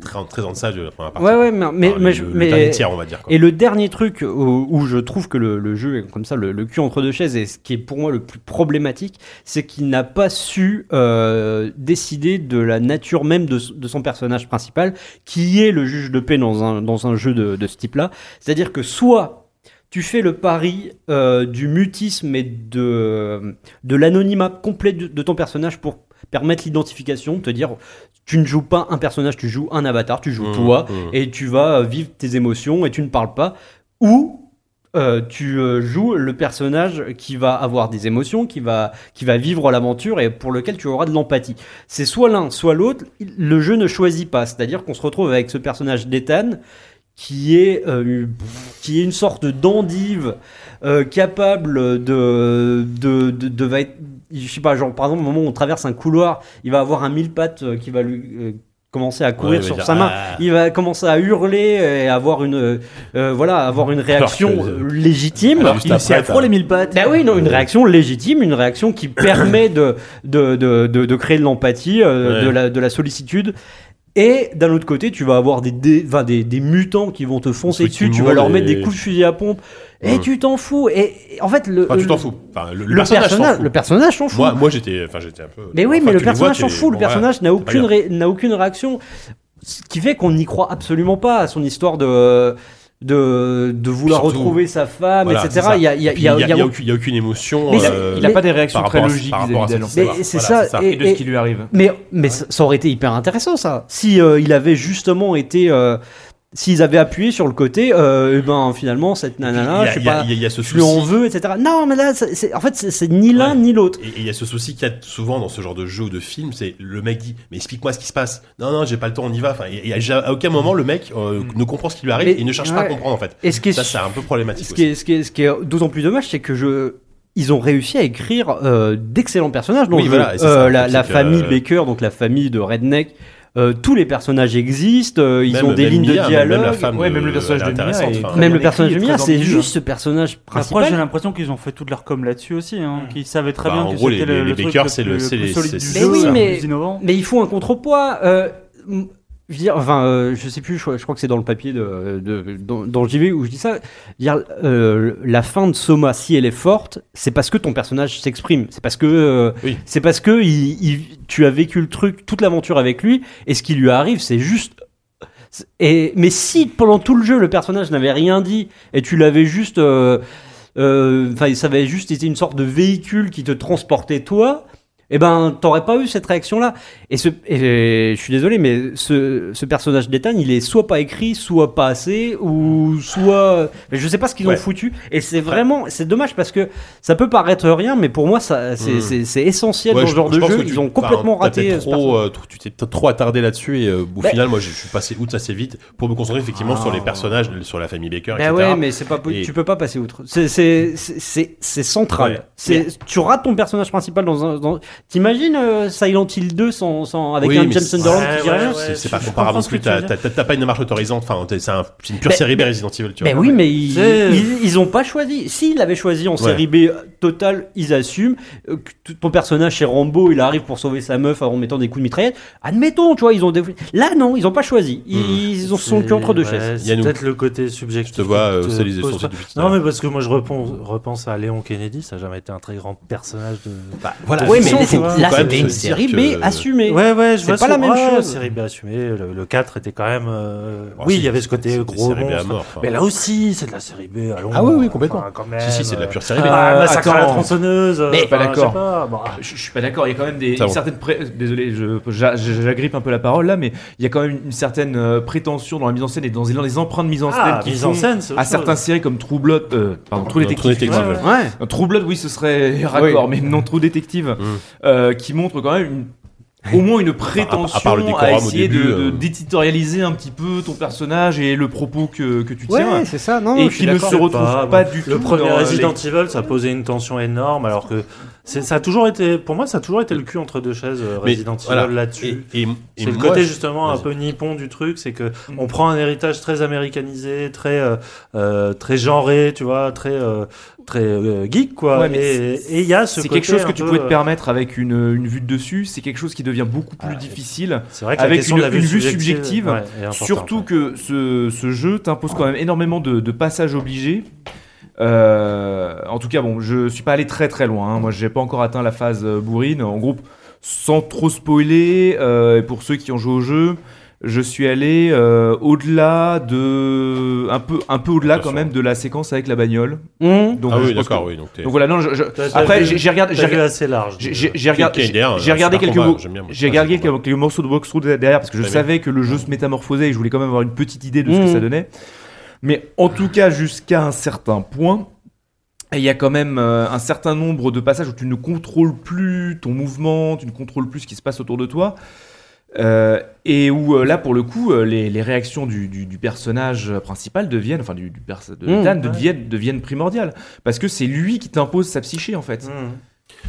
très, très en deçà de la première partie. Ouais, ouais, mais, mais, Enfin, mais, le, le mais- dernier tiers, on va dire. Quoi. Et le dernier truc où, où je trouve que le, le jeu est comme ça, le, le cul entre deux chaises, et ce qui est pour moi le plus problématique, c'est qu'il n'a pas su euh, décider de la nature même de, de son personnage principal, qui est le juge de paix dans un, dans un jeu de, de ce type-là. C'est-à-dire que soit tu fais le pari euh, du mutisme et de, de l'anonymat complet de, de ton personnage pour permettre l'identification, te dire tu ne joues pas un personnage, tu joues un avatar, tu joues Mmh, toi, mmh. et tu vas euh, vivre tes émotions et tu ne parles pas. Ou euh, tu euh, joues le personnage qui va avoir des émotions, qui va, qui va vivre l'aventure et pour lequel tu auras de l'empathie. C'est soit l'un, soit l'autre. Le jeu ne choisit pas. C'est-à-dire qu'on se retrouve avec ce personnage d'Ethan qui est, euh, qui est une sorte d'endive capable de, de, de, je sais pas, genre par exemple au moment où on traverse un couloir, il va avoir un mille pattes euh, qui va lui euh, commencer à courir Ouais, sur sa main. Ah. Il va commencer à hurler et avoir une, euh, euh, voilà, avoir une réaction que, légitime. alors, juste Il s'est après, affreux les mille pattes. Ben oui, non, une réaction légitime, une réaction qui permet de, de, de, de, de créer de l'empathie, euh, Ouais. de, la, de la sollicitude. Et d'un autre côté, tu vas avoir des, des, enfin, des, des mutants qui vont te foncer dessus, tu vas leur mettre et- des coups de fusil à pompe, et tu t'en fous. Et, en fait, le, Enfin, tu t'en fous. Enfin, le, le le personnage, s'en personnage, fout. le personnage s'en fout. Moi, moi j'étais, enfin, j'étais un peu. Mais oui, enfin, mais le personnage s'en fout. Le bon, personnage n'a aucune, ré- n'a aucune réaction. Ce qui fait qu'on n'y croit absolument pas à son histoire de, de, de vouloir Surtout, retrouver sa femme, Voilà, etc. Il y a, y a, y a- y aucune- émotion. Euh, Il a pas des réactions très logiques vis-à-vis d'elle. c'est ça, et- de ce qui lui arrive. Mais, mais ça ça aurait été hyper intéressant ça. Si euh, il avait justement été, euh, s'ils avaient appuyé sur le côté, euh, eh ben finalement cette Il y a- nana, je sais il y a- pas, il y a- il y a ce souci. veux, etc. Non, mais là, c'est- en fait, c'est ni l'un Ouais. ni l'autre. Et il y a ce souci qu'il y a souvent dans ce genre de jeu ou de film, c'est le mec dit mais explique-moi ce qui se passe. Non non j'ai pas le temps, on y va. Enfin à, à aucun moment le mec euh, ne comprend ce qui lui arrive Mais- et ne cherche pas à comprendre en fait. Et ce qui est, Ça c'est un peu problématique. ce qui est, ce qui est, ce qui est d'autant plus dommage, c'est que je ils ont réussi à écrire euh, d'excellents personnages. Oui, voilà, Euh, ça, la, famille Baker, donc la famille de Redneck. Euh, tous les personnages existent, euh, ils Même- ont des même lignes Mia, de même dialogue. la femme Ouais, de- même le personnage de Mia intéressante, est- enfin. Même le personnage de Mia, c'est juste ce personnage Après, j'ai principal. l'impression qu'ils ont fait toute leur com là-dessus aussi, hein, qu'ils savaient très Bah, bien en que gros, c'était les- le, les le truc le plus, le- c'est plus les- solide c'est- du jeu, Mais oui, le mais- plus innovant. Mais il faut un contrepoids. Euh, je veux dire, enfin, euh, je sais plus, je, crois- je crois que c'est dans le papier de, de, dans, dans le JV où je dis ça. Dire, euh, la fin de Soma, si elle est forte, c'est parce que ton personnage s'exprime. C'est parce que, euh, Oui. c'est parce que il, il- tu as vécu le truc, toute l'aventure avec lui, et ce qui lui arrive, c'est juste. Et, mais si pendant tout le jeu le personnage n'avait rien dit et tu l'avais juste, enfin, ça avait juste été une sorte de véhicule qui te transportait toi, eh ben, t'aurais pas eu cette réaction-là. Et, ce, et je suis désolé, mais ce, ce personnage d'Ethan, il est soit pas écrit, soit pas assez, ou soit, je sais pas ce qu'ils Ouais. ont foutu. Et c'est vraiment, c'est dommage parce que ça peut paraître rien, mais pour moi, ça, c'est, essentiel Ouais, dans ce genre je de jeu. tu- Ils ont complètement raté. ce trop, euh, tu t'es peut-être trop attardé là-dessus et euh, au Bah- final, moi, je suis passé outre assez vite pour me concentrer effectivement sur les personnages, sur la famille Baker, Ben etc. ouais, mais c'est pas, Et- tu peux pas passer outre. C'est, c'est, central. Ouais. Tu rates ton personnage principal dans un, dans- t'imagines euh, Silent Hill 2 sans, sans, avec Oui, un mais James c'est- Sunderland Ouais, qui dit ouais, rien. C'est c'est pas comparable non plus. que T'as t'as- t'as pas une démarche autorisante. Enfin, t'es- c'est un- c'est une pure série B Resident Evil. Tu vois. Ben oui, mais ils, C'est- ils, ils ont pas choisi. S'ils l'avaient choisi en série B total, ils assument. Euh, que ton personnage chez Rambo, il arrive pour sauver sa meuf en mettant des coups de mitraillette. Admettons, tu vois, ils ont des... Là, non, ils ont pas choisi. Ils, ils ont sont cul entre deux Ouais, chaises. C'est peut-être le côté subjectif. Je te vois, euh, c'est Non, mais parce que moi je repense, repense à Léon Kennedy, ça n'a jamais été un très grand personnage de. voilà. Mais Attention, c'est- là, Quand même c'était une série B que- assumée. Ouais, ouais, je C'est vois pas la même chose. Série B assumée. Le, le 4 était quand même. euh, oui, il y avait ce c'est- côté gros. Mais là aussi, c'est de la série B. Ah oui, oui, complètement. enfin, quand même, Si, si, c'est de la euh, pure série B. Ah, Euh, massacre à la tronçonneuse. Mais enfin, pas je sais d'accord. pas, bon. Je, suis pas d'accord, il y a quand même des, Ça une va. certaine pré- désolé, j'agrippe un peu la parole là, mais il y a quand même une certaine euh, prétention dans la mise en scène et dans, les empreintes de mise en scène Ah, qui mise font en scène, c'est à certaines séries comme True Blood, euh, pardon, True Detective. Euh, True Blood, oui, ce serait raccord, mais non True Detective, euh, qui montre quand même une au moins une prétention à le à, au essayer début, de, euh. de- d'éditorialiser un petit peu ton personnage et le propos que, que tu Ouais, tiens. c'est ça. Non, et qui ne se retrouve Pas, pas, bon. du tout. Le premier dans Resident les- Evil, ça posait une tension énorme, alors que ça a toujours été, pour moi, ça a toujours été le cul entre deux chaises, euh, Mais Resident voilà. Evil là-dessus. Et, et, et C'est le moi, côté je- justement un peu nippon du truc, c'est que Mm. on prend un héritage très américanisé, très euh, euh, très genré, tu vois, très euh, très euh, geek quoi. Ouais, mais et il y a ce C'est côté quelque chose que tu pouvais te permettre avec une, une vue de dessus. C'est quelque chose qui devient beaucoup plus Ah, difficile. C'est vrai que la avec une, de la une vue subjective. ouais, Surtout ouais. que ce, ce jeu t'impose quand même énormément de, de passages obligés. Euh, en tout cas, bon, je suis pas allé très très loin. hein. Moi, j'ai pas encore atteint la phase euh, bourrine. En groupe, sans trop spoiler, euh, et pour ceux qui ont joué au jeu, je suis allé euh, au-delà de un peu un peu au-delà quand même de la séquence avec la bagnole. Mmh. Donc, Ah oui, d'accord, que- oui. Donc, voilà, non, je- je- après j'ai regardé, j'ai regardé, assez large. j'ai- regardé, j'ai regardé super quelques. J'ai regardé quelques, quelques morceaux de walkthrough derrière parce que je savais que le jeu se métamorphosait et je voulais quand même avoir une petite idée de ce que Mhm. ça donnait. Mais en tout cas, jusqu'à un certain point, il y a quand même euh, un certain nombre de passages où tu ne contrôles plus ton mouvement, tu ne contrôles plus ce qui se passe autour de toi. Euh, et où euh, là, pour le coup, les, les réactions du, du- du personnage principal deviennent, enfin du, de Mhm. Dan Ouais. deviennent, deviennent primordiales. Parce que c'est lui qui t'impose sa psyché en fait. Mmh.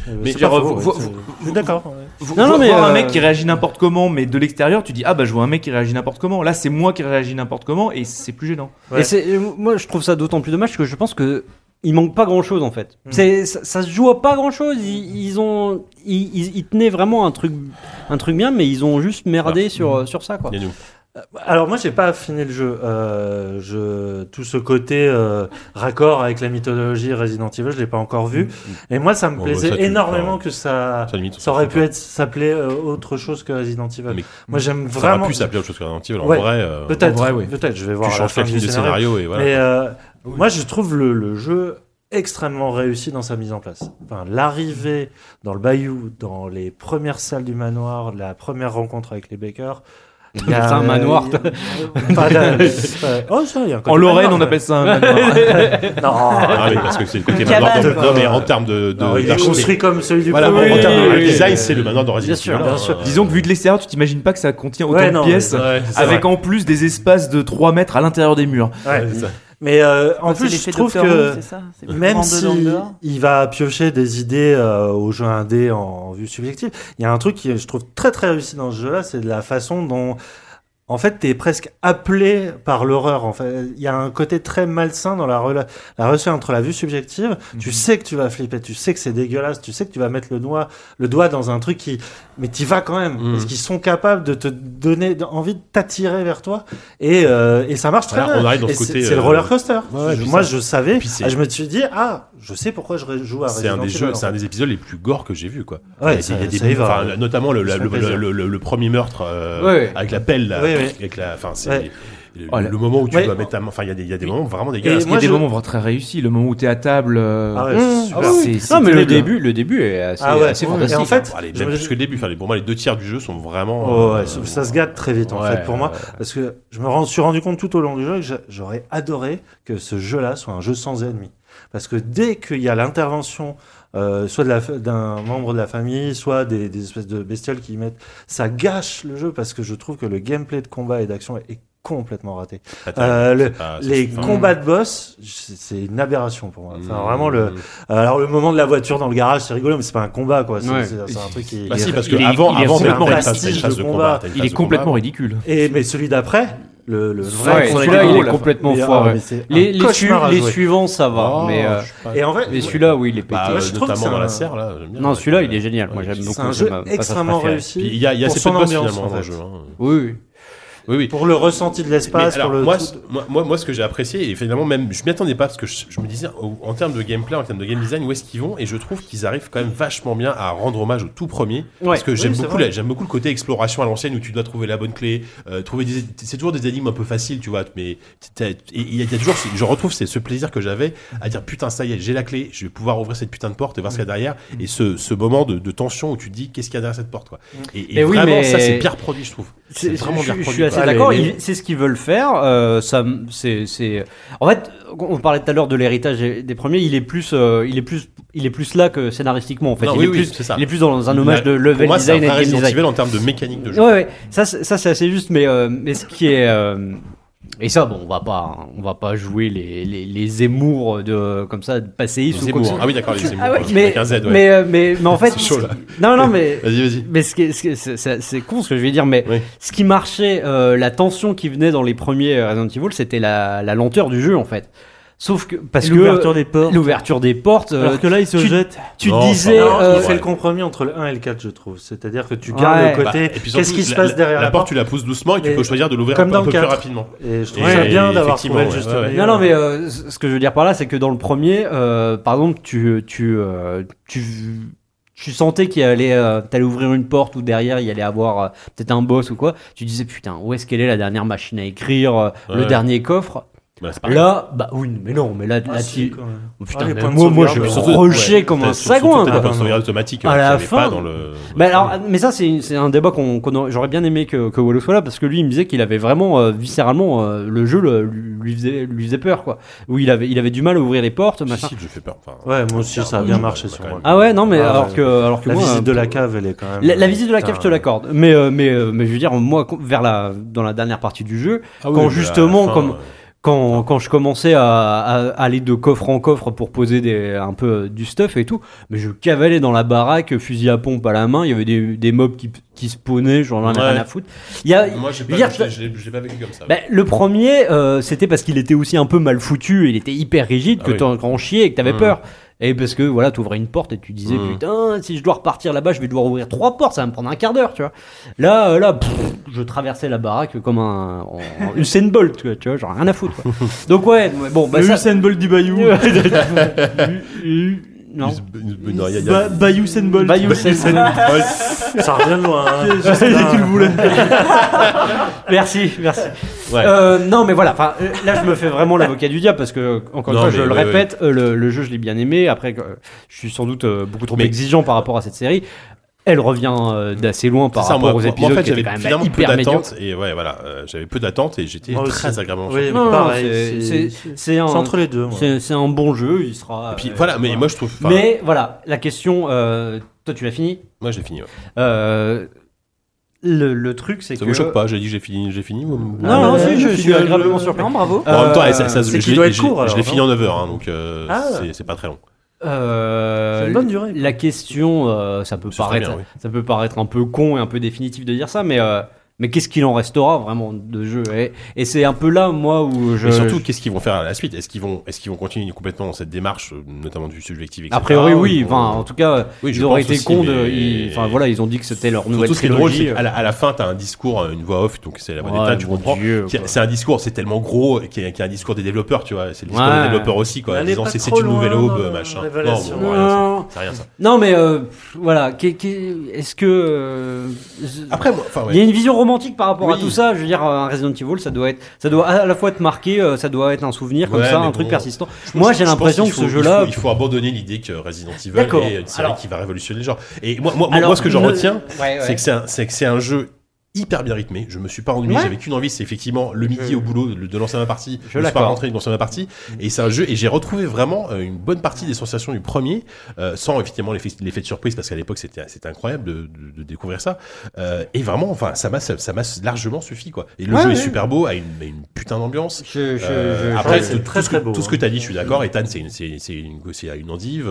Mais Mais c'est genre, faux, vous- ouais, vous- d'accord. ouais. Non, non, mais, voir un euh, mec qui réagit n'importe comment, mais de l'extérieur, tu dis ah bah je vois un mec qui réagit n'importe comment. Là, c'est moi qui réagis n'importe comment et c'est plus gênant. Ouais. Et c'est, euh, moi, je trouve ça d'autant plus dommage que je pense que il manque pas grand chose en fait. Mm. C'est, ça, ça se joue à pas grand chose. Ils, ils ont, ils, ils- ils tenaient vraiment un truc, un truc bien, mais ils ont juste merdé sur, euh, sur ça quoi. Yannou. Alors moi j'ai pas fini le jeu. Euh, je tout ce côté euh, raccord avec la mythologie Resident Evil, je l'ai pas encore vu. Et moi ça me Bon, plaisait bah, ça, tu- énormément que ça Ça, limite, ça aurait pu être s'appeler euh, autre chose que Resident Evil. Mais- moi j'aime Ça aurait vraiment. pu s'appeler autre chose que Resident Evil. En Ouais. vrai, euh, Peut-être. Oui. Peut-être. Je vais tu voir la changes fin quelques du scénario. scénario et voilà. Mais euh, moi, je trouve le, le jeu extrêmement réussi dans sa mise en place. Enfin, l'arrivée dans le bayou, dans les premières salles du manoir, la première rencontre avec les Bakers. Il y a- C'est un manoir. Pas. Oh, ça, il y a un côté En Lorraine, manoir, on appelle ça un manoir. Non, Ah, mais parce que c'est le côté manoir. quoi. Non, mais en termes de. de- non, il est construit comme celui du Voilà, premier. en termes de design, c'est le manoir de Resident Bien sûr, Evil. bien sûr. Disons que vu de l'extérieur, tu t'imagines pas que ça contient autant Ouais, de pièces, mais- Ouais, c'est avec vrai. en plus des espaces de 3 mètres à l'intérieur des murs. Ouais. C'est ça. Mais euh, en plus, je trouve que ça, même courant si va piocher des idées euh, au jeu indé en vue subjective, il y a un truc qui je trouve très très réussi dans ce jeu-là, c'est la façon dont en fait, t'es presque appelé par l'horreur. En fait, il y a un côté très malsain dans la, rela- la relation entre la vue subjective. Tu sais que tu vas flipper, tu sais que c'est dégueulasse, tu sais que tu vas mettre le doigt, le doigt dans un truc qui, mais t'y vas quand même, Mhm. parce qu'ils sont capables de te donner envie de t'attirer vers toi, et, euh, et ça marche très bien. on arrive dans Et ce c'est- côté, C'est le euh, roller coaster. ouais, Je- moi, ça- je savais. ah, je me suis dit, ah, je sais pourquoi je joue à C'est un des jeux, c'est un des épisodes les plus gore que j'ai vu quoi. Ouais, il y a ça- des- il y a des, ça y va. notamment le, la- le, le, le- le premier meurtre euh, Ouais, ouais. avec la pelle là, Ouais, ouais. avec la, enfin c'est Ouais. Le, Oh, le moment où tu Ouais. dois mettre ta main, enfin il y a des, il y a des moments vraiment Et dégueulasses. Il y a des je- moments vraiment très réussis. Le moment où t'es à table. euh, Ah ouais, Mmh. c'est super. Ah oui. c'est- c'est non, mais le début, le début est assez, Ah ouais, assez ouais. fantastique. Et en fait, Allez, même me- plus que le début, enfin, pour moi les deux tiers du jeu sont vraiment. Oh, ouais, euh, ça, se gâte très vite en Ouais, fait pour moi parce que je me suis rendu compte tout au long du jeu que j'a- j'aurais adoré que ce jeu-là soit un jeu sans ennemis parce que dès qu'il y a l'intervention euh, soit d'un membre de la famille soit des, des espèces de bestioles qui y mettent ça gâche le jeu parce que je trouve que le gameplay de combat et d'action est complètement raté terrible. Euh, le- pas- les combats de boss c'est c'est une aberration pour moi enfin vraiment le alors le moment de la voiture dans le garage c'est rigolo mais c'est pas un combat quoi c'est Ouais. c'est- c'est un truc qui Bah si, parce il que est- avant, il est avant de combat. Il est complètement combat. ridicule. et mais celui d'après le, le Ouais, vrai celui-là, combat, il est la- complètement foiré. ah, mais c'est Les, les, su- les suivants, ça va. Oh, mais euh, pas. Et en fait, mais celui-là, oui, il est pété. Bah, Moi, euh, je trouve que notamment c'est dans la un- serre là. non, celui-là, il est génial. Moi, Ouais, j'aime c'est beaucoup. c'est un jeu extrêmement réussi. Il y a, il y a de boss ambiance, finalement en dans le jeu. hein. Oui, oui. Oui, oui. Pour le ressenti de l'espace, pour le. moi, moi, moi, ce que j'ai apprécié, et finalement, même, je m'y attendais pas parce que je, je me disais, en termes de gameplay, en termes de game design, où est-ce qu'ils vont Et je trouve qu'ils arrivent quand même vachement bien à rendre hommage au tout premier. Parce que j'aime Oui, beaucoup, j'aime beaucoup le côté exploration à l'ancienne où tu dois trouver la bonne clé, euh, trouver des, c'est toujours des énigmes un peu faciles, tu vois. Mais il y, a toujours, je retrouve ce plaisir que j'avais à dire putain, ça y est, j'ai la clé, je vais pouvoir ouvrir cette putain de porte et voir ce qu'il y a derrière. Et ce, ce moment de, de tension où tu te dis qu'est-ce qu'il y a derrière cette porte, quoi. Et, et Mais oui, vraiment, mais- ça c'est bien reproduit, je trouve. C'est vraiment je, bien je reproduit. suis assez d'accord. les- C'est ce qu'ils veulent faire. euh, ça, c'est, c'est. En fait, on parlait tout à l'heure de l'héritage des premiers. Il est plus, euh, il est plus, il est plus là que scénaristiquement. En fait, Non, il oui, est oui, plus, c'est ça. il est plus dans un hommage de Pour level moi, c'est un design et de game design. En termes de mécanique de jeu. Ouais, ouais. Ça, c'est- ça c'est assez juste, mais euh, mais ce qui est et ça, bon, on va pas, on va pas jouer les les, les émours de comme ça de passéistes ou Zemmour. Ah oui, d'accord, les Zemmour. Ah ouais, avec mais, un Z, ouais. mais, euh, mais, mais en fait, chaud, là. non, non, mais, Vas-y, vas-y. mais ce qui est- ce qui est- c'est- c'est c'est con ce que je vais dire, mais Oui. ce qui marchait, euh, la tension qui venait dans les premiers Resident Evil, c'était la, la lenteur du jeu en fait. Sauf que parce que l'ouverture des portes. l'ouverture des portes, euh, Alors que là, il se tu- jette. tu Non, disais. Non, euh, il fait ouais. le compromis entre le 1 et le 4, je trouve. C'est-à-dire que tu gardes Ouais. le Bah, côté. et puis surtout, Qu'est-ce qui se la- passe la- derrière la la porte porte Tu la pousses doucement et tu Et peux choisir de l'ouvrir un peu, un plus 4. rapidement. Et je trouve Et ça bien d'avoir trouvé le ouais, juste ouais, ouais. milieu. Non, non, mais euh, ce que je veux dire par là, c'est que dans le premier, euh, par exemple, tu, tu, euh, tu, tu sentais qu'il allait, euh, t'allais ouvrir une porte ou derrière il y allait avoir euh, peut-être un boss ou quoi. Tu disais putain, où est-ce qu'elle est la dernière machine à écrire, euh, le dernier coffre? Bah, c'est. Là, bah oui, mais non, mais là, Ah, là si, tu. quand même. Oh, Ah, putain, les mais points de moi, moi, je sauvegarde, me rushais Ouais, comme un sagouin. quoi. automatique. À euh, la fin- pas dans le. Mais alors, mais ça c'est c'est un débat qu'on qu'on aurait- j'aurais bien aimé que, que Wallo soit là parce que lui il me disait qu'il avait vraiment euh, viscéralement euh, le jeu le- lui faisait lui faisait peur quoi. Où il avait il avait du mal à ouvrir les portes Si, machin. si, je fais peur. Enfin, Ouais, moi aussi, ça a bien marché sur moi. Ah ouais non mais Ah, alors ouais. que alors que La moi, visite de la cave, elle est quand même. La, la visite de la cave, je te l'accorde. Mais, euh, mais, euh, mais je veux dire, moi, vers la, dans la dernière partie du jeu, Ah quand justement, comme- euh, quand, quand je commençais à, à aller de coffre en coffre pour poser des, un peu euh, du stuff et tout, mais je cavalais dans la baraque, fusil à pompe à la main, il y avait des, des mobs qui, qui spawnaient, j'en ai Ouais. rien à foutre. Il y a, Moi, je pas, l'ai- vécu comme ça. ben, le premier, euh, c'était parce qu'il était aussi un peu mal foutu, il était hyper rigide, Ah que oui. t'en en chiais et que t'avais Mm. peur. Et parce que voilà, t'ouvrais une porte et tu disais Mm. putain, si je dois repartir là-bas, je vais devoir ouvrir trois portes, ça va me prendre un quart d'heure, tu vois. Là, euh, là, pff, je traversais la baraque comme un en- en Usain Bolt, tu vois, tu vois, genre rien à foutre. Quoi. Donc ouais, ouais, bon, bah le ça. Usain Bolt du Bayou. non. Non, il y a- il y a- Ba- Bayou Usain Bolt. Bayou Usain Bolt. Ça revient de loin. hein. Je sais que tu le voulais. merci, merci. Ouais. Euh, non, mais voilà. Enfin, là, je me fais vraiment l'avocat du diable parce que, encore une fois, je mais le ouais, répète, euh, le, le jeu, je l'ai bien aimé. Après, euh, je suis sans doute euh, beaucoup trop Mais- exigeant par rapport à cette série. Elle revient euh, d'assez loin par ça, rapport moi, aux moi, épisodes en fait, qui étaient j'avais quand même finalement peu d'attentes et ouais, voilà, euh, j'avais peu d'attentes et j'étais Moi très aussi. agréablement Oui, pareil. c'est- entre les deux. moi. c'est un bon jeu. Il sera. Et puis euh, voilà, mais moi je trouve. enfin, Mais voilà, la question. euh, toi, tu l'as fini? moi j'ai fini. ouais. Euh, le, le truc, c'est Ça que. vous choque pas J'ai dit que j'ai fini, j'ai fini. Non, Ah, non, si, je suis le- agréablement surpris. Non, bravo. Bon, en même temps, Euh, ça, ça, c'est je qu'il l'ai- doit être je- court, Je l'ai alors, fini en 9 heures, hein, donc euh, Ah. c'est pas très long. Euh, C'est une bonne durée. La question, euh, ça peut paraître, bien, oui. ça peut paraître un peu con et un peu définitif de dire ça, mais euh, mais qu'est-ce qu'il en restera vraiment de jeu Et, et c'est un peu là, moi, où je. Et surtout, qu'est-ce qu'ils vont faire à la suite? Est-ce qu'ils vont, est-ce qu'ils vont continuer complètement dans cette démarche, notamment du subjectif, etc. a priori, oui. Vont- Enfin, en tout cas, Oui, ils auraient été aussi, cons de. mais- ils- Enfin, voilà, ils ont dit que c'était leur nouvelle Surtout, ce qui est drôle, c'est trilogie. qu'à la, à la fin, t'as un discours, euh, une voix off, donc c'est la voix Ouais, d'État, tu comprends. C'est un discours, c'est tellement gros, qui est, qui est un discours des développeurs, tu vois. C'est le discours Ouais. des développeurs aussi, quoi. Allez disant c'est une nouvelle aube, machin. Non, bon, rien, rien ça. Non, mais euh, voilà. Est-ce que euh, Après, il y a une vision romantique par rapport à tout ça Je veux dire, un Resident Evil, ça doit être, ça doit à la fois être marqué, euh, ça doit être un souvenir comme Ouais, ça, un truc persistant. Moi, j'ai l'impression que ce jeu-là. Il faut abandonner l'idée que Resident Evil est une série Alors- qui va révolutionner le genre. Et moi, moi, Alors, moi ce que j'en retiens, Ouais, ouais. c'est que c'est un, c'est que c'est un jeu hyper bien rythmé. Je me suis pas ennuyé. Ouais. J'avais qu'une envie, c'est effectivement le midi Je- au boulot de de lancer ma partie. Je me suis pas l'accorde. rentré dans ma partie. Et c'est un jeu et j'ai retrouvé vraiment euh, une bonne partie des sensations du premier, euh, sans effectivement l'effet de surprise parce qu'à l'époque c'était c'était incroyable de, de- de découvrir ça. Euh, et vraiment, enfin, ça m'a ça ça m'a largement suffi quoi. Et le Ouais, jeu ouais. est super beau, a une, a une putain d'ambiance. Je- je- Euh, je- après, je- tout, très, tout ce très que, beau, tout ce que hein. tu as dit, je suis d'accord. Ethan, c'est une, c'est, c'est une, c'est une endive.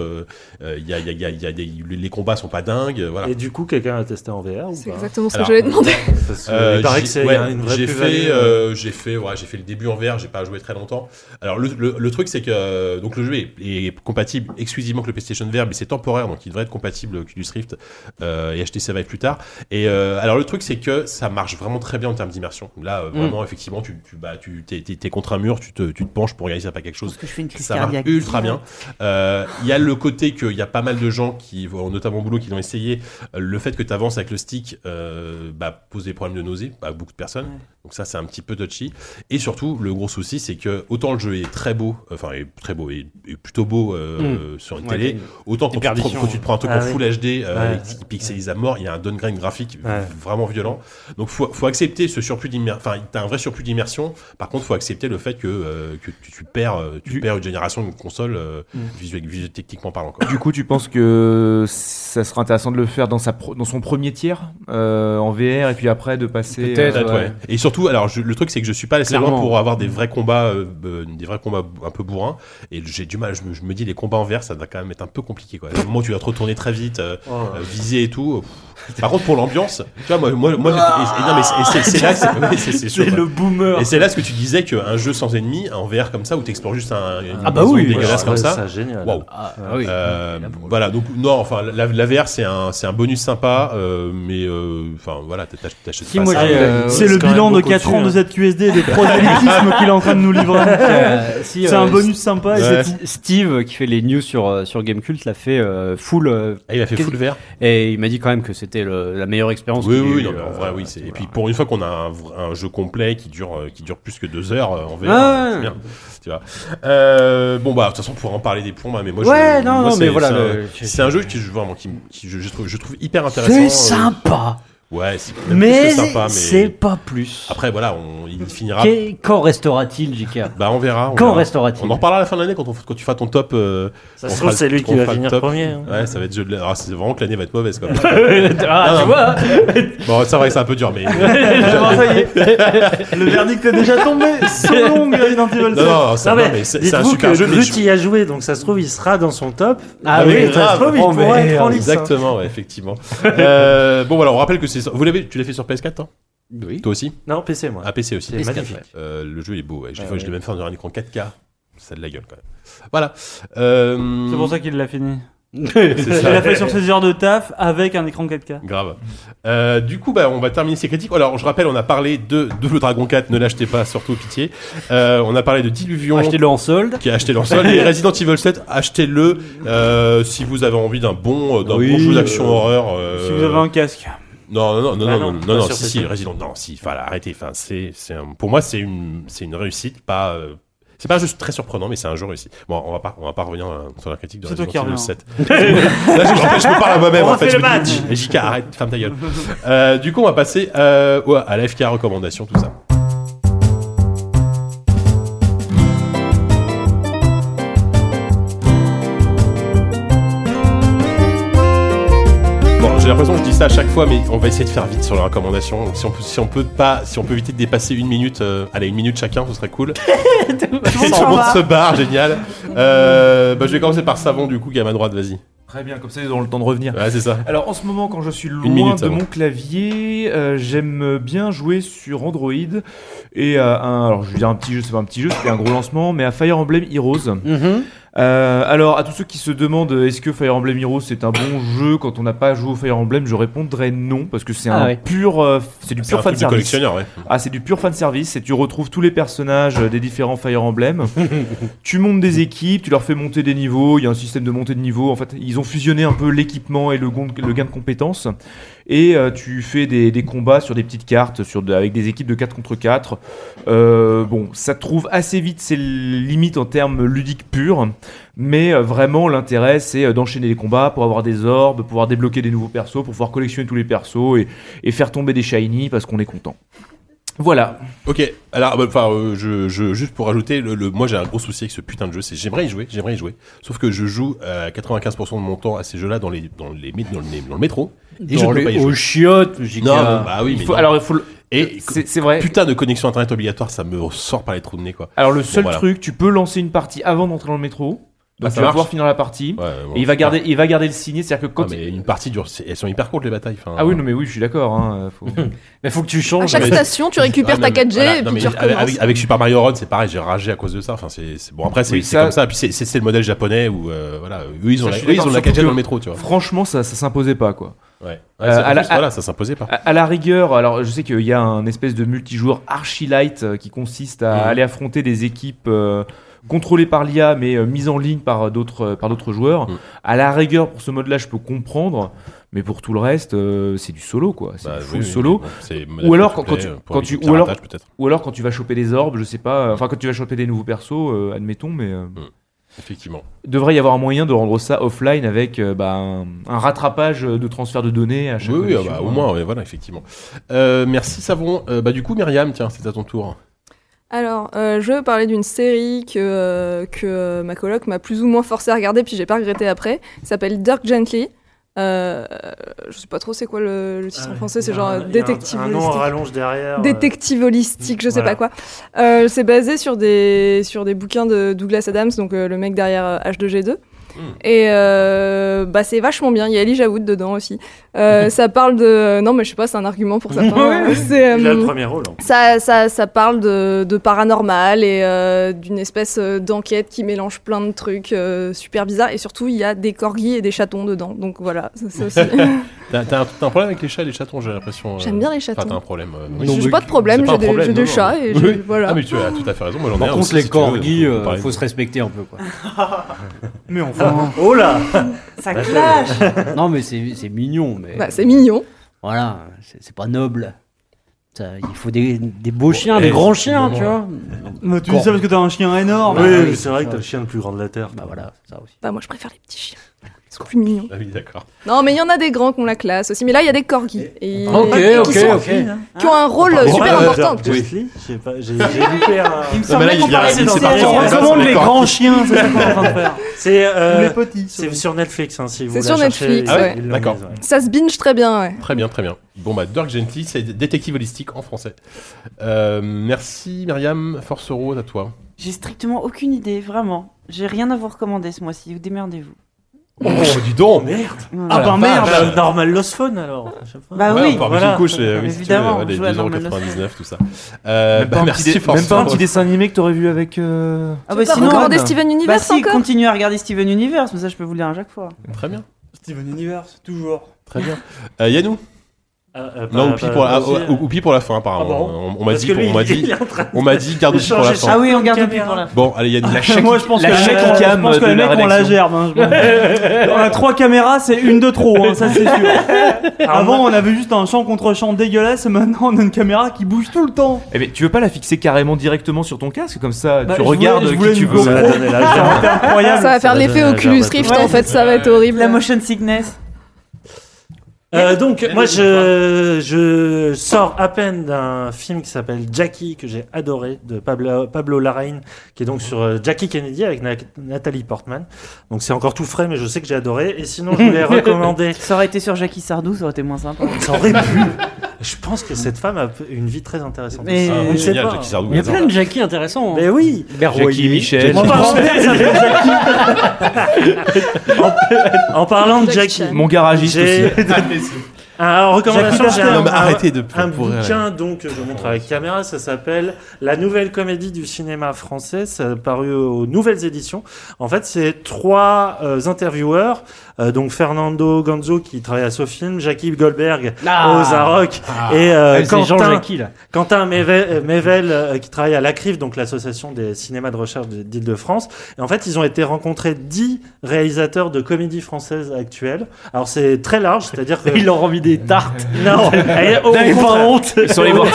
Il y a, il y a, il y a, y a des, les combats sont pas dingues. Voilà. Et du coup, quelqu'un a testé en VR C'est exactement ce que j'allais demander. Parce que Euh, il paraît j'ai- ouais, fait, euh, euh, j'ai fait, ouais, j'ai fait le début en VR. J'ai pas joué très longtemps. Alors le, le, le truc c'est que euh, donc le jeu est, est compatible exclusivement avec le PlayStation VR, mais c'est temporaire, donc il devrait être compatible avec Oculus Rift euh, et HTC Vive plus tard. Et euh, alors le truc c'est que ça marche vraiment très bien en termes d'immersion. Là euh, vraiment effectivement tu, tu bah tu t'es, t'es- t'es contre un mur, tu te, tu te penches pour regarder s'il y a pas quelque chose Parce que je fais une crise ça marche cardiaque. ultra bien. Euh, Il y a le côté qu'il y a pas mal de gens qui, notamment au boulot, qui l'ont essayé. Le fait que tu avances avec le stick euh, bah, pose des problèmes de nausée à beaucoup de personnes. Ouais. Donc ça, c'est un petit peu touchy. Et surtout, le gros souci, c'est que autant le jeu est très beau, enfin est très beau, et plutôt beau euh, sur une Ouais, télé, autant quand tu, te, perditions, quand tu te prends un truc Ah en oui. full HD euh, Ouais. qui pixelise à mort, il y a un downgrade graphique Ouais. vraiment violent. Donc faut, faut accepter ce surplus d'immersion. Enfin, t'as un vrai surplus d'immersion. Par contre, faut accepter le fait que, euh, que tu, tu perds, euh, tu Du- perds une génération de consoles euh, visuel, visuel- techniquement parlant. Quoi. Du coup, tu penses que ça serait intéressant de le faire dans, sa pro- dans son premier tiers euh, en VR et puis après de passer. Peut-être, euh, ouais. Et surtout, alors je- le truc c'est que je suis pas assez loin Clairement. pour avoir des vrais combats, euh, euh, des vrais combats un peu bourrins. Et j'ai du mal. Je me, je me dis les combats en VR, ça va quand même être un peu compliqué. Quoi. Au moment où tu vas te retourner très vite, euh, oh, euh, viser et tout. pff. Par contre, pour l'ambiance, tu vois, moi, moi, moi et- et non, mais c'est- là, c'est le boomer. Et c'est là ce que tu disais qu'un jeu sans ennemis en VR comme ça où tu explores juste un, une Ah bah oui, dégueulasse ouais, comme ça. ça, génial. Waouh. Ah, ah oui. Euh, voilà donc non enfin la, la VR c'est un c'est un bonus sympa euh, mais euh, enfin voilà t'ach- t'achètes Si, pas moi, ça. j'ai, euh, C'est le bilan de beaucoup 4 ans de hein. ZQSD et des prosélytismes qu'il est en train de nous livrer. Euh, si, C'est euh, un bonus sympa Ouais. Steve qui fait les news sur sur Gamecult l'a fait euh, full euh, Ah, il a fait full VR et il m'a dit quand même que c'était le- la meilleure expérience. oui oui en euh, vrai oui c'est et puis pour une fois qu'on a un, jeu complet qui dure qui dure plus que deux heures en VR Ah, c'est bien tu vois euh, bon bah de toute façon on pourra en parler des plombs hein, mais moi Ouais, je, non, moi, non, mais c'est- voilà, c'est un- le- c'est un, jeu qui je vraiment qui, qui je, je trouve je trouve hyper intéressant C'est euh, sympa, ouais c'est même mais, sympa mais c'est pas plus. après voilà on il finira Qu'est- Quand restera-t-il, JK bah on verra on Quand verra. restera-t-il? On en reparlera à la fin de l'année quand, on- quand tu feras ton top euh, Ça se trouve, c'est lui qui on va finir top. premier. hein. Ouais, ça va être jeu de la- ah, c'est vraiment que l'année va être mauvaise quoi. Ah, tu vois? bon, c'est vrai que c'est un peu dur, mais. Bon, ça y est. Le verdict est déjà tombé. Selon Resident Evil non, 7. non, ça, Non, non, mais c'est un super jeu. je- y a joué, donc ça se trouve, il sera dans son top. Ah oui, ça se trouve, il Oh, pourrait être en lice. Exactement, effectivement. euh, bon, voilà, on rappelle que c'est. Vous l'avez, tu l'as fait sur PS4, toi? Oui. Toi aussi? Non, PC, moi. Ah, PC aussi. C'est magnifique. Euh, le jeu est beau, ouais. Je l'ai Ah, fait- je l'ai même fait dans un écran 4K. Ça a de la gueule quand même. Voilà. Euh, C'est pour ça qu'il l'a fini. c'est Il ça. l'a fait sur ses heures de taf avec un écran 4K. Grave. Euh, du coup, bah, on va terminer ces critiques. Alors, je rappelle, on a parlé de Double Dragon 4, ne l'achetez pas, surtout pitié. Euh, on a parlé de Diluvion, Achetez-le en solde. qui a acheté sol. Et Resident Evil 7, achetez-le euh, si vous avez envie d'un bon, euh, d'un Oui, bon jeu d'action euh, horreur. euh, Si vous avez un casque. Non, non, non, non, non, non, non, non, si, si, Resident, non, si, enfin, arrêtez, enfin, c'est, c'est un- pour moi, c'est une, c'est une réussite, pas, euh, c'est pas juste très surprenant, mais c'est un jeu réussi. Bon, on va pas, on va pas revenir euh, sur la critique de Resident Evil reviens. 7. Là, je, en fait, je me parle à moi-même, On en fait, le eh, JK, arrête, ferme ta gueule. Euh, du coup, on va passer, euh, ouais, à la FK recommandation, tout ça. J'ai l'impression façon, je dis ça à chaque fois, mais on va essayer de faire vite sur les recommandations. Donc, si on peut, si on peut pas, si on peut éviter de dépasser une minute, euh, allez, une minute chacun, ce serait cool. Tout le monde se barre, génial. Euh, bah, je vais commencer par Savon, du coup, qui est à ma droite, vas-y. Très bien, comme ça ils auront le temps de revenir. Ouais, c'est ça. Alors en ce moment, quand je suis loin minute, de mon clavier, euh, j'aime bien jouer sur Android et un, alors je veux dire un petit jeu, c'est pas un petit jeu, c'était un gros lancement, mais à Fire Emblem Heroes. Mhm. Euh, alors à tous ceux qui se demandent euh, est-ce que Fire Emblem Heroes c'est un bon jeu quand on n'a pas joué au Fire Emblem, je répondrais non parce que c'est Ah un ouais. pur, euh, c'est du pur un fan service. collectionneur, ouais. Ah, c'est du pur fan service et tu retrouves tous les personnages euh, des différents Fire Emblem. tu montes des équipes, tu leur fais monter des niveaux, il y a un système de montée de niveau. En fait, ils ont fusionné un peu l'équipement et le, gain de compétences. Et euh, tu fais des, des combats sur des petites cartes sur de- avec des équipes de 4 contre 4. Euh, bon, ça trouve assez vite ses limites en termes ludiques purs. Mais euh, vraiment, l'intérêt, c'est euh, d'enchaîner les combats pour avoir des orbes, pouvoir débloquer des nouveaux persos, pour pouvoir collectionner tous les persos et, et faire tomber des shiny parce qu'on est content. Voilà. Ok, alors, bah, enfin, euh, je, je, juste pour rajouter, le, le- moi j'ai un gros souci avec ce putain de jeu, c'est j'aimerais y jouer, j'aimerais y jouer, sauf que je joue euh, 95% de mon temps à ces jeux-là dans les, dans les, dans le, dans le métro, et je Dans peux pas y les jouer. aux chiottes, JK. Non, bah oui, Il mais faut- non. alors, il faut le- et c'est c'est vrai. putain de connexion internet obligatoire, ça me sort par les trous de nez quoi. Alors le seul voilà. truc, tu peux lancer une partie avant d'entrer dans le métro. Donc Ah, tu vas pouvoir finir la partie. Ouais, bon, et il va garder, il va garder le signé, c'est-à-dire que quand. Ah, mais une partie dure, elles sont hyper courtes les batailles. Ah oui, non mais oui, je suis d'accord. Hein, faut- Mais faut que tu À changes. chaque mais- station, tu récupères Ah, ta non, mais 4G voilà, et non, puis mais tu avec, recommences. avec- avec Super Mario Run, c'est pareil, j'ai ragé à cause de ça. Enfin, c'est bon après c'est Oui, ça- comme ça. Puis c'est le modèle japonais où euh, voilà, eux ils ont Ça, la, eux, ils ont la surtout 4G dans le métro, tu vois. Franchement, ça, ça s'imposait pas quoi. Ouais. Ouais, Euh, à la- voilà, ça s'imposait pas. À, à la rigueur, alors je sais qu'il y a un espèce de multijoueur archi light euh, qui consiste à Mhm. aller affronter des équipes euh, contrôlées par l'IA mais euh, mises en ligne par d'autres par d'autres joueurs. Mhm. À la rigueur, pour ce mode-là, je peux comprendre, mais pour tout le reste, c'est du solo quoi. C'est Bah, du full oui, oui, solo. bon, Ou alors, quand- tu- quand ou alors-. Ou quand tu vas choper des orbes, je sais pas, enfin quand tu vas choper des nouveaux persos, admettons, mais euh, Effectivement. devrait y avoir un moyen de rendre ça offline avec euh, bah, un, un rattrapage de transfert de données à chaque Oui, oui, ah bah, au moins, ouais, voilà, effectivement. Euh, merci Savon. Euh, bah du coup, Myriam, tiens, c'est à ton tour. Alors, euh, je veux parler d'une série que, que ma coloc m'a plus ou moins forcé à regarder, puis j'ai pas regretté après. Ça s'appelle Dirk Gently. Euh, je sais pas trop c'est quoi le, le titre en français, c'est genre un- a un- détective Un nom rallonge derrière. euh, Détective holistique, je sais Voilà. pas quoi. Euh, c'est basé sur des, sur des bouquins de Douglas Adams, donc euh, le mec derrière euh, H2G2. Et euh, bah c'est vachement bien. Il y a Elijah Wood dedans aussi. Euh, ça parle de non mais je sais pas, c'est un argument pour certains. c'est Il a le euh, premier rôle. hein. ça, ça, ça parle de, de paranormal et euh, d'une espèce d'enquête qui mélange plein de trucs euh, super bizarres. Et surtout, il y a des corgis et des chatons dedans. Donc voilà, ça, c'est aussi. T'as t'as un, t'as un problème avec les chats et les chatons, j'ai l'impression. euh, J'aime bien les Enfin, chatons. t'as un problème. euh, J'ai non, mais pas de problème, c'est j'ai des, j'ai chats non. et Oui. je- voilà. Ah mais tu as tout à fait raison. Moi j'en ai Par un contre, aussi, les si tu veux, corgis, on peut euh, parler. faut se respecter un peu. Quoi. Mais enfin. Oh là Ça clash non, mais c'est c'est mignon. Mais Bah, c'est mignon. Voilà, c'est c'est pas noble. Ça, il faut des, des beaux chiens, eh, des grands chiens, tu vois. Mais tu dis ça parce que t'as un chien énorme. Oui, oui, oui, c'est vrai que t'as le chien le plus grand de la Terre. Bah voilà, ça aussi. Bah, moi, je préfère les petits chiens. Sont plus mignons. Ah oui, d'accord. Non, mais il y en a des grands qui ont la classe aussi. Mais là, il y a des corgis. Et Ok, qui ok, sont- ok. Qui ont un rôle super euh, important. Dirk Gently, j'ai pas- j'ai j'ai loupé un. Il me semblait qu'on parlait c'est de parti, on demande les grands chiens, c'est ça qu'on est en train de faire. C'est euh, les petits. c'est sur Netflix, hein, si vous C'est la sur Netflix, ouais. D'accord. Ça se binge très bien, ouais. Très bien, très bien. Bon bah Dirk Gently, c'est détective holistique en français. Euh, merci Myriam, Force Rose à toi. J'ai strictement aucune idée, vraiment. J'ai rien à vous recommander ce mois-ci. Vous démerdez-vous. Oh, dis donc Merde Ah bah merde Bah, Normal Lost Phone alors. Bah Ouais, oui. on part voilà. une couche, et, oui, si tu veux, Évidemment, ouais, les on joue à 2,99€, tout ça. Euh, Même, bah, pas merci même pas un petit dessin animé que t'aurais vu avec. euh, Ah bah sinon. Anne. Steven Bah Universe si, encore continuez à regarder Steven Universe, mais ça je peux vous le dire à chaque fois. Très bien, Steven Universe, toujours. très bien. Euh, Yannou? Ah, euh, Non, bah, Oupi bah, pour, la, ah, Ou- Oupi pour la fin apparemment. Ah bon on on m'a dit, lui, on m'a dit, on m'a dit garde Oupi pour la fin. Ah oui, on garde depuis pour la fin. Bon, allez Yannou. Moi je pense la que chèque je cam pense que les la mecs ont la gerbe. Hein, je. On a trois caméras, c'est une de trop, hein, ça c'est sûr. Avant on avait juste un champ contre champ dégueulasse, maintenant on a une caméra qui bouge tout le temps. Eh ben, tu veux pas la fixer carrément directement sur ton casque comme ça Bah, tu je regardes voulais- je qui tu veux. Ça va la faire l'effet la Oculus Rift en fait, ça va être horrible. La motion sickness. Euh, donc, moi, je, je sors à peine d'un film qui s'appelle Jackie, que j'ai adoré, de Pablo, Pablo qui est donc sur euh, Jackie Kennedy avec Na- Nathalie Portman. Donc, c'est encore tout frais, mais je sais que j'ai adoré. Et sinon, je voulais recommander. Ça aurait été sur Jackie Sardou, ça aurait été moins sympa. Ça aurait pu. Je pense que cette femme a une vie très intéressante. Mais- Ah, génial, pas. Jackie Sardou. Il y a plein de Jackie intéressants. hein. Mais oui. Berroyer. Michel. Mon Jackie. en, en parlant de Jackie Jackie. Mon garagiste aussi. Ah, en recommandation, Jackie j'ai un, un- arrêtez de un bouquin donc que je montre avec caméra. Ça s'appelle La nouvelle comédie du cinéma français. Ça a paru aux nouvelles éditions. En fait, c'est trois euh, intervieweurs. Euh, donc Fernando Ganzo qui travaille à Sofilm, Jackie Goldberg Ah. au Zarock Ah. et euh, Ah, Quentin. Quentin Mével, euh, Mével, euh, qui travaille à l'ACRIF, donc l'association des cinémas de recherche de- d'Île-de-France. Et en fait, ils ont été rencontrés dix réalisateurs de comédie française actuelle. Alors c'est très large, c'est-à-dire que Il leur envie des tartes. non, et au, N'avez pas contraire, honte. Sur les voir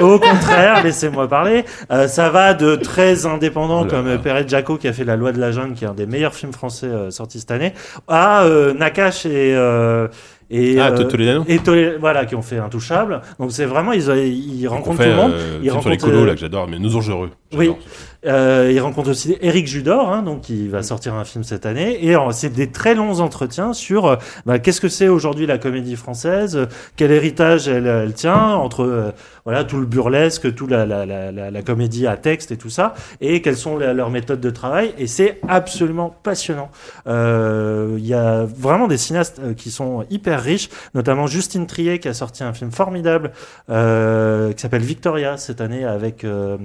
au contraire, laissez-moi parler. Euh, ça va de très indépendants Oh comme Perret Jaco qui a fait La Loi de la Jungle, qui est un des meilleurs films français euh, sortis cette année, à euh, Nakash et euh, et Ah, euh, Toledano. et Tolé- voilà qui ont fait Intouchable. Donc c'est vraiment ils, ils On rencontrent fait tout le monde. Ils sur les rencontrent, colos là que j'adore, mais Nos Anges Heureux. Oui. Euh, il rencontre aussi Eric Judor, hein, donc qui va sortir un film cette année, et euh, c'est des très longs entretiens sur euh, bah, qu'est-ce que c'est aujourd'hui la comédie française, euh, quel héritage elle, elle tient entre euh, voilà tout le burlesque, tout la, la, la, la, la comédie à texte et tout ça, et quelles sont leurs méthodes de travail, et c'est absolument passionnant. Euh, Il y a vraiment des cinéastes euh, qui sont hyper riches, notamment Justine Triet qui a sorti un film formidable euh, qui s'appelle Victoria cette année avec euh,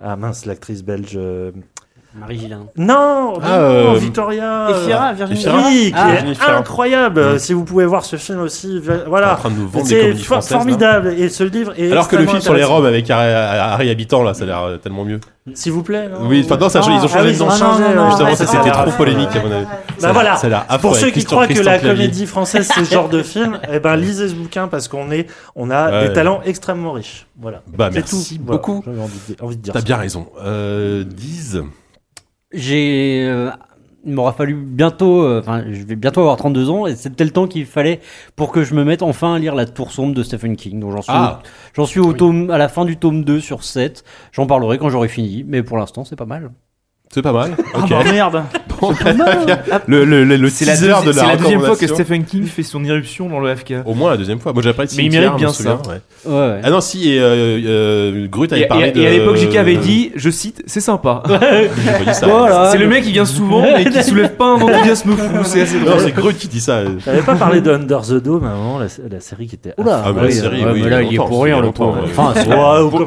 ah mince l'actrice belge euh, Marie Gillin. non, Ah, non, euh, Victoria Et euh, Virginie Efira. Fira. oui, qui Ah, est Fira. incroyable. Mm. Si vous pouvez voir ce film aussi, vi- En voilà. train de nous vendre des C'est comédies for- françaises. là. formidable et ce livre est Alors que le film extrêmement sur les intéressant. robes avec Harry, Harry Habitant là, ça a l'air euh, tellement mieux. S'il vous plaît. non Oui, enfin non, ça, Ah, ils ont changé ah oui, de ils ont changé. non, non, ouais. Justement, ça c'était trop polémique à mon avis. arrête. Ça a Bah voilà. l'air- Ça a l'air affreux Pour ceux qui Christian- croient que Christian la Clavier. comédie française c'est ce genre de film, eh ben lisez ce bouquin parce qu'on est, on a Ouais. des talents extrêmement riches. Voilà. Bah C'est merci tout. Voilà. beaucoup. J'avais envie de, envie de dire. T'as ça. bien raison. Euh, 10. J'ai. euh, il m'aura fallu bientôt. euh, Enfin, je vais bientôt avoir 32 ans et c'était le temps qu'il fallait pour que je me mette enfin à lire La Tour Sombre de Stephen King. Donc j'en suis, Ah. au, j'en suis au tome, à la fin du tome 2 sur 7. J'en parlerai quand j'aurai fini, mais pour l'instant, c'est pas mal. C'est pas mal. Ah Ok. bah merde. Le, le, le, le C'est la, teaser deuxi- de c'est la, la deuxième fois que. Stephen King fait son irruption dans le FK. Au moins la deuxième fois. Moi j'avais pas Mais il mérite bien ça. Ouais. Ouais, ouais. Ah non, si, et, euh, euh, Grut Et, avait et- parlé de. et à l'époque, JK avait dit, je cite, c'est sympa. C'est le mec qui vient souvent, mais qui soulève pas un enthousiasme fou. C'est assez Non, drôle. c'est Grut qui dit ça. J'avais pas parlé de Under the Dome à un moment, la, la série qui était. Oula, Ah, bah, la série, ouais, oui, mais là, il est pour rien, le pauvre.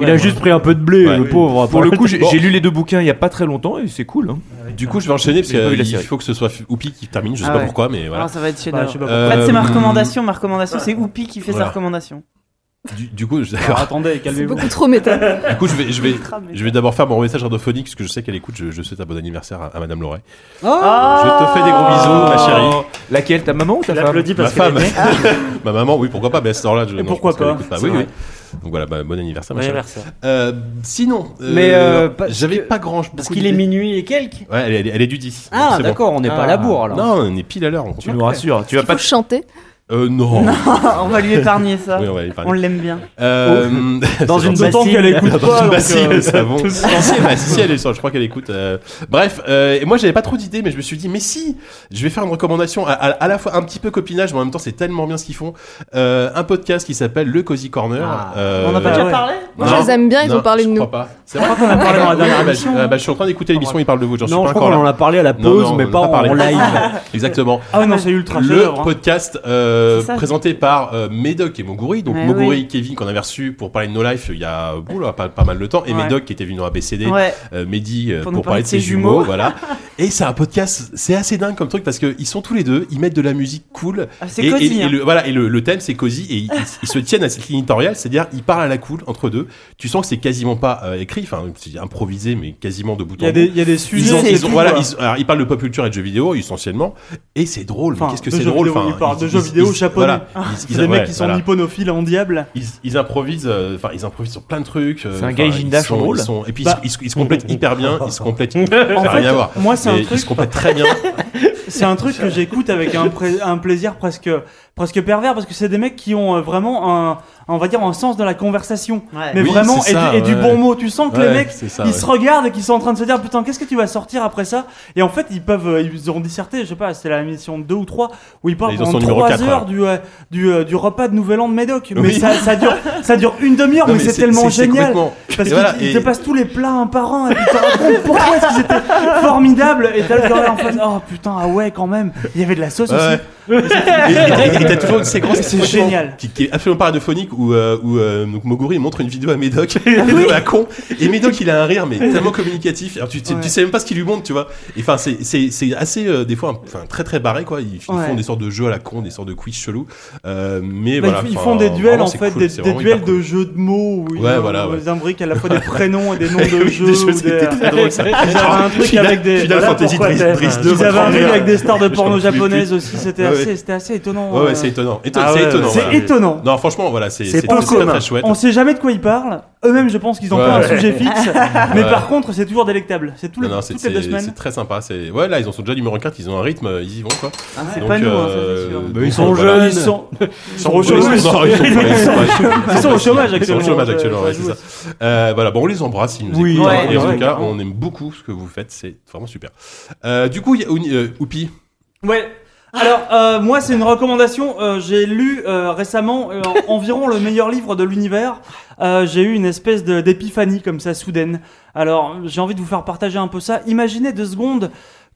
il a juste pris un peu de blé, le pauvre. Pour le coup, j'ai lu les deux bouquins il y a pas très longtemps et c'est cool. Du coup, je vais enchaîner parce qu'il série. faut que ce soit Oupi qui termine. Je sais Ah pas ouais. pourquoi, mais voilà. Ah, ça va être chez Bah, je sais pas Euh, En fait, c'est ma recommandation. Ma recommandation, c'est Oupi qui fait voilà. sa recommandation. Du, du coup, je- Alors, attendez, calmez-vous. beaucoup trop méta. Du coup, je vais, je vais, Cramé. je vais d'abord faire mon message radiophonique parce que je sais qu'elle écoute. Je, je souhaite un bon anniversaire à, à Madame Loret. Ah Je te fais des gros bisous, ma chérie. Oh. Laquelle Ta maman ou ta femme Ma femme. Ma maman, oui, pourquoi pas. Mais à cette heure-là, je, Et non, pourquoi je pas Oui, oui. Donc voilà, bah, bon anniversaire, ma Ouais, chérie. Euh, sinon, euh, Mais, euh, parce j'avais pas grand. Parce qu'il est minuit et quelques. Ouais, elle, est- elle est du 10. donc Ah, bon. d'accord, on n'est pas à la bourre alors. Non, on est pile à l'heure. on Tu nous rassures. Tu vas pas chanter. Euh, non. on va lui épargner ça. Oui, on l'aime bien. Euh, Dans une bassine. qu'elle écoute Dans pas. une donc, bassine, euh, ça bon. Si, bah, si, elle est sur- je crois qu'elle écoute. euh. Bref, euh, et moi j'avais pas trop d'idées, mais je me suis dit, mais si, je vais faire une recommandation à, à- à la fois un petit peu copinage, mais en même temps c'est tellement bien ce qu'ils font. Euh, un podcast qui s'appelle Le Cozy Corner. Ah. Euh, On n'a pas Ah déjà ouais. parlé? Moi, non, je les aime bien, ils non, ont parlé de je nous. crois pas. C'est vrai qu'on a parlé dans la dernière Ah, bah, émission. je, ah, bah, je suis en train d'écouter l'émission, ils parlent de vous. Non, pas je crois qu'on en a parlé à la Non, pause, non, mais pas en a parlé. en live. Exactement. Ah non, c'est ultra le hein. podcast euh, présenté par euh, Médoc et Moguri. Donc Ouais, Moguri oui. et Kevin qu'on avait reçu pour parler de No Life il y a oula, pas, pas mal de temps. Et Ouais. Médoc qui était venu dans ABCD. Ouais. euh, Mehdi euh, Pour parler de ses jumeaux, jumeaux. voilà. Et c'est un podcast, c'est assez dingue comme truc parce que ils sont tous les deux, ils mettent de la musique cool. Ah, c'est et, et- cosy. et hein. le, voilà, et le, le thème c'est cosy et ils, ils se tiennent à cette ligne éditoriale, c'est-à-dire ils parlent à la cool entre deux. Tu sens que c'est quasiment pas euh, écrit, enfin c'est improvisé mais quasiment de bout en bout. il y a des sujets. ils voilà, ils, alors, ils parlent de pop culture et de jeux vidéo essentiellement, et c'est drôle. Enfin, mais qu'est-ce que c'est drôle vidéo, enfin, ils parlent de jeux vidéo japonais. Voilà, ils, des mecs qui sont voilà. nipponophiles en diable. Ils, ils improvisent, euh, enfin ils improvisent sur plein de trucs. euh, C'est un ils dash en sont- drôle. ils sont- Et puis Bah. ils, se- ils se complètent hyper bien, ils se complètent. En fait, rien à voir. moi, c'est un truc- ils se complètent très bien. C'est un truc que j'écoute avec un, un plaisir presque, presque pervers parce que c'est des mecs qui ont euh, vraiment un, on va dire, un sens de la conversation. Ouais. Mais Oui, vraiment, c'est et, ça, du- et du ouais. bon mot. Tu sens que les mecs, c'est ça, ils ouais. se regardent et qu'ils sont en train de se dire Putain, qu'est-ce que tu vas sortir après ça? Et en fait, ils peuvent, ils ont disserté, je sais pas, c'était la mission 2 ou 3 où ils parlent pendant numéro 3 quatre, heures là. du, euh, du, euh, du repas de Nouvel An de Médoc. Mais Oui. ça, ça, dure, ça dure une demi-heure, mais, c'est tellement c'est génial. Parce qu'ils voilà, ils et- te passent tous les plats un par un et puis ils te racontent pourquoi est-ce qu'ils étaient formidables. Et t'as le en face, oh putain, ah ouais, quand même. Il y avait de la sauce Ouais. aussi. Et t'as toujours une séquence C'est complètement- génial. Qui, qui est absolument pas radiophonique où, euh, où euh, donc Moguri montre une vidéo à Médoc, une vidéo à con, et Médoc il a un rire mais tellement communicatif. Alors tu, tu, Ouais. tu sais même pas ce qu'il lui montre, tu vois. Et enfin c'est assez euh, des fois enfin très très barré quoi. Ils, ils Ouais. font des sortes de jeux à la con, des sortes de quiz chelous. Mais Bah, voilà. ils, font des duels vraiment, en fait, cool, des, duels cool. de jeux de mots où ils, Ouais, voilà, ils imbriquent à la fois des prénoms et des noms de jeux. des jeux, très drôle, ça. Ils avaient un truc avec des. Final voilà Fantasy pourquoi Driss- t'es- Driss 2, Ils avaient un truc vraiment. avec des stars de porno japonaises aussi. C'était assez, étonnant. Ouais, euh. c'est étonnant. Éton- Ah c'est étonnant. Non, franchement, voilà, c'est C'est c'est- c'est très, commun. très chouette. On sait jamais de quoi ils parlent. Eux-mêmes, je pense qu'ils ont Ouais. pas un sujet fixe. Mais Ouais. par contre, c'est toujours délectable. C'est c'est toutes les deux c'est- semaines. c'est très sympa. C'est ouais, là ils en sont déjà numéro 4, ils ont un rythme, ils y vont quoi. C'est Donc, pas nous, hein, euh, c'est donc, ils sont jeunes. Ils sont, au chômage. ils sont- au chômage Ils sont actuellement. au chômage actuellement, c'est ça. Euh, voilà, bon, on les embrasse, ils nous Oui, écoutent. hein, et en tout cas, on aime beaucoup ce que vous faites, c'est vraiment super. Euh, du coup, euh, Oupi. Ouais. Alors, euh, moi, c'est une recommandation. Euh, j'ai lu euh, récemment euh, environ le meilleur livre de l'univers. Euh, j'ai eu une espèce d'épiphanie comme ça, soudaine. Alors, j'ai envie de vous faire partager un peu ça. Imaginez deux secondes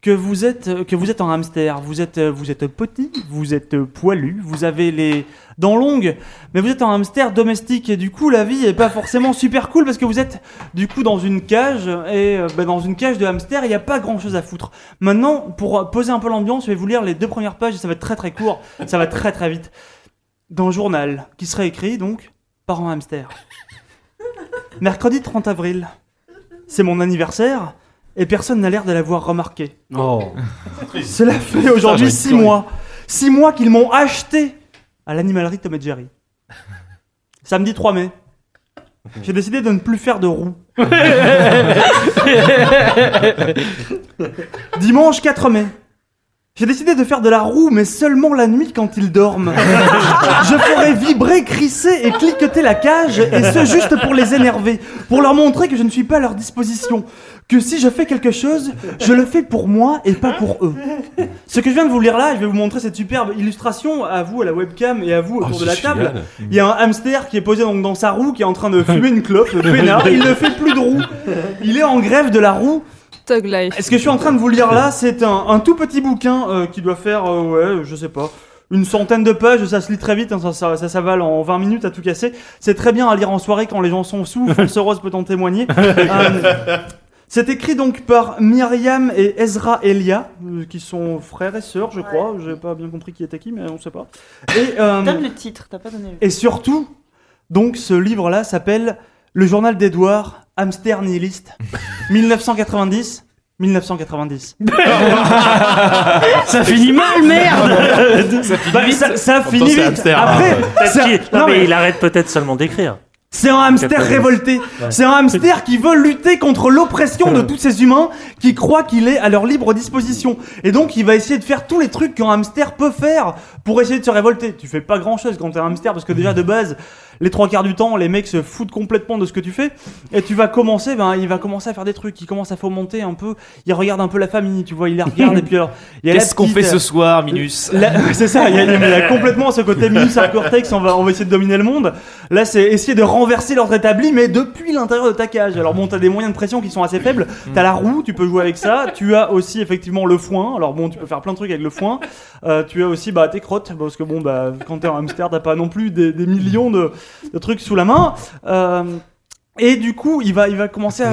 que vous êtes que vous êtes un hamster. Vous êtes euh, vous êtes petit, vous êtes euh, poilu, vous avez les dents longues, mais vous êtes un hamster domestique et du coup, la vie est pas forcément super cool parce que vous êtes du coup dans une cage et euh, bah, dans une cage de hamster, il n'y a pas grand chose à foutre. Maintenant, pour euh, poser un peu l'ambiance, je vais vous lire les deux premières pages et ça va être très très court, ça va très très vite. Le journal, qui serait écrit donc par un hamster. Mercredi 30 avril. C'est mon anniversaire et personne n'a l'air de l'avoir remarqué. Oh. Cela fait aujourd'hui 6 mois. 6 mois qu'ils m'ont acheté à l'animalerie Tom et Jerry. Samedi 3 mai. J'ai décidé de ne plus faire de roues. Dimanche 4 mai. J'ai décidé de faire de la roue, mais seulement la nuit quand ils dorment. Je ferai vibrer, crisser et cliqueter la cage, et ce juste pour les énerver, pour leur montrer que je ne suis pas à leur disposition, que si je fais quelque chose, je le fais pour moi et pas pour eux. Ce que je viens de vous lire là, je vais vous montrer cette superbe illustration à vous à la webcam et à vous autour Oh, de la table. génial. Il y a un hamster qui est posé donc dans sa roue, qui est en train de fumer une clope, peinard. Il ne fait plus de roue. Il est en grève de la roue. Tug Life. Ce que je suis en train de vous lire là, c'est un, un tout petit bouquin euh, qui doit faire, euh, ouais, je sais pas, une centaine de pages. Ça se lit très vite, hein, ça, ça, ça s'avale en 20 minutes à tout casser. C'est très bien à lire en soirée quand les gens sont sous. Force Rose peut en témoigner. Euh, c'est écrit donc par Myriam et Ezra Elia, euh, qui sont frères et sœurs, je crois. J'ai pas bien compris qui était qui, mais on sait pas. Et, euh, Donne le titre, t'as pas donné le et surtout, donc ce livre-là s'appelle Le journal d'Edouard, Hamster nihiliste, 1990. 1990. Ça finit mal, merde Bah, ça, ça temps, finit c'est vite. hamster, Après, hein, ça- non, non, mais mais il arrête peut-être seulement d'écrire. c'est un hamster révolté. C'est un hamster qui veut lutter contre l'oppression de tous ces humains qui croient qu'il est à leur libre disposition. Et donc, il va essayer de faire tous les trucs qu'un hamster peut faire pour essayer de se révolter. Tu fais pas grand chose quand t'es un hamster parce que déjà de base, les trois quarts du temps, les mecs se foutent complètement de ce que tu fais. Et tu vas commencer, ben, il va commencer à faire des trucs. Il commence à fomenter un peu. Il regarde un peu la famille, tu vois, il les regarde. et puis alors, il y a la Qu'est-ce qu'on fait ce euh, soir, Minus Là, c'est ça, il y, a, il y a complètement ce côté minus Cortex, on va, on va essayer de dominer le monde. Là, c'est essayer de renverser l'ordre établi, mais depuis l'intérieur de ta cage. Alors bon, t'as des moyens de pression qui sont assez faibles. T'as la roue, tu peux jouer avec ça. Tu as aussi effectivement le foin. Alors bon, tu peux faire plein de trucs avec le foin. Euh, tu as aussi bah, tes crottes, parce que bon, bah, quand t'es un hamster, t'as pas non plus des, des millions de, de trucs sous la main. Euh, et du coup, il va, il va commencer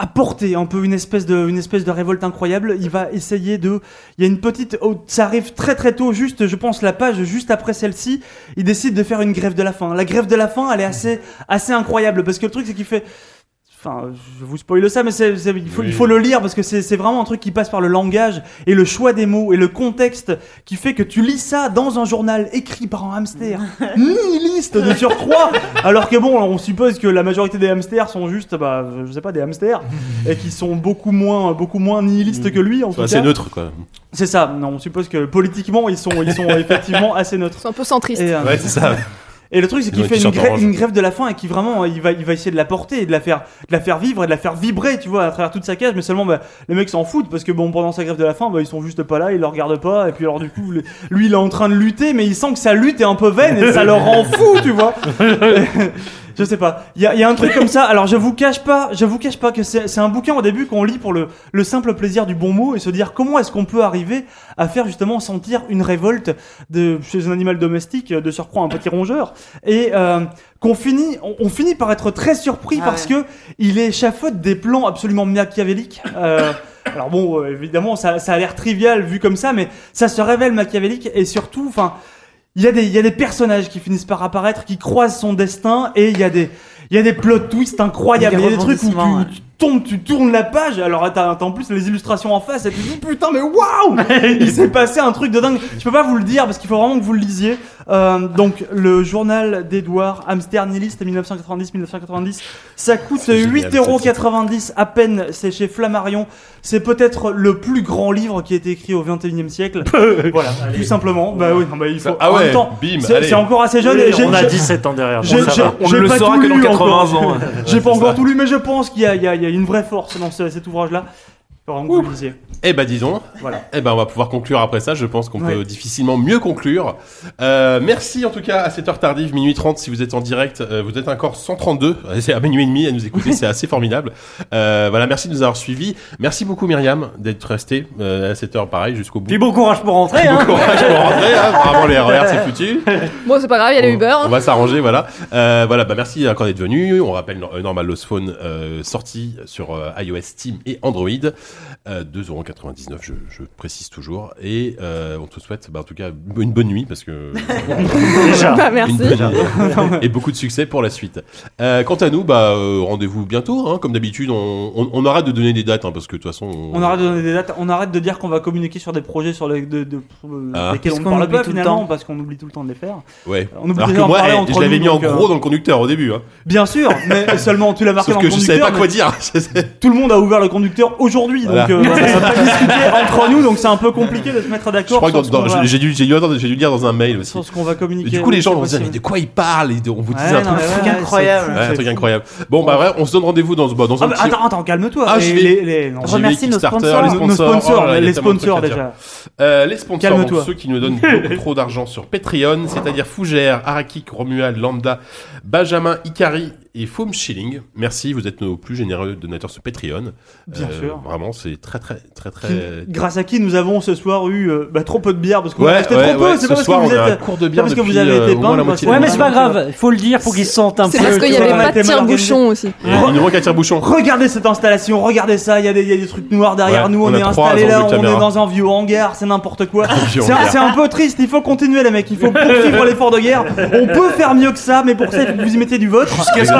à porter un peu une espèce de une espèce de révolte incroyable. Il va essayer de il y a une petite oh, ça arrive très très tôt juste je pense la page juste après celle-ci, il décide de faire une grève de la faim. La grève de la faim, elle est assez assez incroyable parce que le truc c'est qu'il fait Enfin, je vous spoil ça, mais il, faut, Oui. il faut le lire parce que c'est vraiment un truc qui passe par le langage et le choix des mots et le contexte qui fait que tu lis ça dans un journal écrit par un hamster nihiliste de surcroît. Alors que bon, on suppose que la majorité des hamsters sont juste, bah, je sais pas, des hamsters et qui sont beaucoup moins, beaucoup moins nihilistes que lui en tout C'est assez neutre, quoi. C'est ça. Non, on suppose que politiquement ils sont, ils sont effectivement assez neutres. C'est un peu centriste. Et, euh, Ouais, c'est ça. Et le truc, c'est qu'il fait une, grève- orange. une grève de la faim et qui vraiment, il va, il va essayer de la porter et de la faire, de la faire vivre et de la faire vibrer, tu vois, à travers toute sa cage. Mais seulement, bah, les mecs s'en foutent parce que bon, pendant sa grève de la faim, bah, ils sont juste pas là, ils le regardent pas. Et puis alors du coup, le- lui, il est en train de lutter, mais il sent que sa lutte est un peu vaine et ça le rend fou, tu vois. Je sais pas. Il y a, y a un truc comme ça. Alors je vous cache pas, je vous cache pas que c'est un bouquin au début qu'on lit pour le, le simple plaisir du bon mot et se dire comment est-ce qu'on peut arriver à faire justement sentir une révolte de chez un animal domestique, de surcroît un petit rongeur, et euh, qu'on finit, on, on finit par être très surpris Ah parce que il échafaude des plans absolument machiavéliques. Euh, alors bon, euh, évidemment, ça, ça a l'air trivial vu comme ça, mais ça se révèle machiavélique et surtout, enfin, il y, a des, personnages qui finissent par apparaître, qui croisent son destin, et il y a des, il y a des plot twists incroyables. Il y a des trucs où tu, tu tombes, tu tournes la page, alors t'as t'as en plus les illustrations en face, et tu te dis putain, mais waouh Il s'est passé un truc de dingue. Je peux pas vous le dire parce qu'il faut vraiment que vous le lisiez. Euh, donc, le journal d'Edouard, Hamster Nihiliste 1990-1990, ça coûte C'est génial, 8,90€ à peine, c'est chez Flammarion. C'est peut-être le plus grand livre qui a été écrit au 21e siècle. voilà, tout simplement. Bah oui, non, bah, il faut. Ah en ouais, même temps, bim, c'est allez. c'est encore assez jeune. Oui, et j'ai- on a j'ai- 17 ans derrière. j'ai- bon, ça j'ai- va. On ne le pas saura que dans 80 encore. ans. J'ai pas encore tout lu, mais je pense qu'il y, a- y y une vraie force dans ce- cet ouvrage-là. Lisiez. Eh ben disons, Voilà. eh ben on va pouvoir conclure après ça. Je pense qu'on Ouais. peut difficilement mieux conclure. Euh, merci en tout cas à cette heure tardive, minuit 30 si vous êtes en direct. euh, vous êtes encore 132, euh, c'est à minuit et demi à nous écouter, c'est assez formidable. Euh, voilà, merci de nous avoir suivis. Merci beaucoup Myriam d'être restée euh, à cette heure pareil jusqu'au bout. Puis bon courage pour rentrer, hein. Bon courage pour rentrer, hein. les RER c'est foutu. Bon, c'est pas grave, il y a les Uber. On va s'arranger, voilà. Euh, voilà, bah merci encore d'être venu. On rappelle Nor- Normal Lost Phone euh, sorti sur euh, iOS, Steam et Android. Euh, 2,99€, je, je précise toujours. Et euh, on te souhaite, bah, en tout cas, une bonne nuit parce que Déjà. Bah, une merci. bonne nuit et beaucoup de succès pour la suite. Euh, quant à nous, bah euh, rendez-vous bientôt. Hein, comme d'habitude, on, on, on arrête de donner des dates hein, parce que de toute façon, On arrête de donner des dates, on arrête de dire qu'on va communiquer sur des projets sur les, de, de- euh, Ah. lesquels on ne parle pas tout le finalement temps. parce qu'on oublie tout le temps de les faire. Ouais. On oublie Alors que moi, eh, je l'avais mis en euh, gros dans le conducteur au début. Hein. Bien sûr, mais seulement tu l'as marqué Sauf dans que le je savais conducteur. pas quoi dire. Tout le monde a ouvert le conducteur aujourd'hui, donc Voilà. euh, on va pas discuter entre nous, donc c'est un peu compliqué de se mettre Je d'accord crois que dans- dans- j'ai dû, j'ai dû, attendre, j'ai dû lire dans un mail aussi. sur ce qu'on va Et communiquer. du coup, les gens vont se dire, mais de quoi ils parlent Et de- On vous disait Ouais, un non, truc incroyable. Ouais, un truc incroyable. Bon, bah, ouais, on se donne rendez-vous dans, bah, dans Ah un bah, petit. attends, attends, calme-toi. Ah, j'y vais. les, les- non, J'y Remercie vais, nos Kickstarter, sponsors. les nos sponsors, sponsors, oh là là, il y a les tellement de trucs sponsors dire. déjà. Euh, les sponsors, Calme-toi. donc ceux qui nous donnent beaucoup trop d'argent sur Patreon, c'est-à-dire Fougère, Arakik, Romuald, Lambda, Benjamin, Ikari et Foam Shilling. Merci, vous êtes nos plus généreux donateurs sur Patreon. Bien Euh, sûr. Vraiment, c'est très, très, très, très. Grâce à qui nous avons ce soir eu euh, bah, trop peu de bière parce qu'on Ouais, a acheté ouais, trop peu, ouais, c'est ce pas parce soir, que vous êtes cours de bière parce que vous avez euh, été au moins peint, Ouais, mais c'est pas grave, il faut le dire pour qu'ils se sentent un C'est peu. parce qu'il y tu avait pas de tire-bouchon aussi. Il nous manque un tire-bouchon. Regardez cette installation, regardez ça, il y, a des- trucs noirs derrière nous, on est installé là, on est dans un vieux hangar, c'est n'importe quoi. C'est un, c'est peu triste, il faut continuer les mecs, il faut poursuivre l'effort de guerre. On peut faire mieux que ça, mais pour ça il faut que vous y mettez du vôtre.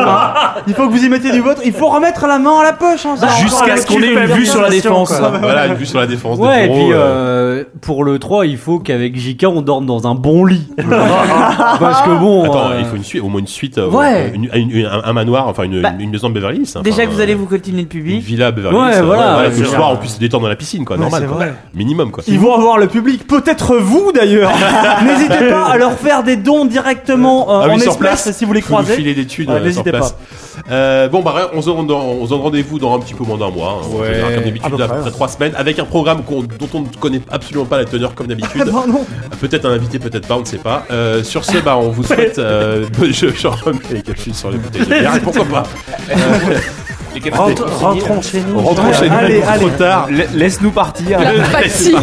Hein il faut que vous y mettez du vôtre, il faut remettre la main à la poche. Hein, ça, Jusqu'à ce qu'on ait une vue sur la défense. quoi. Voilà, une vue sur la défense. Ouais, et puis euh, euh, pour le 3, il faut qu'avec JK on dorme dans un bon lit. Parce que bon. Attends, euh, il faut une suite, au moins une suite, euh, Ouais. une- une- une- un, un manoir, enfin une, Bah, une maison de Beverly Hills. hein, Déjà que vous allez vous coltiner le Une public. villa Beverly Ouais, Hills. euh, voilà, le soir on puisse se détendre dans la piscine, quoi, normal. c'est quoi. Minimum, quoi. Ils vont avoir le public, peut-être vous d'ailleurs. N'hésitez pas à leur faire des dons directement Ah en espèces si vous les croisez. Euh, n'hésitez. Euh, bon, bah, on se donne, dans- on se donne rendez-vous dans un petit peu moins d'un mois. hein. Ouais. comme d'habitude, À peu après près, trois semaines, avec un programme qu'on- dont on ne connaît absolument pas la teneur comme d'habitude. Ah. Peut-être un invité, peut-être pas, on ne sait pas. Euh, sur ce, bah, on vous souhaite. Euh, je, je remets les calculs sur les bouteilles de bière, et pourquoi pas. Les capacités. Rentre- rentrons chez nous. Rentrons chez nous, Allez, trop allez. tard. La- Laisse-nous partir. La fatigue.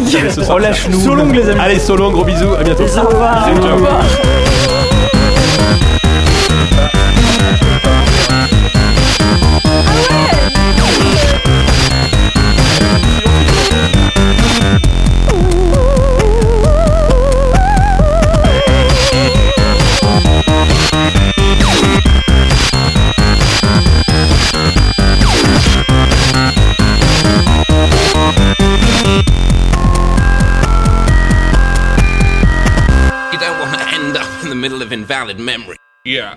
Relâche-nous. So long, les amis. Allez, so long, gros bisous, à bientôt. Bisous, au revoir. Bisous, ciao. Invalid memory. Yeah.